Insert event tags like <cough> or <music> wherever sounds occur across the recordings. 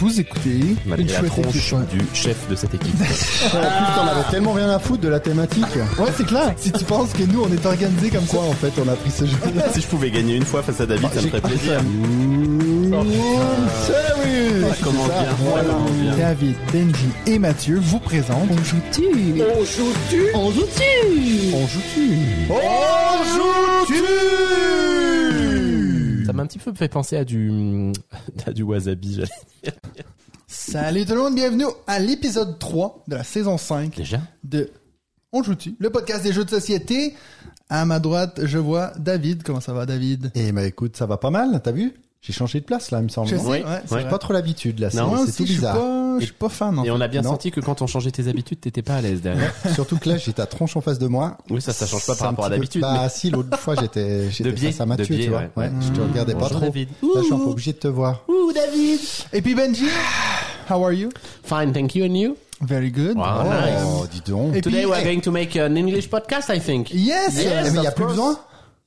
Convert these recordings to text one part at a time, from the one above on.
Vous écoutez Malgré une la chouette tronche du chef de cette équipe. En plus, t'en avais tellement rien à foutre de la thématique. Ouais, c'est clair. Si tu penses que nous, on est organisé comme. Quoi, en fait, on a pris ce jeu <laughs> si je pouvais gagner une fois face à David, ça me ferait plaisir. Sérieux Ça commence C'est ça. bien, ça Voilà. commence bien. David, Benji et Mathieu vous présentent. On joue-tu? On joue-tu? On joue-tu? On joue-tu? On joue-tu? Ça m'a un petit peu fait penser à du, <laughs> à du wasabi. Salut tout le monde, bienvenue à l'épisode 3 de la saison 5 Déjà? de On joue-tu? Le podcast des jeux de société. À ma droite, je vois David. Comment ça va, David? Eh ben écoute, ça va pas mal, t'as vu? J'ai changé de place là, il me semble. Je sais, Oui, ouais, c'est ouais. vrai. Pas trop l'habitude là, c'est Non, Moi c'est aussi, tout je suis bizarre. pas, je suis pas fan. en Et fait. on a bien Non. senti que quand on changeait tes habitudes, t'étais pas à l'aise derrière. Surtout que là, j'ai ta tronche en face de moi. Oui, ça, ça change pas par rapport à d'habitude. Bah si, l'autre fois, j'étais j'étais biais, face à de Mathieu, biais, tu vois. ouais, Ouais, je te regardais pas trop. David. Là, je suis un peu obligé de te voir. Ouh, David. Et puis Benji, how are you? Fine, thank you, and you? Very good. Wow, Oh, nice. dis donc. Et Today puis, we're hey, going to make an English podcast, I think. Yes! Yes. Eh, mais il y a plus besoin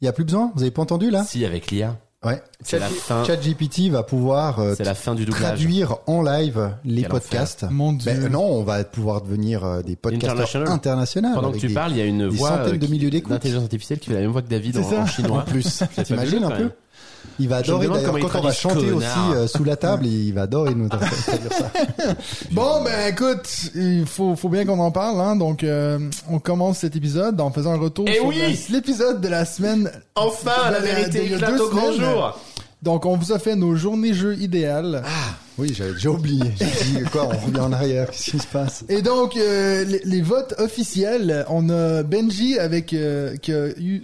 Il y a plus besoin Vous avez pas entendu là? Si, avec l'IA. Ouais. C'est la fin. ChatGPT va pouvoir euh, C'est la fin du doublage. traduire en live les Quel podcasts. Mon Dieu. Ben, non, on va pouvoir devenir euh, des International. internationaux. Pendant que tu des- parles, il y a une voix euh, d'intelligence artificielle qui fait la même voix que David en, C'est ça. en chinois. En plus, C'est t'imagines un peu même. Il va adorer d'ailleurs quand on va chanter connard. aussi euh, sous la table, il va adorer nous traduire ça. <laughs> Bon, ben écoute, il faut, faut bien qu'on en parle, hein. Donc, euh, on commence cet épisode en faisant un retour Eh sur oui l'épisode de la semaine. Enfin, la De la- vérité a éclate deux au grand jour. Donc, on vous a fait nos journées jeux idéales. Oui, j'avais déjà oublié. J'ai dit quoi, on revient en arrière, qu'est-ce qui se passe? Et donc, euh, les, les votes officiels, on a Benji avec euh, qui a eu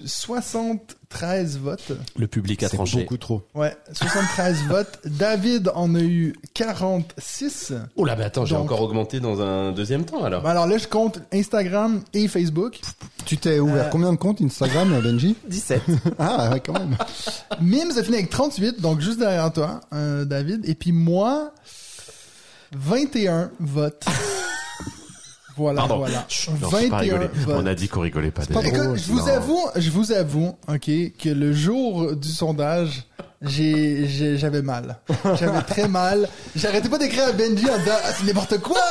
73 votes. Le public a C'est tranché. beaucoup trop. Ouais, 73 <laughs> votes. David en a eu 46. Oh là, mais attends, j'ai Donc- encore augmenté dans un deuxième temps alors. Ben alors là, je compte Instagram et Facebook. Tu t'es ouvert Euh, combien de comptes Instagram, euh, Benji <laughs> 17. <laughs> Ah, ouais, quand même. Mims a fini avec 38, donc juste derrière toi, euh, David. Et puis moi, 21 votes. Voilà, Pardon. voilà. Chut, non, faut pas rigoler. votes. On a dit qu'on rigolait pas. pas. Écoute, je vous non. avoue, je vous avoue, ok, que le jour du sondage, j'ai, j'avais mal. J'avais très mal. J'arrêtais pas d'écrire à Benji en disant, ah, c'est n'importe quoi,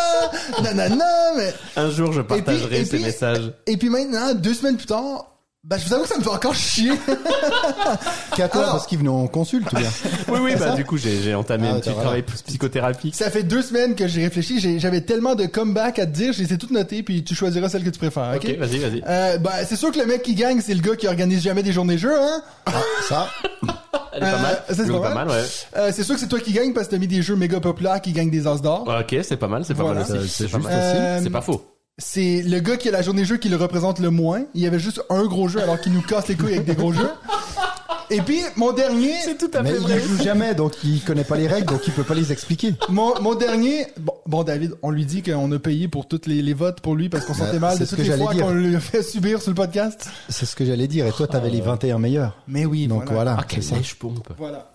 nanana, mais, Un jour, je partagerai et ces puis- messages. et puis maintenant, deux semaines plus tard, bah, je vous avoue que ça me fait encore chier. <laughs> Qu'à toi, Alors- parce qu'ils venaient en consulte, ou bien Oui, oui, bah du coup, j'ai j'ai entamé Ah, un petit voilà. travail psychothérapie. Ça fait deux semaines que j'ai réfléchi, j'ai- j'avais tellement de comeback à te dire, je les ai toutes notées, puis tu choisiras celle que tu préfères, ok? Ok, vas-y, vas-y. Euh, bah, c'est sûr que le mec qui gagne, c'est le gars qui organise jamais des journées jeux, hein? Ah, ça, <laughs> Elle est pas euh, mal. ça, c'est Elle est pas pas mal. mal, ouais. Euh, c'est sûr que c'est toi qui gagne parce que t'as mis des jeux méga populaires qui gagnent des as d'or. Ouais, Ok, c'est pas mal, c'est pas Voilà. mal aussi. C'est C'est pas juste mal. Euh, C'est pas faux. C'est le gars qui a la journée jeu qui le représente le moins. Il y avait juste un gros jeu alors qu'il nous casse les couilles avec des gros jeux. <laughs> Et puis, mon dernier, tout à mais il joue jamais, donc il connaît pas les règles, donc il peut pas les expliquer. mon, mon dernier, bon, bon, David, on lui dit qu'on a payé pour toutes les, les votes pour lui parce qu'on sentait Ouais, mal de c'est ce toutes que les j'allais fois dire. qu'on lui a fait subir sur le podcast. C'est ce que j'allais dire, et toi, t'avais les 21 meilleurs. Mais oui, Donc voilà. Ah, quelle c'est lèche pompe. Voilà.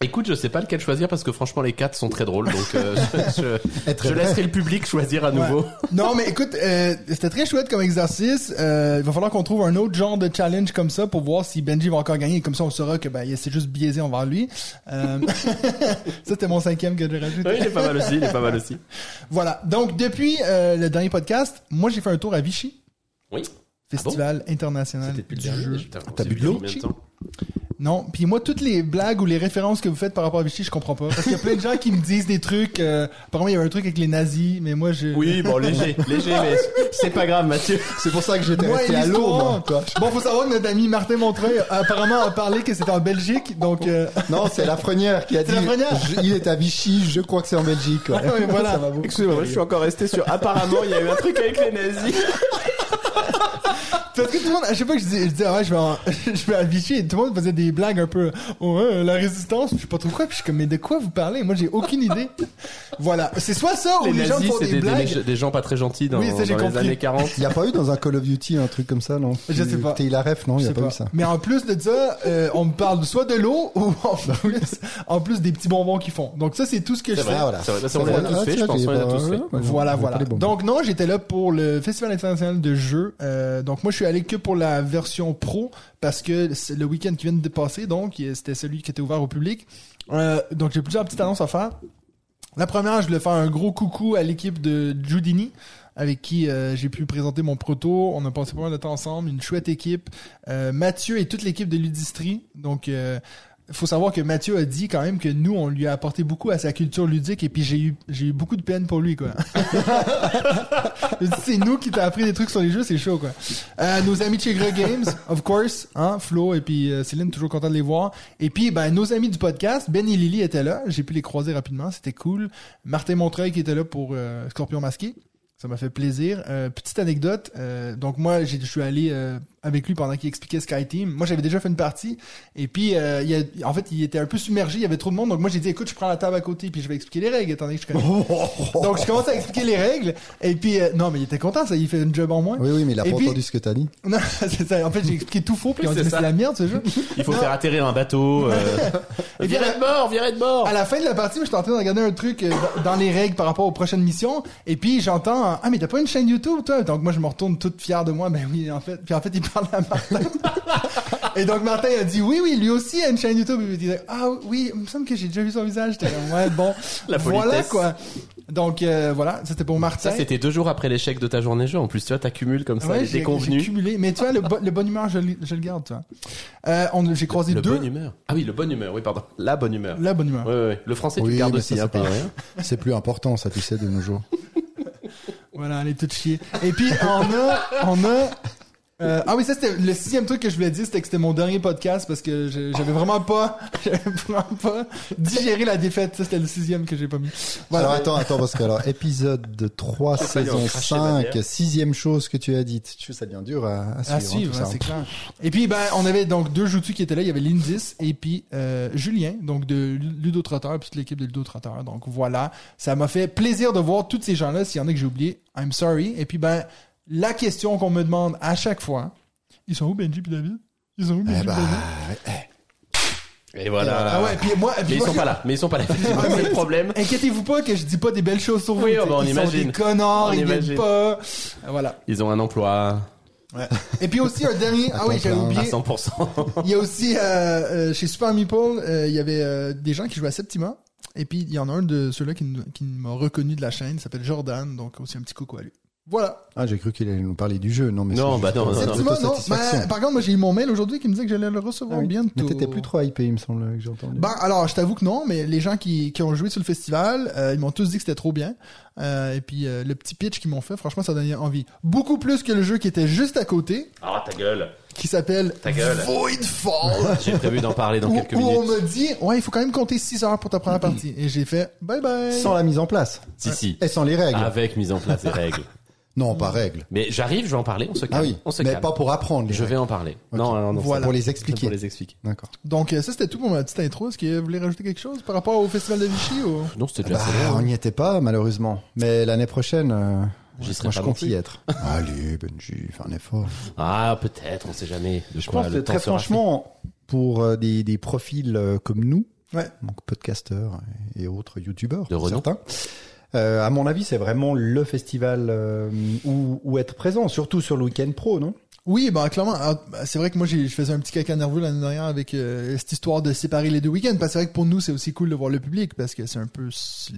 Écoute, je sais pas lequel choisir parce que franchement, les quatre sont très drôles, donc euh, je, je- <laughs> Être je vrai. laisserai le public choisir à nouveau. Ouais. Non, mais écoute, euh, c'était très chouette comme exercice. Euh, il va falloir qu'on trouve un autre genre de challenge comme ça pour voir si Benji va encore gagner. Comme ça, on saura que ben, il- c'est juste biaisé envers lui. Euh, <laughs> ça, c'était mon cinquième que j'ai rajouté. Oui, il est pas mal aussi, il est pas mal aussi. Voilà. Donc, depuis euh, le dernier podcast, moi, j'ai fait un tour à Vichy, Oui. Festival international C'était depuis le du jeu. T'as bu vu de l'eau Non, puis moi, toutes les blagues ou les références que vous faites par rapport à Vichy, je comprends pas. Parce qu'il y a plein de gens qui me disent des trucs. Euh, apparemment, il y avait un truc avec les nazis, mais moi, je... Oui, bon, léger, <laughs> léger, mais c'est pas grave, Mathieu. C'est pour ça que j'étais Moi, resté à l'eau, l'histoire. moi, quoi. Bon, faut savoir que notre ami Martin Montreuil, apparemment, a parlé que c'était en Belgique, donc... Euh... <laughs> Non, c'est Lafrenière qui a dit, C'est Lafrenière je- il est à Vichy, je crois que c'est en Belgique, quoi. <laughs> Ouais, voilà. Ça va beaucoup. Excusez-moi, je suis encore resté sur apparemment il y a eu un truc avec les nazis. Parce que tout le monde, à chaque fois que je disais, je disais, ah ouais, je vais, en- <laughs> je vais à Vichy, et tout le monde faisait des blagues un peu, ouais, la résistance, je sais pas trop quoi, puis je suis comme, mais de quoi vous parlez? Moi, j'ai aucune idée. Voilà. C'est soit ça, ou Les les, gens nazis, font des, des, des, blagues. des gens pas très gentils dans, Oui, ça, j'ai dans les compris. années 40. Il y a pas eu dans un Call of Duty un truc comme ça, non? Je sais pas. T'es il a ref, non, il y a sais pas, pas. eu ça. Mais en plus de ça, euh, on me parle soit de l'eau ou en <laughs> plus, en plus des petits bonbons qu'ils font. Donc ça, c'est tout ce que je vrai, Ah, voilà. c'est vrai. Bah, ça, on C'est les a vrai. tous fait, je pense les a tous fait. Voilà, voilà. Donc non, j'étais là pour le Festival international de jeux. Euh, donc moi, je suis allé que pour la version pro parce que c'est le week-end qui vient de passer, donc c'était celui qui était ouvert au public. Euh, donc j'ai plusieurs petites annonces à faire. La première, je voulais faire un gros coucou à l'équipe de Judini avec qui euh, j'ai pu présenter mon proto. On a passé pas mal de temps ensemble, une chouette équipe. Euh, Mathieu et toute l'équipe de Ludistri. Donc, faut savoir que Mathieu a dit quand même que nous, on lui a apporté beaucoup à sa culture ludique et puis j'ai eu, j'ai eu beaucoup de peine pour lui, quoi. <laughs> c'est nous qui t'a appris des trucs sur les jeux, c'est chaud, quoi. Euh, nos amis de chez Greg Games, of course, hein, Flo et puis euh, Céline, toujours content de les voir. Et puis, ben, nos amis du podcast, Ben et Lily étaient là. J'ai pu les croiser rapidement, c'était cool. Martin Montreuil qui était là pour euh, Scorpion Masqué. Ça m'a fait plaisir. Euh, petite anecdote. euh, donc moi, j'ai- je suis allé euh, avec lui pendant qu'il expliquait Skyteam. Moi, j'avais déjà fait une partie. Et puis, euh, il y a, en fait, il était un peu submergé. Il y avait trop de monde. Donc moi, j'ai dit, écoute, je prends la table à côté puis je vais expliquer les règles, étant donné que je connais. <laughs> donc je commence à expliquer les règles. Et puis, euh, non, mais il était content. Ça, il fait une job en moins. Oui, oui, mais il a Et pas puis- entendu ce que t'as dit. <laughs> Non, c'est ça. En fait, j'ai expliqué tout faux. Puis Oui, on dit, c'est mais ça. c'est la merde ce jeu. Il faut Non. faire atterrir un bateau. Euh... <laughs> Et virez de bord, virez de bord. À la fin de la partie, moi, j'étais en train de regarder un truc dans dans les règles par rapport aux prochaines missions. Et puis, j'entends, ah, mais t'as pas une chaîne YouTube, toi? Donc, moi, je me retourne toute fière de moi. Ben oui, en fait. Puis, en fait, il parle à Martin. Et donc, Martin a dit, oui, oui, lui aussi a une chaîne YouTube. Il me disait, ah, oui, il me semble que j'ai déjà vu son visage. J'étais comme, ouais, bon. <laughs> La voilà, politesse. quoi. Donc, euh, voilà. C'était pour Martin. Ça, c'était deux jours après l'échec de ta journée jeu. En plus, tu vois, t'accumules comme ça Ouais, les j'ai j'ai déconvenus. cumulé. Mais tu vois, le, bo- le bonne humeur, je, le- je le garde, tu vois. Euh, on- j'ai croisé Le deux. bonne humeur. Ah oui, le bonne humeur. Oui, pardon. La bonne humeur. La bonne humeur. Ouais, ouais, ouais. Le français, tu Oui, le gardes mais aussi, ça, hein, c'est pas pas- rien. C'est plus important, ça, tu sais, de nos jours. Voilà, elle est toute chier. Et puis, on a, on a, euh, ah oui, ça c'était le sixième truc que je voulais dire, c'était que c'était mon dernier podcast parce que je- j'avais vraiment pas, <laughs> j'avais vraiment pas digéré la défaite. Ça c'était le sixième que j'ai pas mis. Voilà. Alors attends, attends, parce que alors, épisode 3, failli en saison cracher ma 5, bière. sixième chose que tu as dite. Tu sais, ça devient dur à, à suivre. à suivre, hein, ça. c'est clair. Et puis, ben, on avait donc deux joutus qui étaient là. Il y avait Lindis et puis euh, Julien, donc de Ludo Trotteur, puis toute l'équipe de Ludo Trotteur. Donc voilà, ça m'a fait plaisir de voir tous ces gens-là. S'il y en a que j'ai oublié, I'm sorry. Et puis, ben, la question qu'on me demande à chaque fois, ils sont où Benji puis David? Ils sont où Benji Eh David? Eh, Et voilà. Ah ouais, puis moi, puis Mais ils moi, sont pas là. Mais ils sont pas là. <laughs> C'est le problème. Inquiétez-vous pas que je dis pas des belles choses sur vous. Oui, oh, bah, on ils sont des connards, On ils viennent imagine. pas. Euh, Voilà. Ils ont un emploi Et puis aussi un dernier. Ah oui, j'avais à oublié. 100%. Il y a aussi euh, euh, chez Super Meeple, euh, il y avait euh, des gens qui jouaient à Septima. Et puis il y en a un de ceux-là qui, m'a reconnu de la chaîne, il s'appelle Jordan, donc aussi un petit coucou à lui. Voilà. Ah, j'ai cru qu'il allait nous parler du jeu. Non, mais Non, c'est bah non, non, non. Non. autosatisfaction. Mais, par contre, moi j'ai eu mon mail aujourd'hui qui me disait que j'allais le recevoir Ah oui. bientôt. Mais t'étais plus trop hypé, il me semble, que j'ai entendu. Ben, alors, je t'avoue que non, mais les gens qui, qui ont joué sur le festival, euh, ils m'ont tous dit que c'était trop bien. Euh, et puis, euh, le petit pitch qu'ils m'ont fait, franchement, ça donnait envie. Beaucoup plus que le jeu qui était juste à côté, Ah, ta gueule. qui s'appelle Ta gueule. Voidfall. <laughs> J'ai prévu d'en parler dans où, quelques où on minutes. me dit, ouais, il faut quand même compter 6 heures pour ta première partie. Et j'ai fait, bye bye. Sans la mise en place. Si, si. Et sans les règles. Avec mise en place des règles. Non, pas règles. Mais j'arrive, je vais en parler, on se calme. Ah oui. On se mais calme. pas pour apprendre. les Je vais en parler. Non, non, non. Voilà. Pour les Pour expliquer. les expliquer. D'accord. Donc, euh, ça, c'était tout pour ma petite intro. Est-ce que vous voulez rajouter quelque chose par rapport au festival de Vichy ou? Non, c'était déjà Bah, assez long. on n'y était pas, malheureusement. Mais l'année prochaine, euh, J'y serai moi, je pas compte y être. <laughs> Allez, Benji, fais un effort. Ah, peut-être, on sait jamais. De Je quoi pense que très franchement, pour euh, des, des profils euh, comme nous, Ouais. donc podcasteurs et autres youtubeurs, De renom. certains, euh, à mon avis, c'est vraiment le festival euh, où, où être présent, surtout sur le week-end pro, non? Oui, bah clairement. Ah, bah, c'est vrai que moi, j'ai- je faisais un petit caca nerveux l'année dernière avec euh, cette histoire de séparer les deux week-ends. Parce que c'est vrai que pour nous, c'est aussi cool de voir le public parce que c'est un peu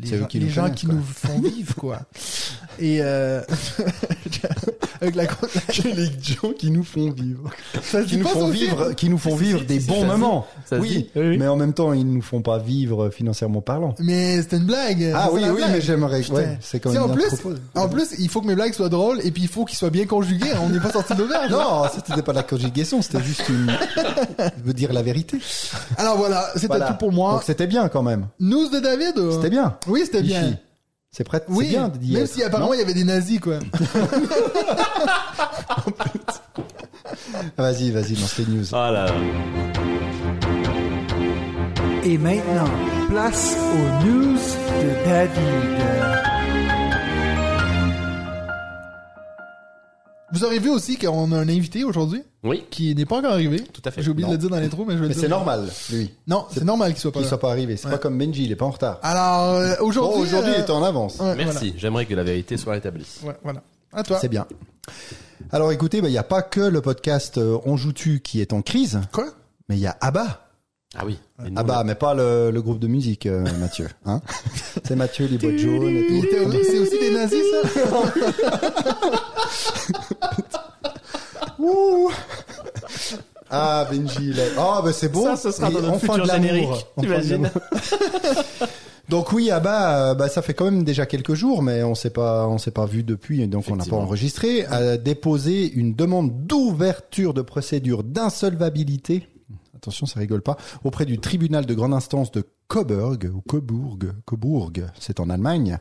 les gens, qui les nous gens qui quoi. nous font vivre, quoi. <laughs> Et euh, <laughs> avec la <laughs> les gens qui nous font vivre, ça qui nous font vivre, qui nous font vivre des bons moments. Oui, mais en même temps, ils nous font pas vivre financièrement parlant. Mais c'était une blague. Ah oui, oui, mais j'aimerais. Ouais, c'est quand même en plus, en plus, il faut que mes blagues soient drôles et puis il faut qu'ils soient bien conjugués. On n'est pas sorti d'auberge. Non, c'était pas de la conjugation, c'était juste une. Je veux dire la vérité. Alors voilà, c'était Voilà. tout pour moi. Donc c'était bien quand même. News de David. ou- C'était bien. Oui, c'était bien. C'est prêt. Oui, c'est bien d'y même être, si apparemment il y avait des nazis quoi. <laughs> Vas-y, vas-y, lance les news. Ah là là. Et maintenant, place aux news de David. Vous aurez vu aussi qu'on a un invité aujourd'hui Oui, qui n'est pas encore arrivé. tout à fait. J'ai oublié Non. de le dire dans l'intro, mais je vais Mais le dire. c'est normal, lui. Non, c'est normal qu'il soit pas Qu'il là. soit pas arrivé. C'est Ouais. pas comme Benji, il est pas en retard. Alors euh, Bon, aujourd'hui, aujourd'hui, euh, il est en avance. ouais, Merci. J'aimerais que la vérité soit établie. Voilà. Ouais, voilà. À toi. C'est bien. Alors écoutez, bah, il n'y a pas que le podcast euh, On joue-tu qui est en crise, Quoi? Mais il y a ABBA Ah oui. Ah bah, mais pas le, le groupe de musique, euh, Mathieu. Hein <laughs> c'est Mathieu, les boîtes jaunes et tout. C'est aussi des nazis, ça? <laughs> Ouh. Ah, Benji, là. Ah, bah c'est beau. Ça, ce sera Et dans notre enfin futur de l'amour. générique, t'imagines. <laughs> Donc oui, ah bah, euh, bah ça fait quand même déjà quelques jours, mais on s'est pas, on s'est pas vu depuis, et donc on n'a pas enregistré. A déposé une demande d'ouverture de procédure d'insolvabilité. Attention, ça rigole pas. Auprès du tribunal de grande instance de Coburg ou Coburg, Coburg, c'est en Allemagne.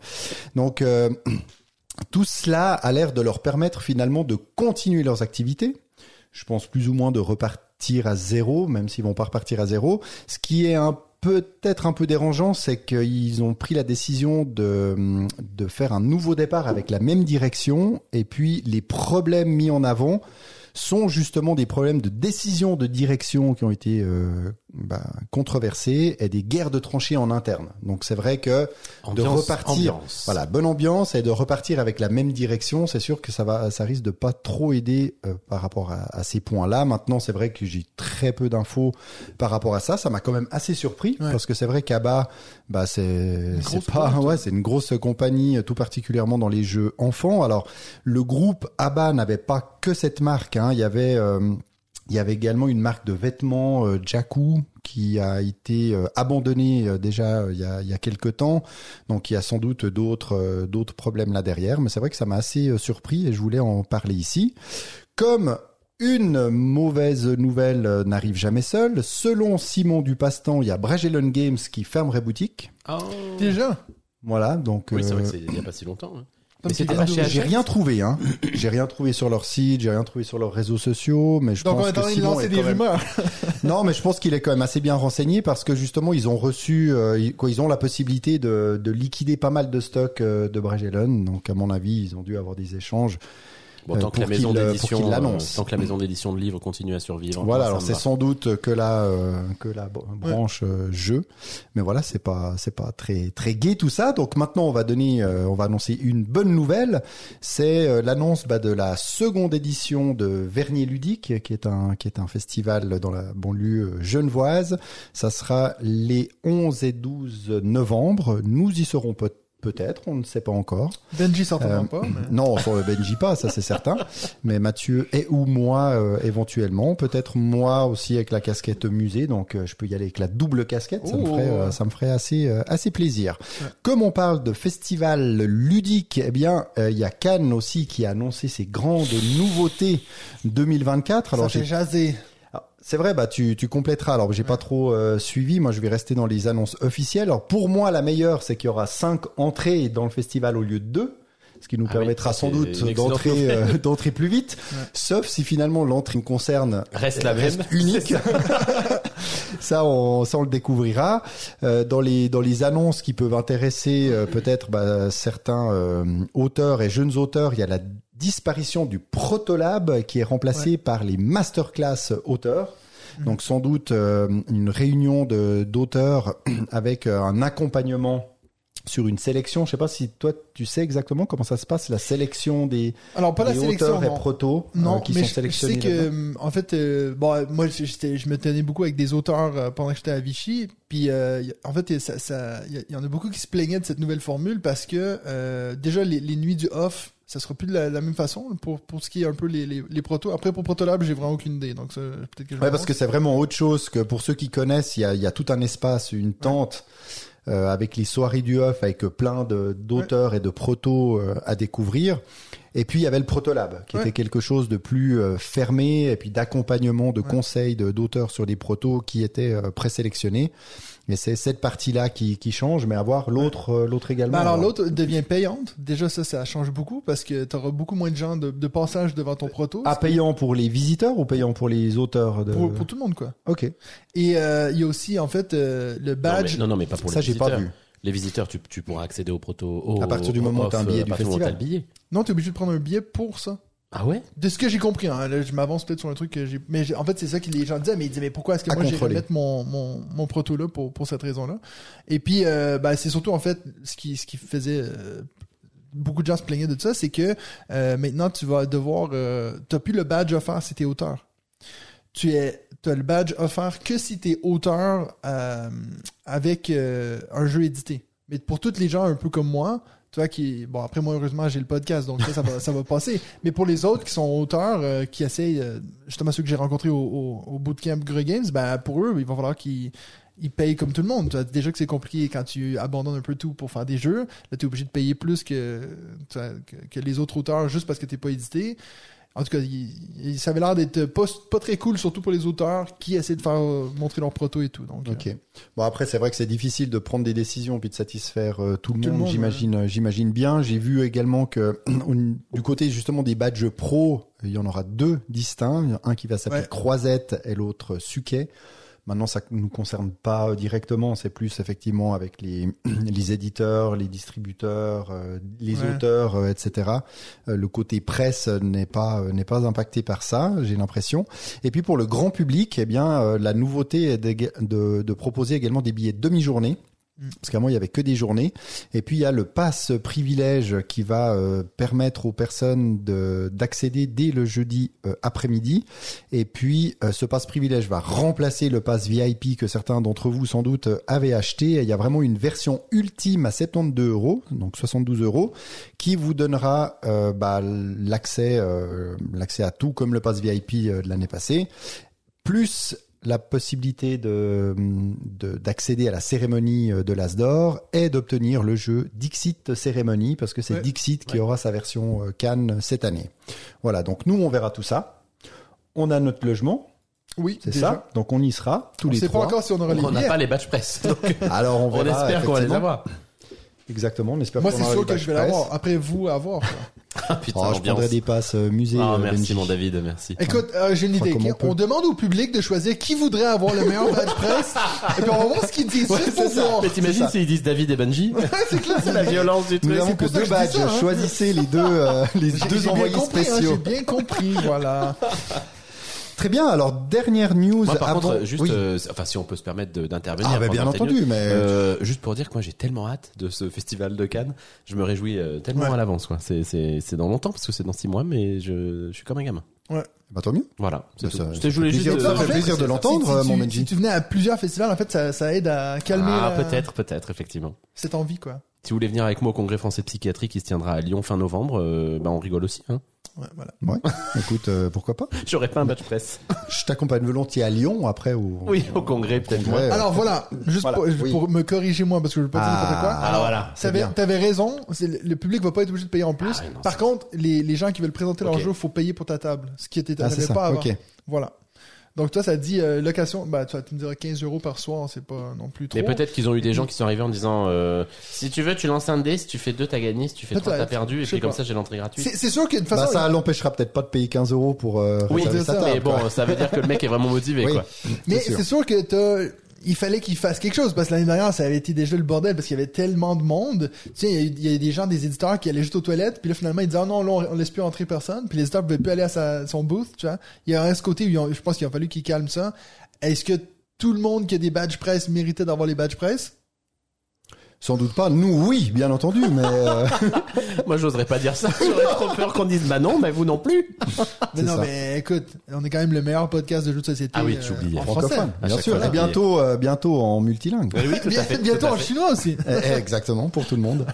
Donc euh, <clears throat> tout cela a l'air de leur permettre finalement de continuer leurs activités. Je pense plus ou moins de repartir à zéro, même s'ils vont pas repartir à zéro. Ce qui est peut-être un peu dérangeant, c'est qu'ils ont pris la décision de, de faire un nouveau départ avec la même direction, et puis les problèmes mis en avant sont justement des problèmes de décision de direction qui ont été euh, bah, controversés et des guerres de tranchées en interne. Donc c'est vrai que de repartir, ambiance. voilà, bonne ambiance et de repartir avec la même direction, c'est sûr que ça va, ça risque de pas trop aider euh, par rapport à, à ces points-là. Maintenant, c'est vrai que j'ai très peu d'infos par rapport à ça. Ça m'a quand même assez surpris Ouais. parce que c'est vrai qu'Abba, bah c'est c'est pas, ouais, c'est une grosse compagnie, tout particulièrement dans les jeux enfants. Alors le groupe Abba n'avait pas que cette marque. Hein. Il y avait euh, il y avait également une marque de vêtements, euh, Jakku, qui a été euh, abandonnée euh, déjà euh, il y a, il y a quelques temps. Donc il y a sans doute d'autres euh, d'autres problèmes là derrière. Mais c'est vrai que ça m'a assez euh, surpris et je voulais en parler ici. Comme une mauvaise nouvelle euh, n'arrive jamais seule, selon Simon Dupastan, il y a Bragellon Games qui fermerait boutique. Oh. Déjà? Voilà, donc Oui, c'est vrai euh, que c'est il y a pas si longtemps. hein. Comme Mais c'était tu pas dis, chez j'ai rien trouvé, hein. J'ai rien trouvé sur leur site, j'ai rien trouvé sur leurs réseaux sociaux, mais je Donc on pense que train de Simon lancer est des quand même- rumeurs. <laughs> Non, mais je pense qu'il est quand même assez bien renseigné parce que justement ils ont reçu, euh, ils- quoi, ils ont la possibilité de, de liquider pas mal de stocks euh, de Bragellon. Donc à mon avis, ils ont dû avoir des échanges. Bon, Euh, tant que la pour maison euh, pour d'édition, euh, l'annonce. tant que la maison d'édition de livres continue à survivre. Voilà, alors c'est sans doute que la euh, que la branche euh, jeu, mais voilà, c'est pas c'est pas très très gai tout ça. Donc maintenant, on va donner, euh, on va annoncer une bonne nouvelle. C'est euh, l'annonce bah, de la seconde édition de Vernier ludique, qui est un qui est un festival dans la banlieue euh, genevoise. Ça sera les 11 et 12 novembre. Nous y serons peut- Peut-être, on ne sait pas encore. Benji certainement Euh, pas. mais- Non, Benji pas, ça c'est certain. <laughs> Mais Mathieu et ou moi euh, éventuellement, peut-être moi aussi avec la casquette musée, donc euh, je peux y aller avec la double casquette, ça me Oh. ferait, euh, ça me ferait assez euh, assez plaisir. Comme on parle de festival ludique, eh bien euh, il y a Cannes aussi qui a annoncé ses grandes nouveautés 2024. Alors j'ai jaser. C'est vrai, bah tu, tu compléteras. Alors j'ai pas trop euh, suivi. Moi, je vais rester dans les annonces officielles. Alors pour moi, la meilleure, c'est qu'il y aura cinq entrées dans le festival au lieu de deux, ce qui nous Ah permettra sans doute d'entrer euh, <laughs> d'entrer plus vite. Sauf si finalement l'entrée concerne Reste la reste même. unique. <laughs> ça, on, ça on le découvrira Euh, dans les dans les annonces qui peuvent intéresser euh, peut-être bah, certains euh, auteurs et jeunes auteurs. Il y a la disparition du Protolab qui est remplacé par les masterclass auteurs. Donc sans doute euh, une réunion de d'auteurs <clears throat> avec euh, un accompagnement sur une sélection. Je sais pas si toi tu sais exactement comment ça se passe la sélection des, Alors pas la sélection. auteurs et non. protos euh, Non, qui mais sont je, je sélectionnés. sais que, euh, en fait, euh, bon, moi, je me tenais beaucoup avec des auteurs euh, pendant que j'étais à Vichy. Puis, en fait, ça, ça, il y, il en a beaucoup qui se plaignaient de cette nouvelle formule parce que déjà les, les nuits du off, ça sera plus de la, la même façon pour pour ce qui est un peu les les, les protos. Après pour Protolab, j'ai vraiment aucune idée. Donc peut-être que je Ouais, parce que c'est vraiment autre chose que pour ceux qui connaissent, il y a, il y a tout un espace, une tente euh, avec les soirées du off, avec plein de d'auteurs et de protos euh, à découvrir. Et puis il y avait le Protolab, qui Ouais. était quelque chose de plus euh, fermé, et puis d'accompagnement, de conseils de- d'auteurs sur des protos qui étaient euh, présélectionnés. Et c'est cette partie-là qui, qui change, mais avoir l'autre euh, l'autre également. Ben alors l'autre devient payante. Déjà ça, ça change beaucoup parce que tu auras beaucoup moins de gens de, de passage devant ton proto. Ah, payant pour les visiteurs ou payant pour les auteurs de... pour, pour tout le monde quoi. Ok, Et euh, il y a aussi en fait euh, le Non, badge. mais, non, non, mais pas pour ça les j'ai visiteurs. pas vu. Les visiteurs, tu, tu pourras accéder au proto. Au, À partir du moment où off, t'as un billet à du partir du moment où festival. t'as le billet. Non, t'es obligé de prendre un billet pour ça. Ah ouais? De ce que j'ai compris, hein, là, je m'avance peut-être sur un truc que j'ai. Mais j'ai- en fait, c'est ça que les gens disaient, mais ils disaient, mais pourquoi est-ce que À moi j'ai contrôler. mettre mon, mon, mon proto là pour, pour cette raison-là? Et puis, euh, bah, c'est surtout en fait ce qui, ce qui faisait. euh, beaucoup de gens se plaignaient de ça, c'est que euh, maintenant tu vas devoir. Euh, T'as plus le badge offert si t'es auteur. Tu es t'as le badge offert que si t'es auteur euh, avec euh, un jeu édité. Mais pour toutes les gens un peu comme moi, tu vois, qui bon après moi heureusement j'ai le podcast donc ça ça va, passer. Mais pour les autres qui sont auteurs, euh, qui essayent euh, justement ceux que j'ai rencontrés au, au, au bootcamp Grey Games, ben pour eux il va falloir qu'ils ils payent comme tout le monde. Tu vois, déjà que c'est compliqué quand tu abandonnes un peu tout pour faire des jeux. Là, tu es obligé de payer plus que, tu que, les autres auteurs juste parce que t'es pas édité. En tout cas, il, il- ça avait l'air d'être pas, pas très cool, surtout pour les auteurs qui essaient de faire euh, montrer leur proto et tout. Donc, euh, Ok. Bon après c'est vrai que c'est difficile de prendre des décisions puis de satisfaire euh, tout le Tout monde. monde, J'imagine, j'imagine bien. J'ai vu également que <clears throat> du côté justement des badges pro, il y en aura deux distincts. Un qui va s'appeler Ouais. Croisette et l'autre Suquet. Maintenant, ça ne nous concerne pas euh, directement. C'est plus effectivement avec les, <clears throat> les éditeurs, les distributeurs, euh, les Ouais. auteurs, euh, etc. Euh, le côté presse n'est pas n'est pas impacté par ça, j'ai l'impression. Et puis pour le grand public, eh bien, la nouveauté est de, de, de proposer également des billets demi-journée. Parce qu'avant, il y avait que des journées. Et puis, il y a le pass privilège qui va euh, permettre aux personnes de- d'accéder dès le jeudi euh, après-midi. Et puis, euh, ce pass privilège va remplacer le pass VIP que certains d'entre vous, sans doute, euh, avaient acheté. Et il y a vraiment une version ultime à 72 euros, donc 72 euros, qui vous donnera euh, bah, l'accès euh, l'accès à tout, comme le pass VIP de l'année passée, plus la possibilité de de- d'accéder à la cérémonie euh, de l'Asdor et d'obtenir le jeu Dixit Cérémonie parce que c'est Ouais. Dixit qui Ouais. aura sa version euh, Cannes cette année. Voilà, donc nous on verra tout ça. On a notre logement, oui, c'est ça. Donc on y sera tous On les sait trois. pas encore si on aura les On n'a pas les badges presse. Donc, <laughs> Alors on <laughs> on verra. espère qu'on va les avoir. Exactement, on espère Moi, c'est sûr que je vais l'avoir. Après vous, à voir. <laughs> Ah putain, Oh, je prendrai des passes euh, musée. Ah, euh, merci Benji. mon David, merci. Écoute, euh, j'ai une idée. on demande au public de choisir qui voudrait avoir le meilleur badge presse. et puis on va voir ce qu'ils disent. Ouais, pour voir. Mais t'imagines s'ils disent David et Benji c'est clair. <laughs> C'est la violence du Nous truc. n'avons que deux badges. hein. Choisissez les deux, euh, les deux j'ai bien envoyés compris, hein, spéciaux. J'ai bien compris, voilà. <laughs> Très bien. Alors dernière news. Moi, par avant... contre, juste, Oui. euh, enfin, si on peut se permettre d'intervenir. Ah, bah, bien entendu, news. mais Euh, juste pour dire que moi j'ai tellement hâte de ce festival de Cannes, je me réjouis euh, tellement Ouais. à l'avance quoi. C'est c'est c'est dans longtemps parce que c'est dans six mois, mais je, je suis comme un gamin. bah, tant mieux. Voilà. c'est Bah, ça- je ça te fait voulais juste. plaisir- ça fait plaisir de l'entendre, si, mon tu, Benji. si tu venais à plusieurs festivals, en fait, ça, ça aide à calmer Ah la- peut-être, peut-être effectivement. cette envie, quoi. Si vous voulez venir avec moi au congrès français de psychiatrie qui se tiendra à Lyon fin novembre, euh, bah on rigole aussi. Hein. Ouais, voilà. Ouais. Écoute, euh, pourquoi pas <laughs> J'aurais pas un badge presse. Je t'accompagne volontiers à Lyon après ou. Oui, au congrès peut-être. Congrès. moi. Alors voilà, juste Voilà, pour, oui. pour me corriger moi parce que je veux pas dire n'importe quoi. Ah, Alors, voilà, T'avais, raison, c'est le, public va pas être obligé de payer en plus. Ah non, Par contre, les, les gens qui veulent présenter leur jeu, faut payer pour ta table, ce qui était Ah, pas avant. Ok. Voilà. Donc toi, ça dit euh, location, bah tu, vas- tu me diras 15 euros par soir, c'est pas non plus trop. Mais peut-être qu'ils ont eu des gens qui sont arrivés en disant euh, si tu veux tu lances un dé, si tu fais deux t'as gagné, si tu fais trois t'as perdu, et puis comme ça j'ai l'entrée gratuite. C'est, sûr que de toute façon, Bah, ça l'empêchera peut-être pas de payer 15 euros pour euh, Oui, ça, table, mais bon, ça veut dire que le mec est vraiment motivé <laughs> Oui. quoi. mais c'est sûr. c'est sûr que t'as, il fallait qu'il fasse quelque chose parce que l'année dernière, ça avait été déjà le bordel parce qu'il y avait tellement de monde. Tu sais, il y y, a des gens, des éditeurs qui allaient juste aux toilettes, puis là finalement ils disaient ah non, on, laisse plus entrer personne, puis l'éditeur pouvait plus aller à sa, son booth, tu vois. Il y a un ce côté où ont- je pense qu'il a fallu qu'ils calment ça. Est-ce que tout le monde qui a des badges presse méritait d'avoir les badges presse? Sans doute pas. Nous, oui, bien entendu, mais euh, <laughs> Moi j'oserais pas dire ça, j'aurais trop peur qu'on dise bah non, mais vous non plus. <laughs> Mais non, ça. mais écoute, on est quand même le meilleur podcast de jeux de société. Ah oui, euh, j'oubliais. en français. francophone, bien sûr. fois, Et bientôt, euh, bientôt en multilingue. Oui, oui, tout Bien- à fait. bientôt tout à en chinois aussi. Eh, Exactement, pour tout le monde.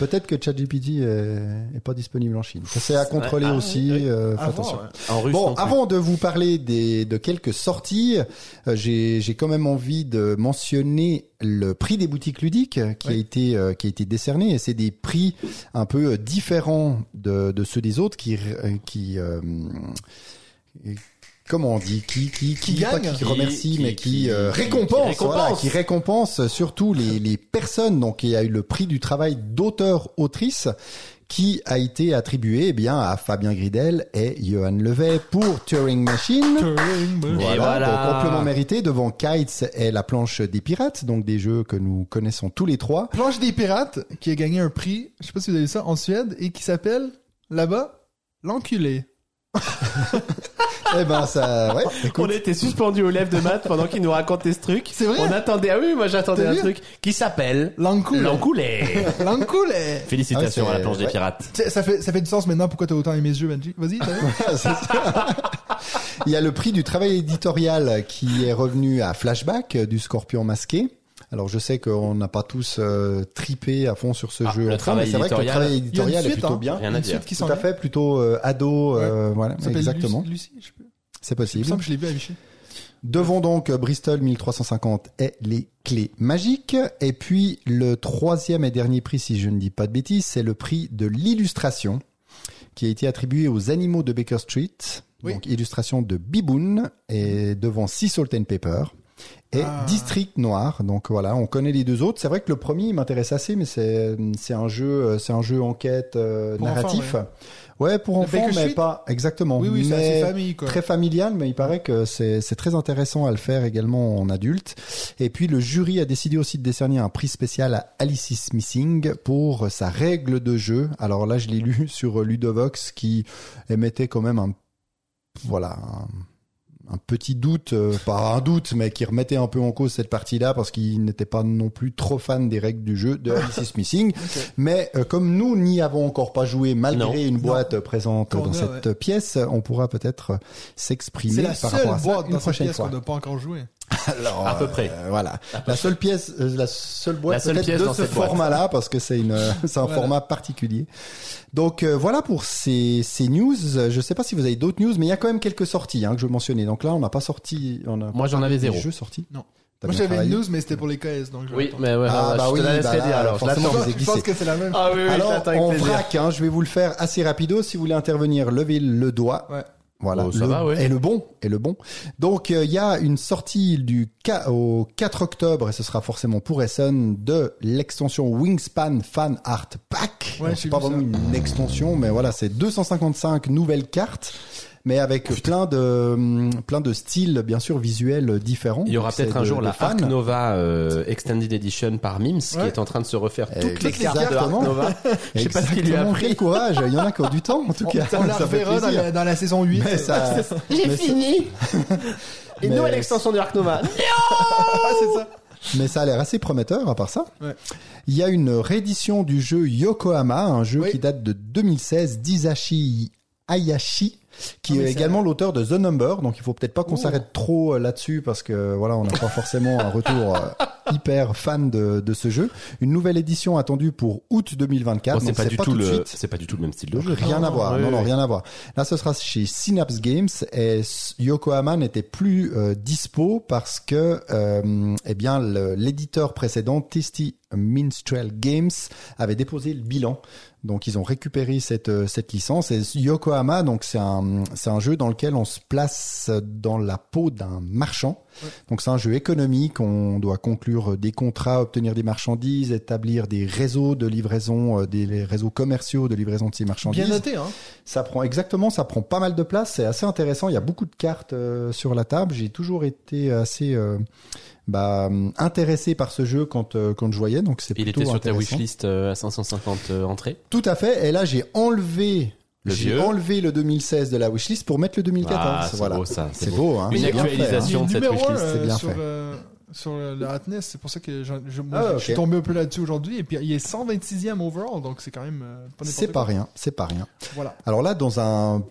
Peut-être que ChatGPT est, est pas disponible en Chine. Ça c'est à contrôler Ah, aussi. oui. euh, faites attention. En russe. Bon, avant de vous parler des, de quelques sorties, euh, j'ai j'ai quand même envie de mentionner le prix des boutiques ludiques qui a été euh, qui a été décerné. Et c'est des prix un peu euh, différents de, de ceux des autres qui euh, qui euh, comment on dit qui qui Qui pas gagne. qui remercie Qui- mais qui- qui, euh, qui- récompense, qui voilà, récompense. qui récompense surtout les les personnes. Donc il y a eu le prix du travail d'auteur autrice qui a été attribué eh bien à Fabien Gridel et Johan Levet pour Turing Machine. Voilà, voilà. donc amplement mérité devant Kites et la planche des pirates, donc des jeux que nous connaissons tous les trois. Planche des pirates qui a gagné un prix, je sais pas si vous avez vu ça, en Suède et qui s'appelle là-bas l'enculé. Eh ben ça, ouais. Écoute, On était suspendus aux lèvres de Matt pendant qu'il nous racontait ce truc. C'est vrai On attendait, ah oui, moi j'attendais un truc qui s'appelle L'encoulé. l'encoulé. <laughs> L'encoulé. Félicitations Ah, à la planche des pirates. Ça fait, ça fait du sens maintenant pourquoi t'as autant aimé ce jeu, Benji? Vas-y. <laughs> Il y a le prix du travail éditorial qui est revenu à Flashback euh, du Scorpion masqué. Alors je sais qu'on n'a pas tous euh, tripé à fond sur ce Ah, jeu. le en train, mais travail c'est vrai que le éditorial. travail Il y a une éditorial est suite, plutôt hein. bien. Rien Une à dire. suite qui Tout s'en à fait, plutôt euh, ado, euh, voilà, Ça s'appelle exactement. Lucie, Lucie, je peux. C'est Il me possible. semble que je l'ai vu affiché. Devant donc euh, Bristol 1350 et les clés magiques. Et puis le troisième et dernier prix, si je ne dis pas de bêtises, c'est le prix de l'illustration qui a été attribué aux animaux de Baker Street. Oui. Donc illustration de Biboun et devant Sea Salt and Pepper. Et Ah. District Noir. Donc voilà, on connaît les deux autres. C'est vrai que le premier m'intéresse assez, mais c'est c'est un jeu euh, c'est un jeu enquête euh, narratif. enfants, ouais. pour enfants, mais pas exactement. Oui, oui, c'est famille, quoi. très familial, mais il paraît que c'est c'est très intéressant à le faire également en adulte. Et puis le jury a décidé aussi de décerner un prix spécial à Alice Missing pour sa règle de jeu. Alors là, je l'ai lu sur Ludovox qui émettait quand même un voilà un, un petit doute, euh, pas un doute, mais qui remettait un peu en cause cette partie-là parce qu'il n'était pas non plus trop fan des règles du jeu de <laughs> Alice Missing. Mais euh, comme nous n'y avons encore pas joué malgré Non. une boîte présente dans cette pièce, on pourra peut-être euh, s'exprimer par rapport à ça boîte une dans cette prochaine pièce qu'on n'a pas encore joué. Alors, À peu près. euh, voilà. La seule pièce, euh, la seule boîte La seule peut-être pièce de dans ce cette boîte. format-là, parce que c'est une, <laughs> c'est un Voilà. format particulier. Donc euh, voilà pour ces, ces news. Je sais pas si vous avez d'autres news, mais il y a quand même quelques sorties hein, que je veux mentionner. Donc là, on n'a pas sorti. On a Moi, j'en avais des zéro. jeux sortis. Non. T'as Moi j'avais une news, mais c'était pour les KS, donc je Oui, mais ouais, Ah, bah je oui, te la bah là, dire alors. Je forcément, pense que c'est la même. Ah oui, oui, Alors, on vrac, hein, je vais vous le faire assez rapido. Si vous voulez intervenir, levez le doigt. Ouais. Voilà, Oh, ça le, va, ouais. et le bon, et le bon. Donc euh, il y a une sortie du ca- au 4 octobre et ce sera forcément pour Essen de l'extension Wingspan Fan Art Pack. Ouais, c'est pas vu ça. vraiment une extension, mais voilà, c'est 255 nouvelles cartes, mais avec plein de hum, plein de styles bien sûr visuels différents. Il y aura peut-être un jour la. Arc Nova euh, Extended Edition par Mims qui est en train de se refaire toutes les cartes de Exactement. Arc Nova. <laughs> Je sais pas ce qu'il lui a pris. Quel courage, il y en a qui ont du temps en tout On, cas. on la Ça fait reverra dans la, dans la saison 8. Mais ça, <laughs> J'ai fini. <laughs> Une Mais- nouvelle extension de Arc Nova. Ah, c'est ça. Mais ça a l'air assez prometteur à part ça. Ouais. Il y a une réédition du jeu Yokohama, un jeu Oui. qui date de 2016 d'Isashi Hayashi, qui Ah, est également l'auteur de The Number. Donc il faut peut-être pas qu'on Oh. s'arrête trop euh, là-dessus parce que voilà, on n'a pas forcément un retour euh, hyper fan de, de ce jeu. Une nouvelle édition attendue pour août 2024. Bon, c'est donc pas du tout le, suite. c'est pas du tout le même style de jeu. Rien à voir, oui, non, non, rien à voir. Là, ce sera chez Synapse Games et Yokohama n'était plus euh, dispo parce que, euh, eh bien, l'éditeur précédent, Tasty Minstrel Games, avait déposé le bilan. Donc, ils ont récupéré cette euh, licence. Yokohama, donc c'est c'est un jeu dans lequel on se place dans la peau d'un marchand. Donc, c'est un jeu économique. On doit conclure des contrats, obtenir des marchandises, établir des réseaux de livraison, euh, des réseaux commerciaux de livraison de ces marchandises. Bien noté, hein. Ça prend exactement, ça prend pas mal de place. C'est assez intéressant. Il y a beaucoup de cartes euh, sur la table. J'ai toujours été assez euh, bah, intéressé par ce jeu quand euh, quand je voyais. Donc c'est Il plutôt était sur ta wishlist euh, à 550 euh, entrées. Tout à fait. Et là j'ai enlevé Le j'ai enlevé le 2016 de la wishlist pour mettre le 2014. Ah, c'est voilà. beau, ça, c'est C'est beau. beau. hein. Une C'est hein. actualisation. De cette wishlist, c'est euh, bien sur, fait. euh, sur le, le Hotness, c'est pour ça que je, moi, Ah, je suis tombé un peu là-dessus aujourd'hui. Et puis il est 126e overall, donc c'est quand même euh, pas C'est pas rien. C'est pas rien. Voilà. Alors là, dans un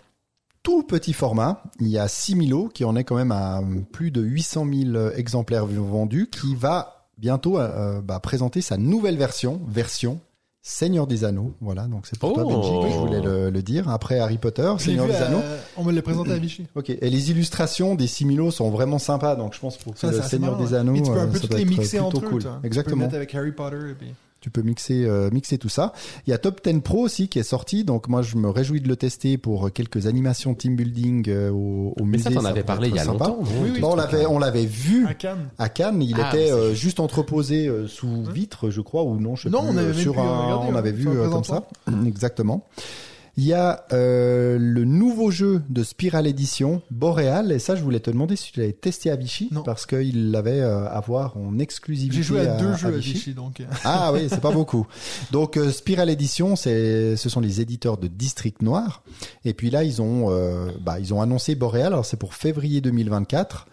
tout petit format, il y a 6000 lots qui en est quand même à plus de 800 000 exemplaires vendus, qui va bientôt euh, bah, présenter sa nouvelle version, version Seigneur des Anneaux. Voilà, donc c'est pour toi Oh. Benji que je voulais le, le dire. Après Harry Potter, Seigneur des Anneaux. euh, on me l'a présenté à Vichy. Ok. Et les illustrations des 6000 lots sont vraiment sympas, donc je pense pour que Ça, le Seigneur marrant, des. Anneaux, Et tu peux un euh, peu ça toutes doit les être mixer plutôt entre eux. cool. toi. Tu peux Exactement. le mettre avec Harry Potter et puis. Tu peux mixer, euh, mixer tout ça. Il y a Top 10 Pro aussi qui est sorti, donc moi je me réjouis de le tester pour quelques animations team building euh, au, au Mais musée. ça, t'en avais parlé il y a sympa. longtemps. non Oui, oui. Bon, on l'avait, on l'avait vu À Cannes. à Cannes. Il Ah, était euh, juste entreposé euh, sous vitre, je crois, ou non, je sais Non, plus, on avait euh, sur un, on avait vu le euh, comme ça, <clears throat> exactement. Il y a euh, le nouveau jeu de Spiral Edition, Boreal, et ça je voulais te demander si tu l'avais testé à Vichy, Non. parce qu'il l'avait euh, à voir en exclusivité. J'ai joué à, deux jeux à Vichy. Vichy, donc. euh, Ah oui, <laughs> c'est pas beaucoup. Donc euh, Spiral Edition, c'est ce sont les éditeurs de District Noir. Et puis là, ils ont euh, bah, ils ont annoncé Boreal. Alors c'est pour février 2024.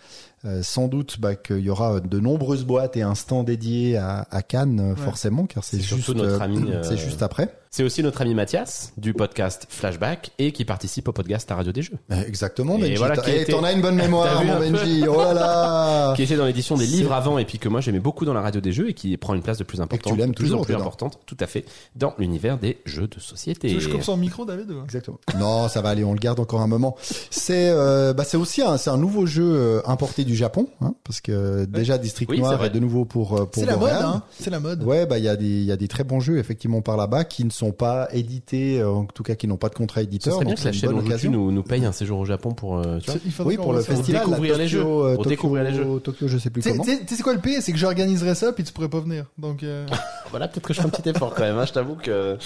Euh, sans doute bah, qu'il y aura de nombreuses boîtes et un stand dédié à, à Cannes Ouais. forcément, car c'est juste euh, <clears throat> c'est juste après. C'est aussi notre ami Mathias du podcast Flashback et qui participe au podcast La Radio des Jeux. Euh, Exactement. Et Benji. voilà eh, était- t'en as une bonne <laughs> mémoire, mon Benji. Oh là là. <laughs> Qui était dans l'édition des livres avant et puis que moi j'aimais beaucoup dans la Radio des Jeux et qui prend une place de plus importante, tu l'aimes de plus toujours en plus dedans. importante, tout à fait, dans l'univers des jeux de société. Tu veux que je coupe son micro, David Exactement. Non, ça va aller, on le garde encore un moment. C'est euh, bah c'est aussi un c'est un nouveau jeu euh, importé du Japon hein, parce que déjà District Oui, Noir est de nouveau pour pour C'est la mode, hein. C'est la mode. Ouais, bah il y a des il y a des très bons jeux effectivement par là-bas qui ne sont pas édités, euh, en tout cas qui n'ont pas de contrat Ce éditeur. serait bien que la c'est chaîne occasion. nous, nous paye un séjour au Japon pour, euh, tu vois. Oui, pour le festival, Pour découvrir les Tokyo, jeux. euh, Pour Tokyo- découvrir les jeux. Tokyo, je sais plus Tu sais- comment. tu sais c'est quoi le pire, c'est que j'organiserais ça puis tu pourrais pas venir. Donc euh, <laughs> Voilà, peut-être que je fais un petit effort quand même, hein, je t'avoue que...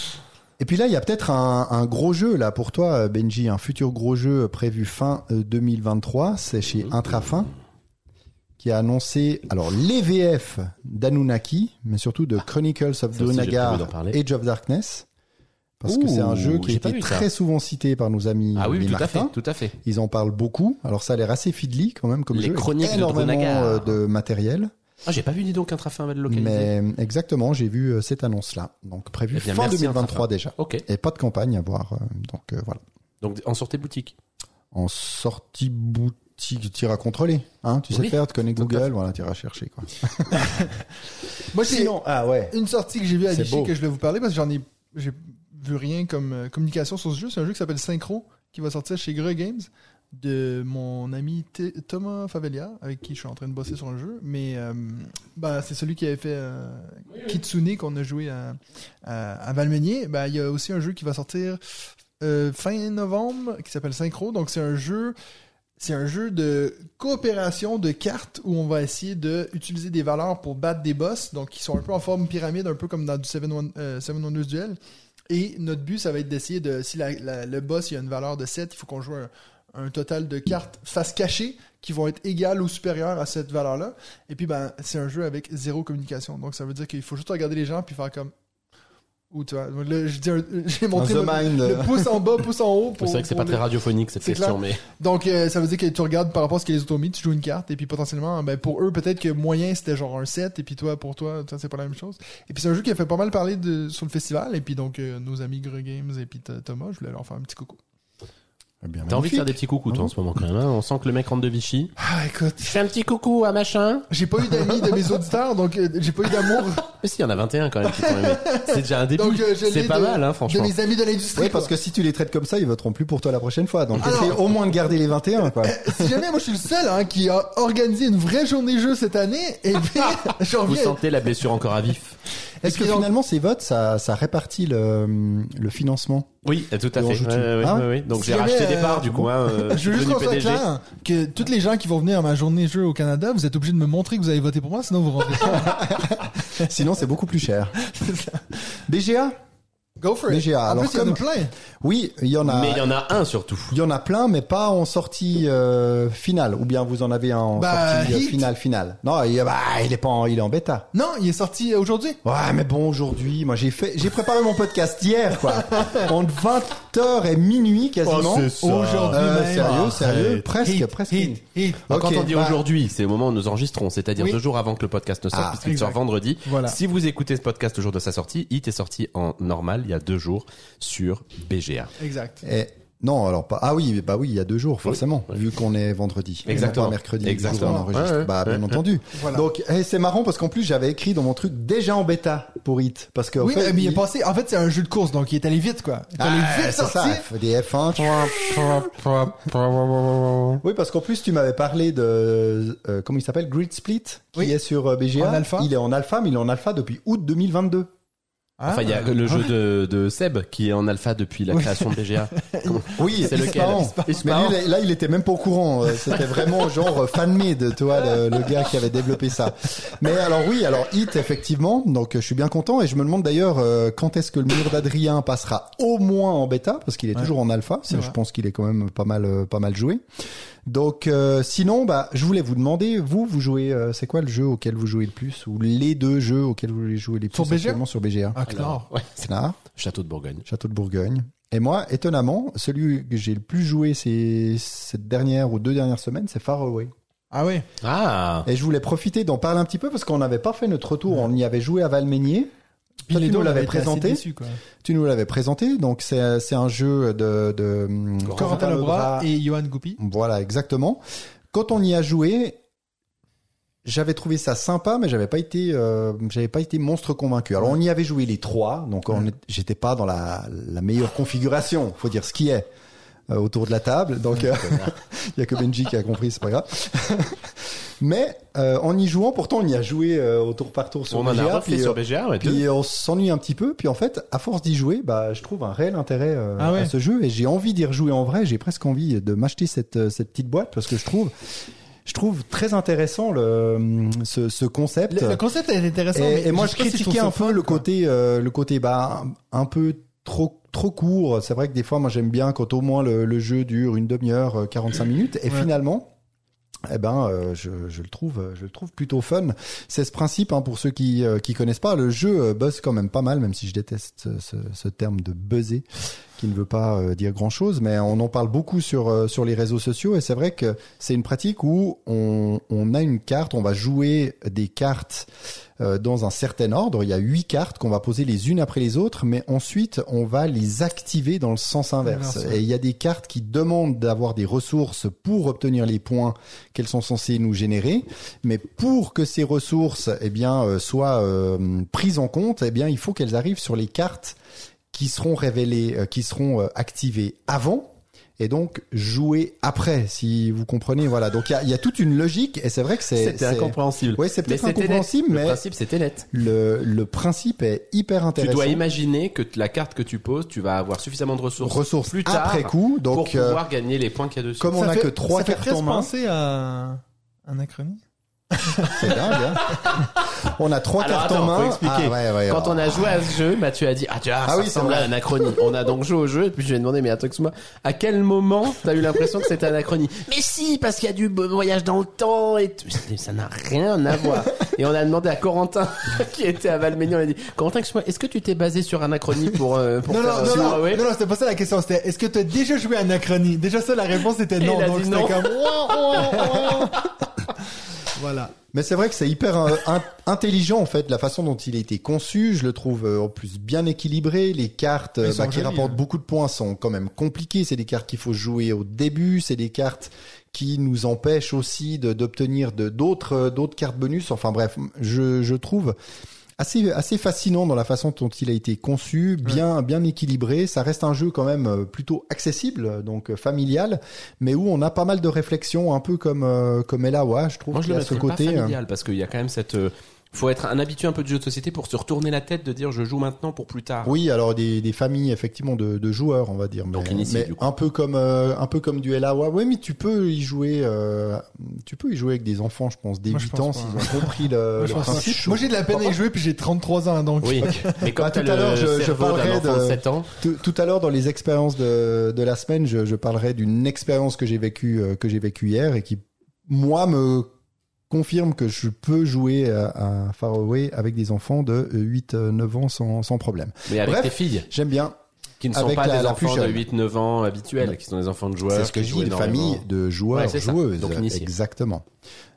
Et puis là, il y a peut-être un, un gros jeu là pour toi, Benji, un futur gros jeu prévu fin euh, 2023. C'est chez Intrafin qui a annoncé alors les VF d'Anunnaki, mais surtout de Chronicles of parler. Age of Darkness. Parce que c'est un jeu qui a été très souvent cité par nos amis Ah oui, les tout à fait, tout à fait. Ils en parlent beaucoup. Alors ça a l'air assez fiddly quand même comme Les jeu. Chroniques de énormément Drunagar. euh, de matériel. Ah, j'ai pas vu, dis donc, un trafin va le localiser. Mais exactement, j'ai vu euh, cette annonce-là. Donc prévu Eh bien, fin merci, 2023 Intrafin. déjà. Ok, Et pas de campagne à voir. euh, donc euh, voilà. donc en sortez boutique. En sortie boutique, tu iras contrôler. Hein, tu sais Oui, faire, tu connais Google, voilà, tu iras chercher quoi. <laughs> moi j'ai ah ouais. une sortie que j'ai vue à Vichy que je vais vous parler parce que j'en ai j'ai vu rien comme euh, communication sur ce jeu. C'est un jeu qui s'appelle Synchro qui va sortir chez Greux Games de mon ami T- Thomas Favelia avec qui je suis en train de bosser sur un jeu. Mais euh, bah, c'est celui qui avait fait euh, Kitsune qu'on a joué à, à, à Valmenier. Bah, il y a aussi un jeu qui va sortir euh, fin novembre qui s'appelle Synchro. Donc c'est un jeu c'est un jeu de coopération de cartes où on va essayer de utiliser des valeurs pour battre des boss, donc qui sont un peu en forme pyramide, un peu comme dans du Seven, Won- euh, Seven Wonders Duel. Et notre but, ça va être d'essayer de, si le boss il a une valeur de 7, il faut qu'on joue un, un total de cartes face cachée qui vont être égales ou supérieures à cette valeur-là. Et puis, ben, c'est un jeu avec zéro communication. Donc, ça veut dire qu'il faut juste regarder les gens puis faire comme. Ou tu vois, là, je dis un- <laughs> j'ai montré The le, Mind. le pouce en bas, pouce en haut. pour- C'est vrai que c'est pour pas très les- radiophonique cette C'est question, clair. mais donc, euh, ça veut dire que tu regardes par rapport à ce que les autres ont mis, tu joues une carte, et puis potentiellement, ben, pour eux, peut-être que moyen, c'était genre un 7, et puis toi, pour toi, ça, c'est pas la même chose. Et puis, c'est un jeu qui a fait pas mal parler de, sur le festival, et puis donc, euh, nos amis Greux Games et puis Th- Thomas, je voulais leur faire un petit coucou. Eh bien, t'as envie de faire des petits coucous toi en ce moment quand même. hein? On sent que le mec rentre de Vichy. Ah, écoute, Je fais un petit coucou à machin? j'ai pas eu d'amis de mes auditeurs, donc euh, j'ai pas eu d'amour <laughs> Mais si, il y en a 21 quand même qui t'ont aimé. C'est déjà un début. Donc, euh, je c'est pas de- mal, hein, de franchement. mes amis de l'industrie. Oui, parce quoi. que si tu les traites comme ça, ils voteront plus pour toi la prochaine fois. Donc, Alors- essaye au moins de garder les 21, <laughs> quoi. Si jamais moi je suis le seul hein, qui a organisé une vraie journée jeu cette année, et puis <laughs> j'en Vous reviens. sentez la blessure encore à vif. Est-ce que finalement, ces votes, ça, ça répartit le, le financement Oui, tout à fait. Ouais, ouais, Ah ouais. Donc j'ai racheté des euh, parts du coup. Hein, euh, <laughs> Je veux juste qu'on soit PDG. clair que tous les gens qui vont venir à ma journée jeu au Canada, vous êtes obligés de me montrer que vous avez voté pour moi, sinon vous rentrez pas. <laughs> Sinon, c'est beaucoup plus cher. <laughs> BGA Go for it. BGA, En alors plus, il y en a comme- plein. Oui, il y en a. Mais il y en a un surtout. Il y en a plein, mais pas en sortie euh, finale. Ou bien vous en avez un en Bah, sortie euh, finale finale. Non, il, bah, il est pas, en, il est en bêta. Non, il est sorti euh, aujourd'hui. Ouais, mais bon, aujourd'hui, moi j'ai fait, j'ai préparé mon podcast hier, quoi. <laughs> Entre 20h et minuit quasiment. Oh, c'est ça. Aujourd'hui Euh, même. sérieux, sérieux, Arrête. presque, Hit, presque. hit, hit. Alors, Ok, quand on dit bah, aujourd'hui, c'est au moment où nous enregistrons, c'est-à-dire Oui. deux jours avant que le podcast ne sorte, Ah, puisqu'il exact. sort vendredi. Voilà. Si vous écoutez ce podcast le jour de sa sortie, Hit est sorti en normal il y a deux jours sur BGA. Exact. Et, non, alors pas. Ah oui, bah oui, il y a deux jours, forcément, vu qu'on est vendredi. Exactement. Pas mercredi. Exactement. jour on enregistre. Ouais, ouais. Bah, bien Ouais. entendu. Voilà. Donc, c'est marrant parce qu'en plus, j'avais écrit dans mon truc déjà en bêta pour Hit. Parce que, Oui, fait, mais il est passé. En fait, c'est un jeu de course, donc il est allé vite, quoi. Il est allé Ah, vite c'est sorti. ça, des F1. Oui, parce qu'en plus, tu m'avais parlé de, euh, comment il s'appelle, Grid Split, qui Oui. est sur euh, BGA. En alpha. Il est en alpha, mais il est en alpha depuis août 2022. Enfin, il y a le jeu de, de Seb qui est en alpha depuis la création de BGA. <laughs> Oui, C'est lequel. Mais lui, là, il était même pas au courant. Euh, C'était vraiment genre fan-made, tu vois, le, le gars qui avait développé ça. Mais alors oui, alors Hit, effectivement. Donc, je suis bien content et je me demande d'ailleurs euh, quand est-ce que le mur d'Adrien passera au moins en bêta parce qu'il est Ouais. toujours en alpha. C'est Je vrai. pense qu'il est quand même pas mal, euh, pas mal joué. Donc, euh, sinon, bah, je voulais vous demander, vous, vous jouez, euh, c'est quoi le jeu auquel vous jouez le plus ou les deux jeux auxquels vous voulez jouer les plus Sur BGA? actuellement sur BGA Ah. Alors, ouais, c'est Knar, Château de Bourgogne. Château de Bourgogne. Et moi, étonnamment, celui que j'ai le plus joué ces, cette dernière ou deux dernières semaines, c'est Far Away. Ah oui. Ah Et je voulais profiter d'en parler un petit peu parce qu'on n'avait pas fait notre retour. On y avait joué à Valmeignier. Toi, tu nous l'avais présenté. quoi. Tu nous l'avais présenté. Donc, c'est, c'est un jeu de, de Corentin Lebras et Johan Goupy. Voilà, exactement. Quand on y a joué, j'avais trouvé ça sympa, mais j'avais pas été, euh, j'avais pas été monstre convaincu. Alors on y avait joué les trois, donc on est- j'étais pas dans la, la meilleure configuration, faut dire ce qui est euh, autour de la table. Donc euh, <laughs> il y a que Benji qui a compris, c'est pas grave. <laughs> mais euh, en y jouant, pourtant on y a joué euh, au tour par tour sur On en BGA, a refait puis, sur BGA, ouais, puis on s'ennuie un petit peu, puis en fait, à force d'y jouer, bah, je trouve un réel intérêt euh, Ah ouais. à ce jeu et j'ai envie d'y rejouer en vrai. J'ai presque envie de m'acheter cette cette petite boîte parce que je trouve je trouve très intéressant le ce, ce concept. Le, le concept est intéressant. mais et, moi, je critiquais un peu fun, le côté euh, le côté bah un, un peu trop trop court. C'est vrai que des fois, moi, j'aime bien quand au moins le, le jeu dure une demi-heure, euh, 45 minutes, et Ouais. finalement. Eh ben, euh, je, je le trouve, je le trouve plutôt fun. C'est ce principe, hein, pour ceux qui euh, qui connaissent pas, le jeu euh, buzz quand même pas mal, même si je déteste ce, terme de buzzer, qui ne veut pas euh, dire grand chose, mais on en parle beaucoup sur euh, sur les réseaux sociaux, et c'est vrai que c'est une pratique où on on a une carte, on va jouer des cartes euh, dans un certain ordre. Il y a huit cartes qu'on va poser les unes après les autres, mais ensuite on va les activer dans le sens inverse. Et il y a des cartes qui demandent d'avoir des ressources pour obtenir les points qu'elles sont censées nous générer, mais pour que ces ressources, eh bien, euh, soient euh, prises en compte, eh bien, il faut qu'elles arrivent sur les cartes qui seront révélées, qui seront activées avant et donc jouées après, si vous comprenez. Voilà. Donc il y a, il y a toute une logique et c'est vrai que c'est C'était incompréhensible. Ouais, c'est Mais peut-être incompréhensible, Le mais principe, c'était net. le, le principe est hyper Tu intéressant. dois imaginer que la carte que tu poses, tu vas avoir suffisamment de ressources, ressources plus tard après coup. pour Donc, euh, pouvoir gagner les points qu'il y a dessus. comme on Ça a que trois cartes en main, penser à Anachronie. C'est dingue. Hein on a trois Alors, cartes attends, en main. faut expliquer. Ah, ouais, ouais, Quand on a joué à ce jeu, Mathieu a dit ah tu vois, Ah ça oui, ressemble à. Anachronie. On a donc joué au jeu et puis je lui ai demandé mais attends excuse-moi, à quel moment t'as eu l'impression que c'était Anachronie? Mais si parce qu'il y a du voyage dans le temps et tout. Ça n'a rien à voir. Et on a demandé à Corentin <laughs> qui était à Valménian, on a dit Corentin excuse-moi, est-ce que tu t'es basé sur Anachronie pour euh, pour Non, faire non, non, non, non, non, c'était pas ça la question. C'était est-ce que tu as déjà joué à Anachronie? Déjà ça, la réponse était non. Donc c'était comme. <laughs> Voilà. Mais c'est vrai que c'est hyper euh, in- intelligent en fait la façon dont il a été conçu. Je le trouve euh, en plus bien équilibré. Les cartes euh, bah, qui rapportent hein. beaucoup de points sont quand même compliquées. C'est des cartes qu'il faut jouer au début. C'est des cartes qui nous empêchent aussi d'obtenir de d'autres d'autres cartes bonus. Enfin bref, je, je trouve assez assez fascinant dans la façon dont il a été conçu, bien bien équilibré. Ça reste un jeu quand même euh, plutôt accessible, donc euh, familial, mais où on a pas mal de réflexions, un peu comme euh, comme Elawa, je trouve. Moi je le ce côté. pas familial parce qu'il y a quand même cette euh, faut être un habitué un peu de jeu de société pour se retourner la tête de dire je joue maintenant pour plus tard. Oui, alors des, des familles effectivement de, de joueurs, on va dire. Donc mais, initiés, mais du coup. un peu comme euh, un peu comme du LAWA. Ouais, mais tu peux y jouer. euh, tu peux y jouer avec des enfants, je pense, dès Moi, je 8 pense ans s'ils ont compris le, Moi, principe. Moi, j'ai de la peine à y jouer, puis j'ai 33 ans, donc. Oui, <laughs> mais comme Bah, tout à l'heure, je- parlerai de de- 7 ans, Tout, tout à l'heure, dans les expériences de, de la semaine, je, je parlerai d'une expérience que j'ai vécue euh, que j'ai vécue hier et qui moi me confirme que je peux jouer à, à Far Away avec des enfants de 8-9 ans sans, sans problème. mais avec Bref. tes filles J'aime bien. qui ne sont Avec pas la- des la enfants de jeune. 8-9 ans habituels, Ouais. qui sont des enfants de joueurs. C'est ce que je dis, une famille de joueurs, Ouais, joueuses. Donc. Exactement.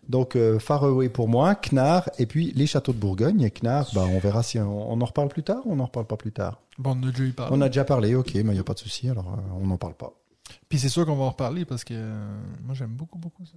Donc euh, Far Away pour moi, Knarr et puis les châteaux de Bourgogne. Et Knarr, bah, on verra si on, on en reparle plus tard ou on n'en reparle pas plus tard? Bon, on a déjà parlé. On a déjà parlé, ok, mais il n'y a pas de souci, alors euh, on n'en parle pas. Puis c'est sûr qu'on va en reparler parce que euh, moi, j'aime beaucoup, beaucoup ça.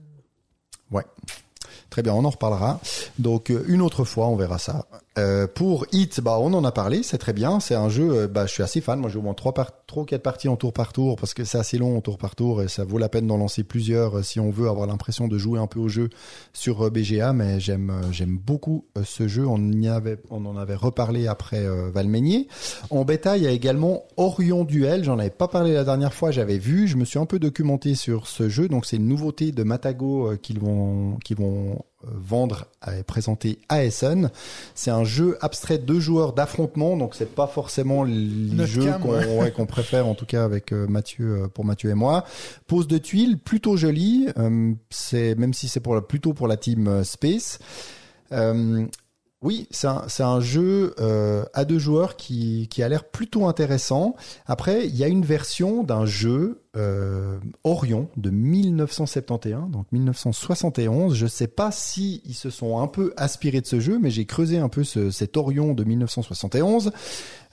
Très bien, on en reparlera. Donc euh, une autre fois, on verra ça. Euh, pour Hit, bah on en a parlé, c'est très bien. C'est un jeu, euh, bah je suis assez fan. Moi, j'ai au moins trois par trois quatre parties en tour par tour parce que c'est assez long en tour par tour et ça vaut la peine d'en lancer plusieurs si on veut avoir l'impression de jouer un peu au jeu sur BGA. Mais j'aime j'aime beaucoup ce jeu. On y avait on en avait reparlé après euh, Valmeignier. En bêta, il y a également Orion Duel. J'en avais pas parlé la dernière fois. J'avais vu. Je me suis un peu documenté sur ce jeu. Donc c'est une nouveauté de Matago euh, qu'ils vont qu'ils vont vendre et présenter à Essen. C'est un jeu abstrait de joueurs d'affrontement, donc c'est pas forcément jeux cam, qu'on ouais. préfère en tout cas avec euh, Mathieu euh, pour Mathieu et moi. Pose de tuiles plutôt jolie, euh, c'est même si c'est pour la- plutôt pour la team Space. Euh, oui, c'est un, un jeu euh, à deux joueurs qui, qui a l'air plutôt intéressant. Après, il y a une version d'un jeu euh, Orion de 1971, donc 1971. Je sais pas si ils se sont un peu inspirés de ce jeu, mais j'ai creusé un peu ce, cet Orion de 1971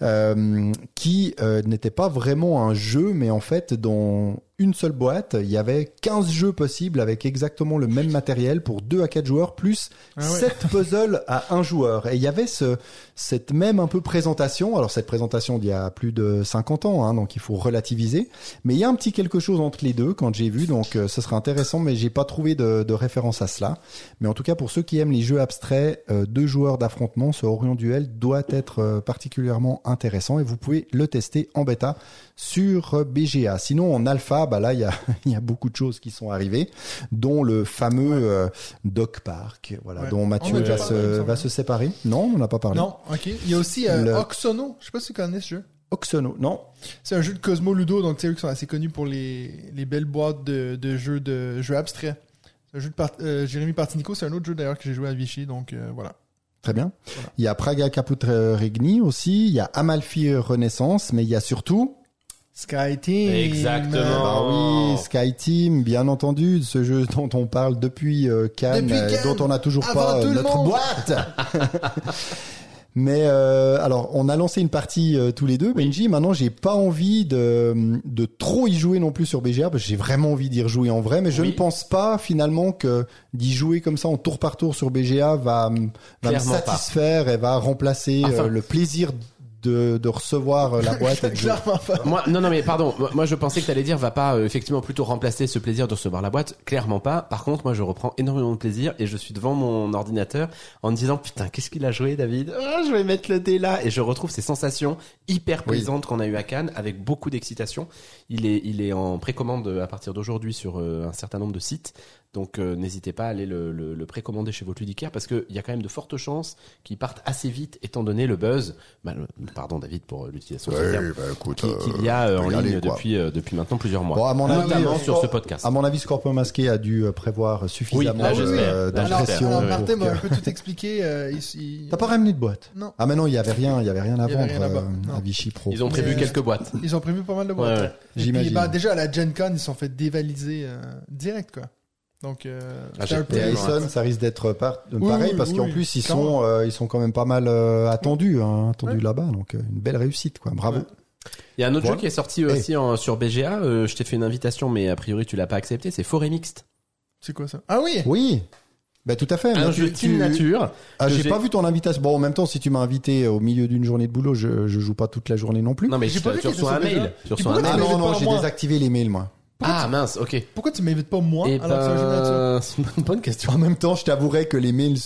euh, qui euh, n'était pas vraiment un jeu, mais en fait dans une seule boîte, il y avait 15 jeux possibles avec exactement le même matériel pour 2 à 4 joueurs plus Ah ouais. 7 <laughs> puzzles à un joueur. Et il y avait ce, cette même un peu présentation. Alors cette présentation d'il y a plus de 50 ans, hein, donc il faut relativiser. Mais il y a un petit quelque chose entre les deux quand j'ai vu, donc euh, ce serait intéressant, mais j'ai pas trouvé de, de référence à cela. Mais en tout cas, pour ceux qui aiment les jeux abstraits, euh, deux joueurs d'affrontement, ce Orion Duel doit être euh, particulièrement intéressant et vous pouvez le tester en bêta sur euh, BGA. Sinon, en alpha, bah là, il y a, <laughs> y a beaucoup de choses qui sont arrivées, dont le fameux euh, Doc Park, voilà, Ouais. dont On Mathieu va, se, va se séparer. Non, on n'en a pas parlé. Non, ok. Il y a aussi Le- Oxono. Je sais pas si tu connais ce jeu. Oxono, non. C'est un jeu de Cosmo Ludo, donc c'est eux qui sont assez connus pour les, les belles boîtes de, de jeux de jeux abstraits. C'est un jeu de Part- euh, Jérémy Partinico, c'est un autre jeu d'ailleurs que j'ai joué à Vichy, donc euh, voilà. Très bien. Voilà. Il y a Praga Caput Regni aussi, il y a Amalfi Renaissance, mais il y a surtout Sky Team. Exactement. Bah oui, Sky Team, bien entendu, ce jeu dont on parle depuis euh, Cannes, Depuis euh, Cannes, dont on n'a toujours pas euh, notre boîte. <laughs> Mais euh, alors, on a lancé une partie euh, tous les deux, Benji. Maintenant, j'ai pas envie de, de trop y jouer non plus sur BGA, parce que j'ai vraiment envie d'y rejouer en vrai. Mais je Oui. ne pense pas finalement que d'y jouer comme ça en tour par tour sur BGA va, me pas. satisfaire et va remplacer Enfin. euh, le plaisir de, de recevoir euh, la <laughs> boîte et de jouer. Clairement pas. Moi, non, non, mais pardon. Moi- je pensais que t'allais dire, va pas euh, effectivement plutôt remplacer ce plaisir de recevoir la boîte. Clairement pas. Par contre, moi, je reprends énormément de plaisir et je suis devant mon ordinateur en me disant, putain, qu'est-ce qu'il a joué, David? Ah, Je vais mettre le dé là et je retrouve ces sensations hyper Oui. plaisantes qu'on a eu à Cannes avec beaucoup d'excitation. Il est, il est en précommande à partir d'aujourd'hui sur euh, un certain nombre de sites. Donc euh, n'hésitez pas à aller le, le, le précommander chez votre ludicaire parce qu'il y a quand même de fortes chances qu'il parte assez vite étant donné le buzz. bah, pardon David pour euh, l'utilisation de ce terme bah, écoute, qui- qu'il y a euh, en ligne quoi. depuis euh, depuis maintenant plusieurs mois. Bon, à mon avis, notamment euh, sur ce podcast. À mon avis, Scorpion Masqué a dû euh, prévoir suffisamment euh, ouais, pour Martin m'a que- un peu tout expliqué. euh, il- il- T'as pas ramené de boîte Non. Ah mais non, il y avait rien, il y avait rien à vendre euh, à Vichy Pro. Ils ont prévu Mais- quelques boîtes. Ils ont prévu pas mal de boîtes. Ouais, ouais. Et puis, J'imagine. bah, déjà, à la Gen Con, ils se sont fait dévaliser euh, direct, quoi. Donc, euh, Ah, Harrison, ça risque d'être par- Oui, pareil oui, parce qu'en oui, plus ils sont euh, ils sont quand même pas mal euh, attendus, hein, attendus Ouais. là-bas, donc euh, une belle réussite quoi. Bravo. Ouais. Il y a un autre Voilà. jeu qui est sorti aussi en, sur BGA. euh, je t'ai fait une invitation, mais a priori tu l'as pas accepté. C'est Forêt Mixte, C'est quoi ça? Ah oui Oui. Bah tout à fait. un jeu tu- Team tu- Nature. Ah, j'ai pas vu ton invitation. Bon, en même temps, si tu m'as invité au milieu d'une journée de boulot, je, je joue pas toute la journée non plus. Non mais J'ai pas vu reçois un sur BGA. mail. Tu Puis reçois un ah mail. tu non non, j'ai désactivé les mails moi. Ah mince, ok. Pourquoi tu m'invites pas moi Et alors que c'est un jeu de nature ben, c'est une bonne question. En même temps, je t'avouerai que les mails,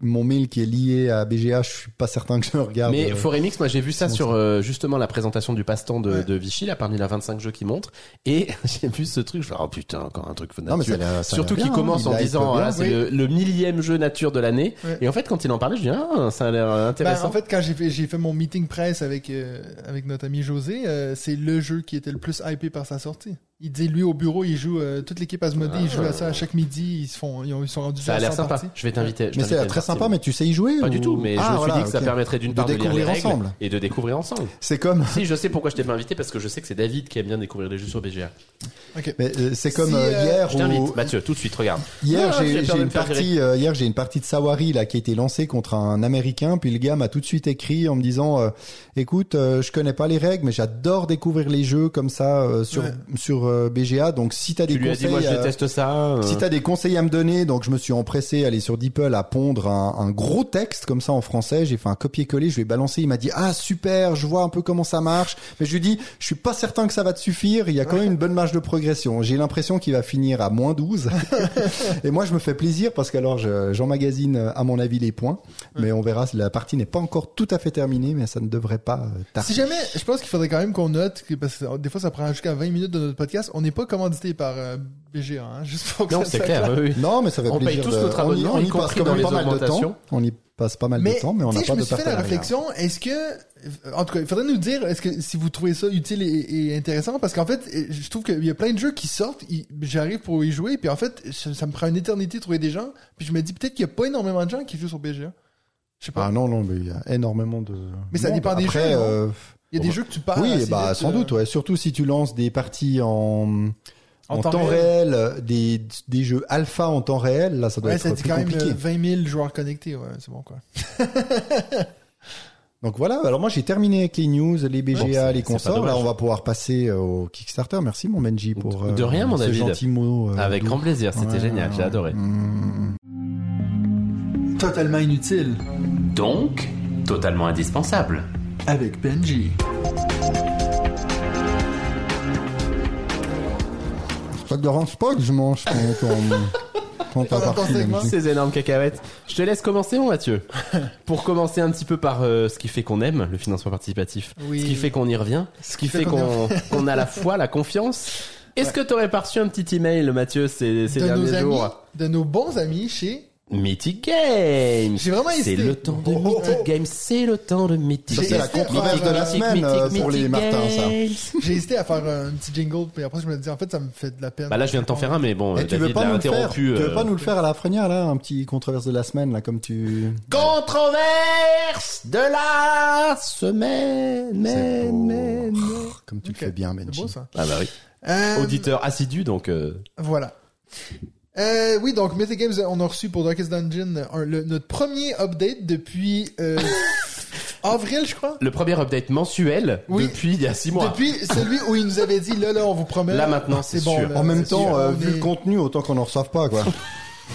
mon mail qui est lié à BGA, je suis pas certain que je le regarde. Mais euh, Forêt Mix, moi j'ai vu ça sur euh, justement la présentation du passe-temps de, Ouais. de Vichy, là parmi les 25 jeux qui montrent, et <laughs> j'ai vu ce truc, je me suis dit, oh putain, encore un truc Non, mais ça nature. a ça a l'air Surtout qu'il commence en disant, bien. voilà, c'est oui. le, le millième jeu nature de l'année. Ouais. Et en fait, quand il en parlait, je dis, ah, ça a l'air Ben, intéressant. en fait, quand j'ai fait, j'ai fait mon meeting presse avec, euh, avec notre ami José, euh, c'est le jeu qui était le plus hypé par sa sortie. Il dit, lui, au bureau, il joue, euh, toute l'équipe Asmodée, il joue à ça à chaque midi, ils se font, ils, ont- ils sont rendus ça a l'air 100 sympa. parties. Je vais t'inviter. je Mais t'invite à c'est une très partie, sympa, mais tu sais y jouer Pas ou- du tout, mais Ah, je me suis voilà, dit que ça ok. permettrait d'une De part de lire les découvrir règles ensemble. et de découvrir ensemble. C'est comme, si, je sais pourquoi je t'ai pas invité, parce que je sais que c'est David qui aime bien découvrir les jeux sur BGA. Ok. mais euh, c'est comme Si, euh, euh, hier Je où t'invite, Mathieu, tout de suite, regarde. Hier, Ah, j'ai j'ai peur j'ai de une faire partie. euh, hier, j'ai une partie de Sawari là qui a été lancée contre un Américain. Puis le gars m'a tout de suite écrit en me disant, euh, écoute, euh, je connais pas les règles, mais j'adore découvrir les jeux comme ça euh, sur Ouais. sur BGA. Donc si t'as des Tu lui as conseils, dit, moi, je euh, déteste ça. euh. si t'as des conseils à me donner, donc je me suis empressé à aller sur DeepL à pondre un, un gros texte comme ça en français. J'ai fait un copier-coller, je lui ai balancé. Il m'a dit ah super, je vois un peu comment ça marche. Mais je lui dis je suis pas certain que ça va te suffire. Il y a quand même une bonne marge de progression. J'ai l'impression qu'il va finir à moins 12. <laughs> Et moi je me fais plaisir parce qu'alors je- j'emmagasine à mon avis les points. Mais on verra. La partie n'est pas encore tout à fait terminée, mais ça ne devrait pas euh, tarder. Si jamais, je pense qu'il faudrait quand même qu'on note, parce que des fois ça prend jusqu'à 20 minutes de notre podcast, on n'est pas commandité par euh, BGA, hein, <laughs> juste pour que Non, ça c'est soit clair. oui, oui. Non, mais ça fait On paye plaisir. tous de- notre on y- abonnement, on y, y passe compris quand dans même les pas mal de augmentations. temps. On y passe pas mal Mais, de temps, mais on tu n'a sais, pas je de me suis fait la partenariat. réflexion, est-ce que, en tout cas, il faudrait nous dire, est-ce que si vous trouvez ça utile et, et intéressant, parce qu'en fait, je trouve qu'il y a plein de jeux qui sortent, ils- j'arrive pour y jouer, puis en fait, ça, ça me prend une éternité de trouver des gens, puis je me dis peut-être qu'il y a pas énormément de gens qui jouent sur BGA. Je sais pas. Ah non, non, mais il y a énormément de. Mais ça monde. dépend des Après, jeux, non? euh, il y a des jeux que tu parles. oui, bah vite, sans euh, doute, ouais. Surtout si tu lances des parties en En en, temps temps, réel, euh, des des jeux alpha en temps réel, là, ça doit Ouais, être ça plus quand même compliqué. euh, 20 000 joueurs connectés, ouais, c'est bon quoi. <laughs> Donc voilà. Alors moi, j'ai terminé avec les news, les Bon, BGA, les consorts. Là, on va pouvoir passer euh, au Kickstarter. Merci, mon Benji, pour De euh, rien, mon ce David. gentil mot. euh, Avec doux. grand plaisir, c'était Ouais, génial, j'ai adoré. Mm. Totalement inutile. Donc, totalement indispensable. Avec Benji. Ça te dérange pas que je mange ton ton, ton Ces énormes cacahuètes. Je te laisse commencer, mon Mathieu. <laughs> Pour commencer un petit peu par euh, ce qui fait qu'on aime le financement participatif, Oui. ce qui fait qu'on y revient, ce qui fait fait qu'on a la <laughs> foi, la confiance. Est-ce que t'aurais pas reçu un petit email, Mathieu, ces, ces de nos derniers amis, jours de nos bons amis chez. Mythic Games J'ai vraiment C'est le temps de Oh, oh, Mythic oh. Games, c'est le temps de Mythic Ça, c'est J'ai la controverse de la semaine euh, pour les Martins, ça. J'ai hésité à faire un petit jingle, puis après je me dis en fait ça me fait de la peine. Bah là, je viens de t'en faire un, mais bon, Et tu veux David pas l'a nous le faire interrompu. Tu veux euh, pas nous le faire à la frenière là, un petit controverse de la semaine là, comme tu. Controverse de la semaine. C'est men. Comme tu Ok. le fais bien, C'est Benji. beau ça. Ah bah oui. Euh, Auditeur assidu, donc. euh, Voilà. Euh, oui, donc Mythic Games, on a reçu pour Darkest Dungeon un- le- notre premier update depuis euh, <laughs> avril, je crois. Le premier update mensuel Oui. depuis il y a six mois. Depuis celui où il nous avait dit là là on vous promet. Là, maintenant, c'est sûr. là, En même temps, sûr, euh, vu est- le contenu, autant qu'on en reçoive pas quoi. <laughs>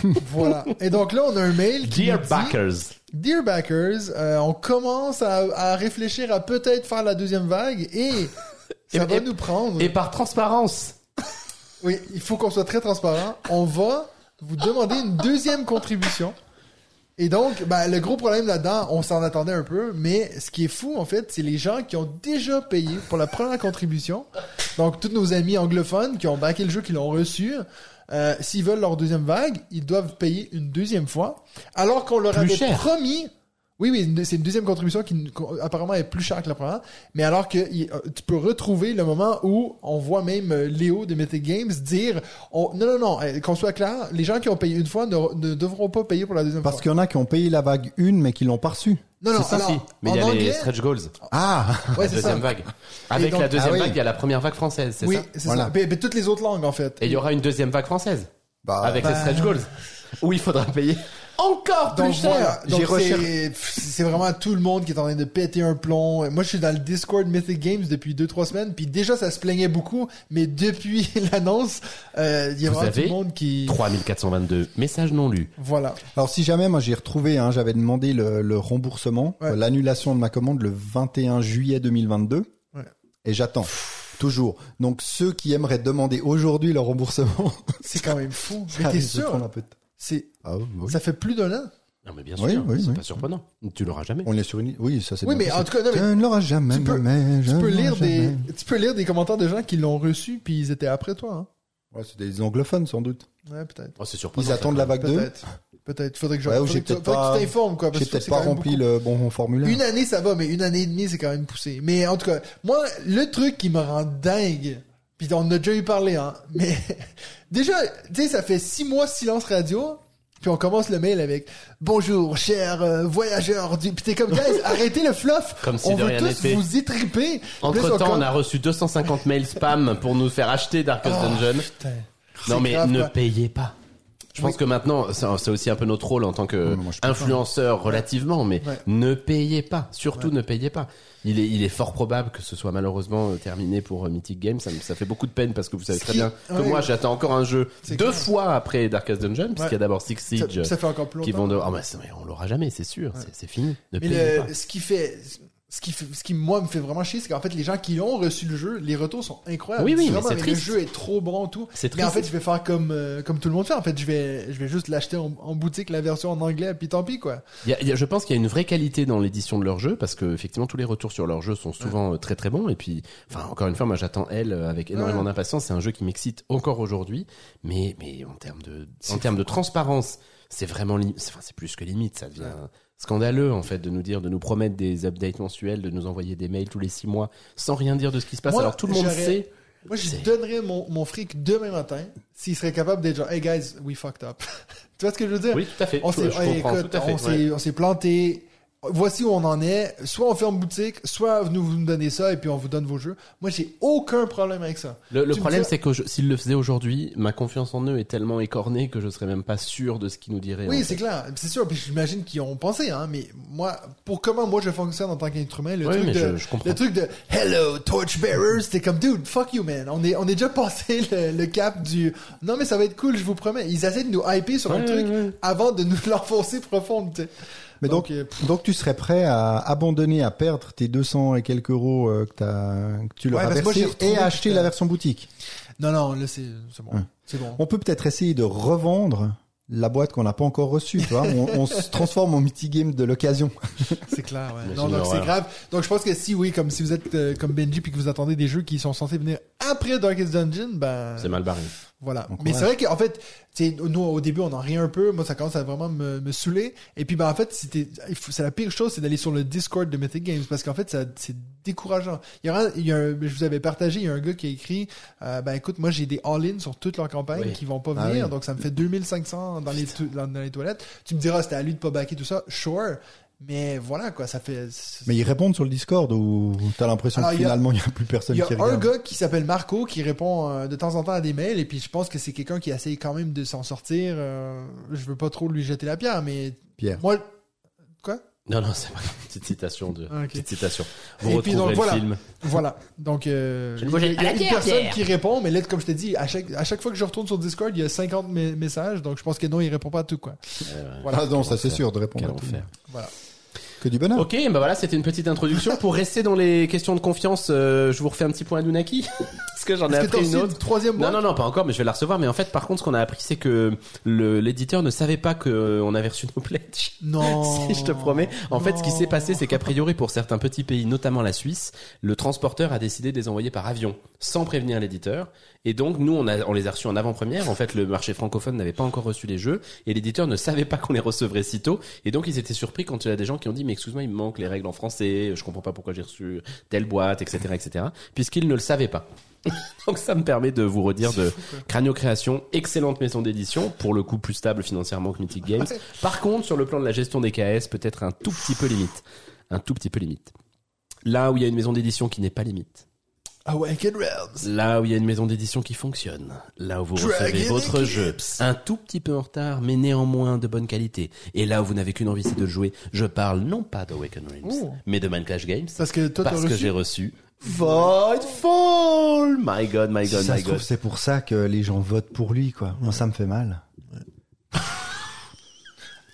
<laughs> Voilà. Et donc là on a un mail qui Dear nous dit, backers. Dear backers, euh, on commence à, à réfléchir à peut-être faire la deuxième vague et ça Et- va et- nous prendre. Et par transparence. Oui, il faut qu'on soit très transparent. On va vous demander une deuxième contribution. Et donc, ben, le gros problème là-dedans, on s'en attendait un peu, mais ce qui est fou, en fait, c'est les gens qui ont déjà payé pour la première contribution. Donc, tous nos amis anglophones qui ont backé le jeu, qui l'ont reçu, euh, s'ils veulent leur deuxième vague, ils doivent payer une deuxième fois, alors qu'on leur Plus avait cher. promis oui, oui, une- c'est une deuxième contribution qui apparemment est plus chère que la première. Mais alors que euh, tu peux retrouver le moment où on voit même euh, Léo de Mythic Games dire on- non, non, non, euh, qu'on soit clair, les gens qui ont payé une fois ne, ne devront pas payer pour la deuxième Parce fois. qu'il y en a qui ont payé la vague 1 mais qui l'ont pas reçu. Non, non, c'est ça, alors, si. Mais il y a les stretch goals. Ah ouais, la ça. deuxième vague. Avec donc- la deuxième Ah oui. vague, il y a la première vague française, c'est Oui, ça c'est Voilà. ça. Mais, mais toutes les autres langues, en fait. Et il y aura une deuxième vague française. Bah, avec les bah, stretch goals. <laughs> Où il faudra payer encore plus Donc cher. voilà, J'ai donc c'est c'est vraiment tout le monde qui est en train de péter un plomb. Moi, je suis dans le Discord Mythic Games depuis deux trois semaines, puis déjà ça se plaignait beaucoup, mais depuis <laughs> l'annonce, euh, il y a Vous vraiment tout le monde qui 3422 messages non lus. voilà. Alors si jamais moi j'ai retrouvé, hein, j'avais demandé le, le remboursement, Ouais. euh, l'annulation de ma commande le 21 juillet 2022, Ouais. et j'attends toujours. Donc ceux qui aimeraient demander aujourd'hui le remboursement, C'est quand même fou. <laughs> Mais t'es risque de sûr? un peu de temps. C'est Ah oui, ça fait plus d'un an. Non mais bien Oui, sûr, oui, c'est oui. pas surprenant. Tu l'auras jamais. On est sur une, oui ça c'est. Oui, bien mais en tout cas, non, mais Je ne l'aurai jamais, tu peux- jamais, tu lire des jamais. tu peux lire des commentaires de gens qui l'ont reçu puis ils étaient après toi. Hein. Ouais, c'est des anglophones sans doute. Ouais, peut-être. Oh, c'est surprenant. Ils attendent la vague 2 Peut-être. Peut-être. Faudrait que je Ouais, ou faudrait j'ai que tu- peut-être faudrait que pas- tu t'informes quoi. J'ai peut-être c'est pas rempli beaucoup. le bon formulaire. Une année, ça va, mais une année et demie, c'est quand même poussé. Mais en tout cas, moi, le truc qui me rend dingue, puis on en a déjà eu parlé, hein, mais <laughs> déjà, tu sais, ça fait six mois silence radio, puis on commence le mail avec « Bonjour, chers euh, voyageurs du... » Puis t'es comme « Guys, <laughs> arrêtez le fluff! Comme si on de veut rien tous n'était. vous étriper! » Entre temps, on a reçu 250 mails spam pour nous faire acheter Darkest Oh, Dungeon. putain. Non C'est mais grave, ne quoi. payez pas. Je pense que maintenant, c'est aussi un peu notre rôle en tant que moi, influenceur relativement, mais Ouais. ne payez pas, surtout Ouais. ne payez pas. Il est, il est fort probable que ce soit malheureusement euh, terminé pour euh, Mythic Games. Ça, fait beaucoup de peine parce que vous savez très bien que ouais. moi j'attends encore un jeu deux clair. fois après Darkest Dungeon, puisqu'il y a d'abord Six Siege Ça, ça fait encore plus qui vont de. Ah bah, on l'aura jamais, c'est sûr, c'est- c'est fini. Ne Mais payez le- pas. ce qui fait, ce qui ce qui moi me fait vraiment chier, c'est qu'en fait les gens qui ont reçu le jeu, les retours sont incroyables. Oui, oui, C'est le jeu est trop bon tout. C'est Mais en fait, je vais faire comme euh, comme tout le monde fait. En fait, je vais je vais juste l'acheter en, en boutique la version en anglais, puis tant pis quoi. Y a- y a- je pense qu'il y a une vraie qualité dans l'édition de leur jeu parce que effectivement tous les retours sur leur jeu sont souvent euh, très très bons et puis enfin encore une fois moi j'attends elle euh, avec énormément Ouais. d'impatience c'est un jeu qui m'excite encore aujourd'hui mais mais en termes de en termes de transparence c'est vraiment c'est- enfin c'est plus que limite ça devient scandaleux en fait de nous dire de nous promettre des updates mensuels de nous envoyer des mails tous les six mois sans rien dire de ce qui se passe Moi, alors tout le monde sait Moi, je donnerais mon, mon fric demain matin s'il serait capable d'être genre, hey guys, we fucked up. <laughs> tu vois ce que je veux dire? oui tout à fait s'est, s'est, on s'est planté. Voici où on en est. Soit on ferme boutique, soit vous nous, vous nous donnez ça et puis on vous donne vos jeux. Moi, j'ai aucun problème avec ça. Le, problème, c'est que je- s'il le faisait aujourd'hui, ma confiance en eux est tellement écornée que je serais même pas sûr de ce qu'ils nous diraient. en Oui, c'est clair. C'est sûr. Puis j'imagine qu'ils ont pensé, hein. Mais moi, pour comment moi je fonctionne en tant qu'être humain, le Oui, truc de, je- je comprends. le truc de Hello Torchbearers, c'était comme dude, fuck you man. On est, on est déjà <laughs> passé le, le cap du non mais ça va être cool, je vous promets. Ils essaient de nous hyper sur un Ouais, truc ouais, ouais. avant de nous <laughs> l'enfoncer profond. tu sais. Mais donc, euh, donc tu serais prêt à abandonner, à perdre tes 200 et quelques euros euh, que, t'as- que tu leur Ouais, as moi, retrouvé et à acheter la version boutique? non non, là c'est, bon, Ouais. c'est bon. On peut peut-être essayer de revendre la boîte qu'on n'a pas encore reçue, tu vois. On, on se <laughs> transforme en mythic game de l'occasion. C'est clair, ouais. Mais Non, donc c'est grave. Donc je pense que si, oui, comme si vous êtes euh, comme Benji puis que vous attendez des jeux qui sont censés venir après Darkest Dungeon, ben C'est mal barré. Voilà. Bon Mais c'est vrai qu'en fait, tu sais, nous au début on en rit un peu. Moi ça commence à vraiment me, me saouler. Et puis ben en fait, c'était, c'est la pire chose, c'est d'aller sur le Discord de Mythic Games parce qu'en fait ça, c'est décourageant. Il y il y a un, je vous avais partagé, il y a un gars qui a écrit, euh, ben écoute, moi j'ai des all-in sur toute leur campagne Oui. qui vont pas Ah venir, oui. donc ça me fait 2500 dans les, dans les toilettes. Tu me diras, c'était à lui de pas backer tout ça, sure. Mais voilà quoi, ça fait. Mais ils répondent sur le Discord ou t'as l'impression que il y a- finalement il n'y a plus personne Il y a qui un regarde. gars qui s'appelle Marco qui répond euh, de temps en temps à des mails et puis je pense que c'est quelqu'un qui essaye quand même de s'en sortir. euh, je veux pas trop lui jeter la pierre, mais Pierre. moi, quoi? Non, non, c'est pas une petite citation de, Ah, <laughs> ok. petite citation. Vous Et puis, retrouverez donc, le voilà. film. Voilà. Donc, euh, il y a, une pierre, personne Pierre. qui répond, mais là, comme je te dis, à chaque, à chaque fois que je retourne sur Discord, il y a 50 mé- messages, donc je pense que non, il répond pas à tout, quoi. Voilà, non, ça c'est sûr de répondre Quel à tout. enfer. Voilà. Que du. Ok, bah voilà, c'était une petite introduction. Pour rester dans les questions de confiance, euh, je vous refais un petit point à Dunaki. Parce que j'en ai appris une autre. troisième Non, boîte non, non, pas encore, mais je vais la recevoir. Mais en fait, par contre, ce qu'on a appris, c'est que le, l'éditeur ne savait pas qu'on avait reçu nos pledges. Non. <laughs> Si, je te promets. En fait, ce qui s'est passé, c'est qu'a priori, pour certains petits pays, notamment la Suisse, le transporteur a décidé de les envoyer par avion, sans prévenir l'éditeur. Et donc, nous, on, a, on les a reçus en avant-première. En fait, le marché francophone n'avait pas encore reçu les jeux, et l'éditeur ne savait pas qu'on les recevrait si tôt. Et donc, ils étaient surpris quand il y a des gens qui ont dit, mais excuse-moi, il me manque les règles en français, je comprends pas pourquoi j'ai reçu telle boîte, etc., etc., puisqu'ils ne le savaient pas. <laughs> donc, ça me permet de vous redire de Cranio Création, excellente maison d'édition, pour le coup plus stable financièrement que Mythic Games. Par contre, sur le plan de la gestion des KS, peut-être un tout petit peu limite. Un tout petit peu limite. Là où il y a une maison d'édition qui n'est pas limite. Awakened Realms. Là où il y a une maison d'édition qui fonctionne. Là où vous Dragon recevez votre jeu. Un tout petit peu en retard, mais néanmoins de bonne qualité. Et là où vous n'avez qu'une envie, c'est de jouer. Je parle non pas d'Awaken Realms, mais de Minecraft Games. Parce que toi, Parce que j'ai reçu Voidfall! My god, my Si god, ça my se trouve, god. c'est pour ça que les gens votent pour lui, quoi. Moi, ça me fait mal. <laughs>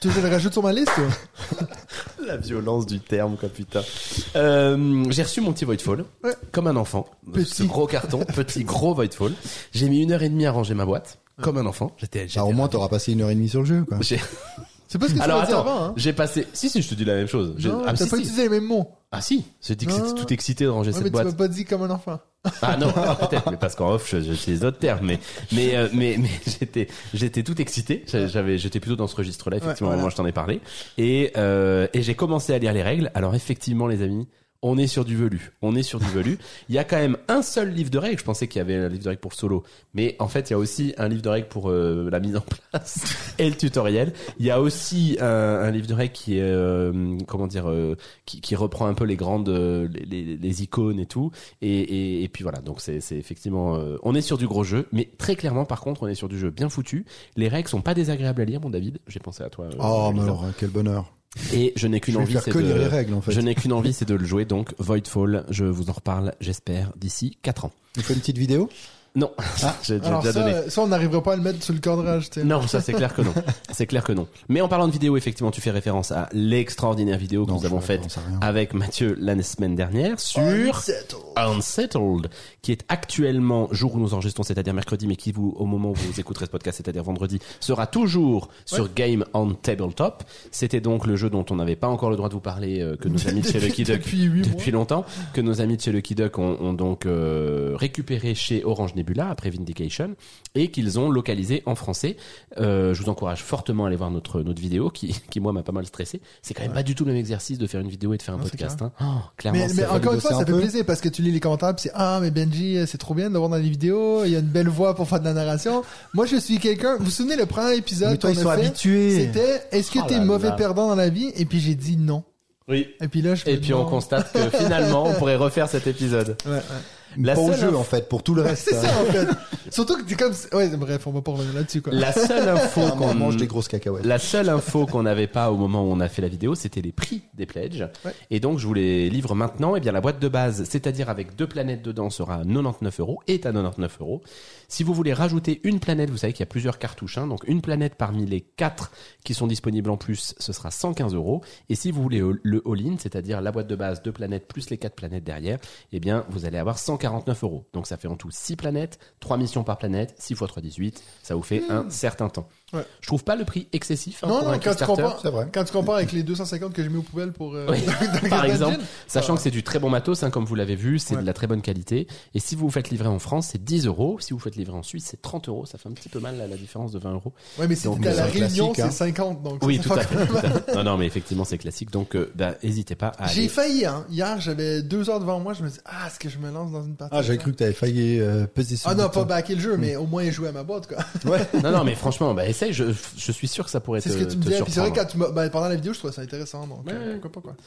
Tu veux que je rajoute sur ma liste <laughs> La violence du terme, quoi, putain. Euh, j'ai reçu mon petit Voidfall, Ouais. comme un enfant. Petit. Ce gros carton, petit gros Voidfall. J'ai mis une heure et demie à ranger ma boîte, comme un enfant. J'étais, j'étais Bah, au moins, t'auras passé une heure et demie sur le jeu, quoi. J'ai- <laughs> C'est pas ce que tu Alors m'as dit attends, avant, hein j'ai passé. Si si, je te dis la même chose. J'ai- Non, ah, t'as si, pas si. utilisé les mêmes mots. Ah si, j'ai dit que Non. c'était tout excité de ranger Ouais, mais cette tu m'as pas dit comme un enfant. Ah <laughs> non, peut-être, mais parce qu'en off, je- j'utilise d'autres termes, mais mais euh, mais mais <laughs> j'étais j'étais tout excité. J'a- J'avais j'étais plutôt dans ce registre-là effectivement. Ouais, voilà. Moi, je t'en ai parlé et euh, et j'ai commencé à lire les règles. Alors effectivement, les amis, On est sur du velu. On est sur du velu. Il y a quand même un seul livre de règles. Je pensais qu'il y avait un livre de règles pour solo, mais en fait, il y a aussi un livre de règles pour euh, la mise en place <laughs> et le tutoriel. Il y a aussi un, un livre de règles qui est euh, comment dire, euh, qui, qui reprend un peu les grandes, euh, les, les- les icônes et tout. Et, et, et puis voilà. Donc c'est effectivement, euh, on est sur du gros jeu, mais très clairement, par contre, on est sur du jeu bien foutu. Les règles sont pas désagréables à lire, mon David. J'ai pensé à toi. Oh, mais Lisa. alors, quel bonheur. Et je n'ai qu'une envie, c'est de... lire les règles, en fait. Je n'ai qu'une envie, c'est de le jouer. Donc Voidfall, je vous en reparle, j'espère, d'ici 4 ans. On fait une petite vidéo? Non, <laughs> j'ai déjà donné. ça, ça, on n'arriverait pas à le mettre sur le cadrage. Non, ça c'est clair que non. <laughs> C'est clair que non. Mais en parlant de vidéo, effectivement, tu fais référence à l'extraordinaire vidéo que Non, nous avons faite avec Mathieu la semaine dernière sur Unsettled, qui est actuellement, jour où nous enregistrons, c'est-à-dire mercredi, mais qui vous, au moment où vous écouterez ce podcast, c'est-à-dire vendredi, sera toujours sur Game on Tabletop. C'était donc le jeu dont on n'avait pas encore le droit de vous parler, euh, que nos amis de chez Lucky <laughs> Duck depuis depuis longtemps, que nos amis de chez Lucky Duck ont, ont donc euh, récupéré chez Orange Nebula après Vindication et qu'ils ont localisé en français. Euh, je vous encourage fortement à aller voir notre notre vidéo qui <laughs> qui moi m'a pas mal stressé. C'est quand même pas du tout le même exercice de faire une vidéo et de faire un Non, podcast. Hein. Oh, clairement, Mais, encore une fois, un ça fait peu. plaisir parce que tu lis les commentaires, c'est ah mais Benji, c'est trop bien de le voir dans les vidéos. Il y a une belle voix pour faire de la narration. Moi, je suis quelqu'un. Vous vous souvenez le premier épisode Mais toi, qu'on ils a sont fait, habitués. C'était est-ce que Oh t'es mauvais là. perdant dans la vie? Et puis j'ai dit non. Oui. Et puis là, je Et puis on constate que finalement on pourrait refaire cet épisode. Ouais, ouais. La Pas au seule jeu, en fait, pour tout le reste. <laughs> C'est ça en fait. <laughs> Surtout que t'es comme ouais bref, on va pas revenir là-dessus quoi. La seule <laughs> info qu'on on mange des grosses cacahuètes. La seule info qu'on n'avait pas au moment où on a fait la vidéo, c'était les prix des pledges. Ouais. Et donc, je vous les livre maintenant. Et bien, la boîte de base, c'est-à-dire avec deux planètes dedans, sera à 99 euros, est à 99 euros. Si vous voulez rajouter une planète, vous savez qu'il y a plusieurs cartouches, hein, donc une planète parmi les quatre qui sont disponibles en plus, ce sera 115 euros. Et si vous voulez le all-in, c'est-à-dire la boîte de base, deux planètes plus les quatre planètes derrière, eh bien, vous allez avoir 149 euros. Donc, ça fait en tout 6 planètes, 3 missions par planète, 6 x 3, 18. Ça vous fait un certain temps. Ouais. Je trouve pas le prix excessif hein, non pour non, un quand tu compares, c'est vrai. quand tu compares avec les <laughs> 250 que j'ai mis aux poubelles pour euh, Oui, <laughs> par exemple, Engine, sachant que c'est du très bon matos, hein, comme vous l'avez vu, c'est Ouais. de la très bonne qualité. Et si vous vous faites livrer en France, c'est 10 euros. Si vous faites livrer en Suisse, c'est 30 euros. Ça fait un petit peu mal, là, la différence de 20 euros. Ouais, mais si à la c'est Réunion, hein. c'est 50 donc. Oui, tout à fait. tout à fait. Non, non, mais effectivement, c'est classique. Donc, euh, bah, hésitez pas à J'ai aller. failli hein. Hier, j'avais deux heures devant moi, je me dis ah est-ce que je me lance dans une partie Ah, j'avais cru que t'avais failli euh, peser sur Ah non, pas backer le jeu, mais au moins jouer à ma boîte quoi. <laughs> Non, non, mais franchement, bah, essaye. Je, je suis sûr que ça pourrait C'est te, ce que tu me disais. Puis c'est vrai surprendre. quand tu m'as, ben, pendant la vidéo, je trouvais ça intéressant, donc Ouais, euh, ouais. pourquoi pas quoi.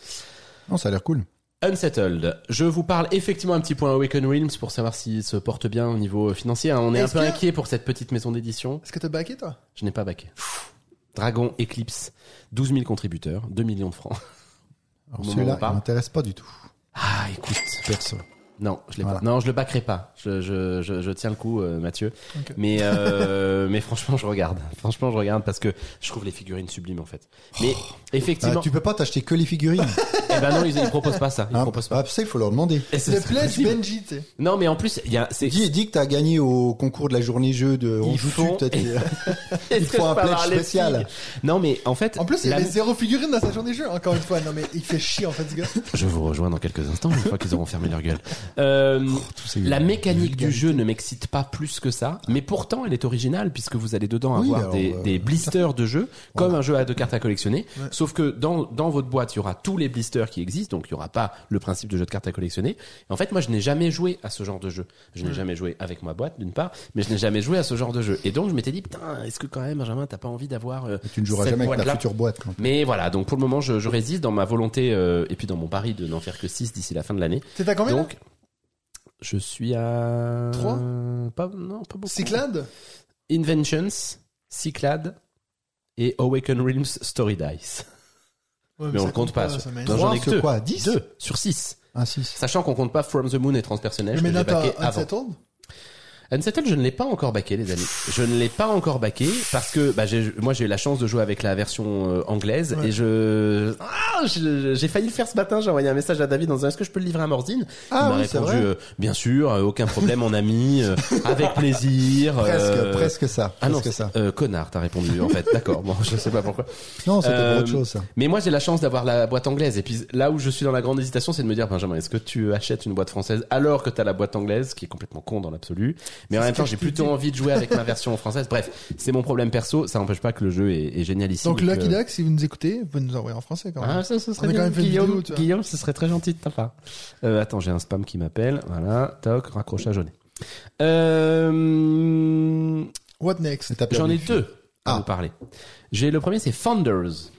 Non, ça a l'air cool. Unsettled. Je vous parle effectivement un petit point Awaken Realms pour savoir s'il se porte bien au niveau financier. hein. On est un Est-ce peu que- inquiet pour cette petite maison d'édition. Est-ce que t'as backé toi? Je n'ai pas baqué. Dragon Eclipse, 12 000 contributeurs, 2 millions de francs. Alors Au moment où celui-là, parle. il m'intéresse pas du tout. Ah, écoute. Perso. Non, je l'ai Voilà. pas. Non, je le backerai pas. Je, je, je, je tiens le coup, euh, Mathieu. Mais, euh, <laughs> mais franchement, je regarde. Franchement, je regarde parce que je trouve les figurines sublimes, en fait. Mais, Ah, effectivement. tu peux pas t'acheter que les figurines. <laughs> Eh ben non, ils, ils proposent pas ça. Ils Hein proposent pas. ah, ça, il faut leur demander. Et ce Le serait pledge. Benji, tu sais. Non, mais en plus, il y a, c'est, Dis, dis que t'as gagné au concours de la journée jeu de Ils On joue font- peut-être. <laughs> Est-ce faut un pledge spécial. Non, mais en fait. En plus, il y avait zéro figurine dans sa journée jeu, encore une fois. Non, mais il fait chier, en fait, ce gars. Je vous rejoins dans quelques instants, une fois qu'ils auront fermé leur gueule. Euh, ces- la mécanique du jeu ne m'excite pas plus que ça, mais pourtant elle est originale puisque vous allez dedans Oui, avoir alors, des, euh, des blisters de jeu, comme un jeu à deux cartes à collectionner. Sauf que dans, dans votre boîte, il y aura tous les blisters qui existent, donc il y aura pas le principe de jeu de cartes à collectionner. Et en fait, moi, je n'ai jamais joué à ce genre de jeu. Je n'ai jamais joué avec ma boîte, d'une part, mais je n'ai jamais joué à ce genre de jeu. Et donc, je m'étais dit, putain, est-ce que quand même, Benjamin, t'as pas envie d'avoir euh, Tu ne joueras cette jamais avec la future boîte. Quand... mais voilà, donc pour le moment, je, je résiste dans ma volonté euh, et puis dans mon pari de n'en faire que 6 d'ici la fin de l'année. T'es à combien Donc, je suis à... Trois? Pas, non, pas beaucoup. Cyclade Inventions, Cyclade et Awaken Realms Story Dice. Ouais, Mais on ça le compte pas. ça. Non, j'en ai Trois que deux. quoi? 10 Deux sur 6. Ah, 6. Sachant qu'on compte pas From the Moon et Transpersonnage Mais t'as avant. Unsettled je ne l'ai pas encore baqué, les amis. Je ne l'ai pas encore baqué parce que bah, j'ai, moi j'ai eu la chance de jouer avec la version euh, anglaise Ouais. et je, ah, j'ai failli le faire ce matin. J'ai envoyé un message à David en disant est-ce que je peux le livrer à Morzine? Ah Il m'a oui, répondu euh, bien sûr, euh, aucun problème, mon ami, euh, avec <laughs> plaisir. Presque, euh, presque ça. Ah non, presque ça. euh, connard, t'as répondu en fait. D'accord, bon, je sais pas pourquoi. Non, c'était pour autre chose, ça. Mais moi, j'ai la chance d'avoir la boîte anglaise. Et puis là où je suis dans la grande hésitation, c'est de me dire, Benjamin, est-ce que tu achètes une boîte française alors que t'as la boîte anglaise, qui est complètement con dans l'absolu? Mais en même temps, j'ai plutôt dit. envie de jouer avec ma version française. Bref, c'est mon problème perso. Ça n'empêche pas que le jeu est, est génial ici. Donc, Lucky que- Duck, si vous nous écoutez, vous nous envoyez en français quand même. Ah, ça, ce serait bien. quand même Guillaume, vidéo. Guillaume, ce serait très gentil de ta part. Euh, attends, j'ai un spam qui m'appelle. Voilà, toc, raccrochage au nez. Euh, What next? J'en ai deux à Ah. vous parler. J'ai le premier, c'est Founders.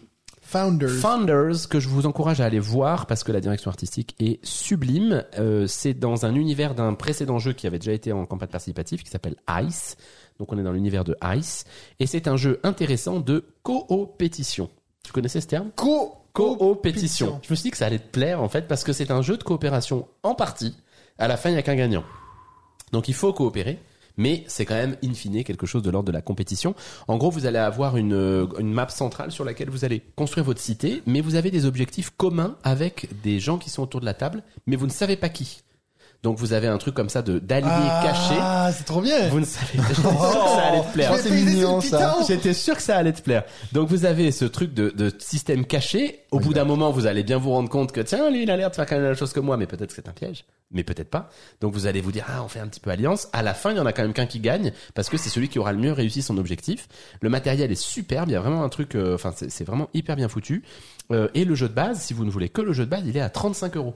Founders. Founders que je vous encourage à aller voir parce que la direction artistique est sublime. Euh, c'est dans un univers d'un précédent jeu qui avait déjà été en campagne participative qui s'appelle Ice. Donc on est dans l'univers de Ice et c'est un jeu intéressant de coopétition. Tu connaissais ce terme? Co Coopétition. Je me suis dit que ça allait te plaire en fait parce que c'est un jeu de coopération en partie. À la fin, il n'y a qu'un gagnant. Donc il faut coopérer. Mais c'est quand même, in fine, quelque chose de l'ordre de la compétition. En gros, vous allez avoir une, euh, une map centrale sur laquelle vous allez construire votre cité, mais vous avez des objectifs communs avec des gens qui sont autour de la table, mais vous ne savez pas qui. Donc vous avez un truc comme ça de d'alliés cachés. Ah, c'est trop bien. Vous ne savez pas. J'étais <laughs> sûr que ça allait te plaire. C'est mignon, ça. J'étais sûr que ça allait te plaire. Donc vous avez ce truc de, de système caché. Au bout d'un moment, vous allez bien vous rendre compte que tiens, lui, il a l'air de faire quand même la même chose que moi, mais peut-être que c'est un piège, mais peut-être pas. Donc vous allez vous dire ah, on fait un petit peu alliance. À la fin, il y en a quand même qu'un qui gagne parce que c'est celui qui aura le mieux réussi son objectif. Le matériel est superbe. Il y a vraiment un truc. euh, Enfin, c'est c'est vraiment hyper bien foutu. Euh, et le jeu de base, si vous ne voulez que le jeu de base, il est à 35 euros.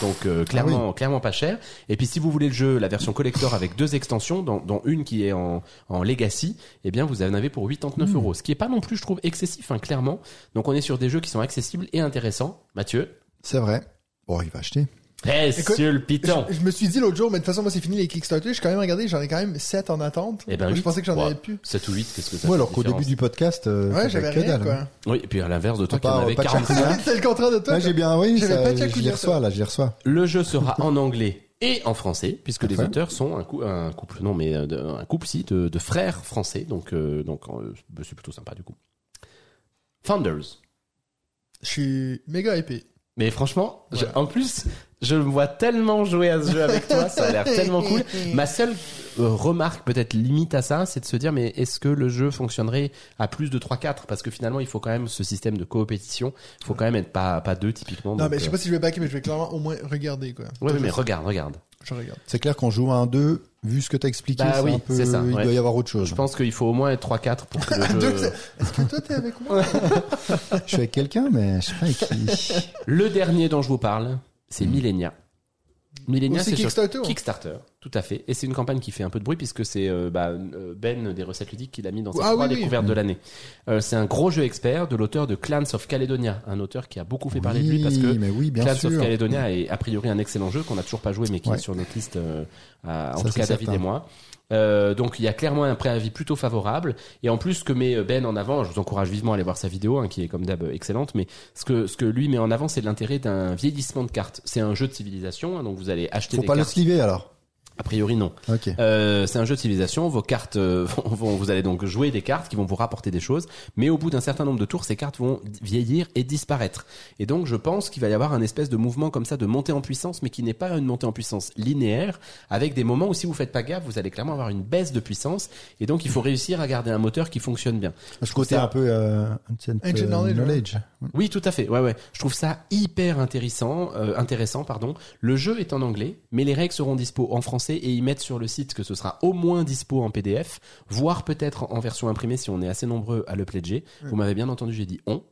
Donc euh, clairement, clairement pas cher. Et puis si vous voulez le jeu, la version collector avec deux extensions, dont, dont une qui est en, en legacy, eh bien vous en avez pour 89 euros. Ce qui est pas non plus, je trouve, excessif, hein, clairement. Donc on est sur des jeux qui sont accessibles et intéressants. Mathieu, C'est vrai. Bon, il va acheter. Monsieur le Piton. Je, je me suis dit l'autre jour, mais de toute façon, moi, c'est fini les Kickstarter. J'ai quand même regardé, j'en ai quand même 7 en attente. Eh ben Moi. Je pensais que j'en Ouais. avais plus. 7 ou 8, qu'est-ce que ça Ouais, fait alors qu'au début du podcast, euh, Ouais, j'avais que rien, dalle, quoi. hein. Oui, et puis à l'inverse de toi qui en avait pas de 45. Hein <laughs> c'est le contraire de toi. Là, j'ai bien, oui, de reçois, là, les reçois. Le jeu sera en anglais et en français, puisque les auteurs sont un, cou- un couple, non mais euh, de- un couple si de, de frères français, donc euh, donc euh, c'est plutôt sympa du coup. Founders. Je suis méga épais. Mais franchement, je- en plus, je me vois tellement jouer à ce jeu avec toi, ça a l'air tellement cool. <laughs> Ma seule euh, remarque, peut-être limite à ça, c'est de se dire, mais est-ce que le jeu fonctionnerait à plus de 3-4 Parce que finalement, il faut quand même ce système de coopétition. Il faut quand même être pas, pas deux, typiquement. Non, donc, mais je sais euh, pas si je vais backer, mais je vais clairement au moins regarder, quoi. Ouais, mais regarde, regarde. Je regarde. C'est clair qu'on joue à un 2, vu ce que t'as expliqué, Bah c'est oui, un peu, ça, il ouais. doit y avoir autre chose. Je pense qu'il faut au moins être 3-4 pour que le <laughs> jeu... Est-ce que toi, t'es avec moi? <laughs> Je suis avec quelqu'un, mais je sais pas avec qui. Le dernier dont je vous parle, c'est Millenia. Millenia, Aussi c'est Kickstarter. hein. Kickstarter, tout à fait. Et c'est une campagne qui fait un peu de bruit puisque c'est euh, bah, euh, Ben des recettes ludiques qui l'a mis dans ses Ah trois oui, oui. découvertes de l'année. Euh, c'est un gros jeu expert de l'auteur de Clans of Caledonia, un auteur qui a beaucoup fait parler de lui parce que Oui, mais oui, bien Clans of. Caledonia est a priori un excellent jeu qu'on n'a toujours pas joué mais qui Ouais. est sur notre liste, euh, à- en Ça, tout cas David certain. et moi. Euh, donc il y a clairement un préavis plutôt favorable et en plus ce que met Ben en avant, je vous encourage vivement à aller voir sa vidéo hein, qui est comme d'hab excellente, mais ce que ce que lui met en avant c'est l'intérêt d'un vieillissement de cartes. C'est un jeu de civilisation hein, donc vous allez acheter Faut des pas le cartes. sliver alors. A priori non. Euh, c'est un jeu de civilisation. Vos cartes euh, <laughs> vont, vont- vous allez donc jouer des cartes qui vont vous rapporter des choses, mais au bout d'un certain nombre de tours, ces cartes vont vieillir et disparaître. Et donc, je pense qu'il va y avoir un espèce de mouvement comme ça de montée en puissance, mais qui n'est pas une montée en puissance linéaire, avec des moments où si vous faites pas gaffe, vous allez clairement avoir une baisse de puissance. Et donc, il faut réussir à garder un moteur qui fonctionne bien. Je côté ça- un peu euh, ancient, Ancient euh, knowledge, knowledge. Oui, tout à fait. Ouais, ouais. Je trouve ça hyper intéressant, euh, intéressant, pardon. Le jeu est en anglais, mais les règles seront dispo en français et ils mettent sur le site que ce sera au moins dispo en PDF, voire peut-être en version imprimée si on est assez nombreux à le pledger. Vous m'avez bien entendu, j'ai dit on.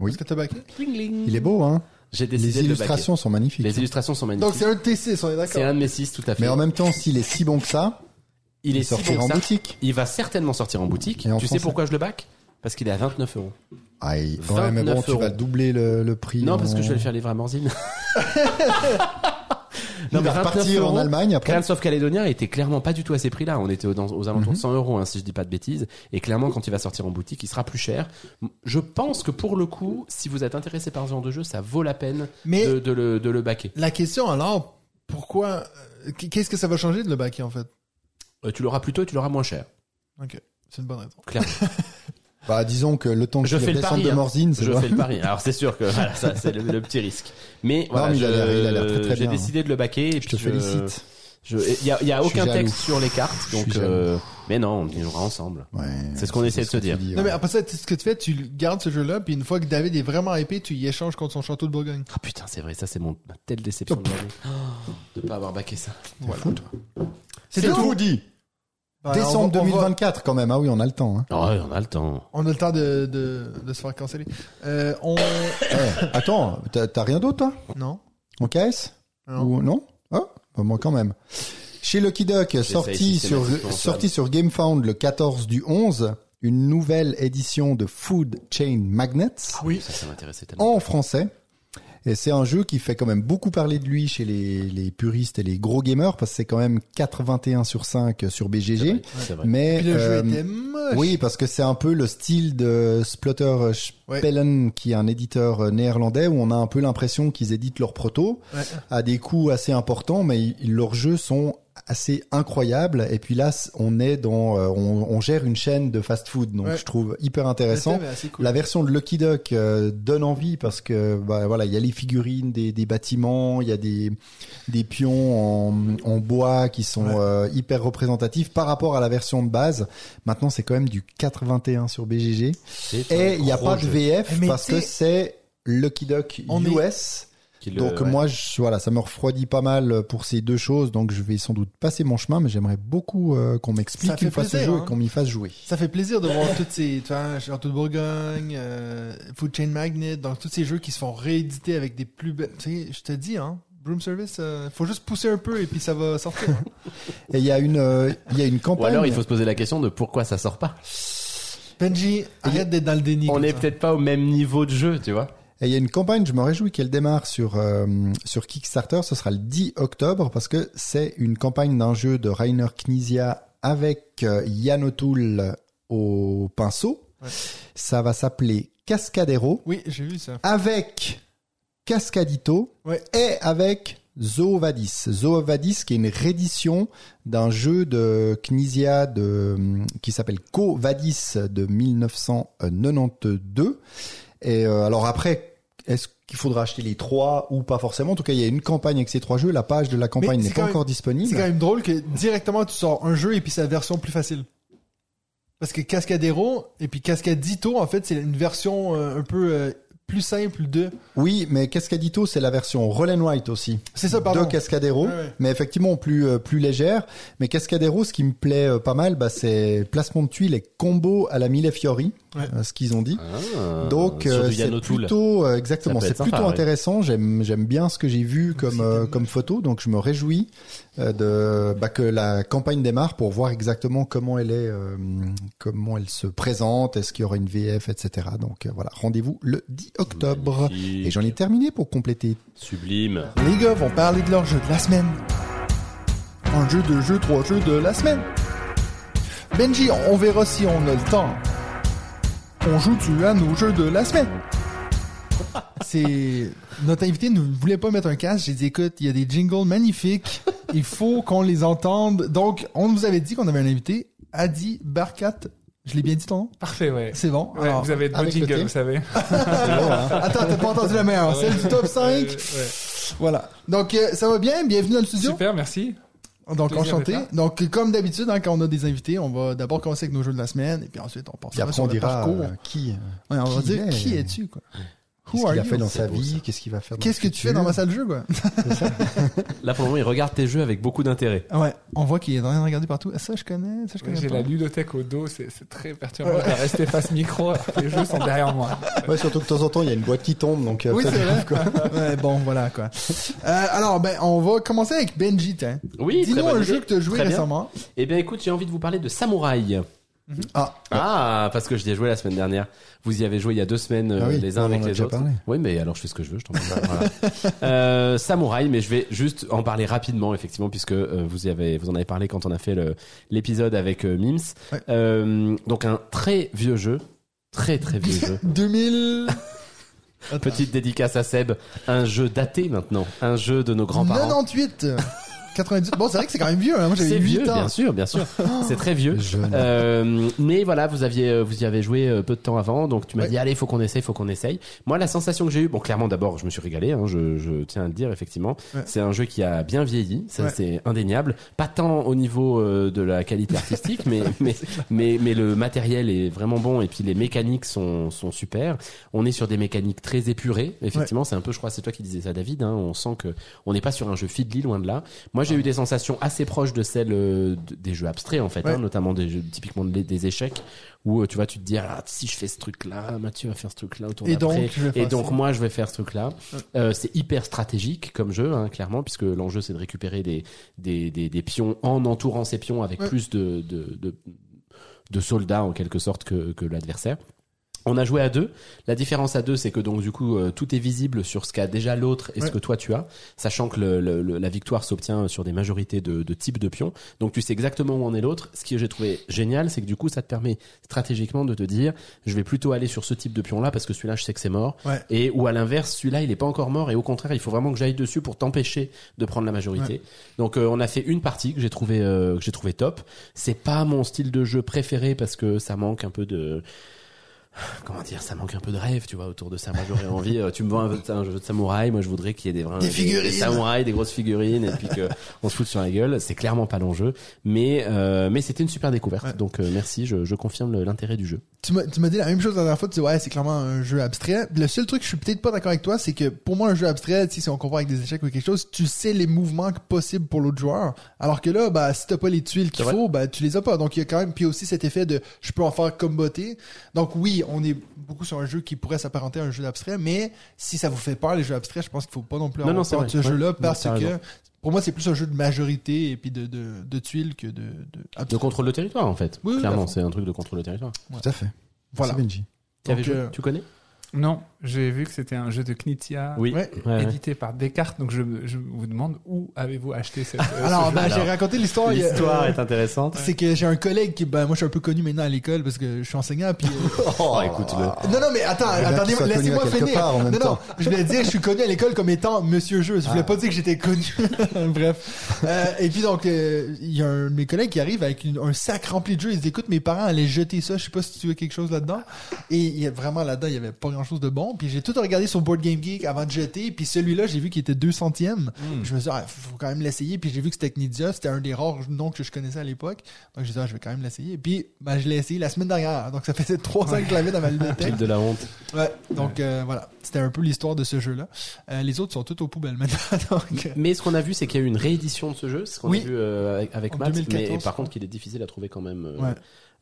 Oui. Est-ce que t'as backé? Il est beau, hein. J'ai décidé Les de le illustrations sont magnifiques. Les illustrations sont Donc, magnifiques. c'est un de tes six, on est C'est d'accord. un de mes six, tout à fait. Mais en même temps, s'il est si bon que ça, il est si bon que en ça. boutique. Il va certainement sortir en boutique. Et en tu sais pourquoi je le back? Parce qu'il est à 29 euros. Ah, il- ouais, mais bon, 29 tu vas euros. doubler le, le prix. Non, en- parce que je vais le faire livrer à Morzine. <laughs> Il mais va 29 repartir en euros. Allemagne après. Clans of Caledonia était clairement pas du tout à ces prix-là. On était aux, aux alentours de 100 euros, hein, si je dis pas de bêtises. Et clairement, quand il va sortir en boutique, il sera plus cher. Je pense que pour le coup, si vous êtes intéressé par ce genre de jeu, ça vaut la peine Mais- de, de le, de le backer. La question, alors, pourquoi, euh, qu'est-ce que ça va changer de le backer, en fait? Euh, tu l'auras plus tôt et tu l'auras moins cher. Ok. C'est une bonne raison. Clairement. <laughs> Bah, disons que le temps que Je tu fais le pari. de hein. Morzine, c'est Je fais le pari. Alors c'est sûr que voilà, ça c'est le, le petit risque. Mais voilà, mais il je- a l'air- il a l'air très, très j'ai décidé de le backer. Et Je te félicite. Il y a, y aucun texte sur les cartes, donc. euh, mais non, on y jouera ensemble. Ouais, C'est ce qu'on essaie de se dire. dis, Non, mais ouais. après ça, ce que tu fais, tu gardes ce jeu-là, puis une fois que David est vraiment épais, tu y échanges contre son château de Bourgogne. Ah putain, c'est vrai, ça c'est mon ma telle déception de l'année. Oh, <gasps> de pas avoir baqué ça. Toi. C'est tout dit. Ben, Décembre on va- on va- 2024 quand même. Ah oui, on a le temps. Hein. Oh, ouais, on a le temps. On a le temps de, de, de se faire canceller. Euh, on... Eh, attends, t'as rien d'autre toi? Non. En KS Non. Ou non? Ah, bah, moi quand même. Chez Lucky Duck, sorti sur, sorti sur GameFound le 14 du 11, une nouvelle édition de Food Chain Magnets Oui. Ça, ça m'intéressait tellement. en français. Et c'est un jeu qui fait quand même beaucoup parler de lui chez les, les puristes et les gros gamers parce que c'est quand même 81 sur 5 sur BGG. vrai. Mais Puis le euh, jeu était moche. oui, parce que c'est un peu le style de Splutter Spellen, qui est un éditeur euh, néerlandais, où on a un peu l'impression qu'ils éditent leurs protos Ouais. à des coûts assez importants, mais ils- leurs jeux sont assez incroyables. Et puis là, on est dans, euh, on, on gère une chaîne de fast-food, donc Ouais. je trouve hyper intéressant. cool. La version de Lucky Duck euh, donne envie parce que bah, voilà, il y a les figurines des, des bâtiments, il y a des des pions en, en bois qui sont Ouais. euh, hyper représentatifs par rapport à la version de base. Maintenant, c'est quand même du 81 sur BGG et il n'y a pas de VF Mais parce que c'est Lucky Duck On est- US. Qui le- Donc ouais. moi, je, voilà, ça me refroidit pas mal pour ces deux choses. Donc je vais sans doute passer mon chemin, mais j'aimerais beaucoup euh, qu'on m'explique une fois ce jeu hein. et qu'on m'y fasse jouer. Ça fait plaisir de voir toutes ces, tu vois, Château de Bourgogne, euh, Food Chain Magnet, donc tous ces jeux qui se font rééditer avec des plus belles, tu sais, je te dis, hein, Broom Service, euh, faut juste pousser un peu et puis ça va sortir. hein. <laughs> Et il y a une, euh, il y a une Ou campagne. alors il faut se poser la question de pourquoi ça sort pas. Benji, arrête d'être dans le déni. On comme est ça. peut-être pas au même niveau de jeu, tu vois. Et il y a une campagne, je me réjouis qu'elle démarre sur euh, sur Kickstarter. Ce sera le 10 octobre parce que c'est une campagne d'un jeu de Rainer Knizia avec euh, Yann O'Toole au pinceau. Ouais. Ça va s'appeler Cascadero Oui, j'ai vu ça. avec Cascadito Ouais. et avec Zoovadis. Zoovadis qui est une réédition d'un jeu de Knizia de, qui s'appelle Co Vadis de 1992. Et euh, alors après, est-ce qu'il faudra acheter les trois ou pas forcément? En tout cas, il y a une campagne avec ces trois jeux. La page de la campagne n'est pas encore disponible. C'est quand même drôle que directement tu sors un jeu et puis c'est la version plus facile. Parce que Cascadero et puis Cascadito, en fait, c'est une version euh, un peu euh, plus simple de. Oui, mais Cascadito, c'est la version Roll and Write aussi. C'est ça, pardon. de Cascadero, Ouais, ouais. mais effectivement plus euh, plus légère. Mais Cascadero, ce qui me plaît pas mal, bah, c'est placement de tuiles et combo à la Mille Fiori, Ouais. ce qu'ils ont dit. Ah, Donc euh, c'est plutôt euh, exactement, c'est sympa, plutôt ouais. intéressant. J'aime j'aime bien ce que j'ai vu comme euh, comme photo, donc je me réjouis euh, de bah, que la campagne démarre pour voir exactement comment elle est, euh, comment elle se présente, est-ce qu'il y aura une VF, etc. Donc euh, voilà, rendez-vous le 10 octobre. Magnifique. Et j'en ai terminé pour compléter. Sublime. Les gars vont parler de leur jeu de la semaine. Un jeu, deux jeux, trois jeux de la semaine. Benji, on verra si on a le temps. On joue-tu à nos jeux de la semaine? C'est notre invité ne voulait pas mettre un casque. J'ai dit écoute, il y a des jingles magnifiques. Il faut qu'on les entende. Donc, on vous avait dit qu'on avait un invité, Adi Barkat. Je l'ai bien dit ton nom? Parfait, ouais. C'est bon. Ouais, Alors, vous avez de bons avec le jingles, vous savez. <laughs> Attends, t'as pas entendu la meilleure. Celle du top 5. Ouais, ouais. Voilà. Donc, euh, ça va bien? Bienvenue dans le studio. Super, merci. Donc, enchanté. Donc, comme d'habitude, hein, quand on a des invités, on va d'abord commencer avec nos jeux de la semaine, et puis ensuite, on après sur on le dira parcours. euh, qui, Ouais, on va dire, est. qui es-tu, quoi? Qu'est-ce qu'il a fait dans sa vie, qu'est-ce qu'il va faire. Qu'est-ce que tu fais dans ma salle de jeu, quoi? <laughs> <laughs> Là, pour le moment, il regarde tes jeux avec beaucoup d'intérêt. ouais. On voit qu'il est en train de regarder partout. Ah, Ça, je connais, ça, je connais J'ai la ludothèque au dos, c'est très perturbant. Dois rester face micro les jeux sont derrière moi. Ouais, surtout que de temps en temps il y a une boîte qui tombe, donc. euh, Oui, ça- c'est vrai. <laughs> ouais, bon, voilà, quoi. Euh, alors, ben, on va commencer avec Benji, tiens. Oui, Dis-nous un idée. jeu que tu as joué récemment. Eh bien, écoute, j'ai envie de vous parler de Samouraï. Ah, Ah, parce que je l'ai joué la semaine dernière. Vous y avez joué il y a deux semaines, euh, Ah oui, les uns avec les autres. parlé. Oui, mais alors je fais ce que je veux, je t'en prie. Voilà. <laughs> euh, Samouraï, mais je vais juste en parler rapidement, effectivement, puisque euh, vous y avez, vous en avez parlé quand on a fait l'épisode avec euh, Mims. Ouais. Euh, donc un très vieux jeu, très très vieux jeu. <laughs> 2000. Attends. Petite dédicace à Seb, un jeu daté maintenant, un jeu de nos grands-parents. 98. 98. Bon, c'est vrai que c'est quand même vieux, hein. Moi, j'avais C'est 8 vieux, ans. bien sûr, bien sûr. <laughs> C'est très vieux. Euh, mais voilà, vous aviez, euh, vous y avez joué euh, peu de temps avant, donc tu m'as Ouais. dit allez, faut qu'on essaye, faut qu'on essaye. Moi, la sensation que j'ai eue, bon, clairement, d'abord, je me suis régalé, hein, je, je tiens à le dire, effectivement. Ouais. C'est un jeu qui a bien vieilli, ça Ouais. c'est indéniable. Pas tant au niveau euh, de la qualité artistique, mais <laughs> mais mais mais le matériel est vraiment bon et puis les mécaniques sont sont super. On est sur des mécaniques très épurées. Effectivement, c'est un peu, je crois, c'est toi qui disais ça, David. Hein, on sent que on n'est pas sur un jeu fiddly loin de là. Moi, j'ai eu des sensations assez proches de celles euh, de- des jeux abstraits en fait, Ouais. hein, notamment des jeux, typiquement des, des échecs où euh, tu vois, tu te dis ah, si je fais ce truc-là, Mathieu va faire ce truc-là au tour Et donc, et donc ça. moi je vais faire ce truc-là. Euh, c'est hyper stratégique comme jeu, hein, clairement, puisque l'enjeu c'est de récupérer des, des, des, des pions en entourant ces pions avec Ouais. plus de, de, de, de soldats en quelque sorte que, que l'adversaire. On a joué à deux. La différence à deux, c'est que donc du coup euh, tout est visible sur ce qu'a déjà l'autre et Ouais. ce que toi tu as, sachant que le, le- le- la victoire s'obtient sur des majorités de, de types de pions. Donc tu sais exactement où en est l'autre. Ce que j'ai trouvé génial, c'est que du coup ça te permet stratégiquement de te dire, je vais plutôt aller sur ce type de pion là parce que celui-là je sais que c'est mort. Ouais. Et ou à l'inverse, celui-là il est pas encore mort et au contraire il faut vraiment que j'aille dessus pour t'empêcher de prendre la majorité. Donc euh, on a fait une partie que j'ai trouvé euh, que j'ai trouvé top. C'est pas mon style de jeu préféré parce que ça manque un peu de <sighs> comment dire, ça manque un peu de rêve, tu vois, autour de ça. Moi, j'aurais envie, euh, tu me vends un, jeu- un jeu de samouraï, moi, je voudrais qu'il y ait des vrais, Des figurines. samouraïs, des grosses figurines, et puis que on se foute sur la gueule. C'est clairement pas l'enjeu, mais euh, mais c'était une super découverte. Ouais. Donc euh, merci, je, je confirme l'intérêt du jeu. Tu m'as, tu m'as dit la même chose la dernière fois, tu dis ouais, c'est clairement un jeu abstrait. Le seul truc que je suis peut-être pas d'accord avec toi, c'est que pour moi, un jeu abstrait, si on compare avec des échecs ou quelque chose, tu sais les mouvements possibles pour l'autre joueur. Alors que là, bah, si t'as pas les tuiles qu'il faut, bah, tu les as pas. Donc, il y a quand même, puis aussi cet effet de je peux en faire comboter. Donc, oui, on est beaucoup sur un jeu qui pourrait s'apparenter à un jeu abstrait, mais si ça vous fait peur, les jeux abstraits, je pense qu'il faut pas non plus Non, avoir non, c'est peur de ce jeu-là parce que pour moi, c'est plus un jeu de majorité et puis de, de, de tuiles que de, de De contrôle de territoire, en fait. Oui, Clairement, c'est un truc de contrôle de territoire. Tout à fait. Voilà. Benji. Joué euh, Tu connais? Non, j'ai vu que c'était un jeu de Knizia Oui. Ouais. Ouais, ouais. édité par Descartes, donc je, je vous demande où avez-vous acheté cette, euh, Alors, ce jeu bah, j'ai raconté l'histoire. L'histoire euh, est intéressante. C'est que j'ai un collègue qui, ben, moi, je suis un peu connu maintenant à l'école parce que je suis enseignant, puis. euh, <laughs> Oh, écoute-le. Non, non, mais attends, attendez, laissez-moi finir. part non, non, temps. je voulais dire, je suis connu à l'école comme étant Monsieur Jeu. Je voulais Ah. pas dire que j'étais connu. <laughs> Bref. Euh, et puis donc, euh, il y a un de mes collègues qui arrive avec une- un sac rempli de jeux. Il dit, écoute, mes parents allaient jeter ça. Je sais pas si tu veux quelque chose là-dedans. Et il y a vraiment là-dedans, il y avait pas grand-chose de bon. Puis j'ai tout regardé sur Board Game Geek avant de jeter. Puis celui-là, j'ai vu qu'il était 2 centièmes. Je me suis dit, ah, faut quand même l'essayer. Puis j'ai vu que c'était Knizia. C'était un des rares noms que je connaissais à l'époque. Donc j'ai dit, ah, je vais quand même l'essayer. Puis ben, je l'ai essayé la semaine dernière. Donc ça faisait 3 ans que je l'avais dans ma <laughs> bibliothèque. De la honte. Ouais, donc euh, voilà, c'était un peu l'histoire de ce jeu-là. Euh, les autres sont tous aux poubelles maintenant. <laughs> donc, euh, Mais ce qu'on a vu, c'est qu'il y a eu une réédition de ce jeu, ce qu'on Oui. a vu avec, avec Matt, 2014, mais par contre qu'il est difficile à trouver quand même. Ouais.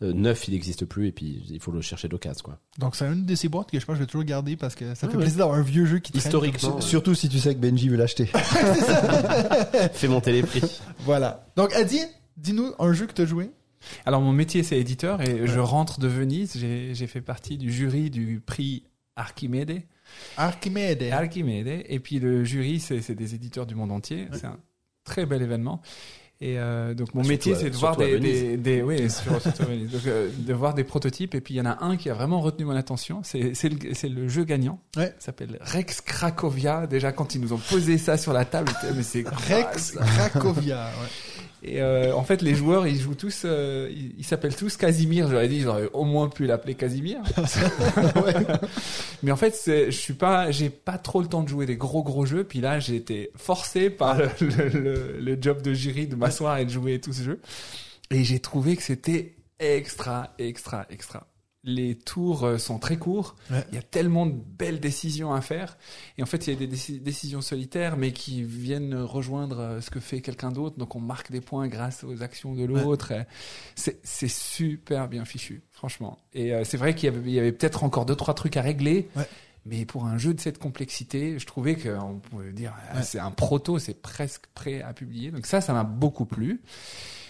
Euh, neuf, il n'existe plus et puis il faut le chercher d'occasion quoi. donc c'est une de ces boîtes que je pense que je vais toujours garder parce que ça Ah fait ouais. plaisir d'avoir un vieux jeu qui traîne Historiquement, comme ça. Surtout si tu sais que Benji veut l'acheter. <laughs> <laughs> Fais monter les prix. Voilà. Donc Adi, dis-nous un jeu que tu as joué. Alors mon métier c'est éditeur et je rentre de Venise. J'ai j'ai fait partie du jury du prix Archimede. Archimede. Archimede. Et puis le jury c'est c'est des éditeurs du monde entier. C'est un très bel événement. Et euh, donc mon Surtout métier c'est de voir surtout à des, des, des oui <laughs> sur- surtout à Venise. Donc, euh, de voir des prototypes et puis il y en a un qui a vraiment retenu mon attention. C'est c'est le, c'est le jeu gagnant. Ouais. Ça s'appelle Rex Cracovia. Déjà quand ils nous ont posé ça sur la table, mais c'est Rex Cracovia. ouais. <laughs> Et euh, en fait, les joueurs, ils jouent tous, euh, ils s'appellent tous Casimir. J'aurais dit, j'aurais au moins pu l'appeler Casimir. <laughs> Mais en fait, c'est- je suis pas, j'ai pas trop le temps de jouer des gros gros jeux. Puis là, j'ai été forcé par le, le, le- le job de jury de m'asseoir et de jouer tout ce jeu. Et j'ai trouvé que c'était extra, extra, extra. Les tours euh, sont très courts. Ouais. Il y a tellement de belles décisions à faire. Et en fait, il y a des déci- décisions solitaires, mais qui viennent rejoindre euh, ce que fait quelqu'un d'autre. Donc, on marque des points grâce aux actions de l'autre. Et C'est super bien fichu, franchement. Et euh, c'est vrai qu'il y avait, peut-être encore deux, trois trucs à régler. Ouais. Mais pour un jeu de cette complexité, je trouvais qu'on pouvait dire, c'est un proto, c'est presque prêt à publier. Donc ça, ça m'a beaucoup plu.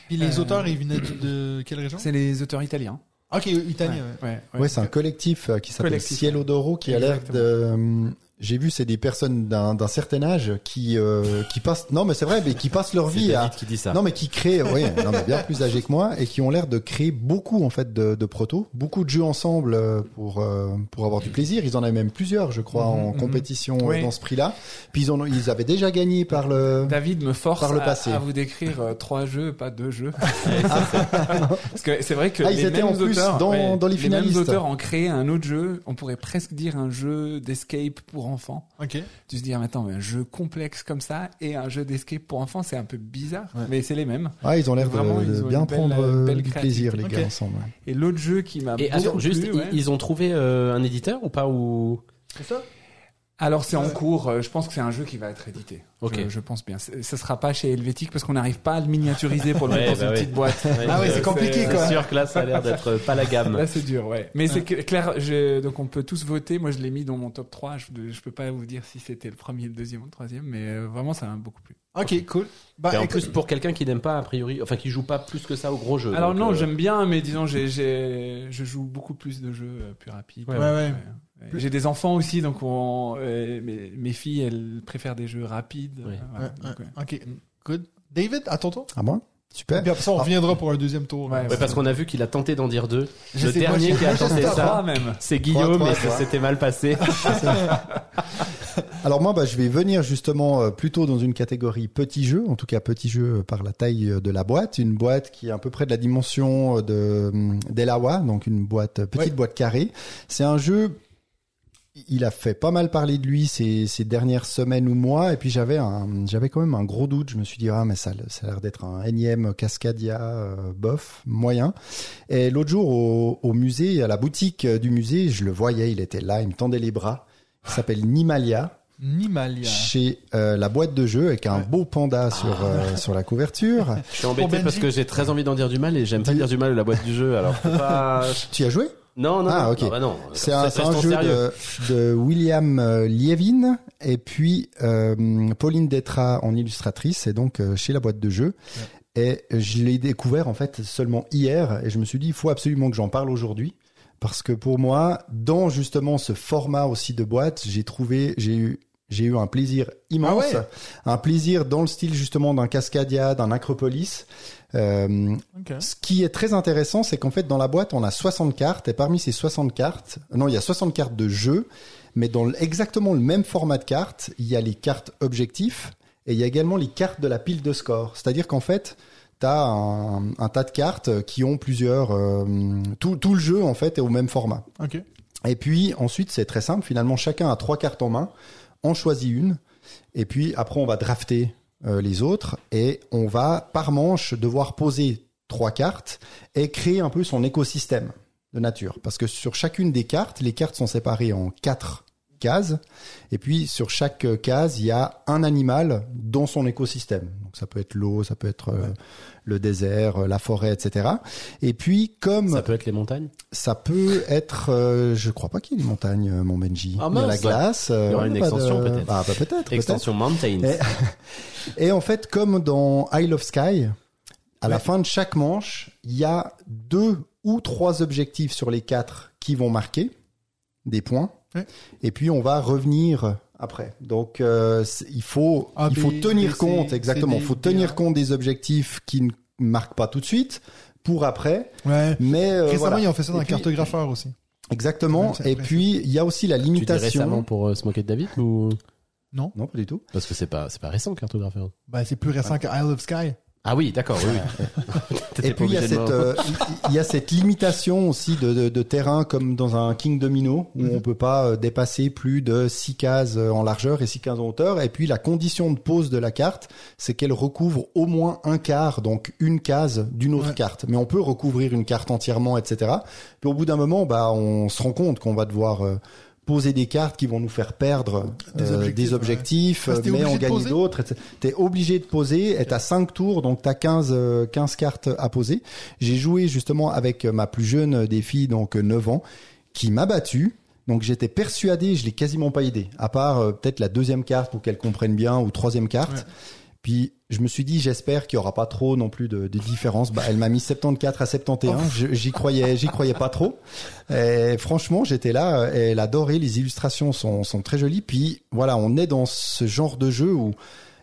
Puis les Euh, auteurs, ils venaient de, de quelle région? C'est les auteurs italiens. Ok, italien. ouais. ouais, ouais. Ouais, c'est un collectif euh, qui s'appelle Cielo d'Oro qui a l'air de. J'ai vu, c'est des personnes d'un d'un certain âge qui euh, qui passent. Non, mais c'est vrai, mais qui passent leur vie à. David qui dit ça. Non, mais qui créent, oui, non, mais bien plus âgés que moi, et qui ont l'air de créer beaucoup en fait de, de protos, beaucoup de jeux ensemble euh, pour euh, pour avoir du plaisir. Ils en avaient même plusieurs, je crois, en Mhm, mhm. compétition Oui. dans ce prix-là. Puis ils en ont, ils avaient déjà gagné par le. David me force Par le à- passé. À, vous décrire euh, trois jeux, pas deux jeux. <laughs> Parce que c'est vrai que Ah, ils les étaient mêmes en plus auteurs, dans- dans les finalistes. mêmes auteurs ont créé un autre jeu. On pourrait presque dire un jeu d'escape pour enfants. Ok. Tu te dis, ah, mais attends, mais un jeu complexe comme ça et un jeu d'escape pour enfants, c'est un peu bizarre, Ouais. mais c'est les mêmes. Ah, ils ont l'air de, Vraiment, de ont bien belle- prendre euh, belle du plaisir les gars ensemble. ouais. Et l'autre jeu qui m'a Et attends, juste, plu, ils- ouais. ils ont trouvé euh, un éditeur ou pas ou C'est ça Alors c'est en cours. euh, Je pense que c'est un jeu qui va être édité. Ok. Je, je pense bien. Ça sera pas chez Helvetic parce qu'on n'arrive pas à le miniaturiser pour le <laughs> Ouais, mettre dans bah une petite boîte. Ah ouais, c'est compliqué, c'est- quoi. C'est sûr que là, ça a l'air d'être pas la gamme. Là c'est dur, ouais. Mais c'est clair. Je, donc on peut tous voter. Moi je l'ai mis dans mon top 3. Je, je peux pas vous dire si c'était le premier, le deuxième ou le troisième, mais euh, vraiment ça m'a beaucoup plu. Ok, cool. Bah, Et en écoute, plus, pour quelqu'un qui n'aime pas, a priori, enfin, qui joue pas plus que ça au gros jeu. Alors non, euh, j'aime bien, mais disons, j'ai, j'ai, je joue beaucoup plus de jeux plus rapides. Ouais, ouais. Ouais. Ouais. J'ai des enfants aussi, donc on, euh, mes, mes filles, elles préfèrent des jeux rapides. Ouais. euh, voilà. Ouais, Donc, ouais. ok, good. David, à ton tour. À moi Super. Puis après ça, on reviendra pour un deuxième tour. Ouais, Ouais, parce qu'on a vu qu'il a tenté d'en dire deux. Je le moi, dernier qui a tenté ça, même. c'est Guillaume, et trois, ça s'était mal passé. <laughs> Alors moi, bah, je vais venir justement euh, plutôt dans une catégorie petit jeu, en tout cas petit jeu par la taille euh, de la boîte, une boîte qui est à peu près de la dimension euh, de d'Elawa, donc une boîte petite Ouais. boîte carrée. C'est un jeu. Il a fait pas mal parler de lui ces, ces dernières semaines ou mois, et puis j'avais un, j'avais quand même un gros doute. Je me suis dit ah mais ça, ça a l'air d'être un énième Cascadia euh, bof moyen. Et l'autre jour au, au musée, à la boutique du musée, je le voyais, il était là, il me tendait les bras. Il s'appelle Nimalia Nimalia. chez euh, la boîte de jeu avec un Ouais. beau panda sur euh, <laughs> sur la couverture. Je suis embêté parce que j'ai très envie d'en dire du mal et j'aime pas dire du mal de la boîte du jeu. Alors, pas... Tu y as joué? Non, non, Ah, non, ok. non, bah non. C'est un, un jeu de, de William euh, Lievin et puis euh, Pauline Detra en illustratrice et donc euh, chez la boîte de jeu. Et je l'ai découvert en fait seulement hier et je me suis dit il faut absolument que j'en parle aujourd'hui parce que pour moi dans justement ce format aussi de boîte j'ai trouvé j'ai eu j'ai eu un plaisir immense, Ah ouais un plaisir dans le style justement d'un Cascadia, d'un Acropolis. Euh, Ok. ce qui est très intéressant, c'est qu'en fait, dans la boîte, on a 60 cartes, et parmi ces 60 cartes, non, il y a 60 cartes de jeu, mais dans exactement le même format de cartes, il y a les cartes objectifs, et il y a également les cartes de la pile de score. C'est-à-dire qu'en fait, tu as un, un tas de cartes qui ont plusieurs... euh, tout, tout le jeu, en fait, est au même format. Ok. Et puis ensuite, c'est très simple. Finalement, chacun a trois cartes en main. On choisit une. Et puis après, on va drafter euh, les autres. Et on va, par manche, devoir poser trois cartes et créer un peu son écosystème de nature. Parce que sur chacune des cartes, les cartes sont séparées en quatre cases. Et puis sur chaque euh, case, il y a un animal dans son écosystème. Donc ça peut être l'eau, ça peut être euh, le désert, euh, la forêt, etc. Et puis comme Ça peut être les montagnes? ça peut être, euh, je crois pas qu'il y ait des montagnes, mon Benji. Ah Il y a la glace. Il y aura une extension, de- peut-être. Ah bah peut-être. Extension Mountains. Et, <laughs> et en fait, comme dans Isle of Sky, à la fin de chaque manche, il y a deux ou trois objectifs sur les quatre qui vont marquer des points. Ouais. Et puis on va revenir après. Donc euh, il faut A, il faut B, tenir B, compte exactement. Il faut tenir compte des objectifs qui ne marquent pas tout de suite pour après. Ouais. Mais euh, Récemment, voilà. ils ont fait ça dans un cartographeur aussi. Exactement. Et puis il y a aussi la Tu dis limitation. récemment pour euh, se moquer de David ou? Non, pas du tout. parce que c'est pas c'est pas récent cartographeur. Bah, c'est plus récent que Isle of Sky. Ah oui, d'accord, oui. oui. <laughs> Et puis il y a cette euh, il y a cette limitation aussi de, de, de terrain comme dans un King Domino où on peut pas euh, dépasser plus de six cases euh, en largeur et six cases en hauteur. Et puis la condition de pose de la carte, c'est qu'elle recouvre au moins un quart, donc une case d'une autre Ouais. carte. Mais on peut recouvrir une carte entièrement, etc. Puis au bout d'un moment, bah on se rend compte qu'on va devoir euh, poser des cartes qui vont nous faire perdre Des euh, objectifs, des objectifs, mais gagner poser d'autres. etc. T'es obligé de poser, et t'as 5 tours, donc t'as 15, euh, 15 cartes à poser. J'ai joué justement avec ma plus jeune des filles, donc euh, 9 ans, qui m'a battu. Donc j'étais persuadé, je l'ai quasiment pas aidé, à part euh, peut-être la deuxième carte pour qu'elle comprenne bien, ou troisième carte. Ouais. Puis je me suis dit, j'espère qu'il y aura pas trop non plus de, de différence. Bah, elle m'a mis 74 à 71. Je- J'y croyais, j'y croyais pas trop. Et franchement, j'étais là. euh, Elle adorait. Les illustrations sont, sont très jolies. Puis voilà, on est dans ce genre de jeu où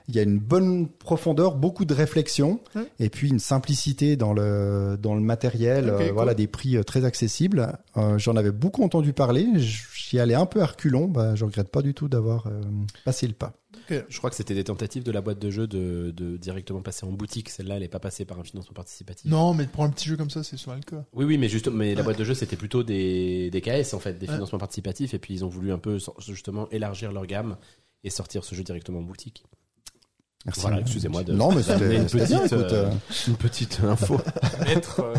il y a une bonne profondeur, beaucoup de réflexion, et puis une simplicité dans le dans le matériel. Euh, cool. Voilà, des prix euh, très accessibles. Euh, J'en avais beaucoup entendu parler. J'y allais un peu à reculons. Bah, je regrette pas du tout d'avoir euh, passé le pas. Je crois que c'était des tentatives de la boîte de jeu de, de directement passer en boutique. Celle-là, elle est pas passée par un financement participatif. Non, mais pour un petit jeu comme ça, c'est souvent le cas. Oui, oui, mais juste, mais la boîte de jeu, c'était plutôt des, des KS en fait, des Ouais. financements participatifs, et puis ils ont voulu un peu justement élargir leur gamme et sortir ce jeu directement en boutique. Merci. Voilà, excusez-moi de- Non, mais c'était une bien, petite, écoute, euh, euh, Une petite info. Être, euh,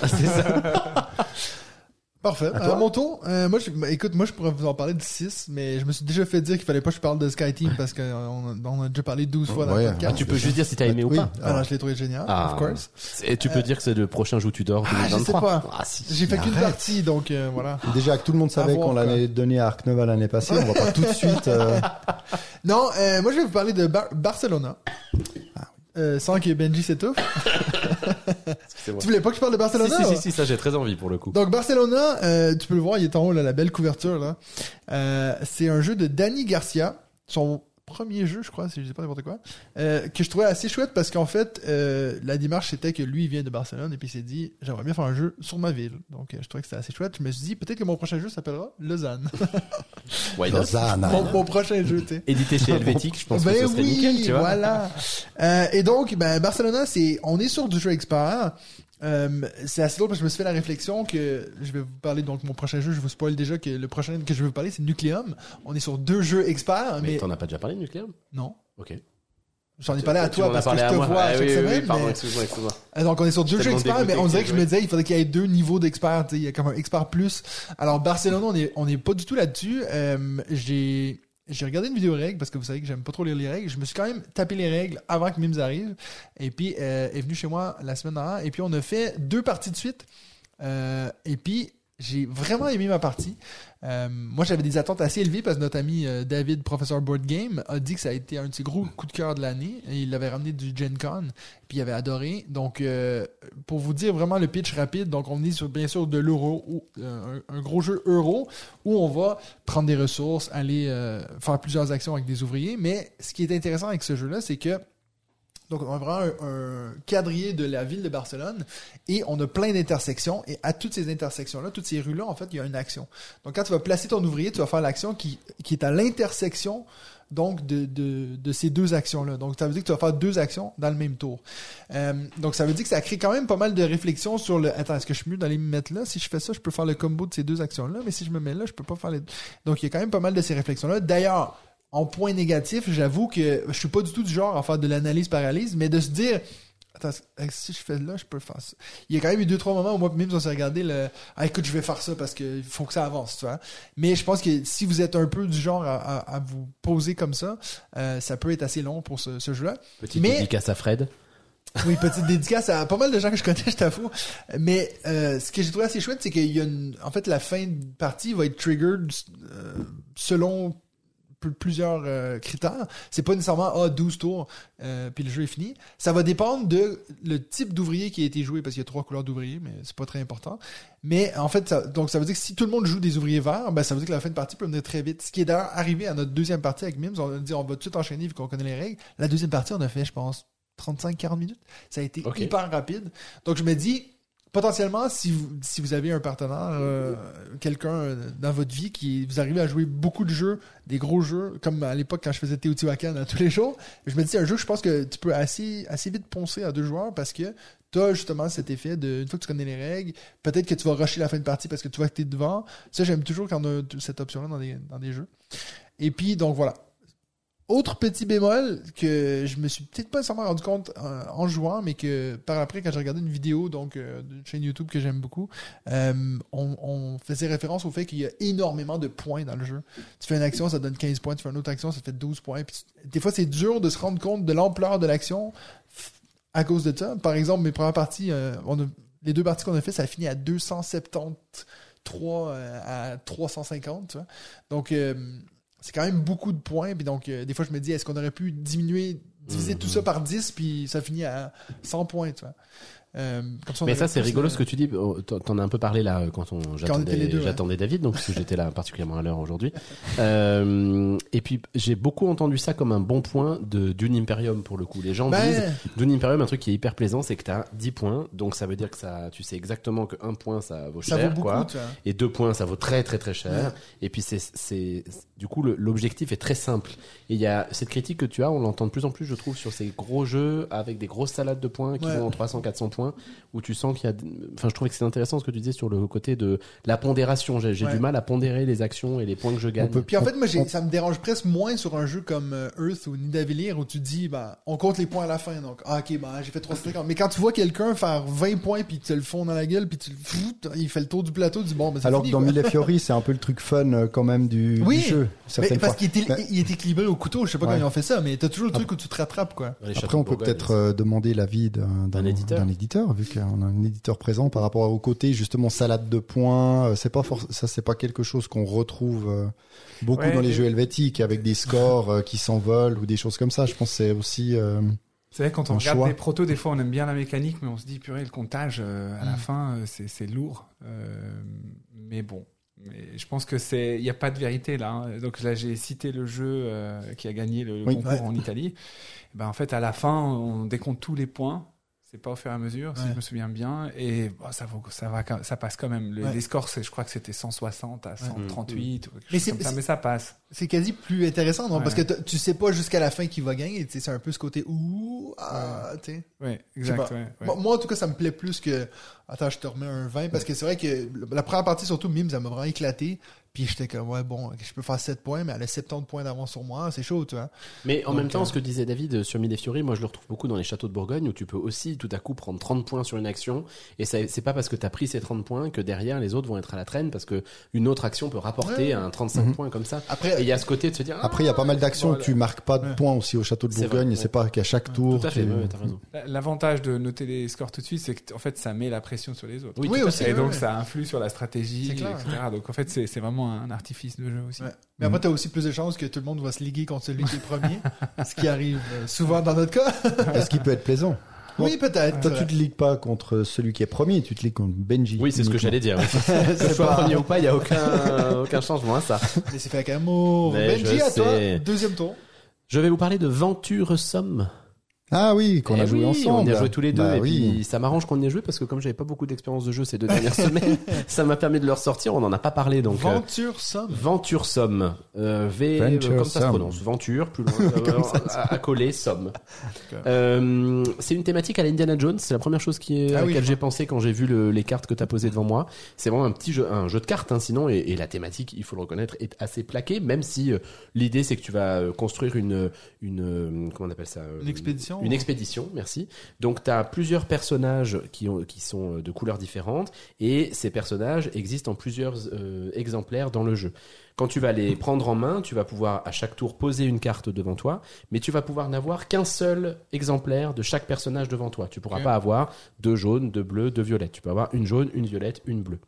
<laughs> c'est ça. <laughs> Parfait. À toi. mon tour, euh, moi, je, bah, écoute, moi, je pourrais vous en parler de 6, mais je me suis déjà fait dire qu'il fallait pas que je parle de Sky Team parce qu'on a, on a déjà parlé 12 fois dans Ouais, le Ah, podcast. tu peux juste dire si t'as aimé ou Oui. pas. Alors, je l'ai trouvé génial, Ah. of course. Et tu peux dire que c'est le prochain jour tu dors Ah, je sais 2023. pas. Ah, si. J'ai fait qu'une partie, donc euh, voilà. Déjà que tout le monde savait qu'on l'avait donné à Arc Nova l'année passée, on va pas tout de suite. euh, <laughs> Non, euh, moi, je vais vous parler de Bar- Barcelona. Euh, sans que Benji s'étouffe. <laughs> Tu voulais pas que je parle de Barcelona? si, si, si, ça j'ai très envie pour le coup. Donc Barcelona, euh, tu peux le voir, il est en haut, là, la belle couverture. là. Euh, c'est un jeu de Danny Garcia, son premier jeu, je crois, si je dis pas n'importe quoi, euh, que je trouvais assez chouette parce qu'en fait, euh, la démarche c'était que lui il vient de Barcelone et puis il s'est dit j'aimerais bien faire un jeu sur ma ville. Donc euh, je trouvais que c'était assez chouette. Je me suis dit peut-être que mon prochain jeu s'appellera Lausanne. Not? Lausanne. mon, mon prochain jeu, tu sais. Édité chez Helvétique, je pense ben que ce serait oui, nickel, tu vois. voilà. Euh, et donc, ben, Barcelona, c'est, on est sur du jeu expert. Euh, c'est assez drôle parce que je me suis fait la réflexion que je vais vous parler donc mon prochain jeu. Je vous spoil déjà que le prochain que je vais vous parler c'est Nucleum. On est sur deux jeux experts, Mais mais, t'en as pas déjà parlé de Nucléum non. Ok. J'en ai parlé à toi parce que je te moi. vois Ah chaque oui, semaine. oui, pardon, mais- excuse-moi, excuse-moi. Euh, Donc on est sur deux jeux experts, mais on dirait que je me disais il faudrait qu'il y ait deux niveaux d'experts. Il y a comme un expert plus. Alors Barcelone, on est on n'est pas du tout là-dessus. Euh, j'ai j'ai regardé une vidéo règles parce que vous savez que j'aime pas trop lire les règles. Je me suis quand même tapé les règles avant que Mims arrive. Et puis euh, est venu chez moi la semaine dernière. Et puis on a fait deux parties de suite. Euh, et puis j'ai vraiment aimé ma partie. Euh, moi, j'avais des attentes assez élevées parce que notre ami euh, David, professeur Board Game, a dit que ça a été un de ses gros coups de cœur de l'année. Il l'avait ramené du Gen Con, puis il avait adoré. Donc, euh, pour vous dire vraiment le pitch rapide, donc on est sur bien sûr de l'euro, euh, un, un gros jeu euro où on va prendre des ressources, aller euh, faire plusieurs actions avec des ouvriers. Mais ce qui est intéressant avec ce jeu-là, c'est que donc, on a vraiment un, un quadrillé de la ville de Barcelone et on a plein d'intersections. Et à toutes ces intersections-là, toutes ces rues-là, en fait, il y a une action. Donc, quand tu vas placer ton ouvrier, tu vas faire l'action qui, est à l'intersection donc de, ces deux actions-là. Donc, ça veut dire que tu vas faire deux actions dans le même tour. Euh, donc, ça veut dire que ça crée quand même pas mal de réflexions sur le... Attends, est-ce que je suis mieux d'aller me mettre là? Si je fais ça, je peux faire le combo de ces deux actions-là, mais si je me mets là, je peux pas faire les... Donc, il y a quand même pas mal de ces réflexions-là. D'ailleurs, en point négatif, j'avoue que je suis pas du tout du genre à faire de l'analyse-paralyse, mais de se dire, attends, si je fais là, je peux faire ça. Il y a quand même eu deux, trois moments où moi, même, on s'est regardé le, ah, écoute, je vais faire ça parce qu'il faut que ça avance, tu vois. Mais je pense que si vous êtes un peu du genre à, à- à vous poser comme ça, euh, ça peut être assez long pour ce, ce jeu-là. Petite Mais- dédicace à Fred. Oui, petite dédicace à pas mal de gens que je connais, <laughs> je t'avoue. Mais euh, ce que j'ai trouvé assez chouette, c'est qu'il y a une... En fait, la fin de partie va être triggered euh, selon plusieurs euh, critères. C'est pas nécessairement ah 12 tours euh, puis le jeu est fini. Ça va dépendre de le type d'ouvrier qui a été joué parce qu'il y a trois couleurs d'ouvriers, mais c'est pas très important. Mais en fait, ça, donc ça veut dire que si tout le monde joue des ouvriers verts, ben ça veut dire que la fin de partie peut venir très vite. Ce qui est d'ailleurs arrivé à notre deuxième partie avec Mims, on a dit on va tout de suite enchaîner vu qu'on connaît les règles. La deuxième partie, on a fait, je pense, 35-40 minutes. Ça a été hyper rapide. Donc je me dis, potentiellement, si vous, si vous avez un partenaire, euh, quelqu'un euh, dans votre vie qui vous arrivez à jouer beaucoup de jeux, des gros jeux, comme à l'époque quand je faisais Teotihuacan à tous les jours, je me dis un jeu je pense que tu peux assez, assez vite poncer à deux joueurs parce que tu as justement cet effet de, une fois que tu connais les règles, peut-être que tu vas rusher la fin de partie parce que tu vois que tu es devant. Ça, j'aime toujours quand on a cette option-là dans des, dans des jeux. Et puis, donc voilà. Autre petit bémol que je me suis peut-être pas nécessairement rendu compte euh, en jouant, mais que par après, quand j'ai regardé une vidéo donc euh, d'une chaîne YouTube que j'aime beaucoup, euh, on, faisait référence au fait qu'il y a énormément de points dans le jeu. Tu fais une action, ça donne 15 points, tu fais une autre action, ça fait 12 points. Des fois, c'est dur de se rendre compte de l'ampleur de l'action à cause de ça. Par exemple, mes premières parties, on a- les deux parties qu'on a fait, ça a fini à 273 euh, à 350. Tu vois. Donc, c'est quand même beaucoup de points. Puis donc, euh, des fois, je me dis, est-ce qu'on aurait pu diminuer, diviser tout ça par 10, puis ça finit à 100 points, tu vois. Euh, comme ça, Mais ça, c'est rigolo euh, ce que tu dis. Oh, t'en- as un peu parlé là quand on j'attendais ouais. David, donc <laughs> parce que j'étais là particulièrement à l'heure aujourd'hui. Euh, et puis j'ai beaucoup entendu ça comme un bon point de Dune Imperium pour le coup. Les gens Ben, disent Dune Imperium, un truc qui est hyper plaisant, c'est que t'as 10 points, donc ça veut dire que ça, tu sais exactement que un point ça vaut ça cher, vaut beaucoup, quoi. tu vois. Et deux points, ça vaut très très très cher. Ouais. Et puis c'est c'est du coup l'objectif est très simple. Et il y a cette critique que tu as, on l'entend de plus en plus, je trouve, sur ces gros jeux avec des grosses salades de points qui Ouais. vont en 300 400 points. Où tu sens qu'il y a, enfin, je trouvais que c'était intéressant ce que tu disais sur le côté de la pondération. J'ai Ouais. du mal à pondérer les actions et les points que je gagne. peut- Puis en fait, moi, j'ai- ça me dérange presque moins sur un jeu comme euh, Earth ou Nidavellir où tu dis, bah, on compte les points à la fin. Donc, ah, ok, bah, j'ai fait 350. Mais quand tu vois quelqu'un faire 20 points puis tu le fond dans la gueule puis tu le il fait le tour du plateau, tu dis, bon, ben, c'est Alors que dans. Mille Fiori, c'est un peu le truc fun euh, quand même du, Oui, du jeu. Mais parce fois. qu'il était, Ben, il était équilibré au couteau, je sais pas Ouais. comment ils ont fait ça, mais t'as toujours le truc où tu te rattrapes, quoi. Après, on peut peut-être euh, demander l'avis d'un D'un éditeur. d'un éditeur, vu qu'on a un éditeur présent par rapport au côté justement salade de points. euh, C'est pas ça, c'est pas quelque chose qu'on retrouve euh, beaucoup Ouais, dans les et- jeux helvétiques avec des scores euh, qui s'envolent ou des choses comme ça. Je pense que c'est aussi. euh, C'est vrai, quand on regarde choix. des protos, des fois on aime bien la mécanique, mais on se dit, purée, le comptage, euh, à la Mm. fin, c'est lourd. Euh, mais bon. Mais je pense que c'est, il n'y a pas de vérité là. hein. Donc là, j'ai cité le jeu euh, qui a gagné le Oui. concours Ouais. en Italie. Ben en fait, à la fin, on décompte tous les points. C'est pas au fur et à mesure, si je me souviens bien. Et bon, ça, vaut, ça va, ça passe quand même. Le- Ouais. Les scores, je crois que c'était 160 à 138 ou quelque Mais comme ça, c'est- mais ça passe. C'est quasi plus intéressant, non? Ouais. Parce que tu sais pas jusqu'à la fin qui va gagner, c'est un peu ce côté ouh, ah, tu sais. Oui, exact. moi, en tout cas, ça me plaît plus que. Attends, je te remets un 20 parce que c'est vrai que la première partie, surtout, Mime, ça m'a vraiment éclaté. Puis j'étais comme, ouais, bon, je peux faire 7 points, mais elle a 70 points d'avance sur moi, c'est chaud, tu vois. Mais en Donc, même temps, euh, ce que disait David sur Mille et Fiori, moi je le retrouve beaucoup dans les châteaux de Bourgogne où tu peux aussi tout à coup prendre 30 points sur une action et c'est pas parce que tu as pris ces 30 points que derrière les autres vont être à la traîne parce que une autre action peut rapporter Ouais. un 35 Mhm. points comme ça. Après, Et il y a ce côté de se dire ah, Après, il y a pas mal d'actions voilà. où tu marques pas de Ouais. points aussi au château de vrai, Bourgogne. et ouais. C'est pas qu'à chaque tour. tout à fait, tu- ouais, t'as raison. L'avantage de noter les scores tout de suite, c'est que en fait, ça met la pression sur les autres. Oui, Oui, aussi. Et donc, ça influe sur la stratégie, etc. Donc, en fait, c'est c'est vraiment un artifice de jeu aussi. Ouais. Mais après, t'as aussi plus de chances que tout le monde va se liguer contre celui qui est premier, <laughs> ce qui arrive euh, souvent dans notre cas. Est-ce qu'il peut être plaisant Oui, peut-être. Toi, tu te ligues pas contre celui qui est premier, tu te ligues contre Benji. Oui, c'est ce que j'allais dire. <laughs> que je sois premier ou pas, il y a aucun <laughs> aucun changement à ça. Mais c'est fait avec amour. Mais Benji, à toi, deuxième tour. Je vais vous parler de Venture Somme. Ah oui, qu'on Eh a joué oui, ensemble. On a joué tous les deux. Bah et oui. puis ça m'arrange qu'on ait joué parce que comme j'avais pas beaucoup d'expérience de jeu ces deux dernières <laughs> semaines, ça m'a permis de le ressortir. On n'en a pas parlé donc. euh, Venture Somme. Venture Somme. Euh, v, euh, Venture comme ça se Somme. prononce. Venture, plus loin. <laughs> euh, à, à coller, Somme. <laughs> Euh, c'est une thématique à l'Indiana Jones. C'est la première chose qui est, Ah à oui, laquelle j'ai pensé quand j'ai vu le- les cartes que tu as posées devant moi. C'est vraiment un petit jeu, un jeu de cartes, hein, sinon. Et, et la thématique, il faut le reconnaître, est assez plaquée, même si euh, l'idée c'est que tu vas euh, construire une, une, euh, comment on appelle ça euh, Une expédition Une expédition, merci. Donc tu as plusieurs personnages qui, ont, qui sont euh, de couleurs différentes et ces personnages existent en plusieurs euh, exemplaires dans le jeu. Quand tu vas les prendre en main, tu vas pouvoir à chaque tour poser une carte devant toi, mais tu vas pouvoir n'avoir qu'un seul exemplaire de chaque personnage devant toi. Tu pourras pas avoir deux jaunes, deux bleus, deux violettes. Tu peux avoir une jaune, une violette, une bleue.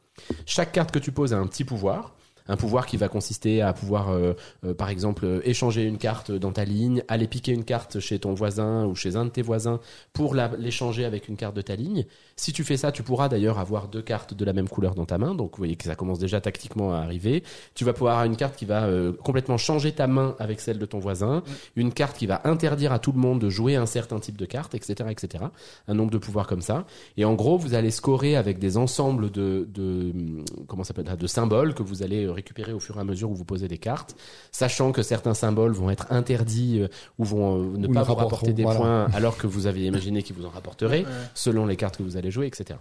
Chaque carte que tu poses a un petit pouvoir. Un pouvoir qui va consister à pouvoir, euh, euh, par exemple, euh, échanger une carte dans ta ligne, aller piquer une carte chez ton voisin ou chez un de tes voisins pour l'échanger avec une carte de ta ligne. Si tu fais ça, tu pourras d'ailleurs avoir deux cartes de la même couleur dans ta main. Donc, vous voyez que ça commence déjà tactiquement à arriver. Tu vas pouvoir avoir une carte qui va euh, complètement changer ta main avec celle de ton voisin, une carte qui va interdire à tout le monde de jouer un certain type de carte, etc., etc. Un nombre de pouvoirs comme ça. Et en gros, vous allez scorer avec des ensembles de, de comment ça s'appelle, de symboles que vous allez récupérer au fur et à mesure où vous posez des cartes, sachant que certains symboles vont être interdits euh, ou vont euh, ne Ou pas vous rapporter des voilà. points alors que vous aviez imaginé qu'ils vous en rapporteraient selon les cartes que vous allez jouer, etc.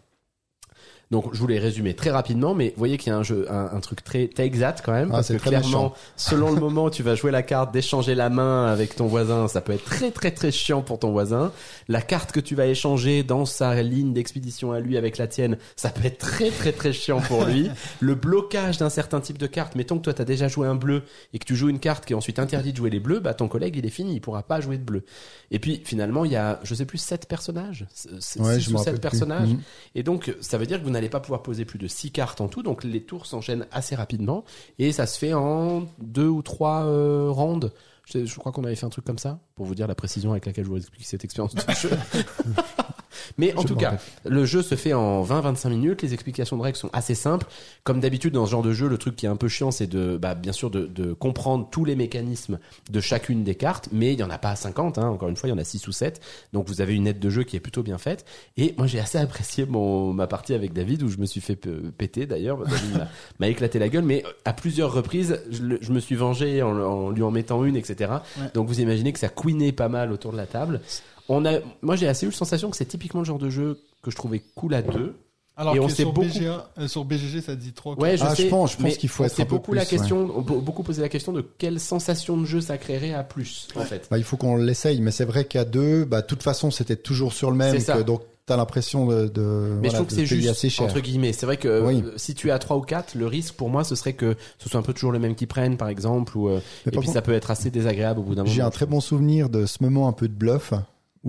Donc, je voulais résumer très rapidement, mais vous voyez qu'il y a un jeu, un, un truc très, très exact quand même, Ah, parce c'est que clairement, méchant. selon le <laughs> moment où tu vas jouer la carte, d'échanger la main avec ton voisin, ça peut être très très très chiant pour ton voisin. La carte que tu vas échanger dans sa ligne d'expédition à lui avec la tienne, ça peut être très très très chiant pour lui. <laughs> le blocage d'un certain type de carte, mettons que toi t'as déjà joué un bleu et que tu joues une carte qui est ensuite interdite de jouer les bleus, bah ton collègue il est fini, il pourra pas jouer de bleu. Et puis finalement il y a, je sais plus, sept personnages, Ouais, six je ou sept personnages. Mhm. Et donc, ça veut dire que vous n'allez pas pouvoir poser plus de 6 cartes en tout. Donc, les tours s'enchaînent assez rapidement. Et ça se fait en deux ou trois euh, rounds. Je, je crois qu'on avait fait un truc comme ça, pour vous dire la précision avec laquelle je vous explique cette expérience de jeu. <laughs> Mais en Je tout cas, rappelle. le jeu se fait en 20-25 minutes. Les explications de règles sont assez simples. Comme d'habitude dans ce genre de jeu, le truc qui est un peu chiant, c'est de, bah, bien sûr, de, de comprendre tous les mécanismes de chacune des cartes. Mais il y en a pas 50. Hein. Encore une fois, il y en a 6 ou 7. Donc vous avez une aide de jeu qui est plutôt bien faite. Et moi, j'ai assez apprécié mon, ma partie avec David où je me suis fait péter d'ailleurs. David m'a- éclaté la gueule, mais à plusieurs reprises, je, me suis vengé en, en lui en mettant une, etc. Ouais. Donc vous imaginez que ça couinait pas mal autour de la table. On a, moi j'ai assez eu la sensation que c'est typiquement le genre de jeu que je trouvais cool à deux. Alors Et on sur, beaucoup- BGA, euh, sur BGG, ça dit 3. Ouais, je Ah, je pense- je pense qu'il faut être un peu beaucoup la plus, question, on peut beaucoup poser la question de quelle sensation de jeu ça créerait à plus, en fait. Bah, il faut qu'on l'essaye, mais c'est vrai qu'à deux, bah, de toute façon, c'était toujours sur le même, C'est ça. que, donc t'as l'impression de, de, Mais voilà, je trouve que c'est juste assez cher. entre guillemets. C'est vrai que Oui. euh, si tu es à 3 ou 4, le risque pour moi ce serait que ce soit un peu toujours le même qui prennent par exemple ou euh, et par puis contre, ça peut être assez désagréable au bout d'un moment. J'ai un très bon souvenir de ce moment un peu de bluff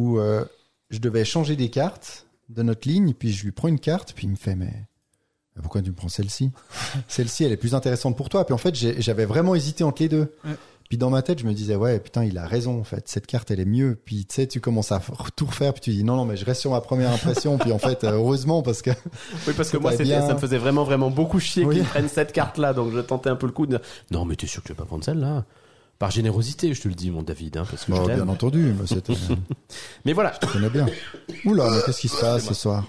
où euh, je devais changer des cartes de notre ligne, puis je lui prends une carte, puis il me fait mais mais pourquoi tu me prends celle-ci? <laughs> Celle-ci, elle est plus intéressante pour toi. Puis en fait, j'avais vraiment hésité entre les deux. Ouais. Puis dans ma tête, je me disais ouais, putain, il a raison en fait. Cette carte, elle est mieux. Puis tu sais, tu commences à tout refaire, puis tu dis non, non, mais je reste sur ma première impression. puis en fait, euh, heureusement parce que <laughs> Oui, parce que moi, bien. ça me faisait vraiment, vraiment beaucoup chier Oui. qu'ils prennent cette carte-là. Donc, je tentais un peu le coup de dire, non, mais t'es sûr que tu vas pas prendre celle-là? Par générosité, je te le dis, mon David, hein, parce que Bon, je t'aime. bien entendu, mais c'était- je <laughs> Mais voilà. connais bien. Oula, mais qu'est-ce qui se passe ce soir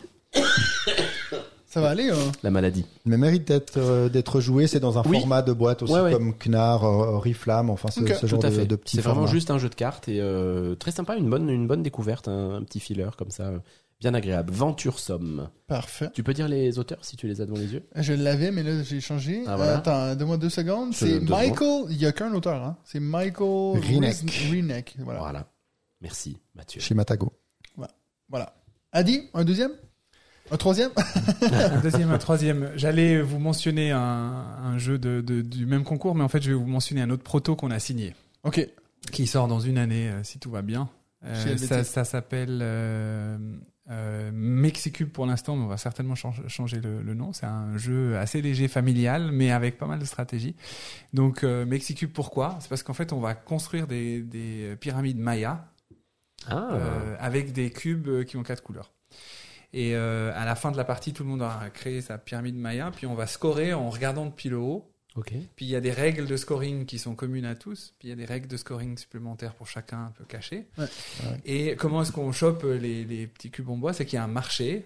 Ça va aller, hein. La maladie. Mais mérite d'être euh, d'être joué. C'est dans un Oui. format de boîte aussi Ouais, ouais. comme Knar, euh, Oriflamme, enfin ce, Ok, ce genre Tout à de, fait. de petits C'est vraiment formats. juste un jeu de cartes et euh, très sympa, une bonne, une bonne découverte, un, un petit filler comme ça, euh, bien agréable. Venture Somme. Parfait. Tu peux dire les auteurs si tu les as devant les yeux? Je l'avais, mais là, j'ai changé. Ah, voilà. Attends, donne-moi deux secondes. C'est Michael. Il y a qu'un auteur, hein. C'est Michael Rieneck. Voilà. Voilà. Merci, Mathieu. Chez Matago. Voilà. Adi, un deuxième? Un troisième? Un deuxième, un troisième. J'allais vous mentionner un, un jeu de, de- du même concours, mais en fait, je vais vous mentionner un autre proto qu'on a signé, Ok. qui sort dans une année, euh, si tout va bien. Euh, ça ça s'appelle euh, euh, Mexicube pour l'instant, mais on va certainement change- changer le, le nom. C'est un jeu assez léger, familial, mais avec pas mal de stratégie. Donc, euh, Mexicube, pourquoi? C'est parce qu'en fait, on va construire des, des pyramides mayas Ah, euh, avec des cubes euh, qui ont quatre couleurs. Et euh, à la fin de la partie, tout le monde aura créé sa pyramide Maya, puis on va scorer en regardant depuis le haut. Puis il y a des règles de scoring qui sont communes à tous, puis il y a des règles de scoring supplémentaires pour chacun un peu cachées. Ouais. Et comment est-ce qu'on chope les, les petits cubes en bois? C'est qu'il y a un marché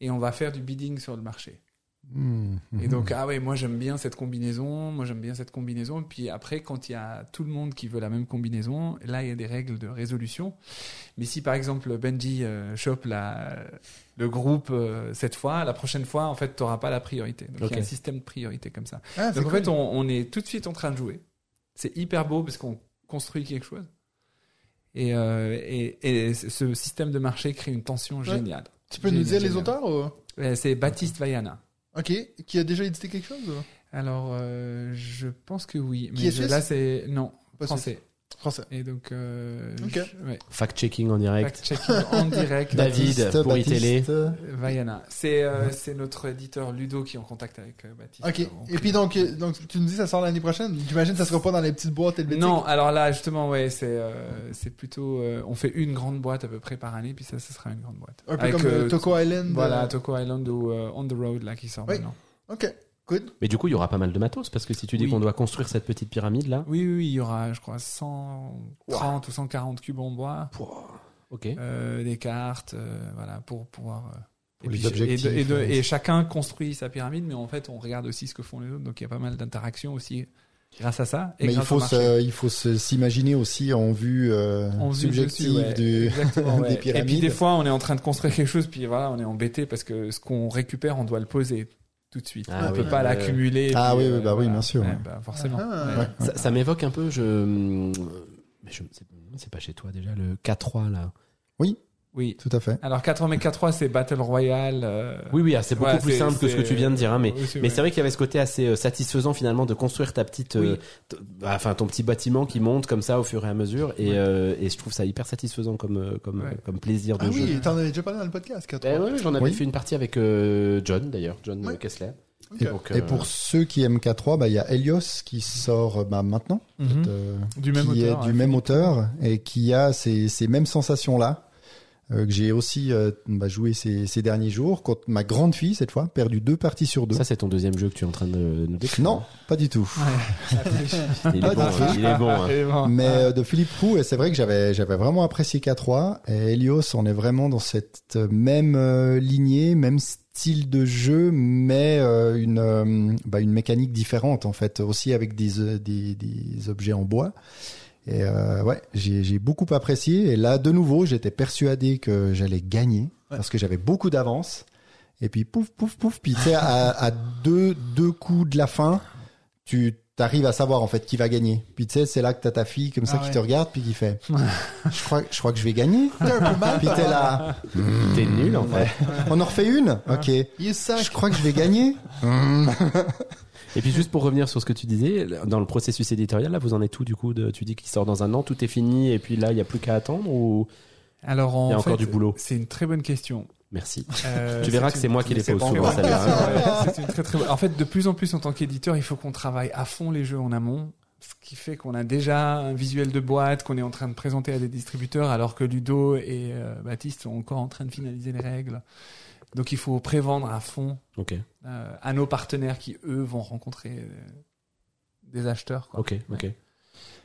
et on va faire du bidding sur le marché. Hmm, Et donc, ah ouais, moi j'aime bien cette combinaison, moi j'aime bien cette combinaison. Et puis après, quand il y a tout le monde qui veut la même combinaison, là il y a des règles de résolution. Mais si par exemple Benji euh, chope la, le groupe euh, cette fois, la prochaine fois, en fait, tu n'auras pas la priorité. Donc il y a un système de priorité comme ça. Ah, Donc en cool. fait, on, on est tout de suite en train de jouer. C'est hyper beau parce qu'on construit quelque chose. Et, euh, et, et ce système de marché crée une tension géniale. Tu peux nous dire les auteurs ou... Euh, C'est Baptiste Vaiana. Ok. Qui a déjà édité quelque chose. Alors, euh, je pense que oui. Qui Mais est je- suisse? là, c'est non Pas français. Français. Et donc, euh, Ok. je- ouais. Fact-checking en direct. Fact-checking en direct. <laughs> David, Baptiste, pour. Baptiste. Vaiana. C'est euh, c'est notre éditeur Ludo qui est en contact avec euh, Baptiste. Ok. Et puis donc, euh, donc tu nous dis ça sort l'année prochaine? J'imagine que ça sera pas dans les petites boîtes helvétiques. Non, alors là, justement, ouais, c'est euh, c'est plutôt. euh, on fait une grande boîte à peu près par année, puis ça, ce sera une grande boîte. Un peu Avec, comme Toko Island. Voilà, euh, Toko Island ou euh, On the Road, là, qui sort Oui. maintenant. Ok. Good. Mais du coup, il y aura pas mal de matos parce que si tu dis Oui. qu'on doit construire cette petite pyramide là. Oui, oui, oui, il y aura, je crois, 130 ou 140 cubes en bois, Ok. euh, des cartes, euh, voilà, pour pouvoir. euh, Pour et, les puis- objectifs, et, de- et de- ouais. et chacun construit sa pyramide, mais en fait, on regarde aussi ce que font les autres, donc il y a pas mal d'interactions aussi grâce à ça. Et Mais il faut, se, il faut s'imaginer aussi en vue euh, En vue subjective dessus, ouais. du, <laughs> Exactement, ouais. des Et pyramides. puis des fois, on est en train de construire quelque chose, puis voilà, on est embêté parce que ce qu'on récupère, on doit le poser tout de suite. Ah on oui. peut pas Euh, l'accumuler. Ah oui, oui, bah oui, bien sûr, bah, forcément. Ah. Ouais. Ouais, Ça, ça m'évoque un peu, je. Mais je c'est- c'est pas chez toi déjà, le K3 là. Oui. Tout à fait. Alors 4 mais 4 c'est Battle Royale. euh, Oui, oui, ah, c'est beaucoup Ouais, plus simple que ce que tu viens de dire, hein, mais, oui, c'est mais vrai. c'est vrai qu'il y avait ce côté assez euh, satisfaisant finalement de construire ta petite, euh, Oui. t- bah, enfin ton petit bâtiment qui monte comme ça au fur et à mesure, et, Ouais. euh, et je trouve ça hyper satisfaisant comme comme Ouais. comme plaisir de Ah jeu. oui, t'en avais déjà parlé dans le podcast. 4 Eh oui, j'en avais Oui. fait une partie avec euh, John d'ailleurs, John Ouais. Kessler. Et, Donc, et euh, pour ceux qui aiment K3, bah, il y a Helios qui sort bah, maintenant, Mhm. euh, Du même qui auteur. est du même auteur et qui a ces, ces mêmes sensations-là. Euh, que j'ai aussi euh, bah, joué ces, ces derniers jours contre ma grande fille cette fois, perdu deux parties sur deux. Ça c'est ton deuxième jeu que tu es en train de nous décrire. non, pas <laughs> du tout. il est bon, hein, il est bon. hein. Mais euh, de Philippe Roux, et c'est vrai que j'avais j'avais vraiment apprécié K3 et Helios, on est vraiment dans cette même euh, lignée, même style de jeu, mais euh, une euh, bah, une mécanique différente en fait, aussi avec des euh, des, des objets en bois. Et euh, ouais, j'ai j'ai beaucoup apprécié. Et là, de nouveau, j'étais persuadé que j'allais gagner parce que j'avais beaucoup d'avance. Et puis pouf, pouf, pouf. Puis tu sais, à, à deux, deux coups de la fin, tu arrives à savoir en fait qui va gagner. Puis tu sais, c'est là que t'as ta fille comme ça Ah qui ouais. te regarde puis qui fait. <laughs> je crois, je crois que je vais gagner. <laughs> puis t'es là. T'es nul en fait. On en refait une? Ok. You suck. Je crois que je vais gagner. <laughs> Et puis juste pour revenir sur ce que tu disais, dans le processus éditorial, là, vous en êtes tout du coup de, Tu dis qu'il sort dans un an, tout est fini et puis là, il n'y a plus qu'à attendre ou Alors, en Il y a encore fait, du boulot? C'est une très bonne question. Merci. Euh, <laughs> Tu verras que c'est moi qui les pose souvent, encore- celle-là. Ouais, c'est une très, très bonne- En fait, de plus en plus en tant qu'éditeur, il faut qu'on travaille à fond les jeux en amont. Ce qui fait qu'on a déjà un visuel de boîte qu'on est en train de présenter à des distributeurs, alors que Ludo et euh, Baptiste sont encore en train de finaliser les règles. Donc il faut prévendre à fond euh, à nos partenaires qui, eux, vont rencontrer euh, des acheteurs. Quoi. ok, ok.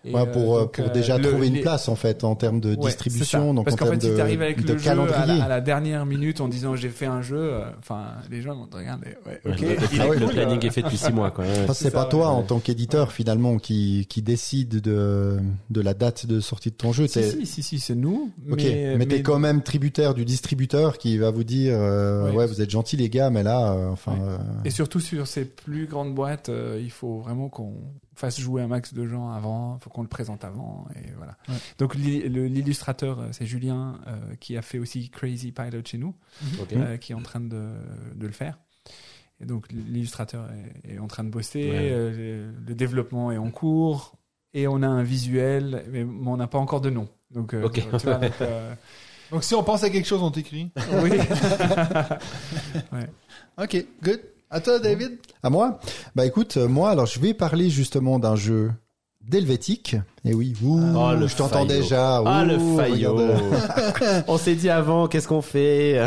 Et, Ouais, euh, pour, euh, donc, pour euh, déjà le- trouver une les- place en fait en termes de Ouais, distribution, donc parce en qu'en termes fait, si de, t'arrives avec de le jeu à calendrier. la, à la dernière minute en disant j'ai fait un jeu, euh, enfin les gens vont te regarder. Ouais, ok. Le, le- planning euh, est fait depuis six mois, quoi. C'est pas ça, toi ouais. en tant qu'éditeur finalement qui, qui décide de, de la date de sortie de ton jeu. Si, si, si, si, c'est nous. Ok, mais, mais, t'es quand même tributaire du distributeur qui va vous dire euh, Ouais. ouais. vous êtes gentils les gars, mais là, euh, enfin, euh, Et surtout sur ces plus grandes boîtes, euh, il faut vraiment qu'on fasse jouer un max de gens avant, faut qu'on le présente avant, et voilà. Ouais. Donc l'illustrateur, euh, c'est Julien euh, qui a fait aussi Crazy Pilot chez nous, Ok. euh, qui est en train de, de le faire. Et donc l'illustrateur est, est en train de bosser, Ouais. euh, le, le développement est en cours, et on a un visuel, mais on n'a pas encore de nom. Donc, euh, Ok. tu vois, donc, euh, <laughs> Donc si on pense à quelque chose, on t'écrit. oui. <laughs> Ok, good. À toi, David. à moi. Bah écoute, euh, moi alors je vais parler justement d'un jeu d'helvétique. Et oui, ouh, Oh, le je t'entends déjà. Ah, le faillot. <laughs> <laughs> On s'est dit avant, qu'est-ce qu'on fait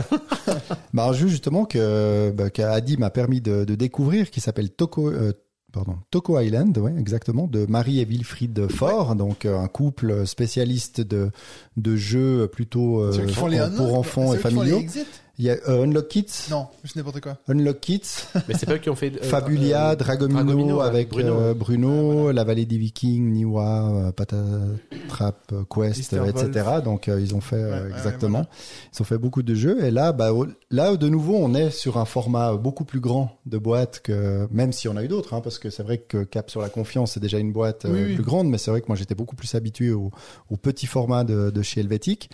<laughs> Bah, un jeu justement que bah, qu'Adi m'a permis de, de découvrir, qui s'appelle Toko. euh, Pardon, Toko Island, ouais, exactement, de Marie et Wilfried Faure, donc euh, un couple spécialiste de de jeux plutôt euh, les pour, pour enfants et eux qui font les familiaux. Il y a euh, Unlock Kids, Non, c'est n'importe quoi. Unlock Kids, Mais c'est pas eux qui ont fait euh, Fabulia, euh, Dragomino, Dragomino, ouais, avec Bruno. euh, Bruno, La Vallée des Vikings, Niwa, euh, Patatrap Quest, euh, etc. Donc euh, ils ont fait Ouais, exactement. ouais, Ils ont fait beaucoup de jeux et là, bah, là de nouveau, on est sur un format beaucoup plus grand de boîte que même si on a eu d'autres, hein, parce que c'est vrai que Cap sur la confiance c'est déjà une boîte euh, Oui, oui. plus grande, mais c'est vrai que moi j'étais beaucoup plus habitué au, au petit format de, de chez Helvetic.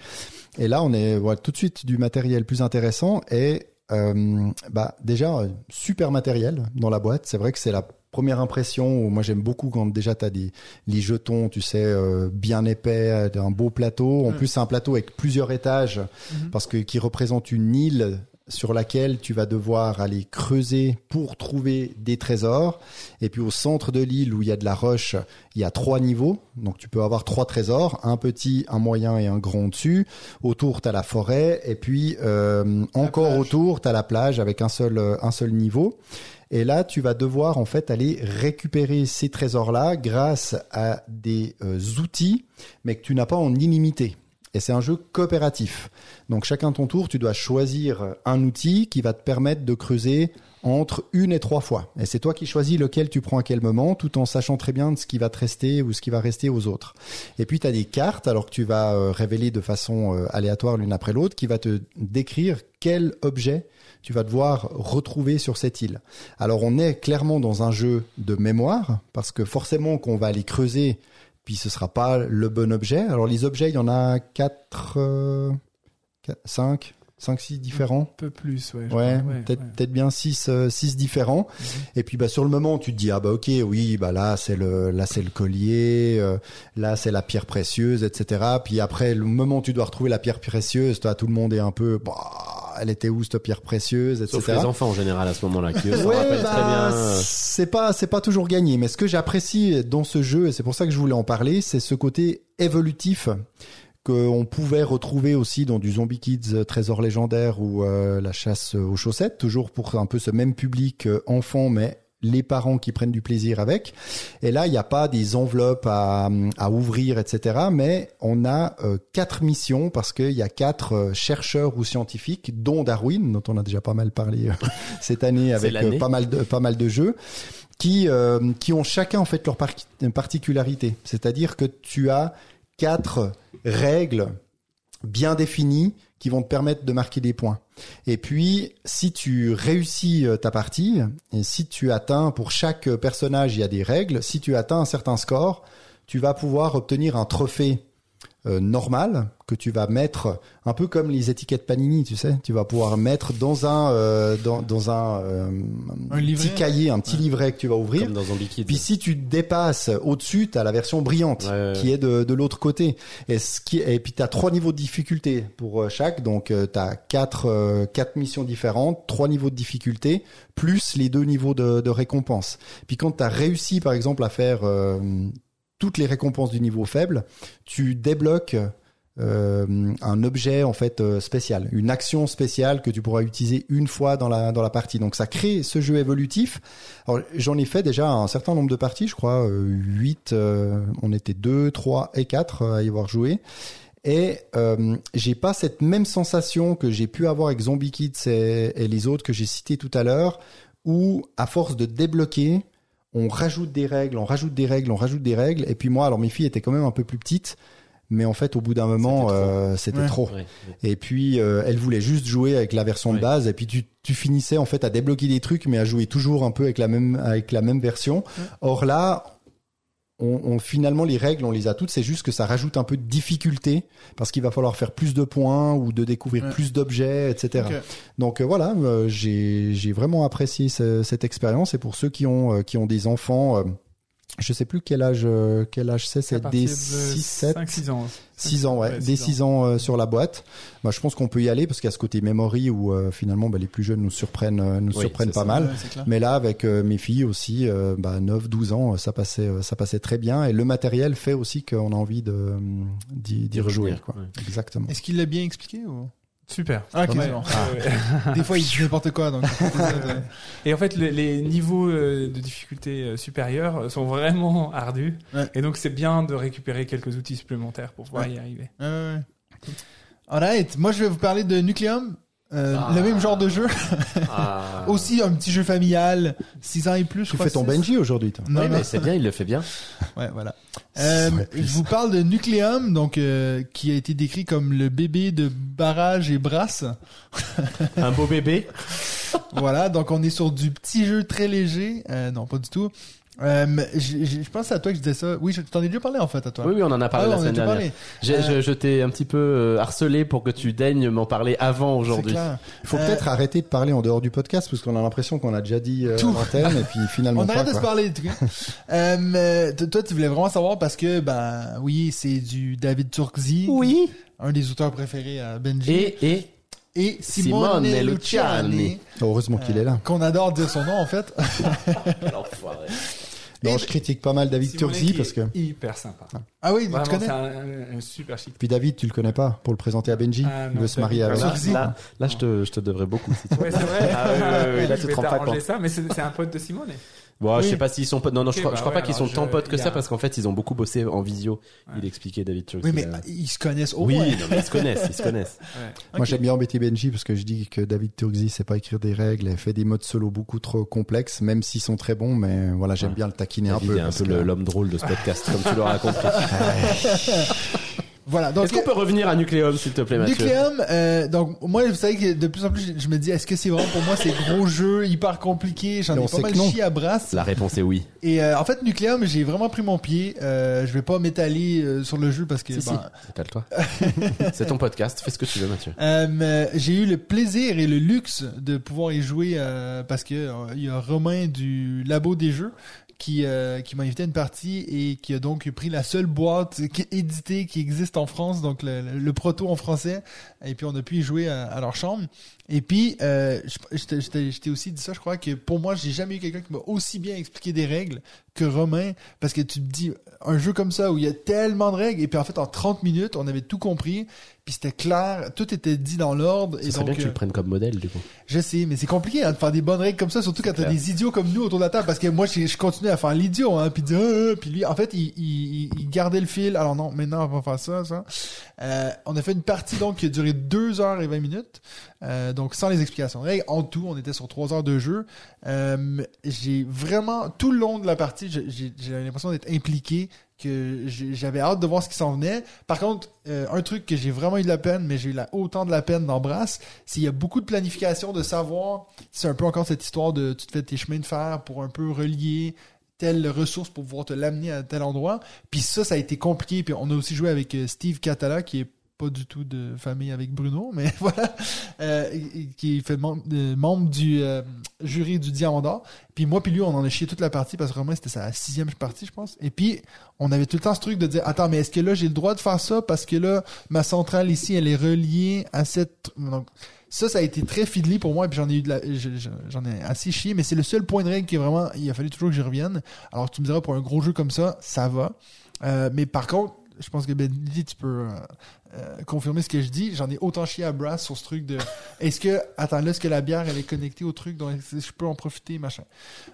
Et là, on est voilà, tout de suite du matériel plus intéressant et euh, bah déjà euh, super matériel dans la boîte. C'est vrai que c'est la première impression où moi j'aime beaucoup quand déjà tu as des les jetons, tu sais, euh, bien épais, un beau plateau. En Mm. plus, c'est un plateau avec plusieurs étages Mhm. parce que qui représente une île sur laquelle tu vas devoir aller creuser pour trouver des trésors. Et puis au centre de l'île où il y a de la roche, il y a trois niveaux. Donc tu peux avoir trois trésors, un petit, un moyen et un grand dessus. Autour, tu as la forêt. Et puis euh, encore plage. autour, tu as la plage avec un seul, euh, un seul niveau. Et là, tu vas devoir en fait aller récupérer ces trésors-là grâce à des euh, outils, mais que tu n'as pas en illimité. Et c'est un jeu coopératif. Donc chacun ton tour, tu dois choisir un outil qui va te permettre de creuser entre une et trois fois. Et c'est toi qui choisis lequel tu prends à quel moment, tout en sachant très bien ce qui va te rester ou ce qui va rester aux autres. Et puis tu as des cartes, alors que tu vas euh, révéler de façon euh, aléatoire l'une après l'autre, qui va te décrire quel objet tu vas devoir retrouver sur cette île. Alors on est clairement dans un jeu de mémoire, parce que forcément qu'on va aller creuser, puis ce sera pas le bon objet. Alors les objets, il y en a quatre, euh, quatre- cinq, cinq, six différents. Un peu plus, ouais. Ouais, peut-être ouais. peut-être bien six euh, six différents. Et puis bah sur le moment, tu te dis ah bah ok oui bah là c'est le là c'est le collier, euh, là c'est la pierre précieuse, etc. Puis après le moment où tu dois retrouver la pierre précieuse, toi tout le monde est un peu bah elle était où cette pierre précieuse, etc. Sauf les enfants en général à ce moment-là, qui <laughs> Ouais, rappellent bah, très bien. euh, C'est pas, c'est pas toujours gagné. Mais ce que j'apprécie dans ce jeu, et c'est pour ça que je voulais en parler, c'est ce côté évolutif qu'on pouvait retrouver aussi dans du Zombie Kids euh, Trésor légendaire ou euh, la chasse aux chaussettes, toujours pour un peu ce même public euh, enfant, mais les parents qui prennent du plaisir avec. Et là, il n'y a pas des enveloppes à, à ouvrir, etc. Mais on a euh, quatre missions parce qu'il y a quatre euh, chercheurs ou scientifiques, dont Darwin, dont on a déjà pas mal parlé euh, <laughs> cette année avec pas mal de pas mal de jeux, qui qui ont chacun en fait leur par- particularité. C'est-à-dire que tu as quatre règles bien définies qui vont te permettre de marquer des points. Et puis, si tu réussis euh, ta partie, et si tu atteins, pour chaque personnage, il y a des règles, si tu atteins un certain score, tu vas pouvoir obtenir un trophée euh, normal que tu vas mettre un peu comme les étiquettes Panini, tu sais, tu vas pouvoir mettre dans un euh, dans, dans un, euh, Un livret. petit cahier, un petit livret que tu vas ouvrir. Comme dans Zombie Kids. Puis si tu dépasses au-dessus, tu as la version brillante Ouais, ouais, qui est de, de l'autre côté. Et, ce qui, et puis tu as trois niveaux de difficulté pour euh, chaque. Donc tu as quatre, euh, quatre missions différentes, trois niveaux de difficulté, plus les deux niveaux de, de récompense. Puis quand tu as réussi par exemple à faire euh, toutes les récompenses du niveau faible, tu débloques euh, un objet en fait euh, spécial, une action spéciale que tu pourras utiliser une fois dans la dans la partie. Donc ça crée ce jeu évolutif. Alors j'en ai fait déjà un certain nombre de parties, je crois euh, 8 on était 2, 3 et 4 à y avoir joué. Et euh, j'ai pas cette même sensation que j'ai pu avoir avec Zombie Kids et, et les autres que j'ai cités tout à l'heure, où à force de débloquer, on rajoute des règles, on rajoute des règles, on rajoute des règles. Et puis moi, alors mes filles étaient quand même un peu plus petites, mais en fait, au bout d'un moment, C'était trop. euh, c'était Ouais. trop. Ouais. Et puis, euh, elles voulaient juste jouer avec la version de base. Et puis, tu, tu finissais en fait à débloquer des trucs, mais à jouer toujours un peu avec la même avec la même version. Or là. On, on- finalement les règles on les a toutes. C'est juste que ça rajoute un peu de difficulté parce qu'il va falloir faire plus de points ou de découvrir Ouais. plus d'objets etc donc euh, voilà, euh, j'ai vraiment apprécié ce- cette expérience. Et pour ceux qui ont euh, qui ont des enfants, je sais plus quel âge euh, quel âge c'est, c'est des de 6 7 5-6 ans. 6 ans ouais, des 6 ans euh, sur la boîte. Bah, je pense qu'on peut y aller parce qu'il y a ce côté memory où euh, finalement bah, les plus jeunes nous surprennent euh, nous Oui, surprennent pas ça. mal. Ouais. Mais là, avec euh, mes filles aussi, euh, bah, 9, 12 ans, ça passait, euh, ça passait très bien. Et le matériel fait aussi qu'on a envie de d'y rejouer. Quoi. ouais. Exactement. Est-ce qu'il l'a bien expliqué ou? Super. Ah. Ouais. <laughs> Des fois, il dit n'importe quoi, donc. Et en fait, le- les niveaux euh, de difficulté euh, supérieurs sont vraiment ardus. Ouais. Et donc, c'est bien de récupérer quelques outils supplémentaires pour pouvoir Ouais. y arriver. Ouais, ouais, ouais. Alright, moi je vais vous parler de Nucleum, euh, Ah. le même genre de jeu, Ah. <laughs> aussi un petit jeu familial, 6 ans et plus. je Tu crois, fais ton. Benji aujourd'hui, toi. Non, Oui, non. mais c'est bien, il le fait bien. <laughs> Ouais, voilà. <laughs> Euh, je vous parle de Nucleum, donc euh, qui a été décrit comme le bébé de Barrage et Brasse. Un beau bébé. voilà, donc on est sur du petit jeu très léger. Euh, non, pas du tout. Euh, je pense à toi que je disais ça. Oui, je t'en ai déjà parlé en fait à toi. Oui, oui, on en a parlé Ah, la semaine dernière. J'ai- Euh, je je t'ai un petit peu euh, harcelé pour que tu daignes m'en parler avant aujourd'hui. Il faut Euh, peut-être arrêter de parler en dehors du podcast parce qu'on a l'impression qu'on a déjà dit euh, Tout. à l'antenne et puis finalement <laughs> On pas. arrête de se parler, en tout cas. euh, mais toi, tu voulais vraiment savoir parce que, ben, oui, c'est du David Turkzy. Oui. Un des auteurs préférés à Benji. Et, et Et Simone, Simone Luciani. Luciani. Heureusement qu'il est là. Qu'on adore dire son nom, en fait. <laughs> Non, Et- je critique pas mal David Turzi parce que. est hyper sympa. Ah oui, Vraiment, tu connais? c'est un, un super chic. Puis David, tu le connais pas pour le présenter à Benji. Ah, il veut se marier avec. Turzi. Là, là, là, je te, je te devrais beaucoup. Si tu veux. Ouais, c'est vrai. Ah oui, oui, oui, là, tu Je te vais rends pas t'arranger compte. ça, mais c'est c'est un pote de Simone. Bon, je Oui. sais pas s'ils sont potes. Non, non, je crois, bah je crois ouais, pas qu'ils sont tant je- potes que ça a- parce qu'en fait, ils ont beaucoup bossé en visio. Il expliquait David Turkey. Oui, mais euh, ils se connaissent au Oui, moins. non, mais ils se connaissent, ils se connaissent. <laughs> Ouais. Moi, j'aime bien embêter Benji parce que je dis que David Turzi sait pas écrire des règles et fait des modes solo beaucoup trop complexes, même s'ils sont très bons. Mais voilà, j'aime Ouais. bien le taquiner un peu. est un peu que- le- l'homme drôle de ce podcast, comme tu l'auras compris. <laughs> <laughs> Voilà, donc. Est-ce qu'on peut revenir à Nucleum, s'il te plaît, Mathieu Nucleum, euh, donc moi vous savez que de plus en plus je- me dis est-ce que c'est vraiment pour moi ces gros jeux hyper compliqués j'en ai pas mal chié à brasse La réponse est oui. et euh, en fait Nucleum j'ai vraiment pris mon pied euh, je vais pas m'étaler euh, sur le jeu parce que Si, si, ben, appelle-toi. <laughs> C'est ton podcast, fais ce que tu veux, Mathieu. Euh, mais j'ai eu le plaisir et le luxe de pouvoir y jouer euh, parce que euh, il y a Romain du Labo des Jeux qui euh, m'a invité à une partie et qui a donc pris la seule boîte éditée qui existe en France donc le, proto en français. Et puis on a pu y jouer à, à leur chambre et puis euh, je je t'ai- je t'ai je t'ai aussi dit ça je crois que pour moi j'ai jamais eu quelqu'un qui m'a aussi bien expliqué des règles que Romain parce que tu te dis un jeu comme ça où il y a tellement de règles et puis en fait en 30 minutes on avait tout compris puis c'était clair tout était dit dans l'ordre Ce et serait donc bien que tu euh, le prennes comme modèle, du coup. je sais mais c'est compliqué hein, de faire des bonnes règles comme ça surtout quand t'as des idiots comme nous autour de la table parce que moi je, je continuais à faire l'idiot hein puis dire Ah, ah puis lui en fait il, il, il gardait le fil. Alors non maintenant on va faire ça ça. Euh, on a fait une partie donc qui a duré 2 heures et 20 minutes. Euh, donc sans les explications en tout on était sur 3 heures de jeu euh, j'ai vraiment tout le long de la partie j'ai- l'impression d'être impliqué que j'avais hâte de voir ce qui s'en venait. Par contre, euh, un truc que j'ai vraiment eu de la peine, mais j'ai eu autant de la peine dans Brass, c'est qu'il y a beaucoup de planification de savoir, c'est un peu encore cette histoire de tu te fais tes chemins de fer pour un peu relier telle ressource pour pouvoir te l'amener à tel endroit. Puis ça, ça a été compliqué. Puis on a aussi joué avec euh, Steve Catala, qui est pas du tout de famille avec Bruno, <laughs> mais voilà, euh, qui fait membre, euh, membre du euh, jury du Diamant d'Or. Puis moi puis lui, on en a chié toute la partie parce que vraiment c'était sa sixième partie, je pense. Et puis on avait tout le temps ce truc de dire attends, mais est-ce que là j'ai le droit de faire ça parce que là ma centrale ici elle est reliée à cette donc ça, ça a été très fiddly pour moi, et puis j'en ai eu de la, je- je- j'en ai assez chié, mais c'est le seul point de règle qui est vraiment, il a fallu toujours que j'y revienne. Alors tu me diras, pour un gros jeu comme ça, ça va. Mais par contre, je pense que Benji, tu peux euh, confirmer ce que je dis. J'en ai autant chié à Brass sur ce truc de, <laughs> est-ce que, attends, là, est-ce que la bière, elle est connectée au truc, donc je peux en profiter, machin.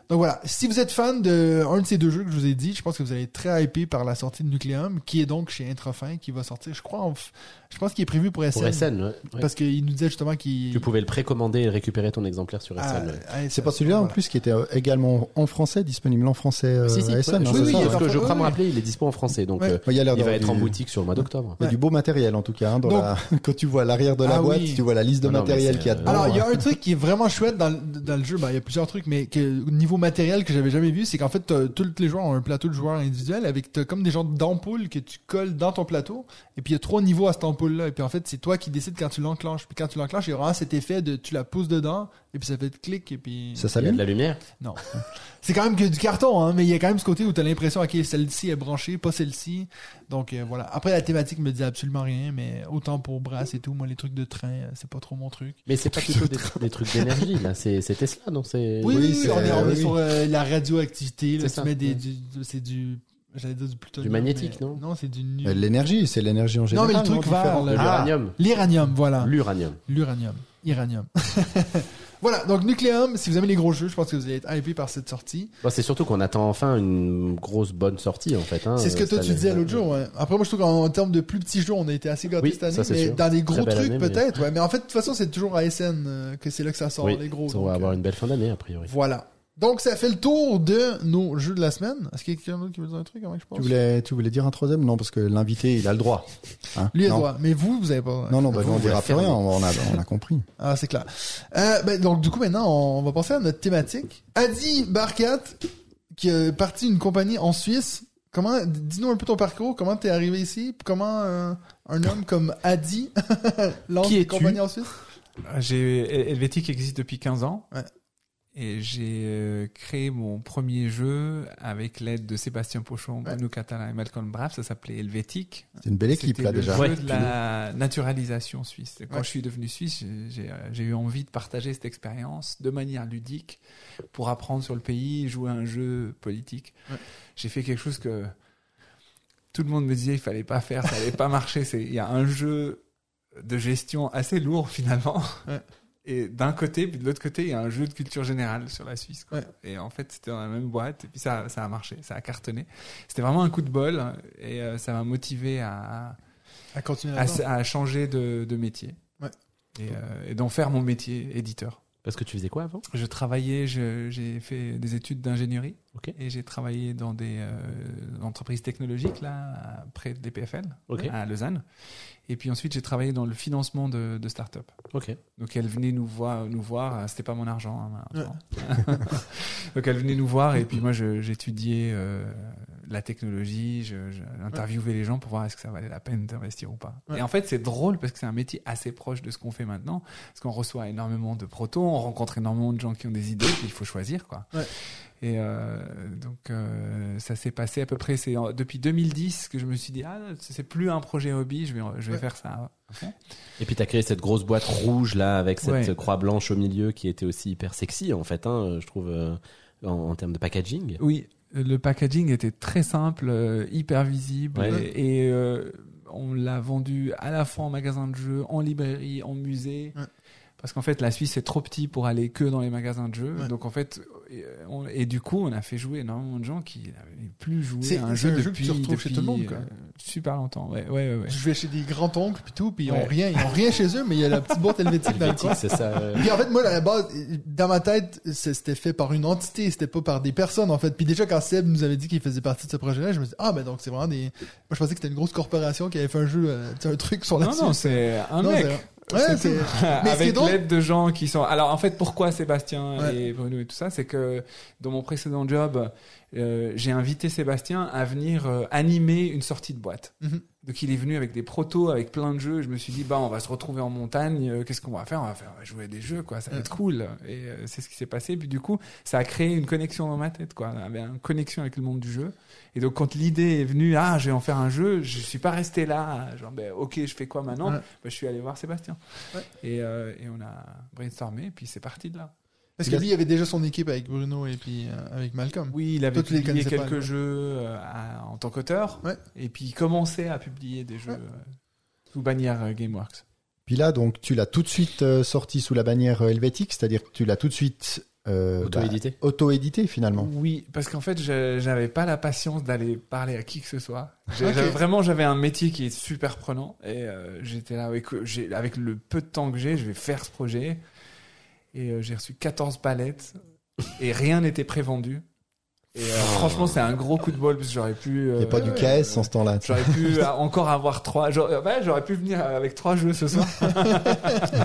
Donc voilà. Si vous êtes fan de un de ces deux jeux que je vous ai dit, je pense que vous allez être très hypé par la sortie de Nucleum, qui est donc chez Introfin, qui va sortir, je crois, en f- je pense qu'il est prévu pour SN. Pour SN, ouais. ouais. Parce qu'il nous disait justement qu'il. Tu pouvais le précommander et récupérer ton exemplaire sur SN. Ah, ouais. ah, C'est pas celui-là en plus qui était euh, également en français, disponible en français euh, si, si, à SN, oui, oui, ça, parce hein. que je Oui, crois me oui. rappeler, il est dispo en français, donc Ouais. euh, Il y a l'air il va être en boutique sur le mois d'octobre. Il y a du beau matériel en tout cas. hein, dans Donc- la... <laughs> Quand tu vois l'arrière de la Ah boîte, oui. tu vois la liste de Non, mais matériel qu'il y a dedans. Alors, il y hein. a un truc qui est vraiment chouette dans, le- dans le jeu. Ben, il y a plusieurs trucs, mais que, au niveau matériel que j'avais jamais vu, c'est qu'en fait, tous les joueurs ont un plateau de joueurs individuel avec t'as comme des genres d'ampoules que tu colles dans ton plateau. Et puis, il y a trois niveaux à cette ampoule-là. Et puis, en fait, c'est toi qui décides quand tu l'enclenches. Puis, quand tu l'enclenches, il y a vraiment cet effet de tu la pousses dedans, et puis ça fait clic, et puis. Ça s'allume? De la lumière? Non. <laughs> C'est quand même que du carton, hein, mais il y a quand même ce côté où t'as l'impression, ok, celle-ci est branchée, pas celle-ci. Donc euh, voilà. Après, la thématique me dit absolument rien, mais autant pour Brass et tout, moi, les trucs de train, euh, c'est pas trop mon truc. Mais c'est pas plutôt des, des trucs d'énergie, là. C'est c'est Tesla, non C'est Oui, oui, oui, on est, on est oui. sur euh, la radioactivité. Là, C'est tu ça, mets des, ouais. du, c'est du, j'allais dire du plutonium. Du magnétique, mais- non Non, c'est du nu- Euh, L'énergie, c'est l'énergie en Non, général. mais le truc vert, Ah. l'uranium. L'iranium, voilà. L'uranium. L'uranium. Iranium. <laughs> voilà, donc Nucleum, si vous aimez les gros jeux, je pense que vous allez être hypé par cette sortie. Bon, c'est surtout qu'on attend enfin une grosse bonne sortie, en fait. Hein, C'est ce que euh, toi tu disais l'autre jour. Ouais. Après, moi, je trouve qu'en en termes de plus petits jeux, on a été assez gâtés Oui, cette année. ça, c'est mais sûr. dans des gros trucs, année, mais- peut-être. Ouais. Mais en fait, de toute façon, c'est toujours à SN euh, que c'est là que ça sort, Oui, les gros. on donc, va avoir euh, une belle fin d'année, a priori. Voilà. Donc, ça fait le tour de nos jeux de la semaine. Est-ce qu'il y a quelqu'un d'autre qui veut dire un truc avant que je pense Tu voulais, tu voulais dire un troisième? Non, parce que l'invité, il a le droit. Hein? Lui, il non? doit. Mais vous, vous avez pas. Non, non, bah, Vous, on dira plus rien. On a, on a compris. <laughs> Ah, c'est clair. Euh, ben, donc, du coup, maintenant, on va passer à notre thématique. Adi Barkat, qui est parti d'une compagnie en Suisse. Comment, dis-nous un peu ton parcours. Comment t'es arrivé ici? Comment euh, un homme comme Adi <laughs> lance Qui une compagnie en Suisse? J'ai Helvetic existe depuis 15 ans. Ouais. Et j'ai euh, créé mon premier jeu avec l'aide de Sébastien Pochon, Ouais. Bruno Catala et Malcolm Braff. Ça s'appelait Helvetic. C'est une belle équipe, C'était là, le déjà. jeu Ouais, de la naturalisation suisse. Quand Ouais. je suis devenu suisse, j'ai- euh, j'ai eu envie de partager cette expérience de manière ludique pour apprendre sur le pays, jouer à un jeu politique. Ouais. J'ai fait quelque chose que tout le monde me disait il fallait pas faire, ça allait pas marcher. C'est il y a un jeu de gestion assez lourd finalement. Et d'un côté, puis de l'autre côté, il y a un jeu de culture générale sur la Suisse. quoi. Ouais. Et en fait, c'était dans la même boîte, et puis ça, ça a marché, ça a cartonné. C'était vraiment un coup de bol, et euh, ça m'a motivé à, À continuer à, changer de, de métier. Ouais. Et, euh, et d'en faire mon métier éditeur. Parce que tu faisais quoi avant? Je travaillais, j'ai fait des études d'ingénierie et j'ai travaillé dans des euh, entreprises technologiques là, près de l'EPFL, Ok. à Lausanne. Et puis ensuite, j'ai travaillé dans le financement de, de start-up. Donc elle venait nous voir, nous voir. euh, C'était pas mon argent. hein. <laughs> Donc elle venait nous voir et puis moi j'étudiais euh, la technologie, je, je interviewais les gens pour voir est-ce que ça valait la peine d'investir ou pas. Ouais. Et en fait c'est drôle parce que c'est un métier assez proche de ce qu'on fait maintenant, parce qu'on reçoit énormément de protos, on rencontre énormément de gens qui ont des idées, puis il faut choisir quoi. Et euh, donc euh, ça s'est passé à peu près c'est en- depuis 2010 que je me suis dit ah c'est plus un projet hobby, je vais je vais Ouais. faire ça. Et puis t'as créé cette grosse boîte rouge là avec cette Ouais. croix blanche au milieu qui était aussi hyper sexy en fait, hein, je trouve, euh, en, en termes de packaging. Oui, le packaging était très simple, euh, hyper visible Ouais. et, et, euh, on l'a vendu à la fois en magasin de jeux, en librairie, en musée. Parce qu'en fait, la Suisse est trop petit pour aller que dans les magasins de jeux. Ouais. Donc en fait, et, euh, on- et du coup, on a fait jouer énormément de gens qui n'avaient plus joué C'est- à un jeu un jeu que depuis, tu retrouves chez depuis, tout le monde, quoi. euh, super longtemps. Ouais, ouais, ouais. ouais. Je vais chez des grands-oncles puis tout, puis ils ont rien, ils ont rien chez eux, mais il y a la petite boîte <laughs> helvétique dans le Helvétique, coin. c'est ça. euh. Puis en fait, moi, à la base, dans ma tête, c'était fait par une entité, c'était pas par des personnes, en fait. Puis déjà, quand Seb nous avait dit qu'il faisait partie de ce projet-là, je me suis dit, ah, ben donc c'est vraiment des... Moi, je pensais que c'était une grosse corporation qui avait fait un jeu, euh, tu sais, un truc sur la Non, non, c'est un Non, mec. Ouais, c'est... <laughs> Mais avec l'aide de gens qui sont. Alors en fait, pourquoi Sébastien Ouais. et Bruno et tout ça, c'est que dans mon précédent job, euh, j'ai invité Sébastien à venir euh, animer une sortie de boîte. Mhm. Donc il est venu avec des protos, avec plein de jeux. Je me suis dit bah on va se retrouver en montagne. euh, Qu'est-ce qu'on va faire? On va faire on va jouer à des jeux quoi. Ça va être cool. Et c'est ce qui s'est passé. Puis du coup, ça a créé une connexion dans ma tête quoi. Une connexion avec le monde du jeu. Et donc quand l'idée est venue, ah je vais en faire un jeu, je suis pas resté là. Genre ben ok je fais quoi maintenant Ouais. Bah, je suis allé voir Sébastien. Ouais. Et, euh, et on a brainstormé, et puis c'est parti de là. Parce que lui, il avait déjà son équipe avec Bruno et puis euh, avec Malcolm. Oui, il avait Toi, publié pas, quelques jeux euh, à- en tant qu'auteur, Ouais. et puis il commençait à publier des jeux Ouais. euh, sous bannière euh, GameWorks. Puis là, donc, tu l'as tout de suite euh, sorti sous la bannière euh, helvétique, c'est-à-dire que tu l'as tout de suite euh, Auto-édité. bah, auto-édité finalement. Oui, parce qu'en fait, je- j'avais pas la patience d'aller parler à qui que ce soit. Vraiment, j'avais un métier qui est super prenant, et euh, j'étais là avec, avec le peu de temps que j'ai, je vais faire ce projet. Et euh, j'ai reçu 14 palettes, et rien n'était prévendu. Et euh, franchement, c'est un gros coup de bol, parce que j'aurais pu... Il euh, n'y a pas du KS en ce temps-là. J'aurais pu <laughs> euh, encore avoir trois. J'aurais ouais, j'aurais pu venir avec trois jeux ce soir.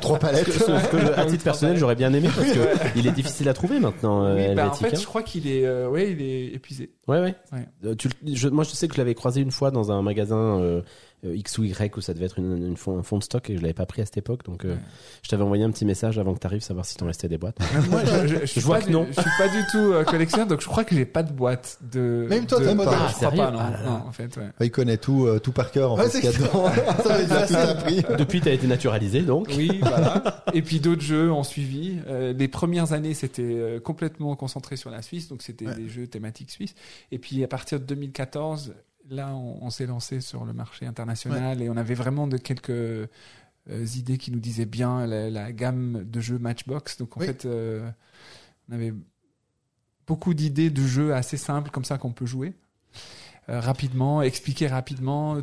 Trois palettes. Sauf que, à titre personnel, j'aurais bien aimé parce que il est difficile à trouver maintenant, euh, oui, bah, en fait, je crois qu'il est, euh, ouais, il est épuisé. Ouais, ouais. Ouais. Euh, tu, je, moi, je sais que je l'avais croisé une fois dans un magasin euh, euh, X ou Y où ça devait être une, une fond- un fond de stock et je l'avais pas pris à cette époque. Donc, euh, Ouais. je t'avais envoyé un petit message avant que tu arrives, savoir si t'en restait des boîtes. <laughs> Moi, je, je, je suis Je vois pas que du- non. Je suis pas du tout euh, collectionneur, donc je crois que j'ai pas de boîte de. Même toi, de- t'as pas de- je Ah, crois sérieux pas, non, Ah là là. non, en fait, ouais. Il connaît tout, euh, tout par cœur en Ouais, fait. Ça. <laughs> Depuis, t'as été naturalisé, donc. Oui, <laughs> voilà. Et puis d'autres jeux ont suivi. Euh, les premières années, c'était euh, complètement concentré sur la Suisse, donc c'était Ouais. des jeux thématiques suisses. Et puis à partir de 2014, là, on, on s'est lancé sur le marché international et on avait vraiment de quelques euh, idées qui nous disaient bien la, la gamme de jeux Matchbox. Donc en Oui. fait, euh, on avait beaucoup d'idées de jeux assez simples comme ça qu'on peut jouer euh, rapidement, expliquer rapidement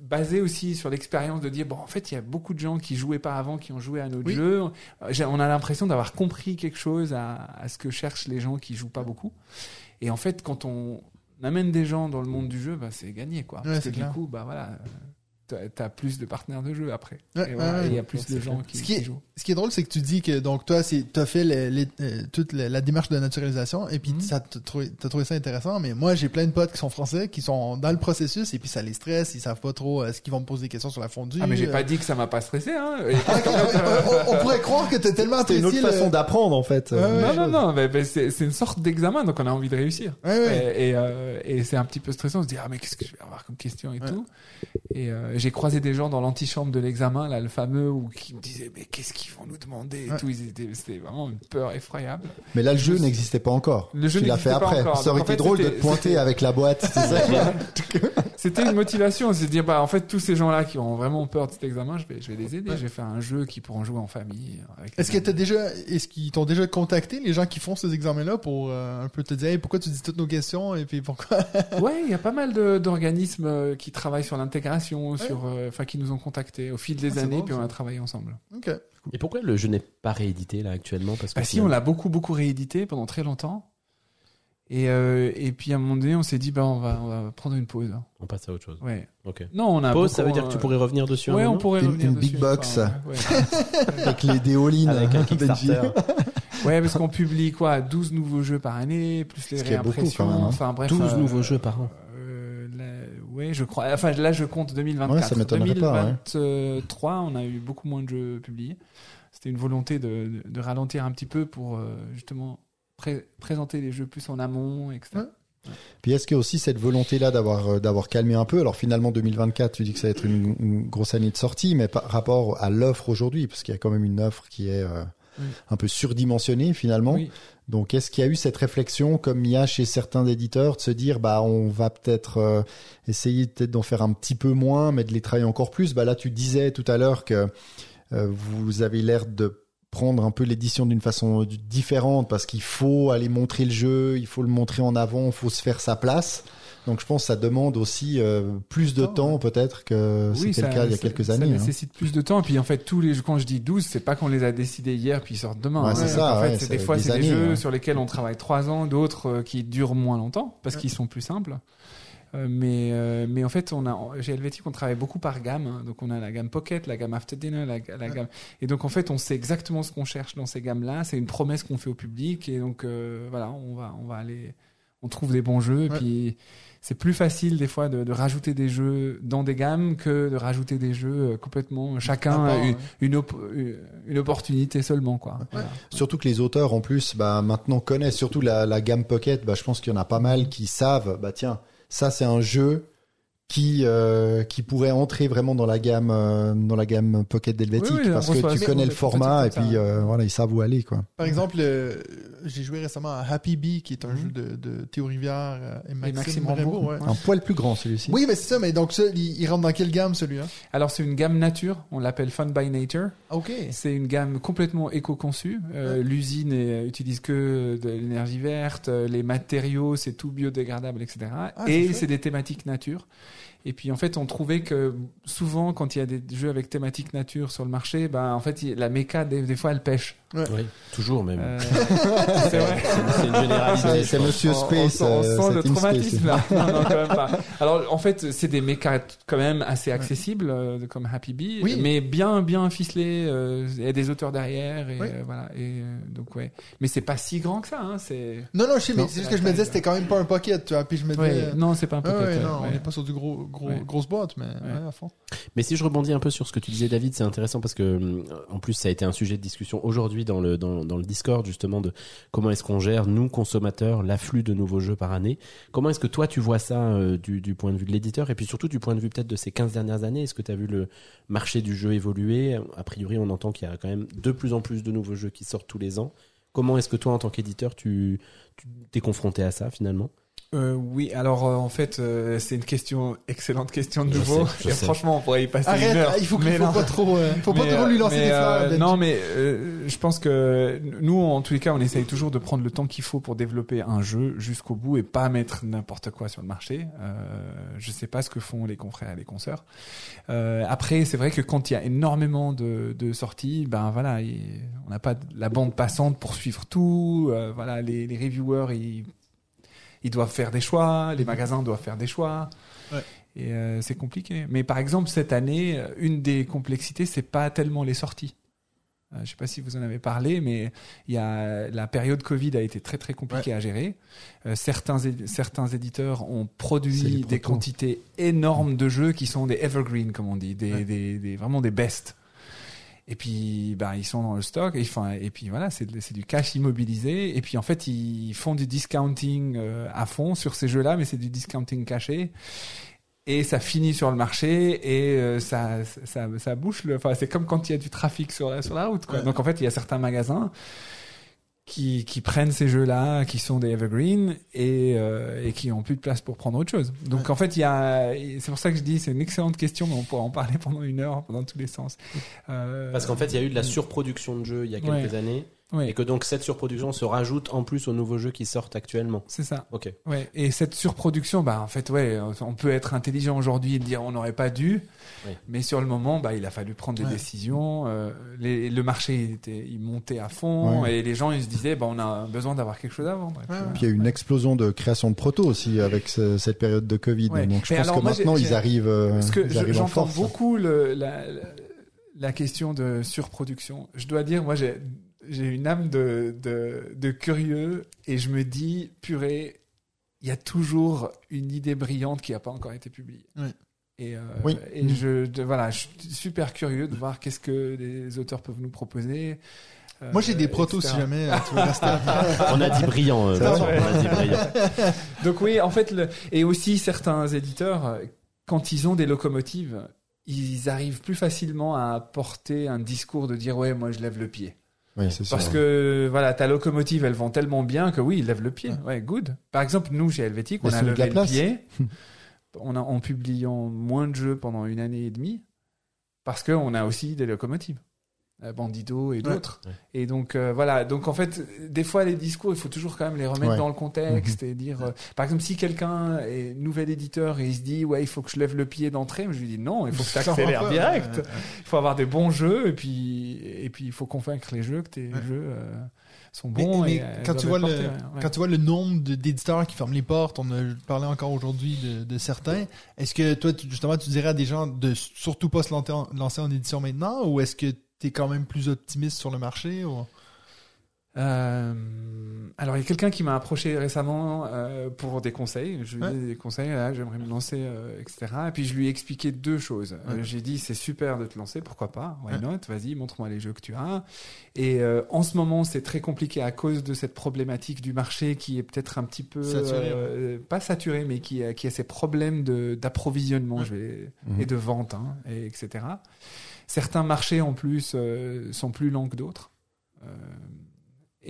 basé aussi sur l'expérience de dire bon en fait il y a beaucoup de gens qui jouaient pas avant qui ont joué à notre Oui. jeu on a l'impression d'avoir compris quelque chose à, à ce que cherchent les gens qui jouent pas beaucoup et en fait quand on amène des gens dans le monde du jeu bah, c'est gagné quoi. Ouais, parce que du coup bah voilà t'as- plus de partenaires de jeu après Ouais, et voilà, ouais, il y a plus de gens qui, Ce qui est- qui jouent Ce qui est drôle, c'est que tu dis que donc toi, c'est t'as fait les, les- euh, toute la, la démarche de naturalisation et puis Mhm. ça t'as trouvé, trouvé ça intéressant. Mais moi, j'ai plein de potes qui sont français, qui sont dans le processus et puis ça les stresse, ils savent pas trop euh, ce qu'ils vont me poser des questions sur la fondue. ah mais j'ai euh. pas dit que ça m'a pas stressé hein <laughs> Et- on, on pourrait croire que t'es tellement C'est une autre le- façon d'apprendre en fait. Ouais, non non non mais, mais c'est c'est une sorte d'examen donc on a envie de réussir Ouais, ouais. Et, et, euh, et c'est un petit peu stressant, on se dit ah mais qu'est-ce que je vais avoir comme question et Ouais. tout. Et euh, j'ai croisé des gens dans l'antichambre de l'examen là, le fameux, où qui me disaient mais qu'est-ce qu'ils vont nous demander et Ouais. tout. Ils étaient, c'était vraiment une peur effroyable. Mais là, le jeu Je- n'existait pas encore. Le jeu tu l'as fait pas après. encore. Ça aurait en été fait, drôle de te pointer avec la boîte. c'est <laughs> ça <laughs> C'était une motivation, c'est de dire bah en fait tous ces gens là qui ont vraiment peur de cet examen, je vais, je vais les aider. Ouais. Je vais faire un jeu qui pourront jouer en famille. avec Est-ce que t'as déjà, est-ce qu'ils t'ont déjà contacté les gens qui font ces examens-là pour euh, un peu te dire hey, pourquoi tu dis toutes nos questions et puis pourquoi? <laughs> Ouais, il y a pas mal d'organismes euh, qui travaillent sur l'intégration, sur, euh, enfin qui nous ont contactés au fil des Ah, c'est années, bon, puis on a travaillé ensemble. Ok. Et pourquoi le jeu n'est pas réédité là actuellement? Parce que Bah si, on l'a beaucoup beaucoup réédité pendant très longtemps. Et, euh, et puis à un moment donné, on s'est dit bah on va on va prendre une pause. On passe à autre chose. Ouais. Ok. Non, on a Pause, beaucoup, ça veut dire que tu euh, pourrais revenir dessus un Ouais, on pourrait Une- revenir une dessus, big box. enfin, ouais. <laughs> Avec les déolines. avec un Benji. Kickstarter. <laughs> Ouais, parce qu'on publie quoi 12 nouveaux jeux par année, plus les Ce qui est beaucoup, réimpressions. quand même, hein. Enfin bref. 12 euh, nouveaux jeux par an. euh, là, ouais, je crois. Enfin, là, je compte 2024. Ouais, ça m'étonnerait pas, ouais. 2023, on a eu beaucoup moins de jeux publiés. C'était une volonté de, de, de ralentir un petit peu pour euh, justement pré- présenter les jeux plus en amont, etc. Ouais. Puis est-ce qu'il y a aussi cette volonté-là d'avoir euh, d'avoir calmé un peu Alors finalement 2024, tu dis que ça va être une, une grosse année de sortie, mais par rapport à l'offre aujourd'hui, parce qu'il y a quand même une offre qui est euh, un peu surdimensionné finalement. Oui. Donc, est-ce qu'il y a eu cette réflexion, comme il y a chez certains éditeurs, de se dire, bah, on va peut-être euh, essayer peut-être d'en faire un petit peu moins, mais de les travailler encore plus? Bah là, tu disais tout à l'heure que euh, vous avez l'air de prendre un peu l'édition d'une façon différente parce qu'il faut aller montrer le jeu, il faut le montrer en avant, il faut se faire sa place. Donc je pense que ça demande aussi euh, plus de Temps, temps peut-être que Oui, c'était ça- le cas il y a ça- quelques Ça années. hein. nécessite plus de temps. Et puis en fait, tous les jeux, quand je dis 12, c'est pas qu'on les a décidés hier puis ils sortent demain. Ouais, hein. c'est ça, En fait, ouais, c'est c'est des fois des c'est des années, jeux ouais. sur lesquels on travaille trois ans, d'autres euh, qui durent moins longtemps parce qu'ils sont plus simples. Euh, mais euh, mais en fait, on a chez Helvetic, on travaille beaucoup par gamme. hein. Donc on a la gamme Pocket, la gamme After Dinner, la, la gamme. Et donc en fait, on sait exactement ce qu'on cherche dans ces gammes-là. C'est une promesse qu'on fait au public. Et donc euh, voilà, on va on va aller, on trouve des bons jeux. Et Ouais. puis c'est plus facile des fois de, de rajouter des jeux dans des gammes que de rajouter des jeux complètement chacun a une, ouais. une, op- une opportunité seulement quoi. Voilà. Surtout que les auteurs en plus bah, maintenant connaissent surtout la, la gamme Pocket. Bah, je pense qu'il y en a pas mal qui savent. Bah tiens, ça c'est un jeu qui euh, qui pourrait entrer vraiment dans la gamme euh, dans la gamme Pocket d'Helvetic Oui, oui, parce que tu connais on le format et puis euh, voilà ils savent où aller quoi. Par exemple, euh, j'ai joué récemment à Happy Bee, qui est un Mhm. jeu de, de Théo Rivière euh, et Maxime, ouais. Un poil plus grand celui-ci. Oui, mais c'est ça, mais donc ça, il, il rentre dans quelle gamme celui-là? Alors c'est une gamme nature, on l'appelle Fun by Nature. Ok. C'est une gamme complètement éco-conçue. Euh, L'usine euh, utilise que de l'énergie verte, les matériaux c'est tout biodégradable, etc. Ah, et chouette. c'est des thématiques nature. Et puis en fait, on trouvait que souvent, quand il y a des jeux avec thématique nature sur le marché, ben en fait, la méca des fois elle pêche. Oui, toujours même. Euh, <laughs> c'est vrai. C'est une généralité. C'est. Monsieur On- on Space. sent- on euh, sent le traumatisme là. <laughs> Non, non, quand même pas. Alors, en fait, c'est des mécas quand même assez accessibles, euh, comme Happy Bee, Oui. mais bien, bien ficelés. euh, Il y a des auteurs derrière, et Oui. euh, voilà. Et euh, donc ouais. Mais c'est pas si grand que ça. Hein, c'est. Non, non, je sais, mais Non, c'est juste que je me disais, c'était quand même pas un pocket, tu vois. Puis je me disais. Ouais. Non, c'est pas un pocket. ouais, ouais, non, ouais. on n'est pas sur du gros, gros, Ouais. grosse boîte, mais ouais, à fond. Mais si je rebondis un peu sur ce que tu disais, David, c'est intéressant parce que, euh, en plus, ça a été un sujet de discussion aujourd'hui dans le, dans, le Discord, justement, de comment est-ce qu'on gère, nous, consommateurs, l'afflux de nouveaux jeux par année. Comment est-ce que toi, tu vois ça euh, du, du point de vue de l'éditeur et puis surtout du point de vue peut-être de ces 15 dernières années? Est-ce que tu as vu le marché du jeu évoluer? A priori, on entend qu'il y a quand même de plus en plus de nouveaux jeux qui sortent tous les ans. Comment est-ce que toi, en tant qu'éditeur, tu tu t'es confronté à ça finalement? Euh, oui, alors euh, en fait, euh, c'est une question, excellente question de Je nouveau. sais, je et sais. franchement, on pourrait y passer Arrête, une heure. il faut qu'il Mais faut non. pas trop, euh, faut pas Mais, trop lui lancer mais, des fleurs. euh, non, mais euh, je pense que nous, en tous les cas, on essaye toujours de prendre le temps qu'il faut pour développer un jeu jusqu'au bout et pas mettre n'importe quoi sur le marché. Euh, je sais pas ce que font les confrères et les consoeurs. Euh, après, c'est vrai que quand il y a énormément de, de sorties, ben voilà, il- on n'a pas la bande passante pour suivre tout. Euh, voilà, les, les reviewers, ils, ils doivent faire des choix, les magasins doivent faire des choix. Ouais. Et euh, c'est compliqué. Mais par exemple, cette année, euh, une des complexités, c'est pas tellement les sorties. Euh, je sais pas si vous en avez parlé, mais il y a la période Covid a été très très compliquée à gérer. Euh, certains certains éditeurs ont produit des quantités énormes de jeux qui sont des evergreen comme on dit, des, Ouais. des, des- vraiment des best. Et puis, bah, ils sont dans le stock. Et, enfin, et puis voilà, c'est c'est du cash immobilisé. Et puis en fait, ils font du discounting euh, à fond sur ces jeux-là, mais c'est du discounting caché. Et ça finit sur le marché et euh, ça, ça, ça bouche. Le, enfin, c'est comme quand il y a du trafic sur la, sur la route. Quoi. Ouais. Donc en fait, il y a certains magasins qui, qui prennent ces jeux-là, qui sont des evergreen et, euh, et qui ont plus de place pour prendre autre chose. Donc Ouais. en fait, il y a, c'est pour ça que je dis, c'est une excellente question, mais on pourra en parler pendant une heure, dans tous les sens. Euh, Parce qu'en fait, il y a eu de la surproduction de jeux il y a quelques Ouais. années ouais, et que donc cette surproduction se rajoute en plus aux nouveaux jeux qui sortent actuellement. c'est ça. Ok. Ouais, et cette surproduction, bah en fait, ouais, on peut être intelligent aujourd'hui et dire on n'aurait pas dû, Oui. mais sur le moment, bah il a fallu prendre des Ouais. décisions. euh, les- le marché il était, il montait à fond Ouais. et les gens ils se disaient, bah on a besoin d'avoir quelque chose à vendre. Et puis, voilà. Puis il y a eu une explosion de création de proto aussi avec ce- cette période de Covid. Ouais. Donc je Mais pense que moi, maintenant ils arrivent, euh, Parce que je- j'entends force. beaucoup le, la, la, la question de surproduction. Je dois dire, moi, j'ai j'ai une âme de, de, de curieux et je me dis, purée, il y a toujours une idée brillante qui n'a pas encore été publiée. Et, euh, Oui. et je, de- voilà, je suis super curieux de voir qu'est-ce que les auteurs peuvent nous proposer. euh, Moi, j'ai des protos si jamais euh, tu veux <laughs> On a dit brillant. euh, on a dit brillant. <laughs> Donc oui, en fait, le... et aussi certains éditeurs, quand ils ont des locomotives, ils arrivent plus facilement à porter un discours de dire ouais, moi je lève le pied. Oui, c'est sûr. Parce que voilà, ta locomotive, elle vend tellement bien que oui, il lève le pied. Ouais. Ouais, good. Par exemple, nous chez Helvetic, on a levé le place. pied. <laughs> on a en publiant moins de jeux pendant une année et demie parce que on a aussi des locomotives. Euh, Bandito et d'autres. Ouais. Et donc euh, voilà, donc en fait, des fois les discours, il faut toujours quand même les remettre Ouais. dans le contexte et dire, euh, par exemple, si quelqu'un est nouvel éditeur et il se dit ouais, il faut que je lève le pied d'entrée, je lui dis non, il faut que tu accélères direct. ouais, Il faut avoir des bons jeux et puis et puis il faut convaincre les jeux que tes Ouais. jeux euh, sont Mais- bons. mais et, euh, quand tu vois le quand tu vois le nombre de- d'éditeurs qui ferment les portes, on a parlé encore aujourd'hui de, de certains. Est-ce que toi, tu- justement, tu dirais à des gens de surtout pas se lancer en, lancer en édition maintenant, ou est-ce que tu es quand même plus optimiste sur le marché ou... Euh, alors, il y a quelqu'un qui m'a approché récemment euh, pour des conseils. Je lui ai Ouais. donné des conseils, j'aimerais me lancer, euh, etc. Et puis, je lui ai expliqué deux choses. Ouais. J'ai dit, c'est super de te lancer, pourquoi pas? Why Ouais. not? Vas-y, montre-moi les jeux que tu as. Et en ce moment, c'est très compliqué à cause de cette problématique du marché qui est peut-être un petit peu... Saturé, Pas saturé, mais qui a, qui a ces problèmes de- d'approvisionnement Mhm. et de vente, hein, et etc. Certains marchés, en plus, sont plus lents que d'autres. Euh,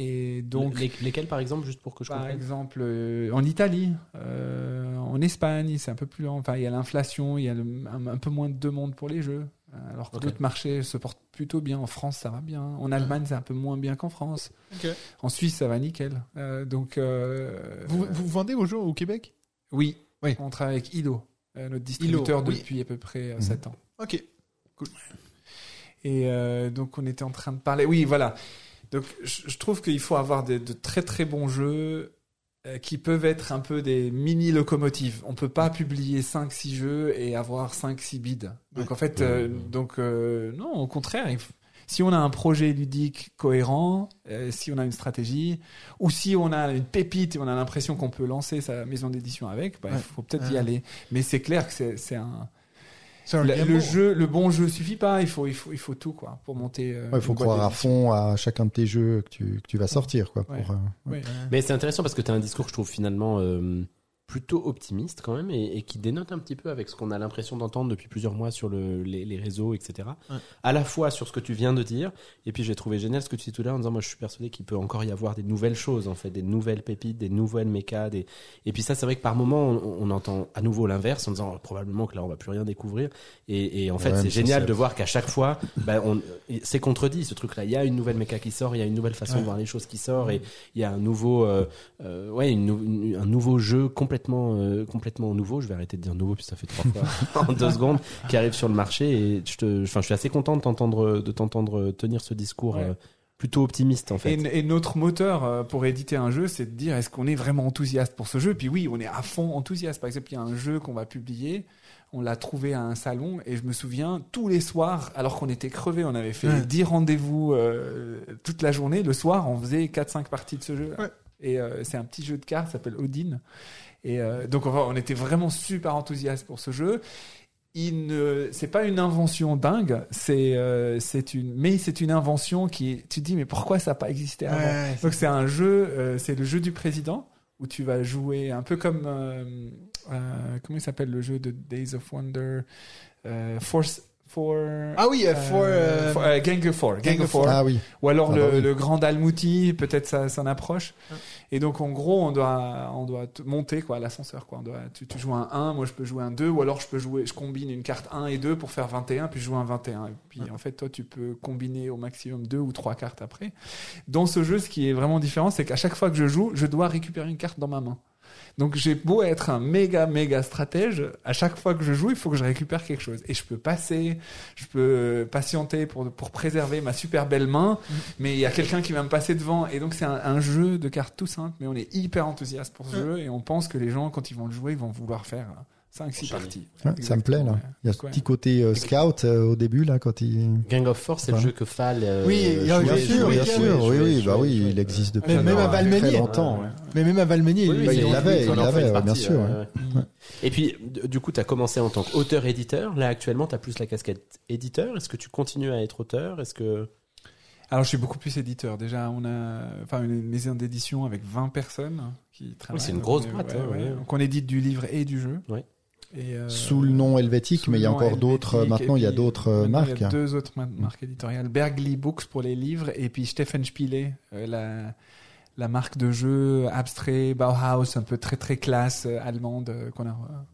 et donc... Les- lesquels, par exemple, juste pour que je Par comprenne? exemple, euh, en Italie, euh, en Espagne, c'est un peu plus lent. Enfin, il y a l'inflation, il y a le- un, un peu moins de demande pour les jeux. Alors que Ok. d'autres marchés se portent plutôt bien. En France, ça va bien. En Allemagne, c'est un peu moins bien qu'en France. En Suisse, ça va nickel. Euh, donc, euh, Vous, vous vendez vos jeux au Québec? Oui, Oui. on travaille avec Ilo, euh, notre distributeur oui. depuis à peu près Mhm. 7 ans. Ok. Et euh, donc on était en train de parler. Oui, voilà. Donc je, je trouve qu'il faut avoir des- de très très bons jeux euh, qui peuvent être un peu des mini locomotives. On peut pas publier 5 6 jeux et avoir 5 6 bids. Donc en fait euh, donc euh, non, au contraire, il si on a un projet ludique cohérent, si on a une stratégie, ou si on a une pépite et on a l'impression qu'on peut lancer sa maison d'édition avec, bah, il Ouais. faut peut-être y aller. Mais c'est clair que C'est un le, le jeu, le bon jeu suffit pas. Il faut, il faut, il faut tout quoi pour monter. euh, Ouais, il faut croire à fond à chacun de tes jeux que tu, que tu vas sortir, quoi. Pour, Ouais. euh. Mais c'est intéressant parce que tu as un discours, je trouve, finalement euh, plutôt optimiste quand même et, et qui dénote un petit peu avec ce qu'on a l'impression d'entendre depuis plusieurs mois sur le, les, les réseaux, etc. Ouais. À la fois sur ce que tu viens de dire, et puis j'ai trouvé génial ce que tu dis tout à l'heure en disant moi je suis persuadé qu'il peut encore y avoir des nouvelles choses en fait, des nouvelles pépites, des nouvelles mécas, des... et puis ça c'est vrai que par moment on, on entend à nouveau l'inverse en disant oh, probablement que là on va plus rien découvrir et, et en fait Ouais, c'est génial de voir qu'à chaque fois bah, on... c'est contredit ce truc là, il y a une nouvelle méca qui sort, il y a une nouvelle façon Ouais. de voir les choses qui sort et il y a un nouveau euh, euh, ouais une nou- une- un nouveau jeu complètement euh, complètement nouveau je vais arrêter de dire nouveau puis ça fait trois fois <laughs> en deux secondes qui arrive sur le marché et je te enfin je suis assez content de t'entendre de t'entendre tenir ce discours Ouais. euh, plutôt optimiste en fait Et, et notre moteur euh, pour éditer un jeu, c'est de dire est-ce qu'on est vraiment enthousiaste pour ce jeu? Puis oui, on est à fond enthousiaste. Par exemple, il y a un jeu qu'on va publier. On l'a trouvé à un salon et je me souviens tous les soirs, alors qu'on était crevés, on avait fait Ouais. 10 rendez-vous euh, toute la journée. Le soir, on faisait 4-5 parties de ce jeu. Ouais. Et euh, c'est un petit jeu de cartes, ça s'appelle Odin. Et euh, donc enfin, on était vraiment super enthousiaste pour ce jeu. Il ne, c'est pas une invention dingue, c'est euh, c'est une, mais c'est une invention qui, est- tu te dis mais pourquoi ça n'a pas existé avant Ouais, Donc c'est un jeu, euh, c'est le jeu du président où tu vas jouer un peu comme euh, comment il s'appelle le jeu de Days of Wonder, Force for Ah oui, euh, for, euh, for- euh, Gang of Four, Gang, Gang of Four. Ah oui. Ou alors Ah le, bah oui. le grand Dalmouti, peut-être ça s'en approche. Et donc en gros, on doit on doit monter quoi l'ascenseur quoi. On doit tu, tu joues un 1, moi je peux jouer un 2 ou alors je peux jouer je combine une carte 1 et 2 pour faire 21 puis je joue un 21 et puis en fait toi tu peux combiner au maximum deux ou trois cartes après. Dans ce jeu, ce qui est vraiment différent, c'est qu'à chaque fois que je joue, je dois récupérer une carte dans ma main. Donc j'ai beau être un méga méga stratège, à chaque fois que je joue, il faut que je récupère quelque chose. Et je peux passer, je peux patienter pour, pour préserver ma super belle main, mais il y a quelqu'un qui va me passer devant. Et donc c'est un, un jeu de cartes tout simple, mais on est hyper enthousiaste pour ce Ouais. jeu et on pense que les gens, quand ils vont le jouer, ils vont vouloir faire 5-6 Enchaîner. parties. Ouais, ça me plaît, là. Il y a ce ouais. petit côté euh, scout euh, au début, là, quand il... Gang of Force c'est le jeu que Fall euh, Oui, il y a- jouait, bien sûr, jouait, bien jouait, sûr, oui, jouait, oui, bah oui, jouait. il existe depuis Mais même à ouais, longtemps. ouais. Mais même à c'est- il l'avait, il l'avait, ouais, bien sûr, ouais, ouais. ouais. Et puis, du coup, tu as commencé en tant qu'auteur-éditeur. Là, actuellement, tu as plus la casquette éditeur. Est-ce que tu continues à être auteur? Est-ce que Alors je suis beaucoup plus éditeur. Déjà, on a enfin une maison d'édition avec 20 personnes qui travaillent. c'est une grosse boîte, ouais, hein, ouais. ouais. Donc on édite du livre et du jeu. Et, euh, Sous le nom helvétique, mais il y a encore d'autres. helvétique, Maintenant, il y a d'autres euh, marques. Il y a deux autres ma- marques éditoriales. Bergli Books pour les livres et puis Stephen Spiele, euh, la, la marque de jeux abstrait Bauhaus, un peu très très classe euh, allemande euh, qu'on a re-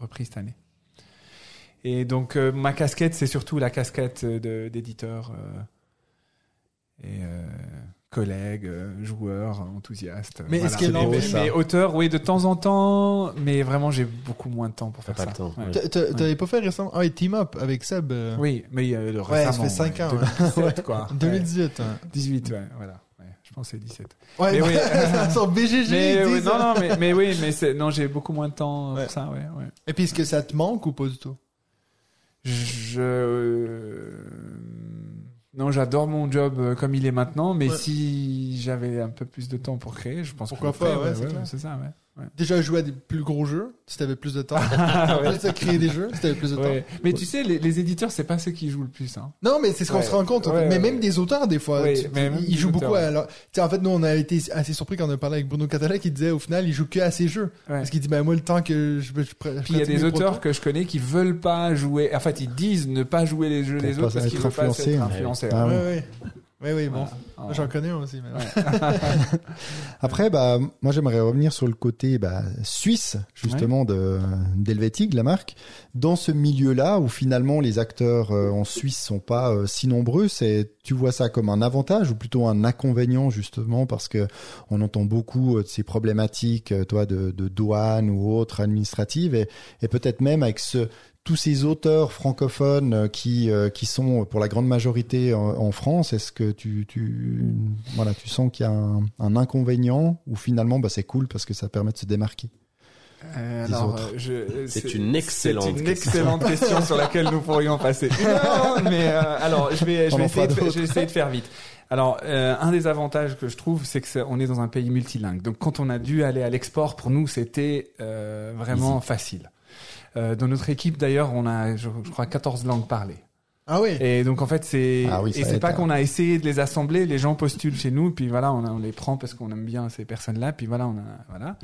repris cette année. Et donc euh, ma casquette, c'est surtout la casquette euh, d'éditeur euh, et euh, collègues, euh, joueurs, enthousiastes. Mais est-ce qu'il y a Mais- l'envie, mais, ça mais auteur, oui, de temps en temps, mais vraiment j'ai beaucoup moins de temps pour faire pas ça. le temps, Ouais. ouais. T'a- t'a- T'avais pas fait récemment? Ah oui, Team Up avec Seb. euh, Oui, mais euh, le Ouais, ça récemment, fait cinq ans, 2017, quoi. 2018. ouais. 18, ouais, voilà. Je pense c'est 17. Ouais, Mais <laughs> <laughs> mais oui. sur BGG. Mais oui, non, euh, non, mais, mais oui, mais c'est, non, j'ai beaucoup moins de temps Ouais. pour ça, ouais, ouais. Et puis, est-ce que ça te manque ou pas du tout? Je, euh, non, j'adore mon job euh, comme il est maintenant, mais Ouais. si j'avais un peu plus de temps pour créer, je pense Pourquoi que pas, ouais, c'est ça, ouais. Ouais. Déjà jouer à des plus gros jeux, si t'avais plus de temps. <laughs> Ah, ouais. Ça créer des jeux, si t'avais plus de temps. Ouais. Mais tu sais, les, les éditeurs, c'est pas ceux qui jouent le plus, hein. Non, mais c'est ce qu'on Ouais. se rend compte. Ouais, mais ouais. même des auteurs, des fois, tu- même ils jouent auteurs, beaucoup sais, en fait, nous, on a été assez surpris quand on a parlé avec Bruno Catala qui disait, au final, il joue que à ses jeux. Ouais. Parce qu'il dit, ben, moi, le temps que je, je, je Puis il y a des auteurs que je connais qui veulent pas jouer. En fait, ils disent ne pas jouer les jeux Pour des autres parce qu'ils veulent pas être influencés. Ouais, ouais. ouais. Ouais, oui, bon. Voilà. J'en connais un aussi, mais <laughs> Après, bah, moi, j'aimerais revenir sur le côté bah, suisse, justement, de d'Helvétique, la marque. Dans ce milieu-là, où finalement les acteurs euh, en Suisse sont pas euh, si nombreux, c'est tu vois ça comme un avantage ou plutôt un inconvénient, justement, parce que on entend beaucoup euh, de ces problématiques, toi, de, de douane ou autres administratives, et, et peut-être même avec ce tous ces auteurs francophones euh, qui euh, qui sont pour la grande majorité en, en France, est-ce que tu tu voilà tu sens qu'il y a un, un inconvénient ou finalement bah c'est cool parce que ça permet de se démarquer. Euh, alors, euh, je- C'est une excellente C'est une question. excellente question sur laquelle nous pourrions passer une heure. Mais euh, alors, je vais, je On vais essayer, de, faire- d'autres. je vais essayer de faire vite. Alors, euh, un des avantages que je trouve, c'est que c'est- on est dans un pays multilingue. Donc, quand on a dû aller à l'export, pour nous, c'était euh, vraiment facile. Euh, dans notre équipe, d'ailleurs, on a, je, je crois, 14 langues parlées. Ah oui. Et donc en fait c'est Ah oui, et c'est pas qu'on a essayé de les assembler, les gens postulent chez nous, puis voilà on, a- on les prend parce qu'on aime bien ces personnes-là, puis voilà on a voilà.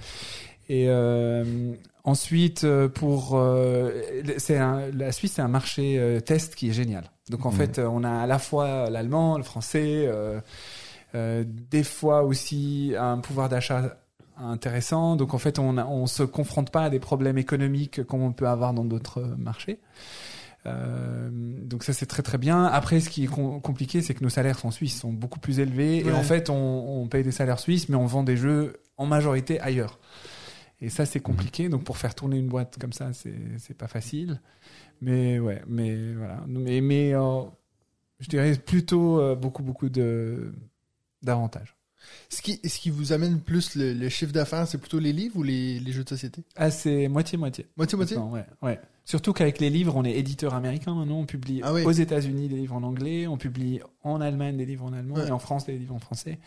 Et euh, ensuite euh, pour euh, c'est la Suisse c'est un marché euh, test qui est génial. Donc en Mhm. fait on a à la fois l'allemand, le français, euh, euh, des fois aussi un pouvoir d'achat intéressant. Donc en fait on on se confronte pas à des problèmes économiques comme on peut avoir dans d'autres marchés. Euh, donc ça c'est très très bien. Après ce qui est com- compliqué c'est que nos salaires sont suisses, sont beaucoup plus élevés et en fait on, on paye des salaires suisses mais on vend des jeux en majorité ailleurs. Et ça c'est compliqué donc pour faire tourner une boîte comme ça c'est pas facile. Mais ouais mais voilà mais mais euh, je dirais plutôt euh, beaucoup beaucoup de d'avantages. Ce qui, ce qui vous amène plus le, le chiffre d'affaires, c'est plutôt les livres ou les, les jeux de société? Ah c'est moitié moitié. Moitié, moitié? Maintenant, ouais, ouais. Surtout qu'avec les livres, on est éditeur américain maintenant. On publie Ah oui. aux États-Unis des livres en anglais, on publie en Allemagne des livres en allemand Ouais. et en France des livres en français.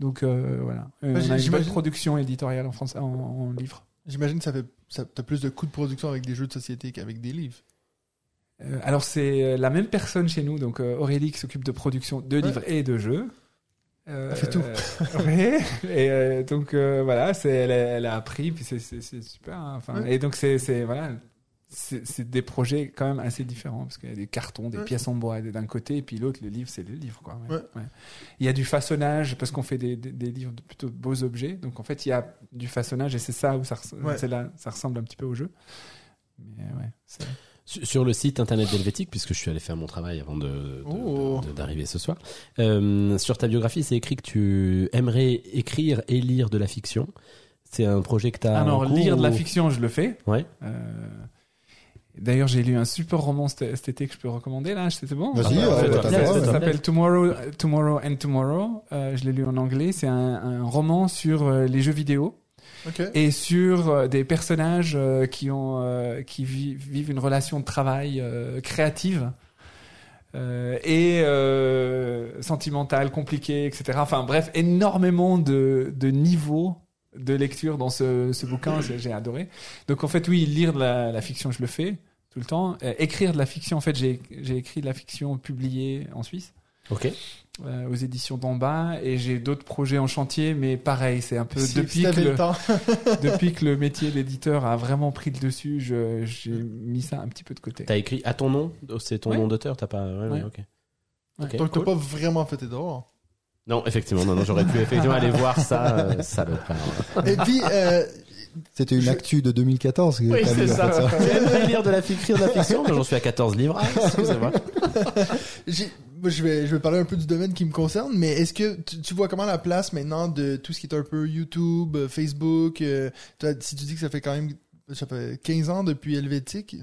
Donc euh, voilà, Euh, Moi, on a une bonne production éditoriale en français, en, en livres. J'imagine que ça fait, ça, t'as plus de coûts de production avec des jeux de société qu'avec des livres. Euh, alors c'est euh, la même personne chez nous, donc Aurélie qui s'occupe de production de Ouais. livres et de jeux. Euh, Elle fait tout. euh, ouais. Et euh, donc euh, voilà, c'est elle, a- elle a appris, puis c'est c'est super. hein. Enfin, Ouais. et donc c'est c'est voilà, c'est des projets quand même assez différents parce qu'il y a des cartons, des Ouais. pièces en bois d'un côté, et puis l'autre le livre c'est le livre quoi. ouais. Il y a du façonnage parce qu'on fait des, des, des livres de plutôt beaux objets, donc en fait il y a du façonnage et c'est ça où ça c'est là ça ressemble un petit peu au jeu. Mais ouais, Sur sur le site internet d'Helvétique, puisque je suis allé faire mon travail avant de- de- Oh. de- d'arriver ce soir, euh, sur ta biographie, c'est écrit que tu aimerais écrire et lire de la fiction. C'est un projet que tu as Alors, en cours lire de la fiction, je le fais. Ouais. Euh, D'ailleurs, j'ai lu un super roman cet, cet été que je peux recommander là. C'était bon? Vas-y, Ça ouais, s'appelle- ouais, t'as le ça s'appelle Tomorrow, Tomorrow and Tomorrow. Euh, je l'ai lu en anglais. C'est un, un roman sur euh, les jeux vidéo Et sur euh, des personnages euh, qui ont euh, qui vi- vivent une relation de travail créative. et euh, sentimentale, compliquée, etc. Enfin bref, énormément de, de niveaux de lecture dans ce, ce bouquin, j'ai adoré. Donc en fait, oui, lire de la, fiction, je le fais tout le temps. Écrire de la fiction, en fait, j'ai écrit de la fiction publiée en Suisse. Ok. euh, aux éditions d'en bas et j'ai d'autres projets en chantier mais pareil c'est un peu Si- depuis que le, le temps. <laughs> depuis que le <laughs> métier d'éditeur a vraiment pris le dessus j'ai mis ça un petit peu de côté T'as écrit à ton nom? Oh, C'est ton Ouais. nom d'auteur T'as pas. Ouais, ouais, ok. Ouais. Ok, Donc t'as cool. pas vraiment fait tes devoirs. Non, effectivement, non, non, j'aurais pu effectivement aller voir ça, euh, salopard. Et puis, euh, C'était une Je- actu de 2014 que Oui, c'est ça. ça. Aimerais lire de la fiction, de la fiction J'en suis à 14 livres. Ah, excusez-moi. <laughs> je vais, je vais parler un peu du domaine qui me concerne, mais est-ce que tu, tu vois comment la place maintenant de tout ce qui est un peu YouTube, euh, Facebook, euh, toi, si tu dis que ça fait quand même ça fait 15 ans depuis Helvétique,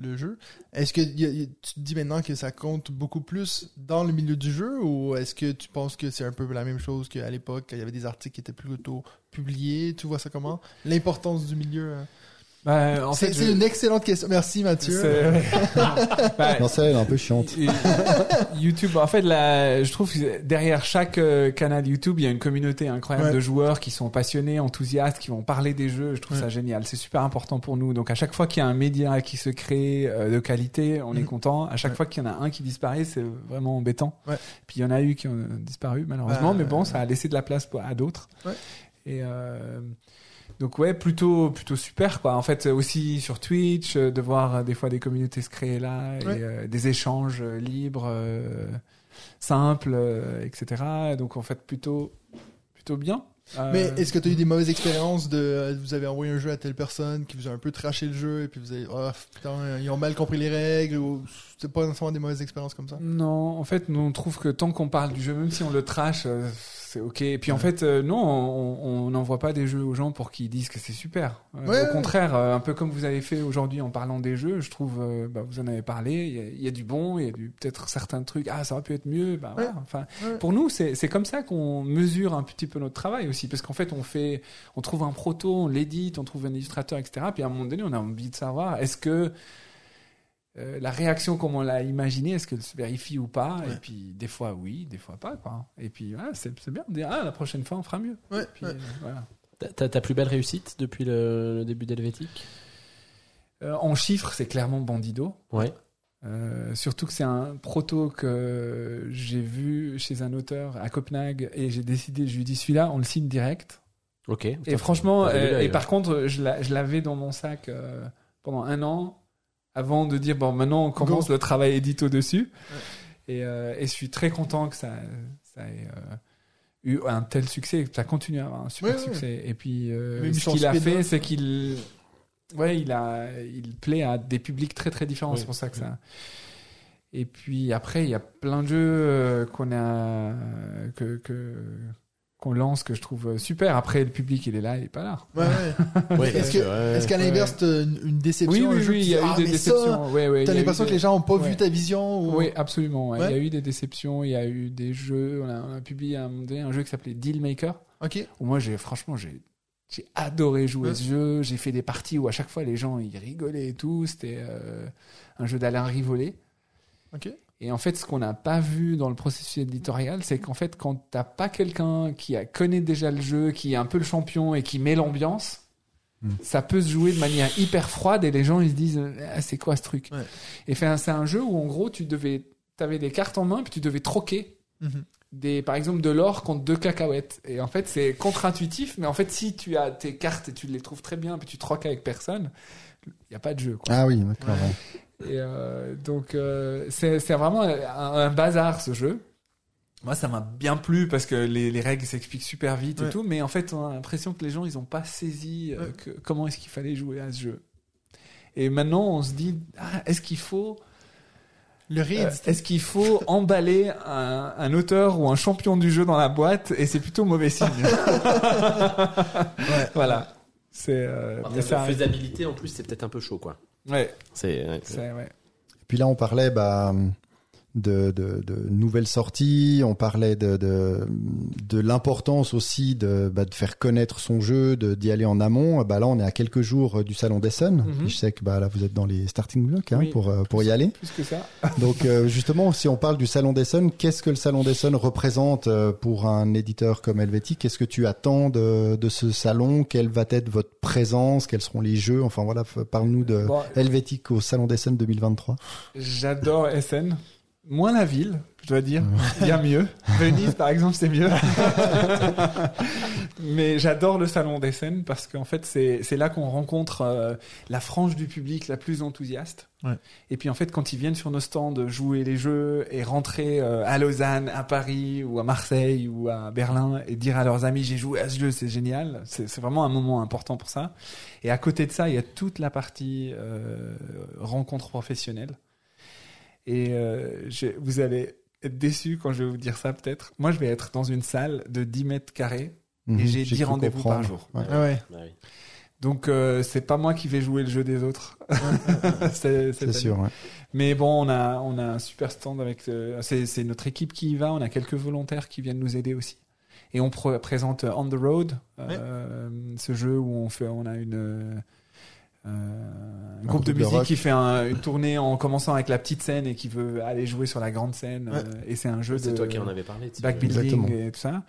le, jeu, est-ce que tu te dis maintenant que ça compte beaucoup plus dans le milieu du jeu ou est-ce que tu penses que c'est un peu la même chose qu'à l'époque, quand il y avait des articles qui étaient plutôt publiés, tu vois ça comment? L'importance du milieu hein? Bah, en C'est fait c'est je- une excellente question, merci Mathieu. c'est- <laughs> Bah, Non, ça, elle est un peu chiante. YouTube, en fait, là, je trouve que derrière chaque euh, canal YouTube, il y a une communauté incroyable Ouais. de joueurs qui sont passionnés, enthousiastes, qui vont parler des jeux. Je trouve Ouais. ça génial. C'est super important pour nous. Donc, à chaque fois qu'il y a un média qui se crée euh, de qualité, on est Mhm. content. À chaque Ouais. fois qu'il y en a un qui disparaît, c'est vraiment embêtant. Ouais. Puis il y en a eu qui ont disparu, malheureusement. Bah, mais bon, ça a laissé de la place à d'autres. Ouais. Et euh, donc ouais, plutôt plutôt super quoi. En fait, aussi sur Twitch, euh, de voir euh, des fois des communautés se créer là, et, Ouais. euh, des échanges libres, euh, simples, euh, etc. Donc en fait plutôt plutôt bien. Mais est-ce que tu as eu des mauvaises expériences de vous avez envoyé un jeu à telle personne qui vous a un peu traché le jeu et puis vous avez oh, putain ils ont mal compris les règles ou c'est pas nécessairement des mauvaises expériences comme ça? Non, en fait, nous on trouve que tant qu'on parle du jeu, même si on le trash, c'est ok. Et puis en fait, euh, non, on n'envoie pas des jeux aux gens pour qu'ils disent que c'est super. Euh, Ouais, au contraire, euh, un peu comme vous avez fait aujourd'hui en parlant des jeux, je trouve, bah, vous en avez parlé. Il y y a du bon, il y a du peut-être certains trucs. Ah, ça aurait pu être mieux. Bah, Ouais. voilà. Enfin, pour nous, c'est c'est comme ça qu'on mesure un petit peu notre travail aussi, parce qu'en fait, on fait, on trouve un proto, on l'édite, on trouve un illustrateur, etc. Puis à un moment donné, on a envie de savoir, est-ce que euh, la réaction comme on l'a imaginé, est-ce qu'elle se vérifie ou pas? Ouais. Et puis des fois oui, des fois pas quoi. Et puis voilà, c'est bien de dire ah la prochaine fois on fera mieux. Ouais, Et puis, ouais. euh, voilà. T'as- ta plus belle réussite depuis le, le début d'Helvétique? Euh, en chiffres, c'est clairement Bandido. Ouais. Euh, surtout que c'est un proto que j'ai vu chez un auteur à Copenhague et j'ai décidé, je lui dis celui-là, on le signe direct. Ok. Et franchement, euh, et par contre, je l'a- je l'avais dans mon sac euh, pendant un an avant de dire bon maintenant on commence Go. le travail édito dessus. Et, euh, et je suis très content que ça, ça ait euh, eu un tel succès, que ça continue à avoir un super Ouais, succès. Et puis euh, ce qu'il a fait, c'est qu'il ouais il a il plaît à des publics très très différents. C'est pour ça que ça. Et puis après, il y a plein de jeux qu'on a que que qu'on lance que je trouve super. Après, le public, il est là, il est pas là. ouais, ouais. <laughs> Ouais, est-ce que est-ce qu'à ouais. l'inverse une, déception Oui, oui, oui, il y a eu ah, des déceptions. Ouais, ouais, t'as l'impression des- que les gens ont pas Ouais. vu ta vision ou... Oui, absolument. ouais. Ouais. Il y a eu des déceptions. Il y a eu des jeux. On a, on a publié à un moment donné un jeu qui s'appelait Dealmaker. ok Où moi, j'ai franchement, j'ai j'ai adoré jouer Ouais. ce jeu. J'ai fait des parties où à chaque fois les gens ils rigolaient et tout. C'était euh, un jeu d'Alain Rivolé. ok Et en fait, ce qu'on n'a pas vu dans le processus éditorial, c'est qu'en fait, quand t'as pas quelqu'un qui a, connaît déjà le jeu, qui est un peu le champion et qui met l'ambiance, Mm. ça peut se jouer de manière hyper froide et les gens ils se disent ah, c'est quoi ce truc? Ouais. Et fait, c'est un jeu où en gros tu devais, t'avais des cartes en main puis tu devais troquer Mhm. des, par exemple, de l'or contre deux cacahuètes. Et en fait, c'est contre-intuitif, mais en fait, si tu as tes cartes et tu les trouves très bien, puis tu troques avec personne, il n'y a pas de jeu. Quoi. Ah oui, d'accord. ouais. Et euh, donc, euh, c'est c'est vraiment un, un bazar ce jeu. Moi, ça m'a bien plu parce que les, les règles s'expliquent super vite Ouais. et tout, mais en fait, on a l'impression que les gens, ils n'ont pas saisi euh, Ouais. que, comment est-ce qu'il fallait jouer à ce jeu. Et maintenant, on se dit, ah, est-ce qu'il faut le euh, Est-ce qu'il faut <laughs> emballer un, un auteur ou un champion du jeu dans la boîte et c'est plutôt mauvais signe. <laughs> Voilà. C'est euh, faisabilité, en plus, c'est peut-être un peu chaud, quoi. Ouais, C'est. ouais. c'est ouais. Puis là, on parlait bah, de, de, de nouvelles sorties, on parlait de, de, de l'importance aussi de, bah, de faire connaître son jeu, de d'y aller en amont. Bah, là, on est à quelques jours du Salon d'Essen. Puis Je sais que bah, là, vous êtes dans les starting blocks hein, Oui. pour, euh, pour y aller. Plus que ça. <laughs> Donc euh, justement, si on parle du Salon d'Essen, qu'est-ce que le Salon d'Essen représente euh, pour un éditeur comme Helvetic? Qu'est-ce que tu attends de, de ce salon? Quelle va être votre présence? Quels seront les jeux? Enfin voilà, parle-nous de Bon, Helvetic au Salon d'Essen 2023. J'adore SN. Moins la ville, je dois dire. Il y a mieux. Venise, par exemple, c'est mieux. <laughs> Mais j'adore le salon des scènes parce qu'en fait, c'est là qu'on rencontre euh, la frange du public la plus enthousiaste. Ouais. Et puis en fait, quand ils viennent sur nos stands jouer les jeux et rentrer euh, à Lausanne, à Paris ou à Marseille ou à Berlin et dire à leurs amis j'ai joué à ce jeu, c'est génial. C'est c'est vraiment un moment important pour ça. Et à côté de ça, il y a toute la partie euh, rencontre professionnelle. Et euh, je- vous allez être déçus quand je vais vous dire ça peut-être. Moi, je vais être dans une salle de 10 mètres carrés Mhm, et j'ai 10 cru rendez-vous par jour. Ouais. Ah ouais. Bah. Donc euh, c'est pas moi qui vais jouer le jeu des autres. <laughs> C'est- sûr. ouais. mais bon, on a on a un super stand avec euh, c'est notre équipe qui y va. On a quelques volontaires qui viennent nous aider aussi. Et on pr- présente euh, On the Road, euh, ce jeu où on fait on a une euh, un groupe de musique rock. qui fait un- une tournée en commençant avec la petite scène et qui veut aller jouer sur la grande scène. Ouais. euh, et c'est un jeu de C'est toi qui en avais parlé. tu- backbuilding et tout ça.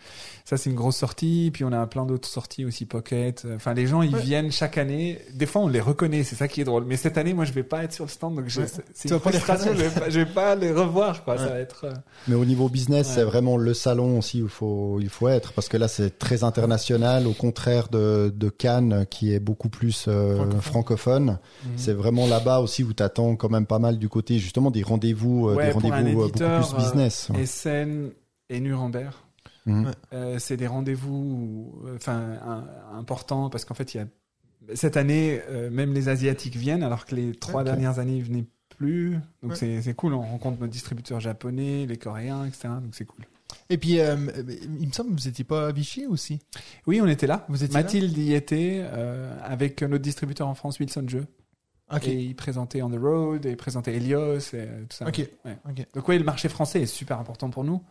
Ça, c'est une grosse sortie. Puis on a plein d'autres sorties aussi, Pocket. Enfin, les gens, ils Ouais. viennent chaque année. Des fois, on les reconnaît. C'est ça qui est drôle. Mais cette année, moi, je vais pas être sur le stand. Donc, Ouais. c'est une frustration. Je vais pas, je vais pas les revoir, quoi. Ça va être... euh, Mais au niveau business, Ouais. c'est vraiment le salon aussi où il faut, il faut être parce que là, c'est très international, au contraire de, de Cannes qui est beaucoup plus euh, Francophone. Francophone. Mhm. C'est vraiment là-bas aussi où t'attends quand même pas mal du côté justement des rendez-vous, euh, Ouais, des rendez-vous euh, beaucoup plus business. Essen et Nuremberg. Mhm. Euh, c'est des rendez-vous euh, enfin importants parce qu'en fait il y a cette année euh, même les asiatiques viennent alors que les trois dernières années ils venaient plus donc Ouais. c'est cool on rencontre nos distributeurs japonais les coréens etc donc c'est cool Et puis, euh, il me semble que vous étiez pas à Vichy aussi. oui on était là Vous étiez là Mathilde y était euh, avec notre distributeur en France Wilson Jeux et il présentait On the Road et il présentait Helios et tout ça. Ouais. Donc oui, le marché français est super important pour nous.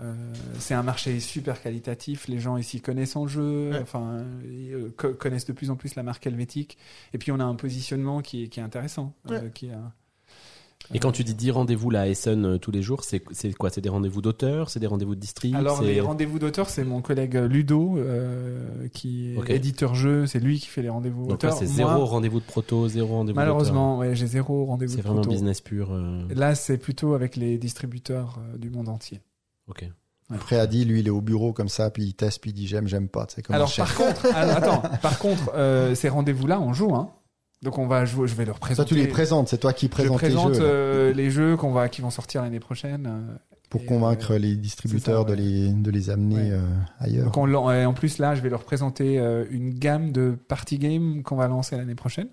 Euh, c'est un marché super qualitatif. Les gens ici connaissent son jeu, Ouais. enfin ils, euh, co- connaissent de plus en plus la marque helvétique. Et puis on a un positionnement qui est, qui est intéressant. Ouais. qui Et quand tu dis 10 rendez-vous là à Essen euh, tous les jours, c'est c'est quoi? C'est des rendez-vous d'auteurs C'est des rendez-vous de district Alors c'est- les rendez-vous d'auteurs, c'est mon collègue Ludo euh, qui est éditeur jeu. C'est lui qui fait les rendez-vous Donc là, auteurs. c'est Moi, zéro rendez-vous de proto, zéro rendez-vous d'auteur. Malheureusement, ouais, j'ai zéro rendez-vous. C'est de vraiment proto. business pur. euh, Là, c'est plutôt avec les distributeurs euh, du monde entier. Ok. Après, Adi, lui, il est au bureau comme ça, puis il teste, puis il dit j'aime, j'aime pas. C'est comme Alors par contre, alors, attends, par contre, euh, ces rendez-vous-là, on joue, hein. Donc on va jouer, je vais leur Toi, présenter. tu les présentes, c'est toi qui je présente les jeux euh, les jeux qu'on va, qui vont sortir l'année prochaine. Euh, pour et, convaincre les distributeurs de les de les amener Ouais. euh, ailleurs. Donc on, en plus là, je vais leur présenter euh, une gamme de party games qu'on va lancer l'année prochaine.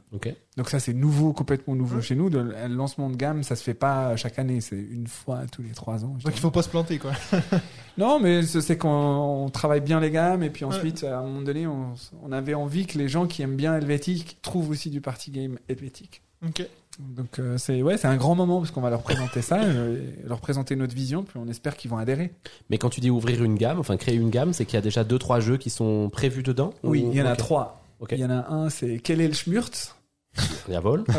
Donc ça c'est nouveau, complètement nouveau chez nous. De, le lancement de gamme, ça se fait pas chaque année, c'est une fois tous les trois ans. Donc il faut pas se planter, quoi. <laughs> Non, mais c'est qu'on on travaille bien les gammes et puis Ouais. ensuite, à un moment donné, on, on avait envie que les gens qui aiment bien helvétique trouvent aussi du party game helvétique. Ok. Donc euh, c'est ouais, c'est un grand moment parce qu'on va leur présenter ça, euh, leur présenter notre vision, puis on espère qu'ils vont adhérer. Mais quand tu dis ouvrir une gamme, enfin créer une gamme, c'est qu'il y a déjà deux trois jeux qui sont prévus dedans Oui, Ou- il y en a ok. trois. Il y en a un, c'est quel est le y a vol. <laughs>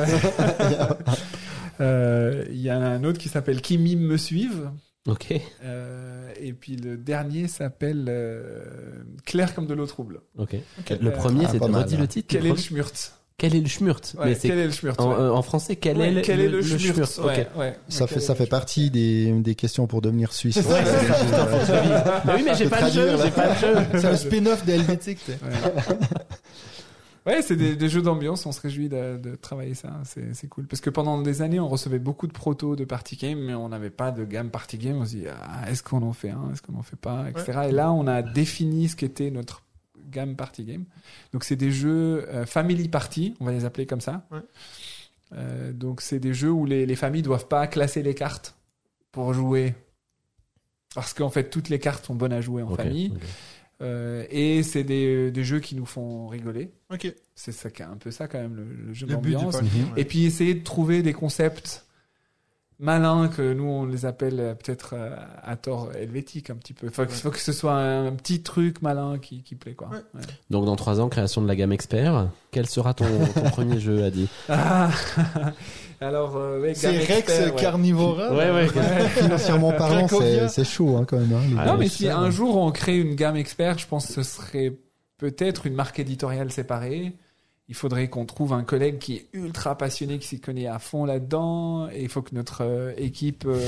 Euh, Il y en a un autre qui s'appelle Qui mime me suive. Ok. Euh, et puis le dernier s'appelle euh, Clair comme de l'eau trouble. Ok. Le premier, ah, c'est mal. redis le titre. Quel est le schmurtz Quel est le schmurt Ouais, Mais c'est Quel est le schmurtz en, ouais. en français, quel Ouais, est le, est le, le schmurtz schmurt ouais, Ok. ouais. Ça fait ça fait partie des des questions pour devenir suisse. C'est ça, c'est ça. Mais oui, mais j'ai Faut pas le jeu, j'ai pas le jeu. C'est un spin-off de Helvétique, tu sais. Ouais, ouais c'est des, des jeux d'ambiance. On se réjouit de, de travailler ça. C'est c'est cool. Parce que pendant des années, on recevait beaucoup de protos de party game, mais on n'avait pas de gamme party game. On se dit, ah, est-ce qu'on en fait un Est-ce qu'on en fait pas Etc. Et là, on a défini ce qu'était notre gamme party game. Donc, c'est des jeux euh, family party, on va les appeler comme ça. Ouais. Euh, donc, c'est des jeux où les, les familles doivent pas classer les cartes pour jouer. Parce qu'en fait, toutes les cartes sont bonnes à jouer en famille. Euh, et c'est des, des jeux qui nous font rigoler. Ok. C'est ça, un peu ça quand même, le, le jeu d'ambiance. game, ouais. Et puis essayer de trouver des concepts malins que nous on les appelle euh, peut-être euh, à tort helvétiques un petit peu. Faut, que- faut que ce soit un petit truc malin qui, qui plaît quoi. Ouais. Ouais. Donc dans trois ans, création de la gamme expert. Quel sera ton, <laughs> ton premier jeu, Adi? Ah <laughs> Alors euh, ouais, C'est Rex expert, ouais. Carnivora. Ouais, ouais. <laughs> Financièrement parlant, c'est c'est chaud hein, quand même. Hein, Ah, Non mais ouais, si un ouais. jour on crée une gamme expert, je pense que ce serait peut-être une marque éditoriale séparée. Il faudrait qu'on trouve un collègue qui est ultra passionné, qui s'y connaît à fond là-dedans. Et il faut que notre euh, équipe euh,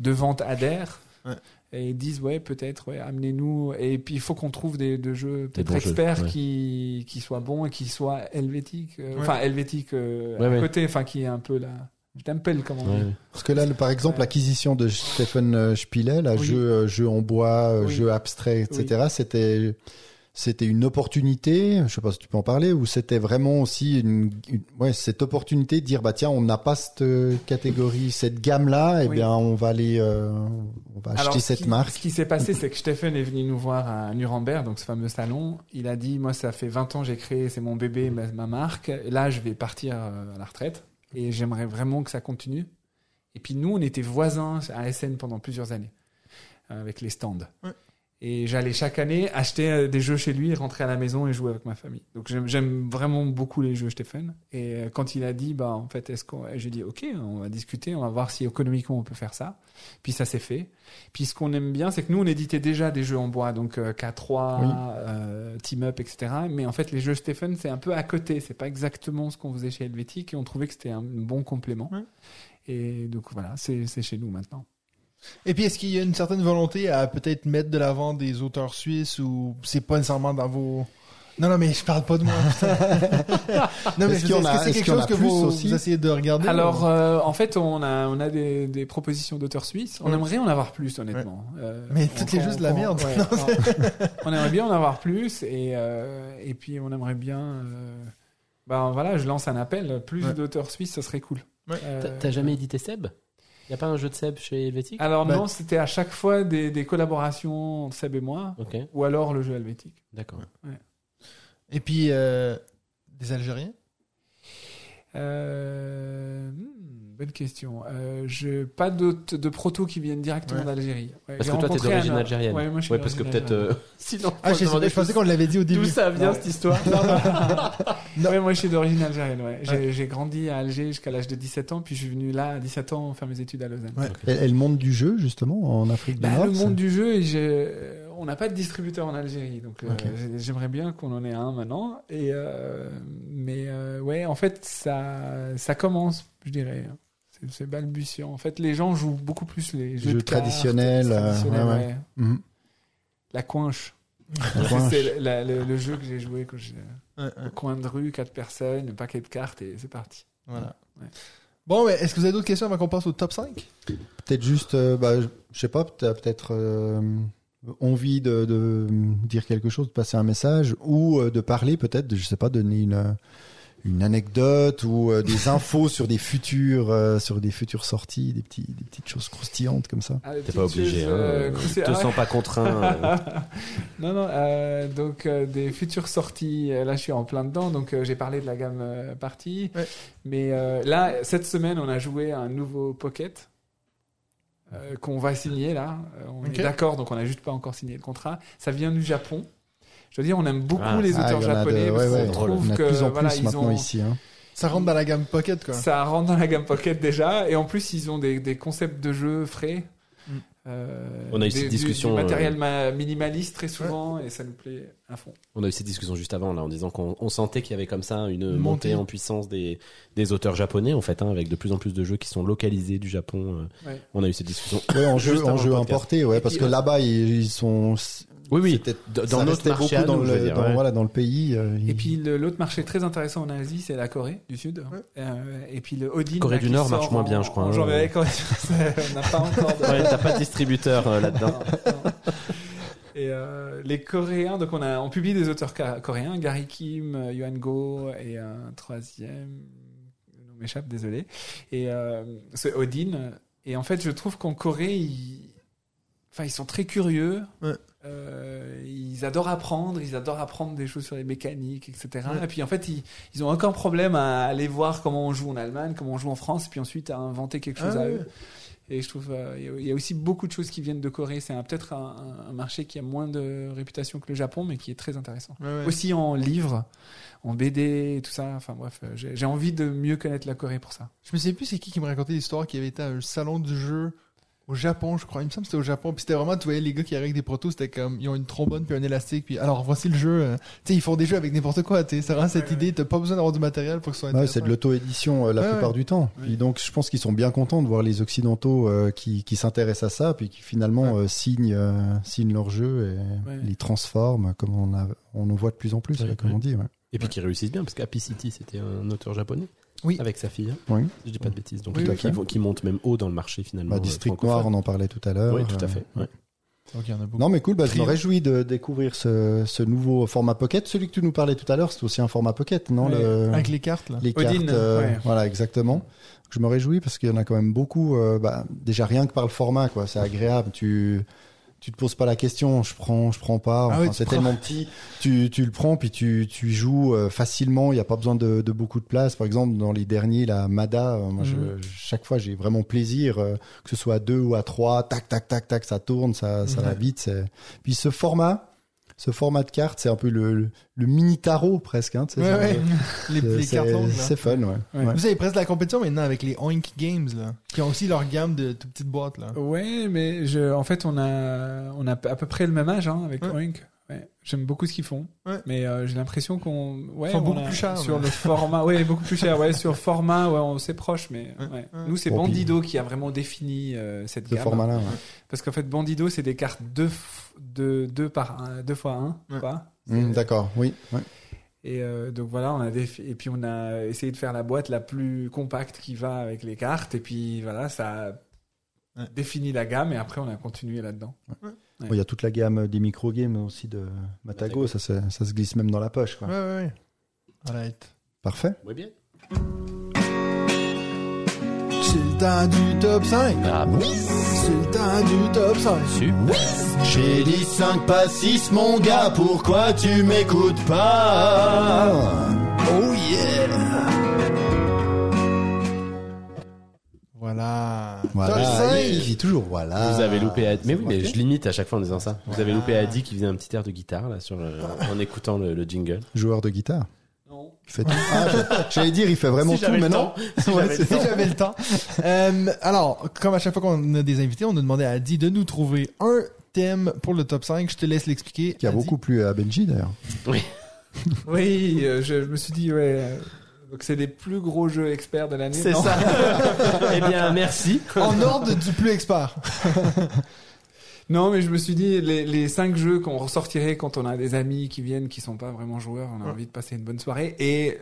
de vente adhère. Ouais. Et dise, ouais, peut-être, ouais, amenez-nous. Et puis, il faut qu'on trouve des, des jeux peut-être jeux, experts ouais. qui, qui soient bons et qui soient helvétiques. euh, Ouais. Enfin, helvétiques euh, Ouais, à ouais. côté, enfin, qui est un peu là. Je t'appelle, comment on dit. Parce que là, le- par exemple, Ouais. l'acquisition de Stephen Spillet, là, Oui. jeu, euh, jeu en bois, Oui. jeu abstrait, etc., c'était, c'était une opportunité, je sais pas si tu peux en parler, ou c'était vraiment aussi une, une- ouais, cette opportunité de dire, bah tiens, on n'a pas cette euh, catégorie, cette gamme-là, et Oui. bien, on va aller, euh, on va acheter ce cette qui- marque. Ce qui s'est passé, c'est que Stephen est venu nous voir à Nuremberg, donc ce fameux salon. Il a dit, moi, ça fait 20 ans que j'ai créé, c'est mon bébé, ma, ma marque. Et là, je vais partir euh, à la retraite et j'aimerais vraiment que ça continue. Et puis nous, on était voisins à SN pendant plusieurs années avec les stands. Ouais. Et j'allais chaque année acheter euh, des jeux chez lui, rentrer à la maison et jouer avec ma famille. Donc j'aime- vraiment beaucoup les jeux Stephen. Et euh, quand il a dit, bah en fait, est-ce qu'on, j'ai dit, ok, on va discuter, on va voir si économiquement on peut faire ça. Puis ça s'est fait. Puis ce qu'on aime bien, c'est que nous, on éditait déjà des jeux en bois, donc euh, K3, Oui. euh, Team Up, etc. Mais en fait, les jeux Stephen, c'est un peu à côté. C'est pas exactement ce qu'on faisait chez Helvétique et on trouvait que c'était un bon complément. Et donc voilà, c'est chez nous maintenant. Et puis, est-ce qu'il y a une certaine volonté à peut-être mettre de l'avant des auteurs suisses ou c'est pas nécessairement dans vos... Non, non, mais je parle pas de moi. <laughs> non, mais Est-ce que c'est est-ce quelque chose que vous, essayez de regarder Alors, euh, en fait, on a, on a des, des propositions d'auteurs suisses. On aimerait en avoir plus, honnêtement. Euh, Mais toutes les c'est de la merde. ouais, Non, <laughs> on, aimerait bien en avoir plus et, euh, et puis on aimerait bien. euh, ben voilà, je lance un appel. Plus Ouais. d'auteurs suisses, ça serait cool. Ouais. Euh, T'as- T'as jamais édité Seb? Y a pas un jeu de Seb chez Helvétique? Alors Bah- non, c'était à chaque fois des, des collaborations entre Seb et moi, Ok, ou alors le jeu helvétique. d'accord. Et puis, euh, des Algériens? Euh, hmm, bonne question. Euh, je pas de proto qui viennent directement Ouais. d'Algérie. Ouais, Parce que toi, t'es d'origine un- algérienne. Ouais, moi, je suis Ouais, parce que peut-être. euh. Sinon, Ah, je, je pensais qu'on l'avait dit au début. D'où ça vient cette histoire Ouais, moi je suis d'origine algérienne. Ouais. J'ai, grandi à Alger jusqu'à l'âge de 17 ans, puis je suis venu là à 17 ans faire mes études à Lausanne. Ouais. Et, et le monde du jeu, justement, en Afrique du Bah, Nord. le monde du jeu, et j'ai- on n'a pas de distributeur en Algérie, donc euh, j'aimerais bien qu'on en ait un maintenant. Et euh, mais euh, ouais, en fait, ça, ça commence, je dirais. C'est, balbutiant. En fait, les gens jouent beaucoup plus les jeux, Jeux de cartes, traditionnels, euh, traditionnels, ouais, ouais. ouais. Mhm. La coinche. <laughs> C'est le, le jeu que j'ai joué quand j'étais Ouais, ouais, au coin de rue, quatre personnes, un paquet de cartes et c'est parti. voilà. Ouais. Bon, mais est-ce que vous avez d'autres questions avant qu'on passe au top 5 Peut-être juste, euh, bah, je sais pas, peut-être euh, envie de, de dire quelque chose, de passer un message, ou euh, de parler peut-être, je sais pas, donner une, une anecdote ou euh, des infos sur des futurs, euh, sur des futures sorties, des petits, des petites choses croustillantes comme ça. Ah, T'es pas obligé, hein. euh. Te Ah ouais. sens pas contraint. euh. <laughs> non, non. euh, donc euh, des futures sorties. Là, je suis en plein dedans. Donc euh, j'ai parlé de la gamme euh, partie. Ouais. Mais euh, là, cette semaine, on a joué à un nouveau Pocket. euh, qu'on va signer là, on est d'accord, donc on n'a juste pas encore signé le contrat. Ça vient du Japon. Je veux dire, on aime beaucoup Ah, les Ah, auteurs de- japonais ouais, parce ouais, qu'on trouve a que de plus en voilà, plus ils ont, ici. Hein. Ça rentre dans la gamme Pocket, quoi. ça rentre dans la gamme Pocket déjà, et en plus ils ont des, des concepts de jeu frais. Mm. Euh, On a eu des- cette du- discussion, Du matériel ma- minimaliste très souvent, euh, et ça nous plaît à fond. On a eu cette discussion juste avant, là, en disant qu'on on sentait qu'il y avait comme ça une montée montée. en puissance des, des auteurs japonais, en fait, hein, avec de plus en plus de jeux qui sont localisés du Japon. euh. Ouais. On a eu cette discussion. Ouais, en <laughs> jeu, en importé, ouais, parce puis, que euh, là-bas ils, ils sont. Oui, oui. Dans notre marché beaucoup dans nous, le, dans, ouais. voilà, dans le pays. euh, Et puis l'autre marché très intéressant en Asie, c'est la Corée du Sud. Ouais. Euh, et puis le Odin. Corée là, du Nord marche moins en- bien, je crois. Ouais, Corée on n'a pas encore de. <laughs> Ouais, T'as pas de distributeur euh, là-dedans. Non, non. Et euh, les Coréens, donc on a, on publie des auteurs coréens, Gary Kim, Yuan Go et un troisième, le nom m'échappe, désolé. Et euh, c'est Odin. Et en fait, je trouve qu'en Corée, ils, enfin, ils sont très curieux. Ouais. Euh, ils adorent apprendre, ils adorent apprendre des choses sur les mécaniques, etc. Ouais. Et puis en fait, ils, ils ont aucun problème à aller voir comment on joue en Allemagne, comment on joue en France, et puis ensuite à inventer quelque chose Ah à ouais. eux. Et je trouve euh, il y a- y aussi beaucoup de choses qui viennent de Corée. C'est peut-être un, marché qui a moins de réputation que le Japon, mais qui est très intéressant. Ouais. Aussi en livres, en BD, et tout ça. Enfin bref, euh, j'ai envie de mieux connaître la Corée pour ça. Je me sais plus c'est qui qui me racontait l'histoire qui avait été un salon du jeu au Japon, je crois. Il me semble que c'était au Japon. Puis c'était vraiment, tu voyais les gars qui arrivaient avec des protos, c'était comme, ils ont une trombone puis un élastique. Puis alors, voici le jeu. euh, tu sais, ils font des jeux avec n'importe quoi. Tu sais, c'est vraiment cette idée. T'as pas besoin d'avoir du matériel pour que ce soit Ouais, intéressant. c'est de l'auto-édition euh, la Ouais, plupart ouais. du temps. Puis donc, je pense qu'ils sont bien contents de voir les Occidentaux euh, qui, qui s'intéressent à ça, puis qui finalement euh, signent, euh, signent leur jeu et Ouais. les transforment, comme on, a, on en voit de plus en plus, Ouais, ouais, comme ouais. on dit. Ouais. Et puis qui réussissent bien, parce qu'Happy City, c'était un auteur japonais. Oui. Avec sa fille. hein. Oui. Je dis pas de bêtises. Donc, Oui, qui, oui. qui monte même haut dans le marché finalement. Bah, euh, District Noir, on en parlait tout à l'heure. Oui, tout à Euh, fait. ouais. Donc, il y en a beaucoup. Non, mais cool, bah, je me réjouis de découvrir ce, ce nouveau format Pocket. Celui que tu nous parlais tout à l'heure, c'est aussi un format Pocket, non Ouais, le- Avec les cartes, là. Les Odin, cartes, euh, ouais. voilà, exactement. Je me réjouis parce qu'il y en a quand même beaucoup. euh, bah, déjà rien que par le format, quoi, c'est agréable. Tu tu te poses pas la question, je prends, je prends pas. Ah oui, c'est tellement petit, tu, tu le prends puis tu, tu y joues euh, facilement. Il n'y a pas besoin de, de beaucoup de place. Par exemple, dans les derniers, la Mada, euh, moi, Mhm. je, chaque fois, j'ai vraiment plaisir, euh, que ce soit à deux ou à trois, tac, tac, tac, tac, ça tourne, ça, ça va vite. Puis ce format, ce format de carte, c'est un peu le, le, le mini tarot presque. Hein, tu sais, Ouais, ça- ouais. les, <laughs> les c'est- cartes fun, ouais. Ouais. Ouais. Vous avez presque la compétition maintenant avec les Oink Games, là. Qui ont aussi leur gamme de toutes petites boîtes, là. Ouais, mais je, en fait, on a, on a à peu près le même âge hein, avec Ouais. Oink. Ouais. J'aime beaucoup ce qu'ils font, Ouais. mais euh, j'ai l'impression qu'on, ouais, on beaucoup a- plus chers, sur le format. Ouais, beaucoup plus cher. Ouais, sur format, ouais, on s'est proche, mais Ouais. ouais. Ouais. nous c'est Bon, puis- Bandido qui a vraiment défini euh, cette Ce gamme. format-là, ouais. Parce qu'en fait, Bandido, c'est des cartes deux, deux, deux par un, deux fois un, Ouais. quoi. C'est- D'accord, oui. ouais. Et euh, donc voilà, on a défi- et puis on a essayé de faire la boîte la plus compacte qui va avec les cartes. Et puis voilà, ça a Ouais. défini la gamme. Et après, on a continué là-dedans. Il y a toute la gamme des micro-games aussi de Matago, ça, se- ça se glisse même dans la poche. Quoi. Ouais, ouais, ouais. Alright. Parfait. Oui, bien. C'est le temps du top 5. Ah, C'est le temps du top 5. super. J'ai dit 5 pas 6, mon gars, pourquoi tu m'écoutes pas? Oh yeah! Voilà. Voilà, Top 5. il dit toujours voilà. Vous avez loupé Adi. Mais oui, mais je limite à chaque fois en disant ça. Vous avez loupé Adi qui faisait un petit air de guitare là sur le- en écoutant le, le jingle. Joueur de guitare. Il fait tout. Ah, je- J'allais dire, il fait vraiment Si tout maintenant. Si Ouais, j'avais le temps. Euh, alors, comme à chaque fois qu'on a des invités, on a demandé à Adi de nous trouver un thème pour le top 5. Je te laisse l'expliquer. Qui a Adi. beaucoup plu à Benji d'ailleurs. Oui, <laughs> euh, je, je me suis dit, ouais. euh, Donc c'est les plus gros jeux experts de l'année. C'est ça. <laughs> eh bien, merci. En ordre du plus expert. <laughs> Non, mais je me suis dit, les, les cinq jeux qu'on ressortirait quand on a des amis qui viennent, qui sont pas vraiment joueurs, on a Ouais. envie de passer une bonne soirée et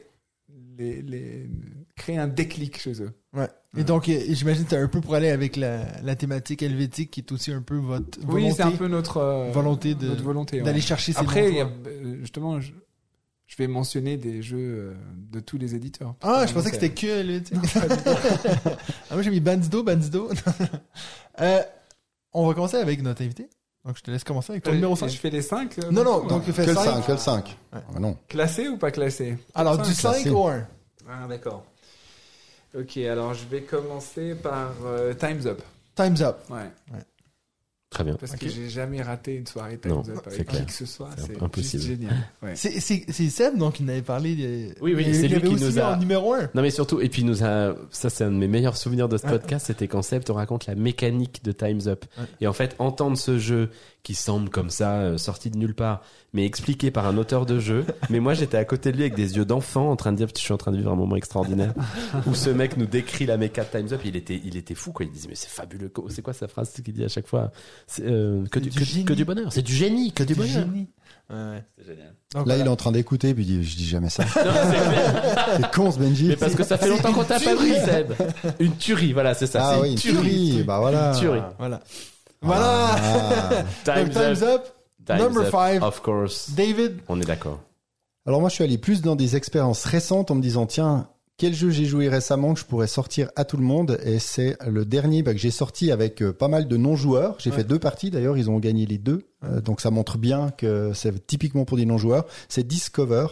les, les, créer un déclic chez eux. Ouais. Et donc, j'imagine que t'es un peu pour aller avec la, la thématique helvétique qui est aussi un peu votre volonté, Oui, c'est un peu notre euh, volonté de- notre volonté. d'aller ouais. chercher ces Après, y a, euh, justement, je, je vais mentionner des jeux euh, de tous les éditeurs. Ah, je pensais que c'était que helvétique. <laughs> ah, moi, j'ai mis Bandido, Bandido. <laughs> euh, on va commencer avec notre invité. Donc, je te laisse commencer avec ton numéro 5. Je fais les cinq. euh, Non, non, du donc tu fais Que le 5. 5, que le 5. Ouais. Ah non. Classé ou pas classé? Alors, du Cinq, 5 classé. au 1. Ah, d'accord. Ok, alors je vais commencer par euh, Time's Up. Time's up. Ouais. Très bien. Parce Ok. que j'ai jamais raté une soirée Time's Non, Up c'est avec clair. qui que ce soit. C'est impossible. juste génial. <laughs> Ouais. C'est c'est- c'est Seb, donc, il n'avait parlé. De... Oui, oui, il- c'est il lui avait qui aussi nous a- en numéro 1. Non mais surtout, et puis il nous a, ça c'est un de mes meilleurs souvenirs de ce podcast, c'était quand Seb te raconte la mécanique de Time's Up. Ouais. Et en fait, entendre ce jeu qui semble comme ça, euh, sorti de nulle part, mais expliqué par un auteur de jeu. mais moi j'étais à côté de lui avec des yeux d'enfant en train de dire, je suis en train de vivre un moment extraordinaire, où ce mec nous décrit la méca de Time's Up. Il était, il était fou quoi. Il disait mais c'est fabuleux. C'est quoi sa phrase qu'il dit à chaque fois? C'est, euh, que, du, du que, génie. que du bonheur. C'est du génie, que du Du bonheur. génie. Ouais, ouais. C'est génial. Donc, Là, voilà. il est en train d'écouter, puis il dit Je dis jamais ça. <laughs> C'est con, ce Benji. Mais parce que ça fait longtemps qu'on t'a pas vu, tuerie. Seb. Une tuerie, voilà, c'est ça. Ah oui, une tuerie. Bah voilà. Une tuerie. Voilà. Voilà. Ah. Donc, Time's Time's up. up. Time's Number up, five. Of course. David. On est d'accord. Alors moi, je suis allé plus dans des expériences récentes en me disant tiens, quel jeu j'ai joué récemment que je pourrais sortir à tout le monde? Et c'est le dernier bah, que j'ai sorti avec euh, pas mal de non-joueurs. J'ai Ouais. fait deux parties d'ailleurs, ils ont gagné les deux. Euh, donc ça montre bien que c'est typiquement pour des non-joueurs. C'est Discover.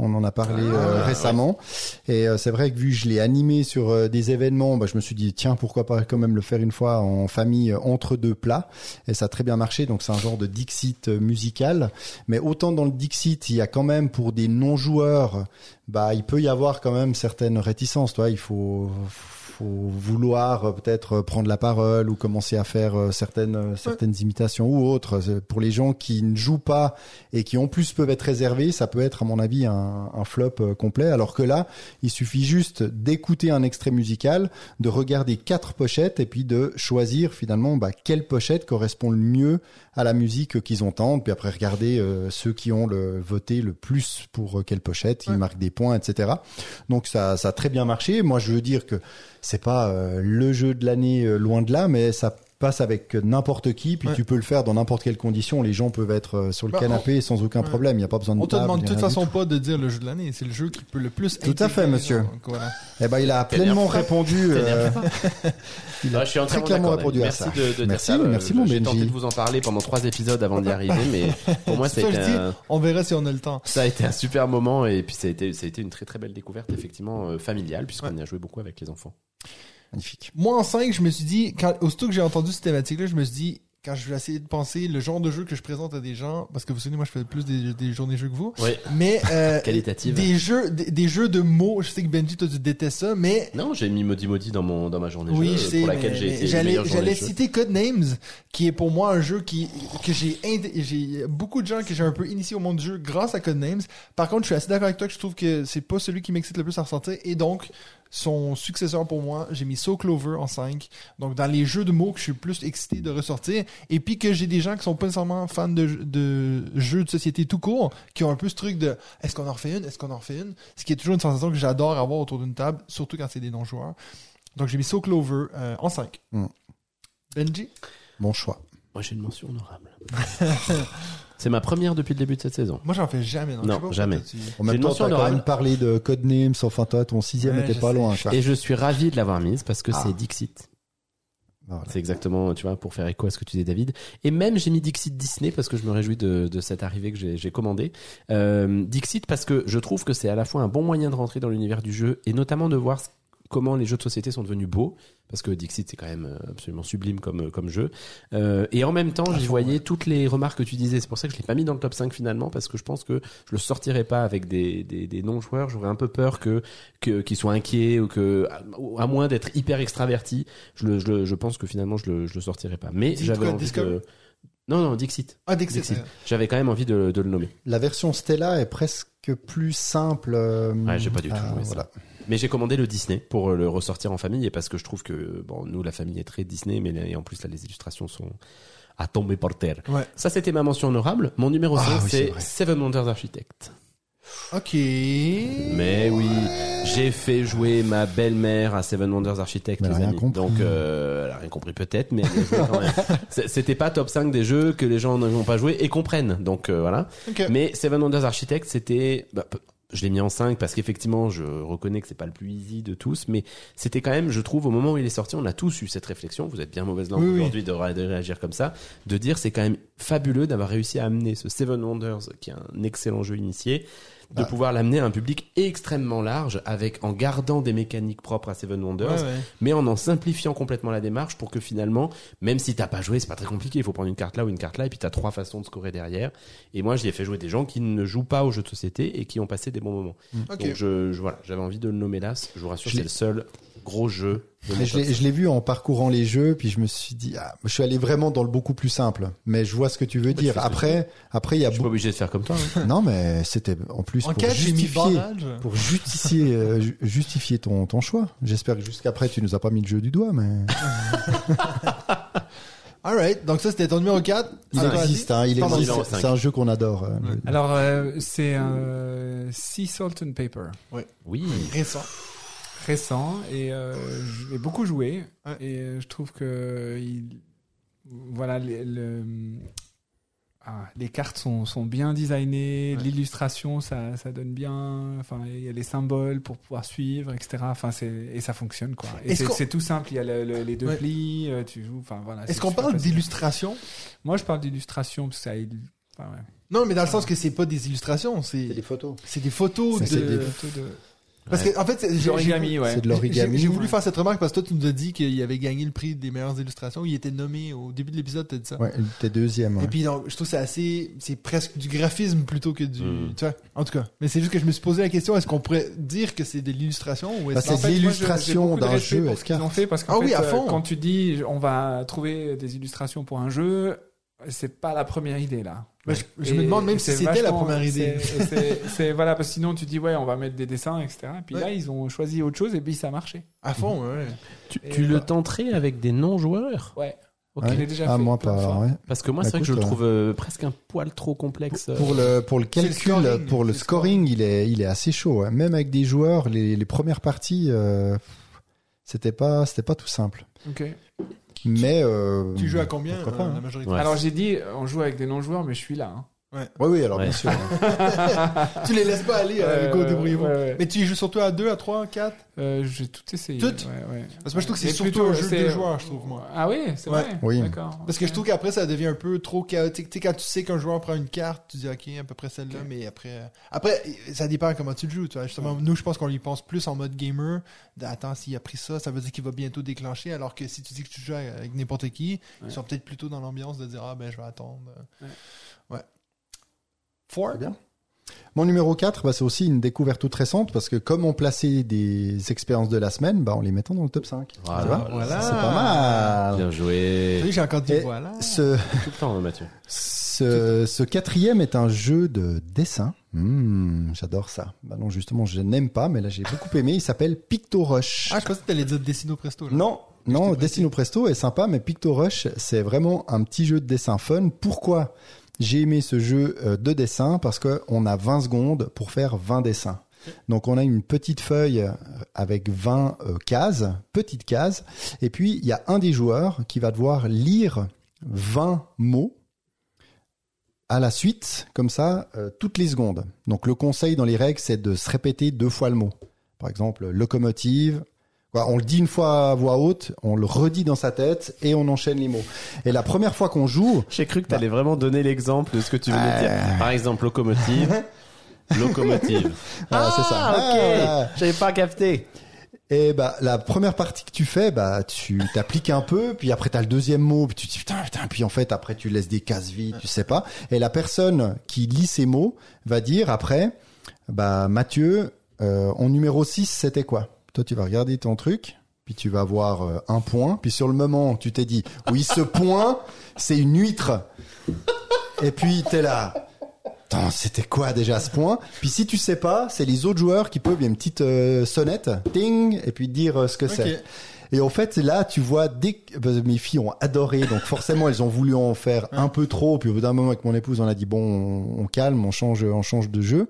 On en a parlé euh, récemment. Et euh, c'est vrai que vu que je l'ai animé sur euh, des événements, bah, je me suis dit tiens pourquoi pas quand même le faire une fois en famille entre deux plats. Et ça a très bien marché. Donc c'est un genre de Dixit musical. Mais autant dans le Dixit, il y a quand même pour des non-joueurs, bah il peut y avoir quand même certaines réticences. Toi, il faut faut vouloir euh, peut-être euh, prendre la parole ou commencer à faire euh, certaines certaines imitations ou autres. Pour les gens qui ne jouent pas et qui en plus peuvent être réservés, ça peut être à mon avis un, un flop complet. Alors que là, il suffit juste d'écouter un extrait musical, de regarder quatre pochettes et puis de choisir finalement bah, quelle pochette correspond le mieux à la musique qu'ils entendent. Puis après regarder euh, ceux qui ont le voté le plus pour euh, quelle pochette, ils Ouais. marquent des points, etc. Donc ça, ça a très bien marché. Moi, je veux dire que c'est pas euh, le jeu de l'année euh, loin de là, mais ça passe avec n'importe qui, puis Ouais. tu peux le faire dans n'importe quelle condition. Les gens peuvent être euh, sur le Bah, canapé sans aucun ouais. problème. Il n'y a pas besoin de On te table, demande de toute façon tout. pas de dire le jeu de l'année. C'est le jeu qui peut le plus. Tout à fait, monsieur. donc, voilà. Eh ben, il a pleinement répondu. euh, <laughs> il a Ah, je suis très clairement répondu à Merci ça. de, de dire Merci, ça. Euh, merci, mon J'ai tenté de vous en parler pendant trois épisodes avant d'y arriver, mais pour moi, <laughs> ça a, ça, été un, On verra si on a le temps. ça a été un super moment et puis ça a été, ça a été une très très belle découverte, effectivement, euh, familiale, puisqu'on y a joué beaucoup avec les enfants. Magnifique. Moi, en 5, je me suis dit, quand, aussitôt que j'ai entendu cette thématique-là, je me suis dit, quand je vais essayer de penser le genre de jeu que je présente à des gens, parce que vous savez, moi, je fais plus des, des journées jeux que vous, Oui. mais euh, <laughs> Qualitative. des jeux, des, des jeux de mots. Je sais que Benji, toi, tu détestes ça, mais Non, j'ai mis Maudit Maudit dans mon dans ma journée oui, jeu, je sais. pour laquelle j'ai été J'allais, j'allais citer Codenames, qui est pour moi un jeu qui que j'ai j'ai beaucoup de gens que j'ai un peu initié au monde du jeu grâce à Codenames. Par contre, je suis assez d'accord avec toi que je trouve que c'est pas celui qui m'excite le plus à ressortir et donc son successeur pour moi, j'ai mis So Clover en 5. Donc dans les jeux de mots que je suis le plus excité de ressortir et puis que j'ai des gens qui sont pas nécessairement fans de, de jeux de société tout court qui ont un peu ce truc de est-ce qu'on en refait une, est-ce qu'on en refait une, ce qui est toujours une sensation que j'adore avoir autour d'une table, surtout quand c'est des non-joueurs. Donc j'ai mis So Clover euh, en 5. Mm. Benji? Bon choix. Moi, j'ai une mention honorable. <laughs> C'est ma première depuis le début de cette saison. Moi j'en fais jamais. Donc Non, je sais pas pourquoi jamais. En J'ai même temps, t'as quand même parlé de Codenames, enfin toi, ton sixième Ouais, était je pas sais. loin. Quoi. Et je suis ravi de l'avoir mise parce que Ah. c'est Dixit. Voilà. C'est exactement, tu vois, pour faire écho à ce que tu dis, David. Et même, j'ai mis Dixit Disney parce que je me réjouis de, de cette arrivée que j'ai j'ai commandée. Euh, Dixit parce que je trouve que c'est à la fois un bon moyen de rentrer dans l'univers du jeu et notamment de voir ce- comment les jeux de société sont devenus beaux. Parce que Dixit, c'est quand même euh, absolument sublime comme, comme jeu. Euh, et en même temps, j'y voyais toutes les remarques que tu disais. C'est pour ça que je l'ai pas mis dans le top 5 finalement parce que je pense que je le sortirais pas avec des, des, des non-joueurs. J'aurais un peu peur que, que, qu'ils soient inquiets ou que, à, à moins d'être hyper extraverti, je, le, je, le- je pense que finalement je le, je le sortirai pas. Mais j'avais envie de... Non, non, Dixit. Ah Dixit. Dixit. ouais. J'avais quand même envie de, de le nommer. La version Stella est presque plus simple. euh, Ouais, j'ai pas du tout ça. Mais j'ai commandé le Disney pour le ressortir en famille et parce que je trouve que, bon, nous, la famille est très Disney, mais et en plus, là, les illustrations sont à tomber par terre. Ouais. Ça, c'était ma mention honorable. Mon numéro Ah 5, oui, c'est. Seven Wonders Architect. Ok. Mais oui, j'ai fait jouer ma belle-mère à Seven Wonders Architect, les a rien amis. compris. Donc, euh, elle a rien compris peut-être, mais <laughs> C'était pas top 5 des jeux que les gens n'ont pas joué et comprennent. Donc, euh, voilà. Ok. Mais Seven Wonders Architect, c'était, bah, je l'ai mis en 5 parce qu'effectivement, je reconnais que c'est pas le plus easy de tous, mais c'était quand même, je trouve, au moment où il est sorti, on a tous eu cette réflexion. Vous êtes bien mauvaise langue Oui, oui. aujourd'hui de, ré- de réagir comme ça, de dire c'est quand même fabuleux d'avoir réussi à amener ce Seven Wonders, qui est un excellent jeu initié, de Ah. pouvoir l'amener à un public extrêmement large, avec en gardant des mécaniques propres à Seven Wonders, Ouais, ouais. mais en en simplifiant complètement la démarche pour que finalement, même si t'as pas joué, c'est pas très compliqué, il faut prendre une carte là ou une carte là, et puis t'as trois façons de scorer derrière. Et moi, j'y ai fait jouer des gens qui ne jouent pas aux jeux de société et qui ont passé des bons moments. Ok. Donc je, je- voilà, j'avais envie de le nommer là. Je vous rassure, c'est le seul gros jeu. Je l'ai- vu en parcourant les jeux, puis je me suis dit, ah, je suis allé vraiment dans le beaucoup plus simple. Mais je vois ce que tu veux Bah, dire. Après, après il y a Je suis pas obligé de faire comme toi. hein. <laughs> Non, mais c'était en plus En pour 4, j'ai mis justifier, barrage. pour justifier, euh, ju- justifier ton, ton choix. J'espère que jusqu'après tu nous as pas mis le jeu du doigt, mais <laughs> Alright. Donc ça, c'était ton numéro 4. il existe. Hein, il existe. C'est un jeu qu'on adore. euh, Alors, euh, c'est un Sea Salt and Paper, Oui. Récent. Récent, et euh, j'ai beaucoup joué, Ouais. et euh, je trouve que il, voilà, les, le- ah, les cartes sont, sont bien designées, Ouais. l'illustration, ça, ça donne bien, enfin, il y a les symboles pour pouvoir suivre, etc. Enfin, c'est, et ça fonctionne, quoi. Et c'est, tout simple, il y a le- le- les deux Ouais. plis, euh, tu joues, enfin, voilà. Est-ce qu'on parle d'illustration? Moi, je parle d'illustration, parce que ça, il- enfin, ouais. Non, mais dans le sens que c'est pas des illustrations, c'est des photos. c'est des photos des de- Parce que, en fait, c'est- j'ai- j'ai- L'origami, ouais. C'est de l'origami. j'ai voulu faire cette remarque parce que toi, tu nous as dit qu'il avait gagné le prix des meilleures illustrations. Il était nommé au début de l'épisode, t'as dit ça. Ouais, t'es deuxième. ouais. Et puis, donc, je trouve que c'est assez, c'est presque du graphisme plutôt que du, Mm. tu vois. En tout cas. Mais c'est juste que je me suis posé la question, est-ce qu'on pourrait dire que c'est de l'illustration ou Bah, est-ce c'est que- de En fait, moi, je- l'illustration de d'un jeu pour ce qu'ils F4. ont fait parce qu'en Ah fait, oui, à euh, fond. quand tu dis on va trouver des illustrations pour un jeu, c'est pas la première idée là. Bah, je, me demande même si c'était la première idée. <laughs> c'est- voilà parce que sinon tu dis ouais on va mettre des dessins etc. Et puis Ouais. là ils ont choisi autre chose et puis ça a marché. À fond, ouais. Tu, le tenterais avec des non-joueurs? Ouais. Ok. Ouais. Je l'ai déjà ah, fait moi pas. ouais. Parce que moi, c'est vrai que je le euh, trouve euh, presque un poil trop complexe. euh. Pour le pour le calcul, scoring. pour le scoring, il est il est assez chaud. ouais. Même avec des joueurs, les, les premières parties, euh, c'était pas c'était pas tout simple. Ok. Mais euh, Tu joues à combien pas, euh, hein. la majorité Ouais. Alors j'ai dit on joue avec des non-joueurs mais je suis là. hein. Oui, oui, alors Ouais. bien sûr. <laughs> Tu les laisses pas aller, euh, go, Euh, débrouillez-vous. ouais, ouais. Mais tu y joues surtout à 2, à 3, 4 Euh, j'ai tout essayé. Tout? ouais, ouais. Parce que moi, je trouve que c'est surtout plutôt, un jeu de joueurs, je trouve, moi. Ah oui, c'est Ouais. vrai. Oui. D'accord. Parce que je trouve qu'après, ça devient un peu trop chaotique. Tu sais, quand tu sais qu'un joueur prend une carte, tu dis, OK, à peu près celle-là, mais après, euh, après, ça dépend comment tu le joues, tu vois. Justement, nous, je pense qu'on y pense plus en mode gamer. Attends, s'il a pris ça, ça veut dire qu'il va bientôt déclencher. Alors que si tu dis que tu joues avec n'importe qui, ils sont peut-être plutôt dans l'ambiance de dire, ah, ben, je vais attendre. Ouais. Bien. Mon numéro 4, bah, c'est aussi une découverte toute récente parce que comme on plaçait des expériences de la semaine, bah, on les mettait dans le top 5. Voilà. Tu vois Voilà. C'est pas mal. Bien joué. Oui, j'ai encore dit, Et voilà. Ce, Tout le temps, hein, Mathieu. ce, ce quatrième est un jeu de dessin. Hmm, J'adore ça. Bah non, justement, je n'aime pas, mais là j'ai beaucoup aimé. Il s'appelle Picto Rush. Ah, je pensais que t'allais dire Dessino Presto, là. Non, non, Destino Presto est sympa, mais Picto Rush, c'est vraiment un petit jeu de dessin fun. Pourquoi? J'ai aimé ce jeu euh, de dessin Parce que on a 20 secondes pour faire 20 dessins. Donc on a une petite feuille euh, avec 20 euh, cases, petites cases, et puis il y a un des joueurs qui va devoir lire 20 mots à la suite, comme ça, toutes les secondes. Donc le conseil dans les règles, c'est de se répéter deux fois le mot. Par exemple, locomotive, on le dit une fois à voix haute, on le redit dans sa tête et on enchaîne les mots. Et la première fois qu'on joue, J'ai cru que t'allais vraiment donner l'exemple de ce que tu venais de dire. Euh. Par exemple, locomotive. <laughs> locomotive. voilà, c'est ça. Ah, ok. Ah. J'avais pas capté. Et bah la première partie que tu fais, bah tu t'appliques un peu, puis après t'as le deuxième mot, puis tu te dis putain putain, puis en fait après tu laisses des cases vides, tu sais pas. Et la personne qui lit ces mots va dire après, bah Mathieu, euh, en numéro 6 c'était quoi? Toi tu vas regarder ton truc, puis tu vas voir euh, un point, puis sur le moment tu t'es dit oui ce point c'est une huître. Et puis t'es là. Attends, c'était quoi déjà ce point? Puis si tu sais pas, c'est les autres joueurs qui peuvent, il y a une petite euh, sonnette, ting, et puis dire euh, ce que c'est. Et en fait, là, tu vois, dès que que mes filles ont adoré, donc forcément, elles ont voulu en faire un peu trop. Puis au bout d'un moment, avec mon épouse, on a dit bon, on, on calme, on change, on change de jeu.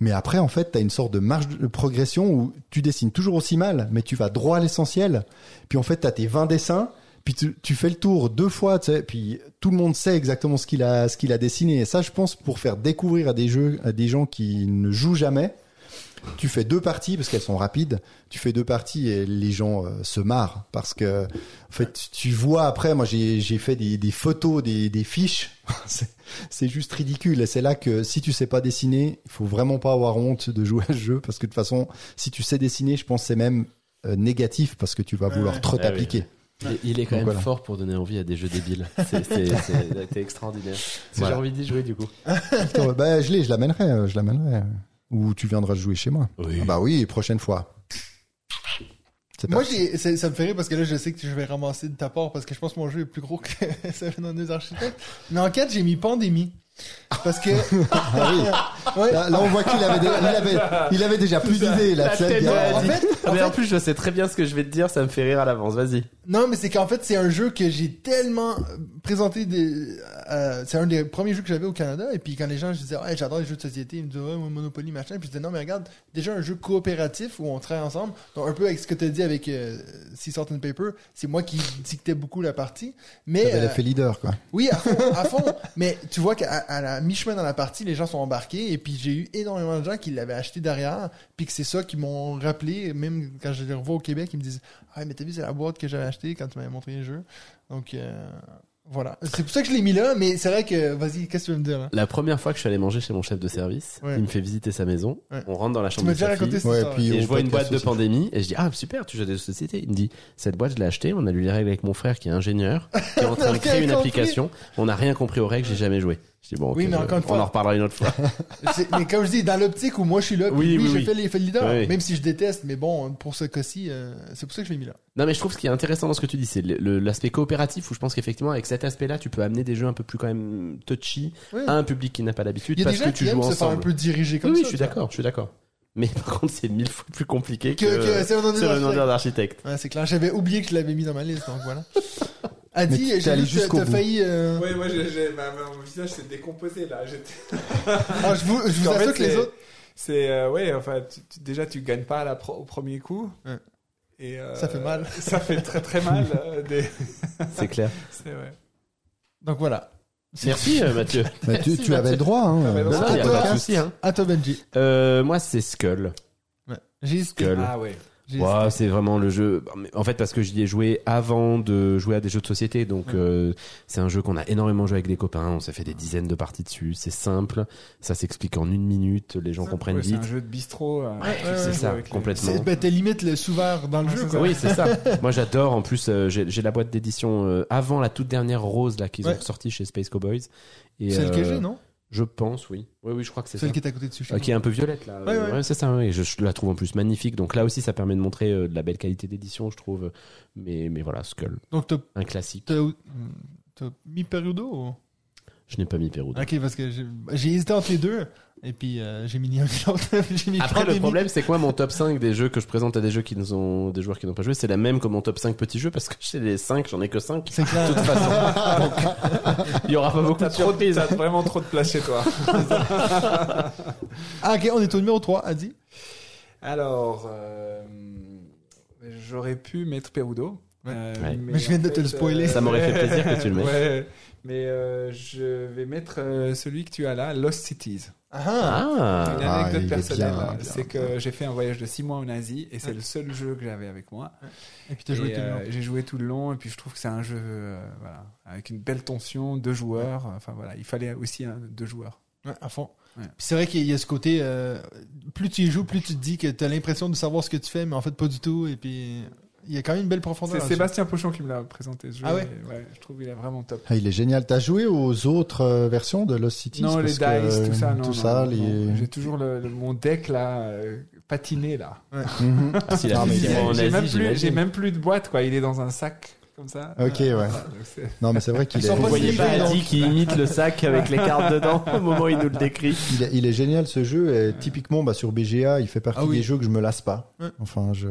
Mais après, en fait, t'as une sorte de marge de progression où tu dessines toujours aussi mal, mais tu vas droit à l'essentiel. Puis en fait, t'as tes 20 dessins, puis tu, tu fais le tour deux fois, tu sais, puis tout le monde sait exactement ce qu'il a, ce qu'il a dessiné. Et ça, je pense, pour faire découvrir à des jeux, à des gens qui ne jouent jamais, tu fais deux parties parce qu'elles sont rapides. Tu fais deux parties et les gens euh, se marrent parce que en fait tu vois après. Moi j'ai j'ai fait des, des photos, des, des fiches. <laughs> c'est juste ridicule et c'est là que si tu sais pas dessiner, il faut vraiment pas avoir honte de jouer à ce jeu parce que de toute façon si tu sais dessiner, je pense que c'est même euh, négatif parce que tu vas vouloir trop Ah oui. t'appliquer. Il- est quand Donc même voilà. fort pour donner envie à des jeux débiles. C'est <laughs> extraordinaire. Si Voilà. J'ai envie d'y jouer du coup. <laughs> Bah je l'ai, je l'amènerai, euh, je l'amènerai. Ou tu viendras jouer chez moi. Oui. Ah bah oui, prochaine fois. C'est Moi, ça, ça me fait rire parce que là, je sais que je vais ramasser de ta part parce que je pense que mon jeu est plus gros que <laughs> Seven Wonders Architect. Mais en 4, j'ai mis Pandémie. Parce que, Ah oui. <laughs> ouais, Là, là, on voit qu'il avait, dé- il avait, il avait déjà plus d'idées. là, La tu sais, tête il y de a- la en fait, en mais fait- en plus, je sais très bien ce que je vais te dire, ça me fait rire à l'avance. Vas-y. Non, mais c'est qu'en fait, c'est un jeu que j'ai tellement présenté des, euh, c'est un des premiers jeux que j'avais au Canada. Et puis quand les gens, je disais, ouais, j'adore les jeux de société, ils me disaient, ouais, Monopoly, machin. Puis je disais, non, mais regarde, déjà un jeu coopératif où on travaille ensemble. Donc un peu avec ce que tu as dit avec euh, Sea Salt and Paper, c'est moi qui dictais beaucoup la partie. Mais, euh, l'effet leader, quoi. Oui, à fond, à <laughs> fond. Mais tu vois qu'à à la mi-chemin dans la partie, les gens sont embarqués et puis j'ai eu énormément de gens qui l'avaient acheté derrière, puis que c'est ça qui m'ont rappelé, même quand je les revois au Québec, ils me disent Ah, mais t'as vu, c'est la boîte que j'avais achetée quand tu m'avais montré les jeux. Donc, euh, Voilà. C'est pour ça que je l'ai mis là, mais c'est vrai que, vas-y, qu'est-ce que tu veux me dire, là? La première fois que je suis allé manger chez mon chef de service, Ouais. il me fait visiter sa maison. Ouais. On rentre dans la Tu chambre m'as de déjà sa fille. ça. Ouais, ça, puis Et je vois une boîte de pandémie et je dis ah super tu jettes des sociétés il me dit cette boîte je l'ai achetée on a lu les règles avec mon frère qui est ingénieur qui est en train de <laughs> créer une compris. application on n'a rien compris aux règles j'ai jamais joué je dis bon Oui, mais je- encore une on fois- en reparlera une autre fois <laughs> mais comme je dis, dans l'optique où moi je suis là, Oui, oui, oui, j'ai oui. fait, les- fait le leader, Oui. même si je déteste, mais bon, pour ce cas-ci, euh, c'est pour ça que je l'ai mis là. non mais je trouve ce qui est intéressant dans ce que tu dis c'est l'aspect coopératif où je pense qu'effectivement avec cet aspect là tu peux amener des jeux un peu plus quand même touchy à un public qui n'a pas l'habitude parce que tu joues se faire un ensemble peu diriger comme oui, oui, ça. je suis d'accord je suis d'accord mais par contre c'est mille fois plus compliqué que, Que, que c'est le nom d'architecte Ouais, c'est clair. J'avais oublié que je l'avais mis dans ma liste, donc voilà. <laughs> Mais t'es j'ai allé jusqu'au bout. failli, euh... Ouais, moi, j'ai, ma- mon visage s'est décomposé là. <laughs> Ah, je vous, je vous En assure fait, que les autres, C'est euh, ouais, enfin, tu- tu- déjà tu gagnes pas à la pro- au premier coup. Ouais. Et euh, Ça fait mal. <laughs> Ça fait très très mal. euh, <laughs> des... c'est clair C'est ouais. donc voilà. merci Mathieu tu, avais le droit, hein. Ah, non, non, non, à y a toi. pas de souci hein À toi, Benji. euh, moi c'est Skull Ouais. J'ai. Skull. Ah ouais. Ouais, c'est vraiment le jeu. En fait, parce que j'y ai joué avant de jouer à des jeux de société, donc euh, c'est un jeu qu'on a énormément joué avec des copains. On s'est fait des dizaines de parties dessus. C'est simple, ça s'explique en une minute, les gens comprennent Ouais, c'est vite. un jeu de bistrot. euh, ouais, c'est ouais, ça, les- complètement. C'est, ben, t'es limite le sous-vert dans le Ouais, jeu, quoi. Oui, c'est ça. <laughs> Moi, j'adore. En plus, euh, j'ai la boîte d'édition euh, avant la toute dernière rose là qu'ils Ouais. ont sorti chez Space Cowboys. C'est le que j'ai, non? Je pense, oui. Oui, oui, je crois que c'est ça. Celle qui est à côté dessus. Euh, qui est un peu violette là. Ouais, ouais. c'est ça. Oui. Je, je la trouve en plus magnifique. Donc là aussi, ça permet de montrer euh, de la belle qualité d'édition, je trouve. Mais mais voilà, Skull, Donc, t'as, un classique. t'as, t'as mis Perudo ou? Je n'ai pas mis Perudo. Ok, parce que j'ai, j'ai hésité entre les deux, et puis euh, j'ai mis <laughs> Après, le problème, c'est que moi, mon top 5 des jeux que je présente à des jeux qui nous ont, des joueurs qui n'ont pas joué, c'est la même que mon top 5 petits jeux parce que chez les 5, j'en ai que 5. C'est clair. De toute façon. <laughs> Donc, il y aura pas beaucoup de trop de, surprises. t'as vraiment trop de place chez toi. <laughs> Ah, ok, on est au numéro 3, Adi. Alors, euh, j'aurais pu mettre Perudo. Ouais. Euh, Ouais. Mais je viens en de te le spoiler. Ça m'aurait fait plaisir que tu le mettes. Ouais, mais euh, je vais mettre euh, celui que tu as là, Lost Cities. Ah, Ah. Une Ah, anecdote est personnelle, bien. c'est que j'ai fait un voyage de 6 mois en Asie et c'est le seul jeu que j'avais avec moi. et puis t'as joué Et, tout le long. euh, J'ai joué tout le long et puis je trouve que c'est un jeu euh, voilà, avec une belle tension, deux joueurs. Enfin voilà, il fallait aussi un, deux joueurs. Ouais, à fond. Ouais. C'est vrai qu'il y a ce côté, euh, plus tu y joues, plus tu te dis que t'as l'impression de savoir ce que tu fais, mais en fait pas du tout. Et puis il y a quand même une belle profondeur. C'est. Sébastien Pochon qui me l'a présenté ce jeu. Ah ouais je trouve qu'il est vraiment top. Ah, il est génial. T'as joué aux autres euh, versions de Lost Cities Non, les parce dice, que, tout ça, euh, non. Tout non, ça, non, les... non. J'ai toujours le, le- mon deck là, euh, patiné là. Mhm. Ah, même, j'ai même plus de boîte quoi, il est dans un sac comme ça. Ok, ouais. Donc c'est- Non, mais c'est vrai qu'il est, Vous voyez pas Adi qui imite le sac avec les cartes dedans au moment où il nous le décrit. il est, il est génial ce jeu. Et typiquement, bah, sur BGA, il fait partie Ah oui. des jeux que je me lasse pas. Ouais. Enfin, je,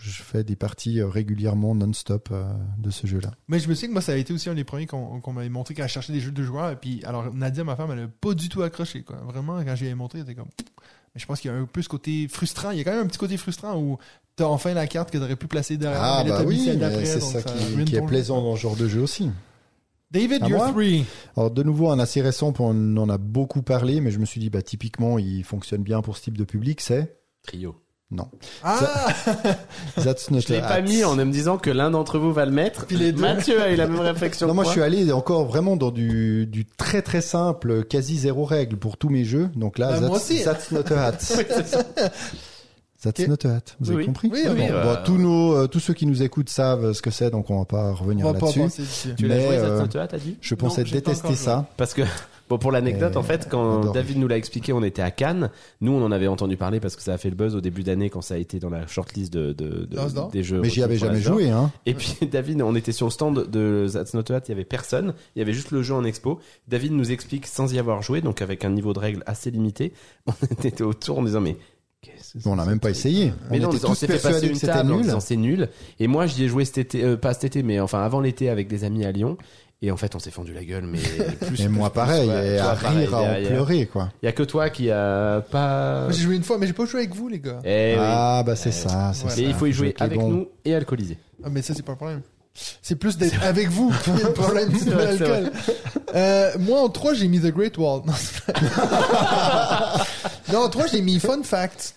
je fais des parties euh, régulièrement non-stop euh, de ce jeu-là. Mais je me souviens que moi, ça a été aussi un des premiers qu'on qu'on m'avait montré quand elle cherchait des jeux de joueurs. Et puis, alors, Nadia, ma femme, elle a pas du tout accroché, quoi. Vraiment, quand j'ai montré, elle était comme. Mais je pense qu'il y a un peu ce côté frustrant. Il y a quand même un petit côté frustrant où t'as enfin la carte que t'aurais pu placer derrière. Ah, mais bah oui, mais c'est ça qui, est jeu. plaisant dans ce genre de jeu aussi. David, À you're moi three. Alors de nouveau un assez récent, on en a beaucoup parlé, mais je me suis dit bah typiquement il fonctionne bien pour ce type de public, c'est Trio. Non. Ah! <laughs> That's not Je l'ai a pas hat. mis en me disant que l'un d'entre vous va le mettre. Puis les deux. Mathieu a eu la même réflexion. Non, moi je suis allé encore vraiment dans du, du très très simple, quasi zéro règle pour tous mes jeux. Donc là, Bah, that's, moi aussi. that's not a hat. <laughs> Oui. <laughs> That's not a hat. Vous Oui, avez compris Oui, Bon, oui, bon, bah, tous nos, euh, tous ceux qui nous écoutent savent ce que c'est, donc on va pas revenir là-dessus. Tu l'as joué, euh, ça te t'as dit? Je pensais Non, détester ça. Parce que, bon, pour l'anecdote, Euh, en fait, quand adoré. David nous l'a expliqué, on était à Cannes. Nous, on en avait entendu parler parce que ça a fait le buzz au début d'année quand ça a été dans la shortlist de, de, de- L'As d'or. des jeux. Mais j'y avais jamais joué, hein. Et puis, <laughs> David, on était sur le stand de That's Not Hat, il y avait personne. Il y avait juste le jeu en expo. David nous explique sans y avoir joué, donc avec un niveau de règles assez limité. <laughs> On était autour en disant, mais qu'est-ce que On n'a c'est même pas essayé. mais on non, était on s'est fait passer une table en nul. disant c'est nul. Et moi, j'y ai joué cet été, euh, pas cet été, mais enfin avant l'été avec des amis à Lyon. Et en fait, on s'est fendu la gueule, mais <laughs> plus. Et moi plus, pareil, plus, ouais. et Toi, à pareil, rire, à en pleurer, quoi. Il y a que toi qui a pas. J'ai joué une fois, mais j'ai pas joué avec vous, les gars. Eh oui. Ah, bah c'est ça, c'est voilà. ça. Et il faut y jouer avec nous et alcoolisé. Ah, mais ça, c'est pas le problème. C'est plus d'être avec vous qui est le problème <laughs> c'est l'alcool. Euh, moi, en 3, j'ai mis The Great Wall. <laughs> Non, en 3, j'ai mis Fun Fact.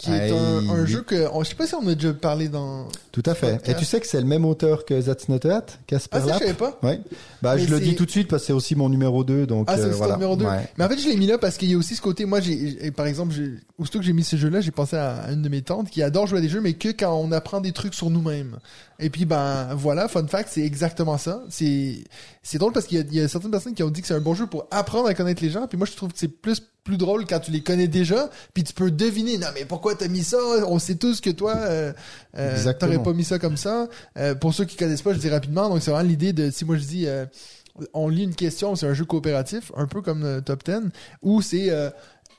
Qui est un, jeu que, on- je sais pas si on a déjà parlé dans. Tout à fait. Podcast. Et tu sais que c'est le même auteur que That's Not a Hat, Casper Ah ça je savais pas. Ouais. Bah, Mais je le c'est- dis tout de suite parce que c'est aussi mon numéro 2, donc Ah, c'est euh, aussi ton voilà. numéro 2. Ouais. Mais en fait, je l'ai mis là parce qu'il y a aussi ce côté, moi, j'ai, et par exemple, j'ai, aussitôt que j'ai mis ce jeu-là, j'ai pensé à une de mes tantes qui adore jouer à des jeux, mais que quand on apprend des trucs sur nous-mêmes. Et puis, ben, voilà, fun fact, c'est exactement ça. C'est, c'est drôle parce qu'il y y a certaines personnes qui ont dit que c'est un bon jeu pour apprendre à connaître les gens, puis moi, je trouve que c'est plus, plus drôle quand tu les connais déjà, puis tu peux deviner, non, mais pourquoi t'as mis ça? On sait tous que toi, euh, euh, t'aurais pas mis ça comme ça. Euh, pour ceux qui connaissent pas, je dis rapidement, donc c'est vraiment l'idée de, si moi je dis, euh, on lit une question, c'est un jeu coopératif, un peu comme euh, Top 10, où c'est euh,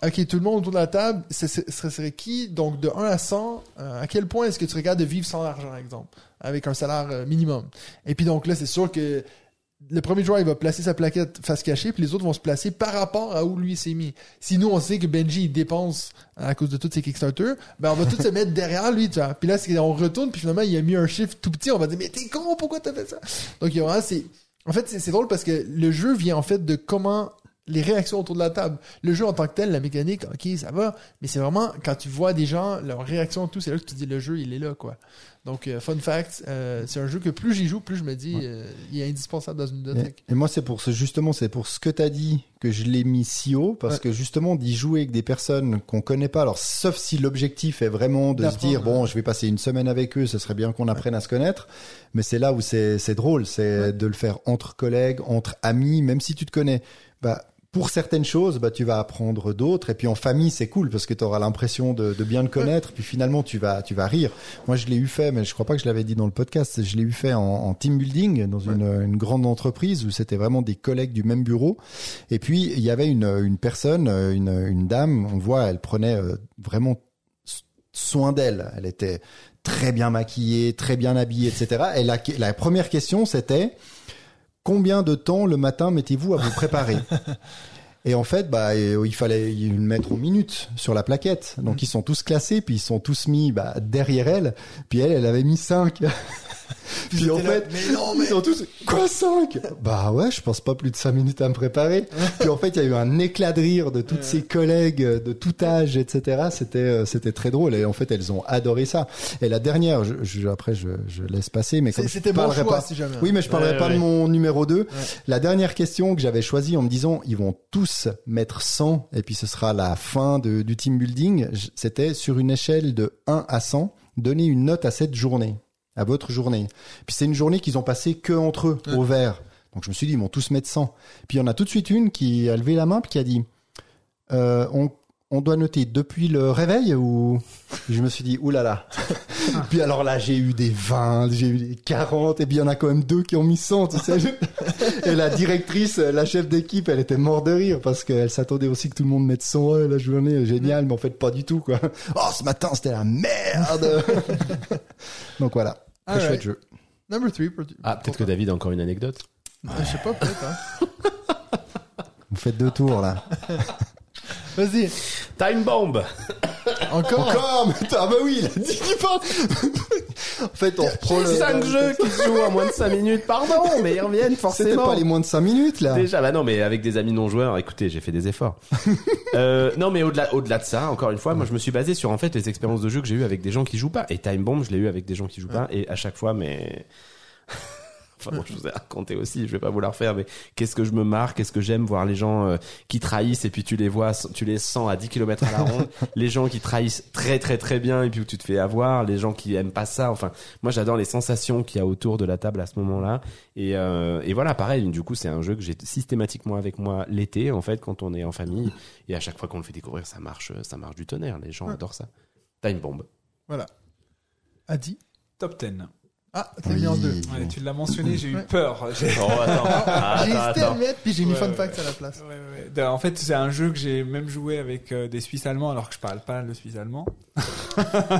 OK, tout le monde autour de la table, ce serait qui Donc de 1 à 100, euh, à quel point est-ce que tu regardes de vivre sans argent, par exemple, avec un salaire euh, minimum? Et puis donc là, c'est sûr que le premier joueur, il va placer sa plaquette face cachée, puis les autres vont se placer par rapport à où lui s'est mis. Si nous, on sait que Benji, il dépense à cause de tous ses Kickstarter, ben on va tous se mettre derrière lui, tu vois. Puis là, on retourne, puis finalement, il a mis un chiffre tout petit, on va dire, mais t'es con, pourquoi t'as fait ça? Donc, il y c'est, en fait, c'est drôle parce que le jeu vient en fait de comment les réactions autour de la table. Le jeu en tant que tel, la mécanique, ok, ça va, mais c'est vraiment quand tu vois des gens, leurs réactions, tout, c'est là que tu te dis le jeu, il est là, quoi. Donc, euh, fun fact, euh, c'est un jeu que plus j'y joue, plus je me dis, euh, il est indispensable dans une Et, bibliothèque. et moi, c'est pour ce, justement, c'est pour ce que t'as dit que je l'ai mis si haut, parce Ouais. que justement, d'y jouer avec des personnes qu'on connaît pas, alors, sauf si l'objectif est vraiment de se dire, bon, je vais passer une semaine avec eux, ce serait bien qu'on apprenne à se connaître, mais c'est là où c'est, c'est drôle, c'est de le faire entre collègues, entre amis, même si tu te connais. Bah, pour certaines choses, bah, tu vas apprendre d'autres. Et puis en famille, c'est cool parce que tu auras l'impression de, de bien le connaître. Puis finalement, tu vas, tu vas rire. Moi, je l'ai eu fait, mais je crois pas que je l'avais dit dans le podcast. Je l'ai eu fait en, en team building dans une, une grande entreprise où c'était vraiment des collègues du même bureau. Et puis, il y avait une, une personne, une, une dame, on voit, elle prenait euh, vraiment soin d'elle. Elle était très bien maquillée, très bien habillée, etc. Et la, la première question, c'était combien de temps le matin mettez-vous à vous préparer? <laughs> Et en fait, bah, euh, il fallait le mettre en minutes sur la plaquette. Donc ils sont tous classés, puis ils sont tous mis bah, derrière elle. Puis elle, elle avait mis 5. <laughs> puis en fait, mais non, mais- ils sont tous quoi 5 Bah ouais, je pense pas plus de 5 minutes à me préparer. <laughs> puis en fait, il y a eu un éclat de rire de toutes ses collègues de tout âge, etc. C'était euh, c'était très drôle et en fait, elles ont adoré ça. Et la dernière, je, je- après je, je laisse passer, mais comme je C'était bon parlerai choix, pas. si jamais. Oui, mais je parlerai Ouais, pas ouais. de mon numéro 2. La dernière question que j'avais choisie en me disant ils vont tous mettre 100 et puis ce sera la fin de- du team building, c'était sur une échelle de 1 à 100, donner une note à cette journée, à votre journée. Puis c'est une journée qu'ils ont passée que entre eux au vert. Donc je me suis dit ils vont tous mettre 100. Puis il y en a tout de suite une qui a levé la main puis qui a dit euh, on on doit noter depuis le réveil ou je me suis dit oulala. <laughs> puis alors là j'ai eu des 20, j'ai eu des 40 et puis il y en a quand même deux qui ont mis 100, tu sais. <laughs> et la directrice, la chef d'équipe, elle était morte de rire parce qu'elle s'attendait aussi que tout le monde mette 100 ouais, la journée, génial, mais en fait pas du tout quoi. <laughs> Oh ce matin c'était la merde. Donc voilà, très Alright. chouette jeu. Number 3 pour Ah, peut-être que David a encore une anecdote. Je sais pas, peut-être, hein. Vous faites deux tours là. Vas-y, Time Bomb encore. Encore mais Ah bah oui, il a dit qu'il parle. <laughs> en fait, on reprend le 5 jeux qui se jouent en moins de 5 minutes, pardon, mais ils reviennent C'était forcément. pas les moins de 5 minutes là. Déjà, bah non, mais avec des amis non joueurs, écoutez, j'ai fait des efforts. <laughs> euh, non, mais au-delà, au-delà de ça, encore une fois, moi, je me suis basé sur en fait les expériences de jeu que j'ai eues avec des gens qui jouent pas. Et Time Bomb, je l'ai eu avec des gens qui jouent pas, et à chaque fois, mais Enfin bon, je vous ai raconté aussi, je vais pas vous la refaire, mais qu'est-ce que je me marre, qu'est-ce que j'aime voir les gens euh, qui trahissent et puis tu les vois, tu les sens à 10 km à la ronde, <laughs> les gens qui trahissent très très très bien et puis où tu te fais avoir, les gens qui aiment pas ça, enfin, moi j'adore les sensations qu'il y a autour de la table à ce moment-là. Et, euh, et voilà, pareil, du coup c'est un jeu que j'ai systématiquement avec moi l'été, en fait, quand on est en famille, et à chaque fois qu'on le fait découvrir, ça marche, ça marche du tonnerre, les gens Ouais. adorent ça. Time Bomb. Voilà. Adi. Top 10. Ah, t'as mis en deux. Ouais, tu l'as mentionné, j'ai eu Ouais. peur. <laughs> J'ai- Oh, attends, <laughs> J'ai hésité à le mettre, puis j'ai mis Ouais, Fun ouais, Facts à la place. Ouais, ouais, ouais. En fait, c'est un jeu que j'ai même joué avec euh, des Suisses allemands alors que je parle pas le suisse allemand. <laughs>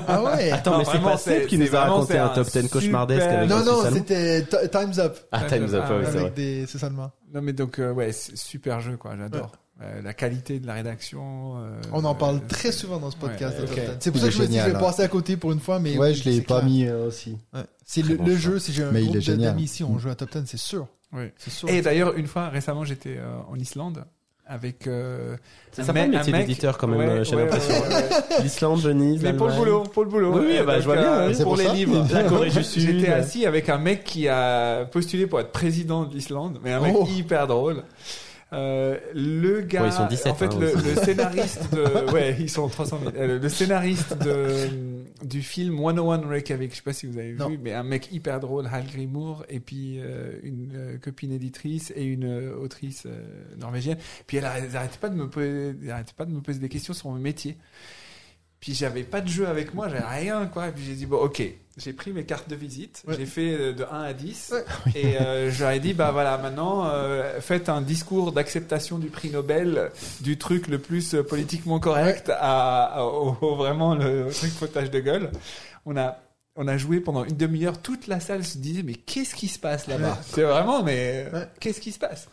Ah ouais Attends, Non, mais c'est pas Seb qui nous a raconté un un top 10 cauchemardesque super- avec Non, non, c'était Ti- Time's Up. Ah, Time's Up, Ah, ouais, c'est avec vrai. des Suisses allemands. Non, mais donc, euh, ouais, super jeu, quoi. J'adore. Euh, la qualité de la rédaction. euh, On en parle euh, très souvent dans ce podcast. Ouais, de Top ok. 10. C'est pour Il ça que je me dis, je génial, vais passer à côté pour une fois, mais. Ouais, oui, je l'ai pas clair. mis euh, aussi. Ouais. C'est le, bon le choix. jeu, si j'ai un Mais il groupe est de- génial. d'amis ici, on joue à Top 10, c'est sûr. ouais. C'est sûr. Et d'ailleurs, une fois, récemment, j'étais euh, en Islande avec. euh, C'est un sympa le mec- métier d'éditeur quand même, Ouais, j'ai ouais, l'impression. ouais. <laughs> L'Islande, Venise, Mais pour le boulot, pour le boulot. Oui, oui, bah, je vois bien, oui. Pour pour les livres. <laughs> La Corée du Sud. J'étais assis avec un mec qui a postulé pour être président de l'Islande, mais un mec Oh. hyper drôle. Euh, le gars, Ouais, ils sont 17, en fait, hein, le, scénariste de, ouais, ils sont 300 000. Euh, le scénariste de, du film 101 Reykjavik, je sais pas si vous avez Non. vu, mais un mec hyper drôle, Hal Grimour, et puis euh, une euh, copine éditrice et une euh, autrice euh, norvégienne. Puis elle, elle arrêtait pas de me poser, elle arrêtait pas de me poser des questions sur mon métier. Puis j'avais pas de jeu avec moi, j'avais rien, quoi. Et puis j'ai dit, bon, ok. J'ai pris mes cartes de visite, Ouais. j'ai fait euh, de 1 à 10. Ouais. Et euh, ai dit, bah voilà, maintenant, euh, faites un discours d'acceptation du prix Nobel, du truc le plus euh, politiquement correct à, à- au, au- vraiment le truc foutage de gueule. On a, on a joué pendant une demi-heure, toute la salle se disait, mais qu'est-ce qui se passe là-bas C'est vraiment, mais Ouais. qu'est-ce qui se passe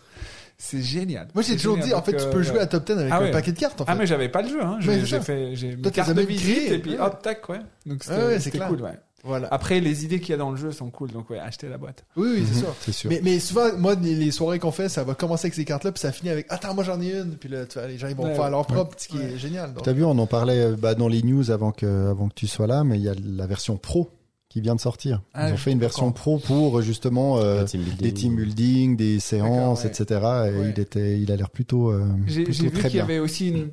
C'est génial. Moi, j'ai toujours génial. dit, en fait, tu peux jouer à top 10 avec Ah un paquet de cartes, en fait. ah mais j'avais pas le jeu, hein. J'ai fait, j'ai mes cartes de visite et puis ouais. hop tac ouais. Donc c'était cool ouais. Voilà. Après les idées qu'il y a dans le jeu sont cool donc ouais achetez la boîte. Oui, oui, c'est sûr. C'est sûr. Mais, mais souvent, moi, les soirées qu'on fait, ça va commencer avec ces cartes-là, puis ça finit avec Attends, moi j'en ai une. Puis là, tu vois, les gens ils vont Ouais, faire leur propre, ce qui est génial. T'as vu, on en parlait euh, bah, dans les news avant que, avant que tu sois là, mais il y a la version pro qui vient de sortir. Ah, Ils ont fait une version pro pour euh, justement euh, team des team building, des séances, ouais. etc. Et Ouais. il était, il a l'air plutôt, euh, J'ai vu très qu'il y bien. avait aussi une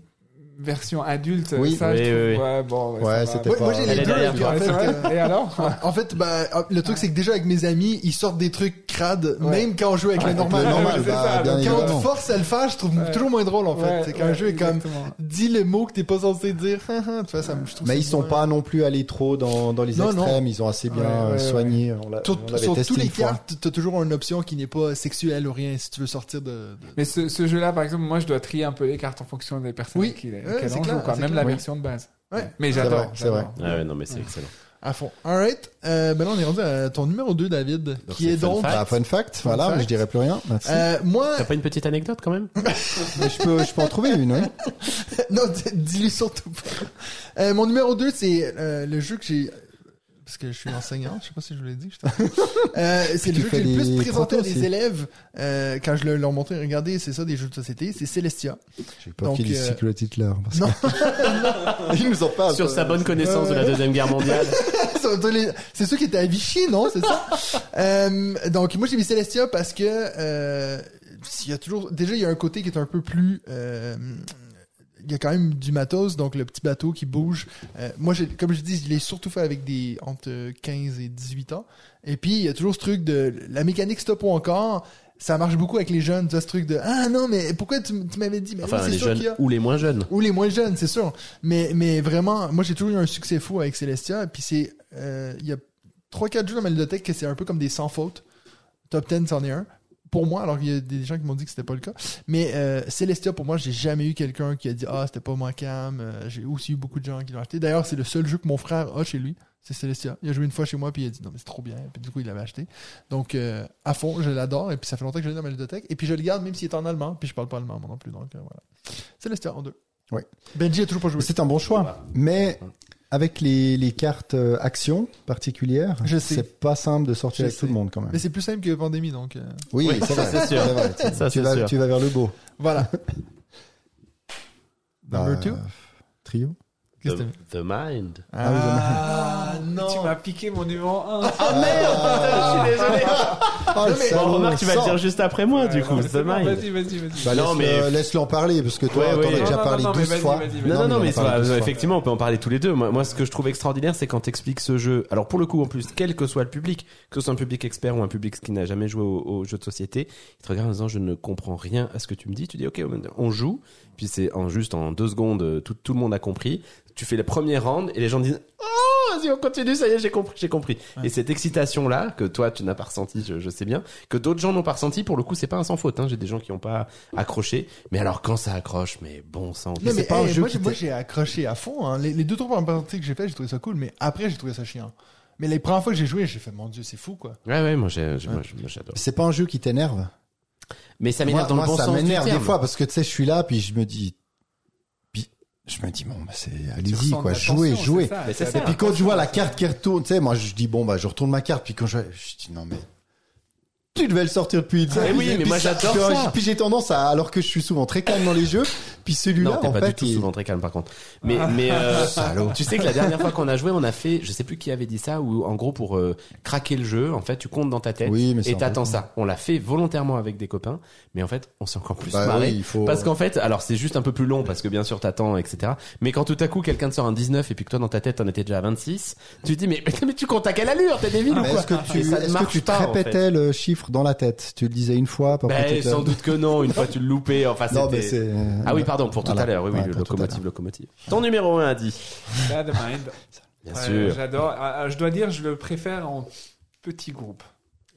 version adulte. Oui. ça, je Oui, trouve- oui, oui. Ouais, bon, ouais, Ouais, c'était Moi, pas- moi, j'ai les deux. puis toi. en Ouais, fait, c'est vrai. euh, Et alors <laughs> En fait, bah, le truc, c'est que déjà avec mes amis, ils sortent des trucs crades, Ouais. même quand on joue avec le normal. le normal, c'est bah, Quand on te force à le faire, je trouve Ouais. toujours moins drôle, en fait. Ouais, c'est quand un ouais, jeu est comme, dis les mots que t'es pas censé dire. tu vois, ça, me- je trouve Mais ils sont pas non plus allés trop dans, dans les extrêmes. Ils ont assez bien Ouais, ouais, euh, ouais. soigné. L'a- Sur, tous les cartes, t'as toujours une option qui n'est pas sexuelle ou rien si tu veux sortir de. Mais ce, ce jeu-là, par exemple, moi, je dois trier un peu les cartes en fonction des personnes qui, Ouais, clair, quoi. Même clair. la version de base. Ouais. Mais C'est j'adore. vrai, c'est vrai. Ah ouais, non, mais c'est excellent. À fond. Alright. Euh, ben là, on est rendu à ton numéro 2, David, qui c'est est fun donc. fact. Bah, fun fact, voilà, fact. mais je dirais plus rien. Merci. Euh, moi, T'as pas une petite anecdote quand même? <laughs> Mais je peux, je peux en trouver une, oui. <laughs> non, d- dis-lui surtout pas. Euh, mon numéro 2, c'est euh, le jeu que j'ai. Parce que je suis enseignant, je sais pas si je vous l'ai dit. je t'en- <laughs> euh, c'est le jeu que j'ai le plus présenté à des aussi. élèves euh, quand je le- leur montrais. Regardez, c'est ça des jeux de société. C'est Celestia. J'ai Donc, qu'il ait euh, des security killers. Parce Non. que... <laughs> Ils nous en parlent. Sur ça. sa bonne connaissance de la Deuxième Guerre mondiale. <laughs> C'est ceux qui étaient à Vichy, non C'est ça? Euh, Donc moi j'ai mis Celestia parce que euh, il y a toujours déjà il y a un côté qui est un peu plus euh, il y a quand même du matos, donc le petit bateau qui bouge. Euh, moi, comme je dis, je l'ai surtout fait avec des entre 15 et 18 ans. Et puis, il y a toujours ce truc de la mécanique stop ou encore. Ça marche beaucoup avec les jeunes, tu vois, ce truc de ah non mais pourquoi tu, m'avais dit? Mais Enfin, oui, les sûr jeunes a ou les moins jeunes. ou les moins jeunes, c'est sûr. Mais, mais vraiment, moi, j'ai toujours eu un succès fou avec Celestia. Et puis, c'est, euh, il y a trois, quatre jeux dans ma ludothèque que c'est un peu comme des sans faute. Top 10, c'en est un. Pour moi, alors qu'il y a des gens qui m'ont dit que c'était pas le cas. Mais euh, Celestia, pour moi, j'ai jamais eu quelqu'un qui a dit Ah, c'était pas moi cam. Euh, j'ai aussi eu beaucoup de gens qui l'ont acheté. D'ailleurs, c'est le seul jeu que mon frère a chez lui. C'est Celestia. Il a joué une fois chez moi, puis il a dit Non, mais c'est trop bien. Puis du coup, il l'avait acheté. Donc, euh, à fond, je l'adore. Et puis, ça fait longtemps que je l'ai dans ma ludothèque. Et puis, je le garde même s'il est en allemand. Puis, je parle pas allemand, moi non plus. Donc, euh, voilà. Celestia en deux. Ouais. Benji a toujours pas joué. C'est un bon choix. Mais avec les, les cartes euh, actions particulières, Je sais. c'est pas simple de sortir Je avec tout le monde quand même. Mais c'est plus simple que Pandémie, donc euh, Oui, Oui, c'est vrai. c'est sûr. vrai. Tu- Ça, tu, c'est vas, sûr. tu vas vers le beau. voilà. <laughs> Number Bah, two Trio. Qu'est-ce que The, t'as the Mind. Ah, non. Tu m'as piqué mon numéro 1. Ah merde, je suis désolé. Le mais- salaud, Bon, remarque, tu vas le sors. dire juste après moi, du coup. The Mind. Vas-y, vas-y, vas-y. Bah, Non, laisse-le- mais- laisse-le en parler, parce que toi, Ouais, t'en ouais. as déjà Non, non, parlé non, mais 12 vas-y, fois. vas-y, vas-y. Non, non, non, il en mais a parlé c'est pas- 12 fois. effectivement, on peut en parler tous les deux. Moi, moi, ce que je trouve extraordinaire, c'est quand t'expliques ce jeu. Alors, pour le coup, en plus, quel que soit le public, que ce soit un public expert ou un public qui n'a jamais joué au, au jeu de société, il te regarde en disant, je ne comprends rien à ce que tu me dis. Tu dis, ok, on joue. Puis c'est en juste en deux secondes, tout, tout le monde a compris. Tu fais le premier round et les gens disent, oh, vas-y, on continue, ça y est, j'ai compris, j'ai compris. Et cette excitation-là, que toi, tu n'as pas ressenti, je, je sais bien, que d'autres gens n'ont pas ressenti, pour le coup, c'est pas un sans faute, hein. J'ai des gens qui n'ont pas accroché. Mais alors, quand ça accroche, mais bon sang. Non, mais c'est pas un hey, jeu moi, moi, j'ai accroché à fond. hein. Les, les deux trois premières parties que j'ai fait, j'ai trouvé ça cool, mais après j'ai trouvé ça chiant. Mais les premières fois que j'ai joué, j'ai fait mon dieu, c'est fou quoi. Ouais, ouais, moi, j'adore. C'est pas un jeu qui t'énerve? Mais ça Moi, m'énerve dans moi, le bon ça sens du m'énerve des terme. fois parce que tu sais, je suis là, puis je me dis, je me dis bon, bah, c'est allez-y quoi, ça, c'est ça. Et puis quand je vois la carte qui retourne, tu sais, moi je dis bon bah je retourne ma carte, puis quand je, je dis non mais tu devais le sortir depuis. Eh oui, mais moi, j'adore ça. Puis j'ai tendance à, alors que je suis souvent très calme dans les jeux, puis celui-là, Non, t'es en pas fait, du tout il- souvent très calme par contre. Mais mais euh, <laughs> tu sais que la dernière fois qu'on a joué, on a fait, je sais plus qui avait dit ça, où en gros pour euh, craquer le jeu, en fait, tu comptes dans ta tête Oui, mais et t'attends ça. On l'a fait volontairement avec des copains, mais en fait, on s'est encore plus Bah marré oui, il faut- parce qu'en fait, alors c'est juste un peu plus long parce que bien sûr t'attends, etc. Mais quand tout à coup quelqu'un te sort un 19 et puis que toi dans ta tête t'en étais déjà à 26, tu te dis mais <laughs> mais tu comptes à quelle allure T'es débile ou Mais quoi est-ce que tu, est-ce que tu te répétais le chiffre dans la tête Tu le disais une fois, après Ben, sans doute que non. Une fois tu le loupais. Enfin Non, mais euh, Ah oui, pardon, pour tout Voilà. à l'heure, oui, oui, Ouais, le pour tout à locomotive, locomotive. Ton numéro 1 a dit. Bad Mind. Bien Ouais, sûr. J'adore. Ah, ah, je dois dire, je le préfère en petit groupe.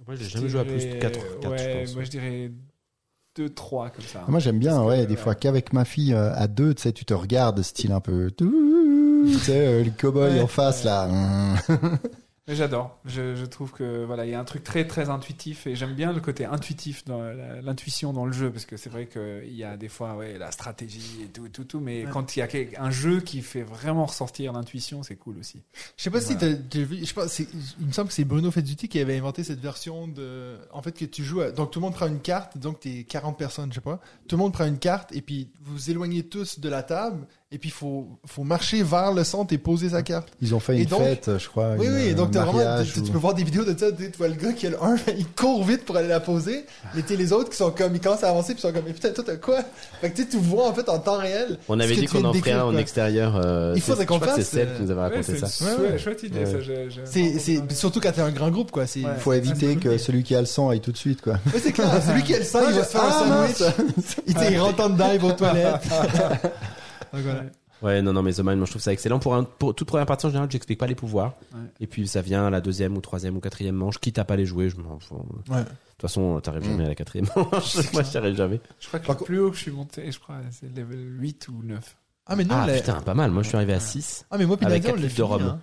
Moi, j'ai Je jamais joué à plus de dirais- 4, Ouais, je pense. moi je dirais 2, 3 comme ça. Moi j'aime bien, que, ouais, des ouais. fois qu'avec ma fille euh, à deux, tu sais, tu te regardes, style un peu, tu sais, euh, le cowboy Ouais. en face là. <laughs> Mais j'adore. Je, je trouve que voilà, il y a un truc très très intuitif et j'aime bien le côté intuitif dans l'intuition dans le jeu parce que c'est vrai qu'il y a des fois ouais la stratégie et tout tout tout, mais Ouais. quand il y a un jeu qui fait vraiment ressortir l'intuition, c'est cool aussi. Je sais pas si t'as vu, je sais pas, il me semble que c'est Bruno Fedzuti qui avait inventé cette version de, en fait, que tu joues, à- donc tout le monde prend une carte, donc t'es 40 personnes, je sais pas, tout le monde prend une carte et puis vous vous éloignez tous de la table et puis faut, faut marcher vers le centre et poser sa carte. Ils ont fait Et une donc- fête, je crois. Oui, une- oui, donc t'as vraiment, tu, peux voir des vidéos de ça, tu vois le gars qui a le 1, <laughs> il court vite pour aller la poser, mais t'es les autres qui sont comme, ils commencent à avancer puis ils sont comme, mais putain, toi t'as quoi? Fait que tu tu vois en fait en temps réel. On avait dit qu'on en ferait un en extérieur. euh, Il c'est- faudrait qu'on fasse, C'est euh, qui nous avait Ouais, raconté c'est ça. chouette, Ouais. chouette idée Ouais. ça. C'est, c'est, surtout quand t'es un grand groupe, quoi. C'est, Ouais. Faut éviter que celui qui a le sang aille tout de suite, quoi. Oui, c'est clair. Celui qui a le sang, il va se faire Ah, un mince. sandwich. Il rentre dedans, il va aux toilettes. <laughs> Donc, voilà. Ouais, non, non, mais The Mind, moi je trouve ça excellent. Pour, un, pour toute première partie en général, j'explique pas les pouvoirs. Ouais. Et puis ça vient à la deuxième ou troisième ou quatrième manche. Quitte à pas les jouer, je m'en fous. De toute façon, t'arrives Mm. jamais à la quatrième <laughs> manche. moi, j'y arrive jamais. Je crois que Par le plus haut que je suis monté, je crois, c'est level 8 ou 9. Ah, mais non, Ah putain, pas mal. Moi, je suis arrivé à 6. ah, mais moi, puis Avec Nadia, on l'a rhum. hein.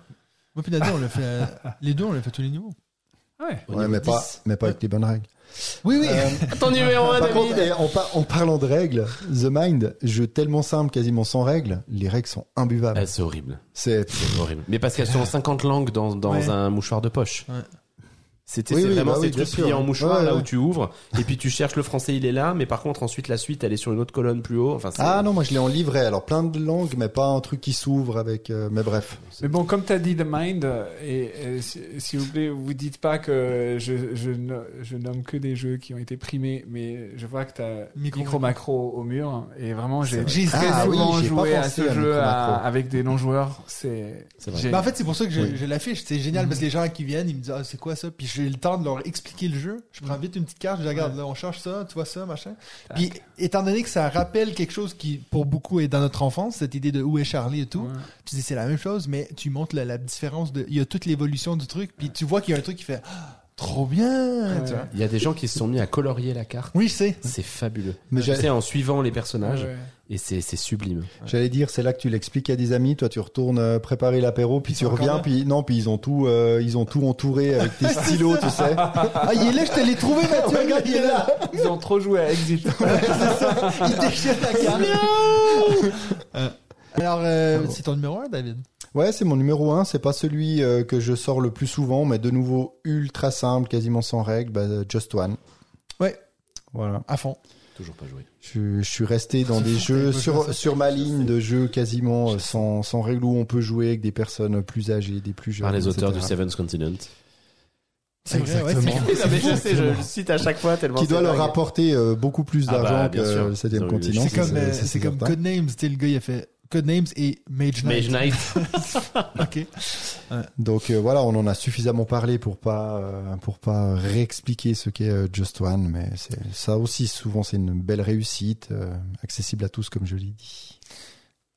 Moi, on l'a fait, <laughs> les deux, on l'a fait tous les niveaux. Ouais. Ouais, niveau mais pas, 10. mais pas avec les bonnes règles. Oui, oui. <laughs> Ton numéro 1, Par contre, David. eh, en, par- en parlant de règles, The Mind, jeu tellement simple, quasiment sans règles, les règles sont imbuvables. Ah, c'est horrible. C'est C'est horrible. Mais parce qu'elles sont en 50 langues dans, dans Ouais. un mouchoir de poche. Ouais. C'était Oui, oui, vraiment bah ces oui, trucs pliés en mouchoir Ouais, là ouais. où tu ouvres et puis tu cherches le français il est là mais par contre ensuite la suite elle est sur une autre colonne plus haut enfin Ah non, moi je l'ai en livret, alors plein de langues, mais pas un truc qui s'ouvre avec... euh, mais bref. Mais bon, comme tu as dit The Mind, euh, et, et si- s'il vous plaît, vous dites pas que je, je, je nomme que des jeux qui ont été primés, mais je vois que tu as Micro- micro, macro au mur, et vraiment j'ai vrai. très Ah souvent joué à ce à jeu à- avec des non-joueurs, c'est C'est Mais en fait, c'est pour ça que j'ai l'affiche. C'est génial parce que les gens qui viennent, ils me disent, ah, c'est quoi ça? Puis j'ai le temps de leur expliquer le jeu. Je prends vite une petite carte, je regarde, là, on cherche ça, tu vois ça, machin. Puis, étant donné que ça rappelle quelque chose qui, pour beaucoup, est dans notre enfance, cette idée de où est Charlie et tout, Ouais. tu dis, c'est la même chose, mais tu montres la, la différence de, il y a toute l'évolution du truc, puis tu vois qu'il y a un truc qui fait, Ah, trop bien, tu vois. il y a des gens qui se sont mis à colorier la carte Oui, je sais. c'est fabuleux Mais tu j'ai- sais en suivant les personnages Ouais. et c'est c'est sublime J'allais dire, c'est là que tu l'expliques à des amis, toi tu retournes euh, préparer l'apéro, puis Ils tu encore reviens, là. puis non, puis ils ont tout, euh, ils ont tout entouré avec tes <laughs> stylos, tu sais. <laughs> Ah, il est là, je te l'ai trouvé, <laughs> Mathieu, regarde, il est là. Ils ont trop joué à Exit. Il déchire la carte. Euh, Alors, euh, c'est ton numéro 1, David? Ouais, c'est mon numéro un. C'est pas celui euh, que je sors le plus souvent, mais de nouveau ultra simple, quasiment sans règles. Bah, Just One. Ouais. Voilà. À fond. toujours pas joué Je, je suis resté dans <laughs> des jeux sur sur ma ligne de jeux quasiment euh, sans sans règles où on peut jouer avec des personnes plus âgées, des plus jeunes. par les auteurs du. Seven's Continent C'est vrai, ouais, Exactement. c'est- <laughs> Non, mais je sais je le cite à chaque fois tellement Qui doit leur euh, beaucoup plus Ah bah, d'argent que le 7 Oui, oui, continent. C'est comme, euh, c'est comme. Codenames, le gars, il a fait Codenames et Mage Knight. Mage Knight <laughs> Ok. Donc euh, voilà, on en a suffisamment parlé pour pas euh, pour pas réexpliquer ce qu'est euh, Just One, mais c'est ça aussi souvent c'est une belle réussite, euh, accessible à tous comme je l'ai dit.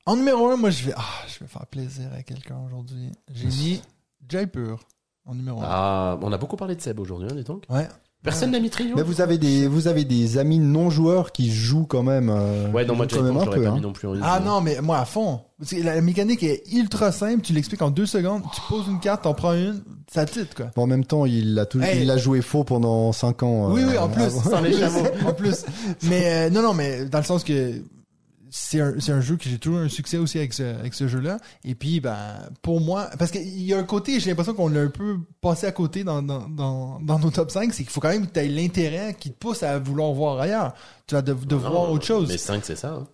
En numéro 1, moi, je vais, ah, je vais faire plaisir à quelqu'un aujourd'hui. J'ai mis Jaipur en numéro 1. ah on a beaucoup parlé de Seb aujourd'hui hein, dis donc Ouais. Personne n'a mis Trio Mais vous avez des vous avez des amis non joueurs qui jouent quand même. euh, ouais non moi quand même Jaipur un j'aurais peu. pas hein. mis non plus. Ah non, mais moi, à fond. Parce que la, mécanique est ultra simple. Tu l'expliques en deux secondes. Tu poses une carte, t'en prends une. Ça titre, quoi. En même temps, il l'a tout, Hey. il l'a joué faux pendant 5 ans. Oui, euh, oui, en plus. Sans les chameaux. <laughs> en plus. Mais, euh, non, non, mais dans le sens que c'est un, c'est un jeu que j'ai toujours un succès aussi avec ce, avec ce jeu-là. Et puis, ben, pour moi, parce qu'il y a un côté, j'ai l'impression qu'on l'a un peu passé à côté dans, dans, dans, dans nos top 5, c'est qu'il faut quand même que tu aies l'intérêt qui te pousse à vouloir voir ailleurs. Tu vas de, de voir autre chose. Mais 5, c'est ça. hein.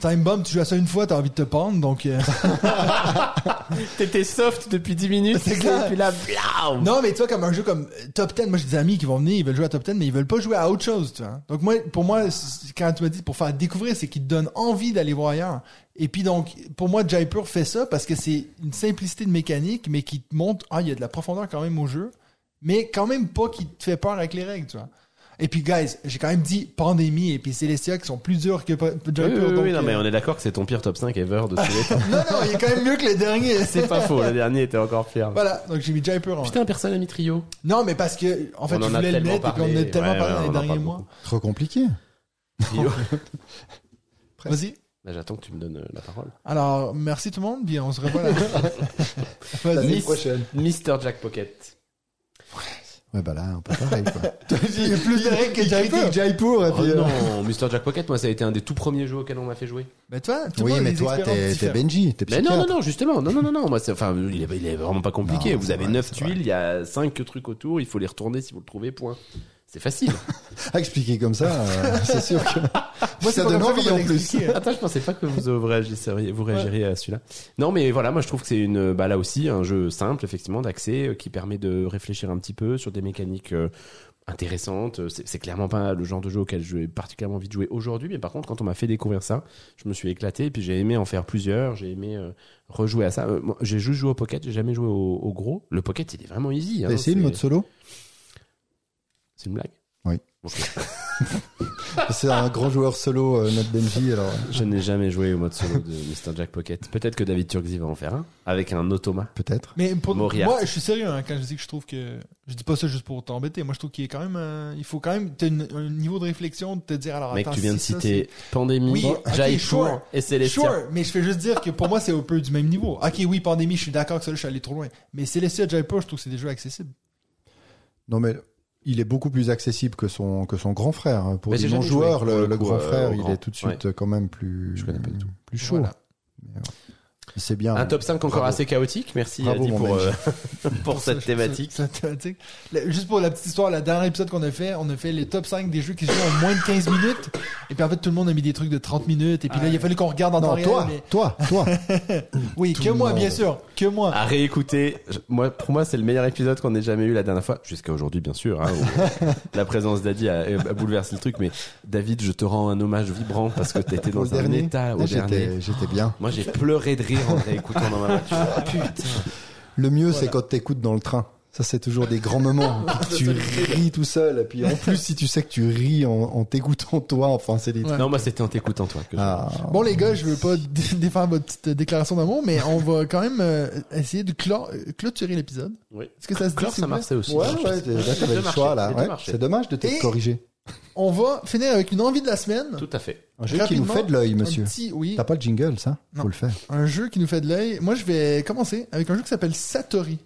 Time Bomb, tu joues à ça une fois, t'as envie de te pendre, donc... euh, <laughs> T'étais soft depuis 10 minutes. C'est clair. Et puis là, blam Non, mais tu vois, comme un jeu comme euh, Top 10, moi j'ai des amis qui vont venir, ils veulent jouer à Top 10, mais ils veulent pas jouer à autre chose, tu vois. Donc moi, pour moi, quand tu m'as dit pour faire découvrir, c'est qu'ils te donnent envie d'aller voir ailleurs. Et puis donc, pour moi, Jaipur fait ça parce que c'est une simplicité de mécanique, mais qui te montre, ah, il y a de la profondeur quand même au jeu, mais quand même pas qui te fait peur avec les règles, tu vois. Et puis, guys, j'ai quand même dit Pandémie et puis Celestia qui sont plus durs que Jaipur. oui, oui, donc, oui, non, mais euh, on est d'accord que c'est ton pire top 5 ever de tous les <laughs> temps. non, non, il est quand même mieux que les derniers. <laughs> c'est pas faux, le dernier était encore pire. Voilà, donc j'ai mis Jaipur en Putain, personne n'a mis trio. Non, mais parce que, en fait, On je en voulais le tellement mettre et puis on en a tellement Ouais, parlé ouais, dans les derniers mois. Trop compliqué. <laughs> Vas-y. Bah, J'attends que tu me donnes euh, la parole. Alors, merci tout le monde, puis on se revoit <laughs> la Vas-y. L'année prochaine. Mr. Jack Pocket. Ouais, bah là, un peu pareil, quoi. <laughs> Il y a plus de règles que Jaipur. Jaipur, et Oh puis, euh, non, Mr. Jack Pocket, moi, ça a été un des tout premiers jeux auxquels on m'a fait jouer. Mais toi, tout le Oui, monde a mais des toi, expériences t'es t'es différentes. Benji, t'es Mais non, non, non, justement. Non, non, non, non. Moi, c'est, enfin, il est, il est vraiment pas compliqué. Non, vous c'est avez vrai, 9 c'est vrai. tuiles, il y a 5 trucs autour, il faut les retourner si vous le trouvez, point. C'est facile. <laughs> À expliquer comme ça, euh, c'est <laughs> sûr que Moi, ça donne envie en plus. Attends, je pensais pas que vous réagisseriez, vous réagiriez à celui-là. Non, mais voilà, moi je trouve que c'est une, bah là aussi, un jeu simple, effectivement, d'accès, euh, qui permet de réfléchir un petit peu sur des mécaniques euh, intéressantes. C'est clairement pas le genre de jeu auquel j'ai particulièrement envie de jouer aujourd'hui, mais par contre, quand on m'a fait découvrir ça, je me suis éclaté, et puis j'ai aimé en faire plusieurs, j'ai aimé rejouer à ça. J'ai juste joué au pocket, j'ai jamais joué au, au gros. Le pocket, il est vraiment easy. hein, T'as essayé le mode solo? C'est une blague Oui. <laughs> C'est un grand joueur solo, euh, notre Benji, alors. Je n'ai jamais joué au mode solo de Mr. Jack Pocket. Peut-être que David Turkzy va en faire un, avec un automa. Peut-être. Mais pour moi, je suis sérieux hein, quand je dis que je trouve que je dis pas ça juste pour t'embêter. Moi, je trouve qu'il est quand même, euh, il faut quand même t'as un niveau de réflexion de te dire alors Mec, attends, tu viens de ça, citer Pandémie, Oui, ok, Jaipur sure. et Celestia. Sure, mais je fais juste dire que pour moi, c'est un peu du même niveau. Ok, oui, pandémie, je suis d'accord que ça, je suis allé trop loin. Mais Celestia Jaipur, je trouve que c'est des jeux accessibles. Non, mais il est beaucoup plus accessible que son, que son grand frère. hein. Pour les non-joueurs, joué, pour le, le le coup, grand euh, frère, il grand. est tout de suite quand même plus, Je connais pas du tout. plus chaud. Voilà. C'est bien. Un top 5 encore Bravo. assez chaotique. Merci Bravo, Adi pour, euh, <laughs> pour <laughs> cette thématique. cette juste pour la petite histoire, le dernier épisode qu'on a fait, on a fait les top 5 des jeux qui se jouent en moins de 15 minutes. Et puis en fait, tout le monde a mis des trucs de 30 minutes. Et puis là, il a fallu qu'on regarde en temps Non, réel. toi, mais- toi, toi. <laughs> Oui, Tout que moi, monde. bien sûr. Que moi. À réécouter. Moi, pour moi, c'est le meilleur épisode qu'on ait jamais eu la dernière fois. Jusqu'à aujourd'hui, bien sûr. hein, la présence d'Adi a, a bouleversé le truc. Mais David, je te rends un hommage vibrant parce que t'étais dans un dernier, état au j'étais bien. Moi, j'ai pleuré de rire en réécoutant dans ma voiture. Ah, putain. Le mieux, c'est quand t'écoutes dans le train. Ça, c'est toujours des grands moments. <laughs> Tu ris tout seul. Et puis, en plus, si tu sais que tu ris en, en t'écoutant toi, enfin, c'est des Ouais. Non, moi, c'était en t'écoutant, toi. Que je- Ah. Bon les gars, je veux pas <laughs> dé- défendre votre petite déclaration d'amour, mais on va quand même euh, essayer de clore- euh, clôturer l'épisode. Oui. Est-ce que ça se dit Clore, s'il ça marchait aussi. Ouais, je ouais, là, t'avais le choix, là. Ouais, c'est dommage de t'être Et- corrigé. On va finir avec une envie de la semaine. Tout à fait. Un jeu qui nous fait de l'œil, Un monsieur. petit, oui, T'as pas le jingle, ça? Non. Faut le faire. un jeu qui nous fait de l'œil. Moi, je vais commencer avec un jeu qui s'appelle Satori.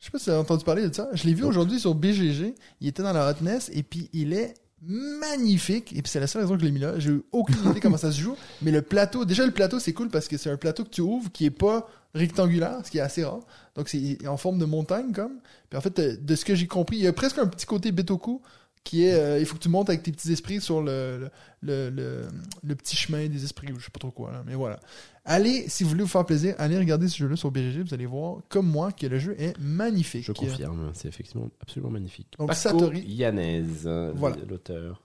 Je sais pas si tu as entendu parler de ça. Je l'ai vu aujourd'hui sur BGG. Il était dans la hotness et puis il est magnifique. Et puis c'est la seule raison que je l'ai mis là. J'ai eu aucune idée comment ça se joue. <laughs> Mais le plateau, déjà le plateau c'est cool parce que c'est un plateau que tu ouvres qui est pas rectangulaire, ce qui est assez rare. Donc c'est en forme de montagne comme. Puis en fait, de ce que j'ai compris, il y a presque un petit côté Betoku qui est, euh, il faut que tu montes avec tes petits esprits sur le, le, le, petit chemin des esprits, ou je sais pas trop quoi, là, mais voilà. Allez, si vous voulez vous faire plaisir, allez regarder ce jeu-là sur BGG, vous allez voir, comme moi, que le jeu est magnifique. Je confirme, c'est effectivement absolument magnifique. Donc, Paco Satori. Yanez, euh, Voilà. l'auteur.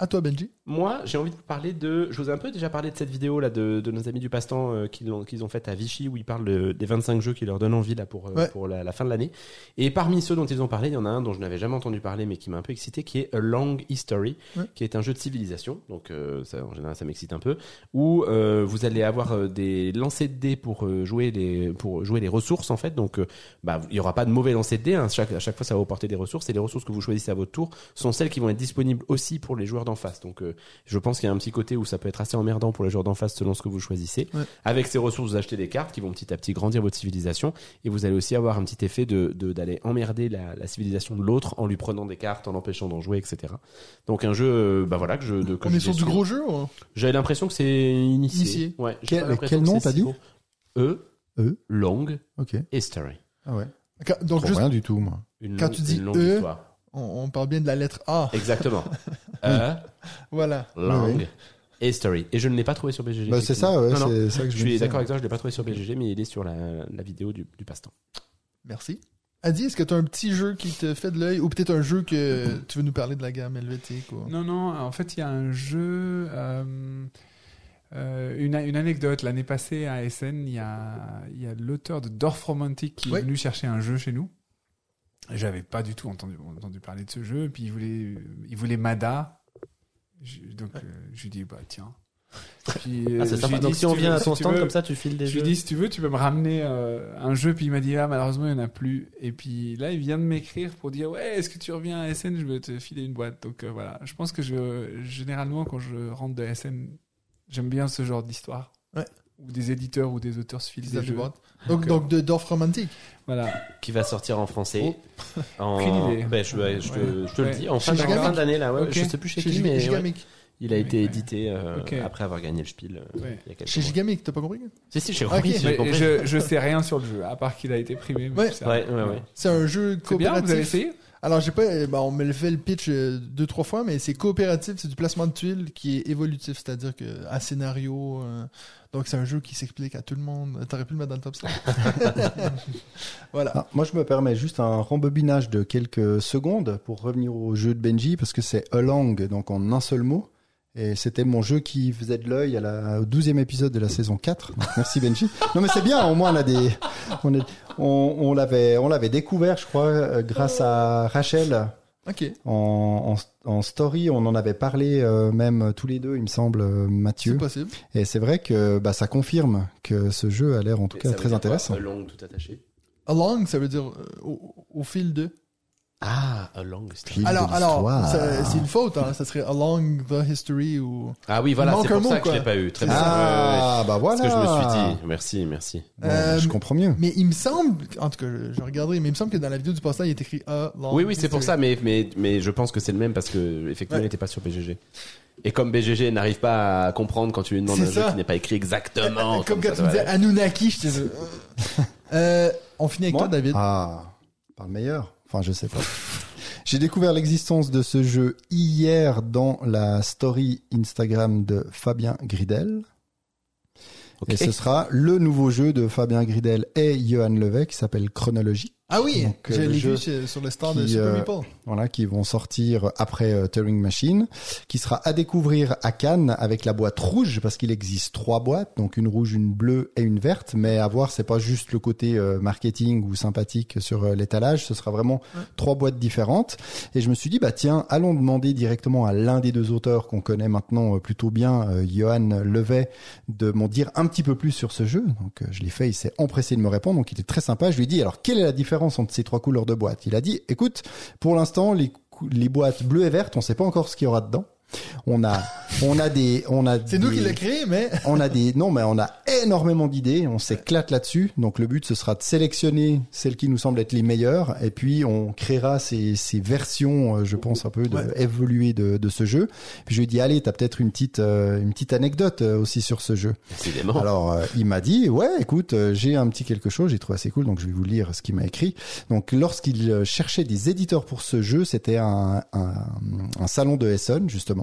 À toi, Benji. Moi, j'ai envie de vous parler de. Je vous ai un peu déjà parlé de cette vidéo là de, de nos amis du passe-temps euh, qu'ils ont, qu'ils ont faite à Vichy où ils parlent de- des 25 jeux qui leur donnent envie là pour, euh, Ouais. pour la, la fin de l'année. Et parmi ceux dont ils ont parlé, il y en a un dont je n'avais jamais entendu parler mais qui m'a un peu excité, qui est A Long History, Ouais. qui est un jeu de civilisation. Donc ça, en général, ça m'excite un peu. Où euh, vous allez avoir euh, des lancers de dés pour euh, jouer les pour jouer les ressources en fait. Donc euh, bah, il y aura pas de mauvais lancers de dés. hein. Chaque, à chaque fois, ça va vous porter des ressources et les ressources que vous choisissez à votre tour sont celles qui vont être disponibles aussi pour les joueurs d'en face. Donc, euh, je pense qu'il y a un petit côté où ça peut être assez emmerdant pour les joueurs d'en face selon ce que vous choisissez. Ouais. Avec ces ressources, vous achetez des cartes qui vont petit à petit grandir votre civilisation et vous allez aussi avoir un petit effet de d'aller emmerder la, la civilisation de l'autre en lui prenant des cartes, en l'empêchant d'en jouer, etc. Donc un jeu, euh, bah voilà, que je de, que On je est sur du gros jeu. J'avais l'impression que c'est initié. Initié. Ouais. Quel- nom t'as dit? E. E. Long Ok. History. Ah ouais. Quand- Donc, juste, rien du tout, moi. Une Quand tu dis une longue E, histoire. On, on parle bien de la lettre A. Exactement. <laughs> e. Voilà. Long Oui, History. Et je ne l'ai pas trouvé sur BGG. Bah, c'est ça, ouais, Non, non. c'est ça que je suis d'accord avec toi, je l'ai pas trouvé sur BGG, mais il est sur la, la vidéo du, du passe-temps. Merci. Adi, est-ce que tu as un petit jeu qui te fait de l'œil ou peut-être un jeu que tu veux nous parler de la gamme helvétique ou... Non, non, en fait, il y a un jeu. euh, euh, une, une anecdote. L'année passée à Essen, il y a, il y a l'auteur de Dorf Romantic qui Oui. est venu chercher un jeu chez nous. J'avais pas du tout entendu, entendu parler de ce jeu. Puis il voulait, il voulait Mada. Je- donc euh, je lui dis bah tiens. <laughs> Puis, euh, Ah, c'est je sympa. dis, Donc si on tu vient veux- à ton tu stand veux- comme ça, tu files des je jeux. lui dis si tu veux, tu peux me ramener euh, un jeu. Puis il m'a dit ah malheureusement il n'y en a plus. Et puis là il vient de m'écrire pour dire ouais est-ce que tu reviens à SN Je veux te filer une boîte. Donc euh, voilà, je pense que je généralement quand je rentre de SN, j'aime bien ce genre d'histoire. Ouais. Où des éditeurs ou des auteurs se filent des jeux. Donc, Donc, donc de Dorf Romantique. Voilà. Qui va sortir en français. <laughs> En... Aucune idée. Ben, je, ouais, je te, Ouais. je te le Ouais. dis. En fin, en fin d'année, là, ouais. Ok. Je sais plus chez, Chez qui, mais il a Ouais, été ouais. édité euh, Ok. après avoir gagné le Spiel euh, Ouais. il y a quelques Chez. Gigamic, t'as pas compris? Si, si, j'ai compris. Mais compris. je, je sais rien sur le jeu, à part qu'il a été primé. Ouais. je sais Ouais, rien. ouais, ouais. C'est un jeu C'est bien, coopératif. vous avez essayé? Alors, j'ai pas, euh, bah, on me le fait le pitch euh, deux, trois fois, mais c'est coopératif, c'est du placement de tuiles qui est évolutif, c'est-à-dire que scénario, euh, donc c'est un jeu qui s'explique à tout le monde. T'aurais pu le mettre dans le top 5. <laughs> voilà. Ah, moi, je me permets juste un rembobinage de quelques secondes pour revenir au jeu de Benji, parce que c'est Along, donc en un seul mot. Et c'était mon jeu qui faisait de l'œil à la, au 12e épisode de la saison 4. Donc, merci Benji. Non mais c'est bien, au moins on a des, on, est- on, on l'avait, on l'avait découvert, je crois, euh, grâce à Rachel Ok. en, en, en story. On en avait parlé euh, même tous les deux, il me semble, euh, C'est Mathieu. possible. Et c'est vrai que bah, ça confirme que ce jeu a l'air en tout Et cas ça veut très dire quoi, intéressant. Along, tout attaché? Along, ça veut dire euh, au, au fil de. Ah, Along. c'est- Fil de Alors, alors, c'est une faute, hein. Ça serait Along the History ou. Ah oui, voilà, c'est un pour mot, ça que je l'ai pas eu. Très bien. Ah, bah C'est voilà. ce que je me suis dit. Merci, merci. Bon, Euh, je comprends mieux. Mais il me semble, en tout cas, je, je regarderai, mais il me semble que dans la vidéo du passage, il est écrit Along. Oui, oui, c'est pour History. ça, mais, mais, mais je pense que c'est le même parce que effectivement, Ouais. il n'était pas sur BGG. Et comme BGG n'arrive pas à comprendre quand tu lui demandes C'est un jeu ça. qui n'est pas écrit exactement Comme, comme, quand ça tu me disais. Anunnaki, je te <laughs> euh, On finit avec Moi toi, David. Ah, pas le meilleur. Enfin, je sais pas. <laughs> J'ai découvert l'existence de ce jeu hier dans la story Instagram de Fabien Gridel. Et ce sera le nouveau jeu de Fabien Gridel et Johan Levet qui s'appelle Chronologie. Ah oui, euh, jeu vu sur le stand de qui, Super euh, Meeple. Voilà, qui vont sortir après euh, Turing Machine, qui sera à découvrir à Cannes avec la boîte rouge parce qu'il existe trois boîtes, donc une rouge, une bleue et une verte. Mais à voir, c'est pas juste le côté euh, marketing ou sympathique sur euh, l'étalage, ce sera vraiment trois boîtes différentes. Et je me suis dit bah tiens, allons demander directement à l'un des deux auteurs qu'on connaît maintenant euh, plutôt bien, euh, Johan Levet, de m'en dire un petit peu plus sur ce jeu. Donc euh, je l'ai fait, il s'est empressé de me répondre, donc il était très sympa. Je lui ai dit alors quelle est la différence entre ces trois couleurs de boîte Il a dit écoute, pour l'instant les les boîtes bleues et vertes, on sait pas encore ce qu'il y aura dedans. On a on a des on a C'est nous qui l'a créé, mais <laughs> on a des non mais on a énormément d'idées, on s'éclate là-dessus. Donc le but ce sera de sélectionner celles qui nous semblent être les meilleures et puis on créera ces, ces versions, euh, je pense un peu de, Ouais. évoluées de, de ce jeu. Puis je lui ai dit allez, t'as peut-être une petite euh, une petite anecdote euh, aussi sur ce jeu. Décidément. Alors euh, il m'a dit ouais écoute j'ai un petit quelque chose, j'ai trouvé assez cool donc je vais vous lire ce qu'il m'a écrit. Donc lorsqu'il cherchait des éditeurs pour ce jeu, c'était un, un, un salon de Essen justement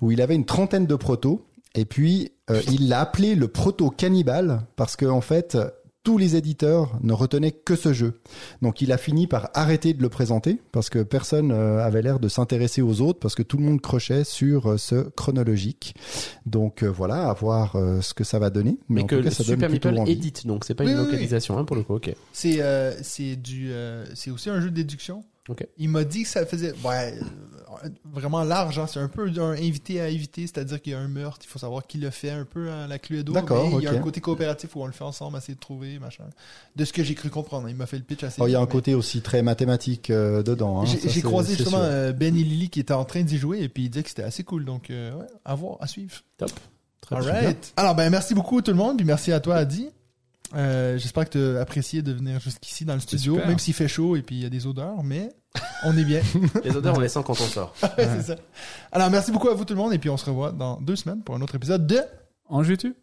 où il avait une trentaine de protos et puis euh, il l'a appelé le proto cannibale parce que en fait tous les éditeurs ne retenaient que ce jeu. Donc il a fini par arrêter de le présenter parce que personne euh, avait l'air de s'intéresser aux autres parce que tout le monde crochait sur euh, ce chronologique. Donc euh, voilà, à voir euh, ce que ça va donner. Mais, mais en que tout cas, ça donne Super plutôt Meeple envie. édite, donc c'est pas Oui, une oui, oui. localisation hein, pour le coup. Ok. c'est euh, c'est du euh, c'est aussi un jeu de déduction. Il m'a dit que ça faisait ouais, vraiment large. hein. C'est un peu un invité à éviter, c'est-à-dire qu'il y a un meurtre, il faut savoir qui le fait un peu hein, la Cluedo. D'accord, mais Il y a un côté coopératif où on le fait ensemble, essayer de trouver, machin. De ce que j'ai cru comprendre, il m'a fait le pitch assez. Oh, il y a un mais- côté aussi très mathématique euh, dedans. hein. J'ai croisé justement sûr. euh, Ben et Lily qui étaient en train d'y jouer et puis il disait que c'était assez cool. Donc, euh, ouais, à voir, à suivre. Top. Très, All très right. bien. Alors, ben, merci beaucoup tout le monde, puis merci à toi, Adi. Euh, J'espère que tu as apprécié de venir jusqu'ici dans le studio, super. même s'il fait chaud et puis il y a des odeurs, mais on est bien. <laughs> Les odeurs, on les sent quand on sort. <laughs> Ouais, c'est ça. Alors, merci beaucoup à vous tout le monde et puis on se revoit dans deux semaines pour un autre épisode de En joues-tu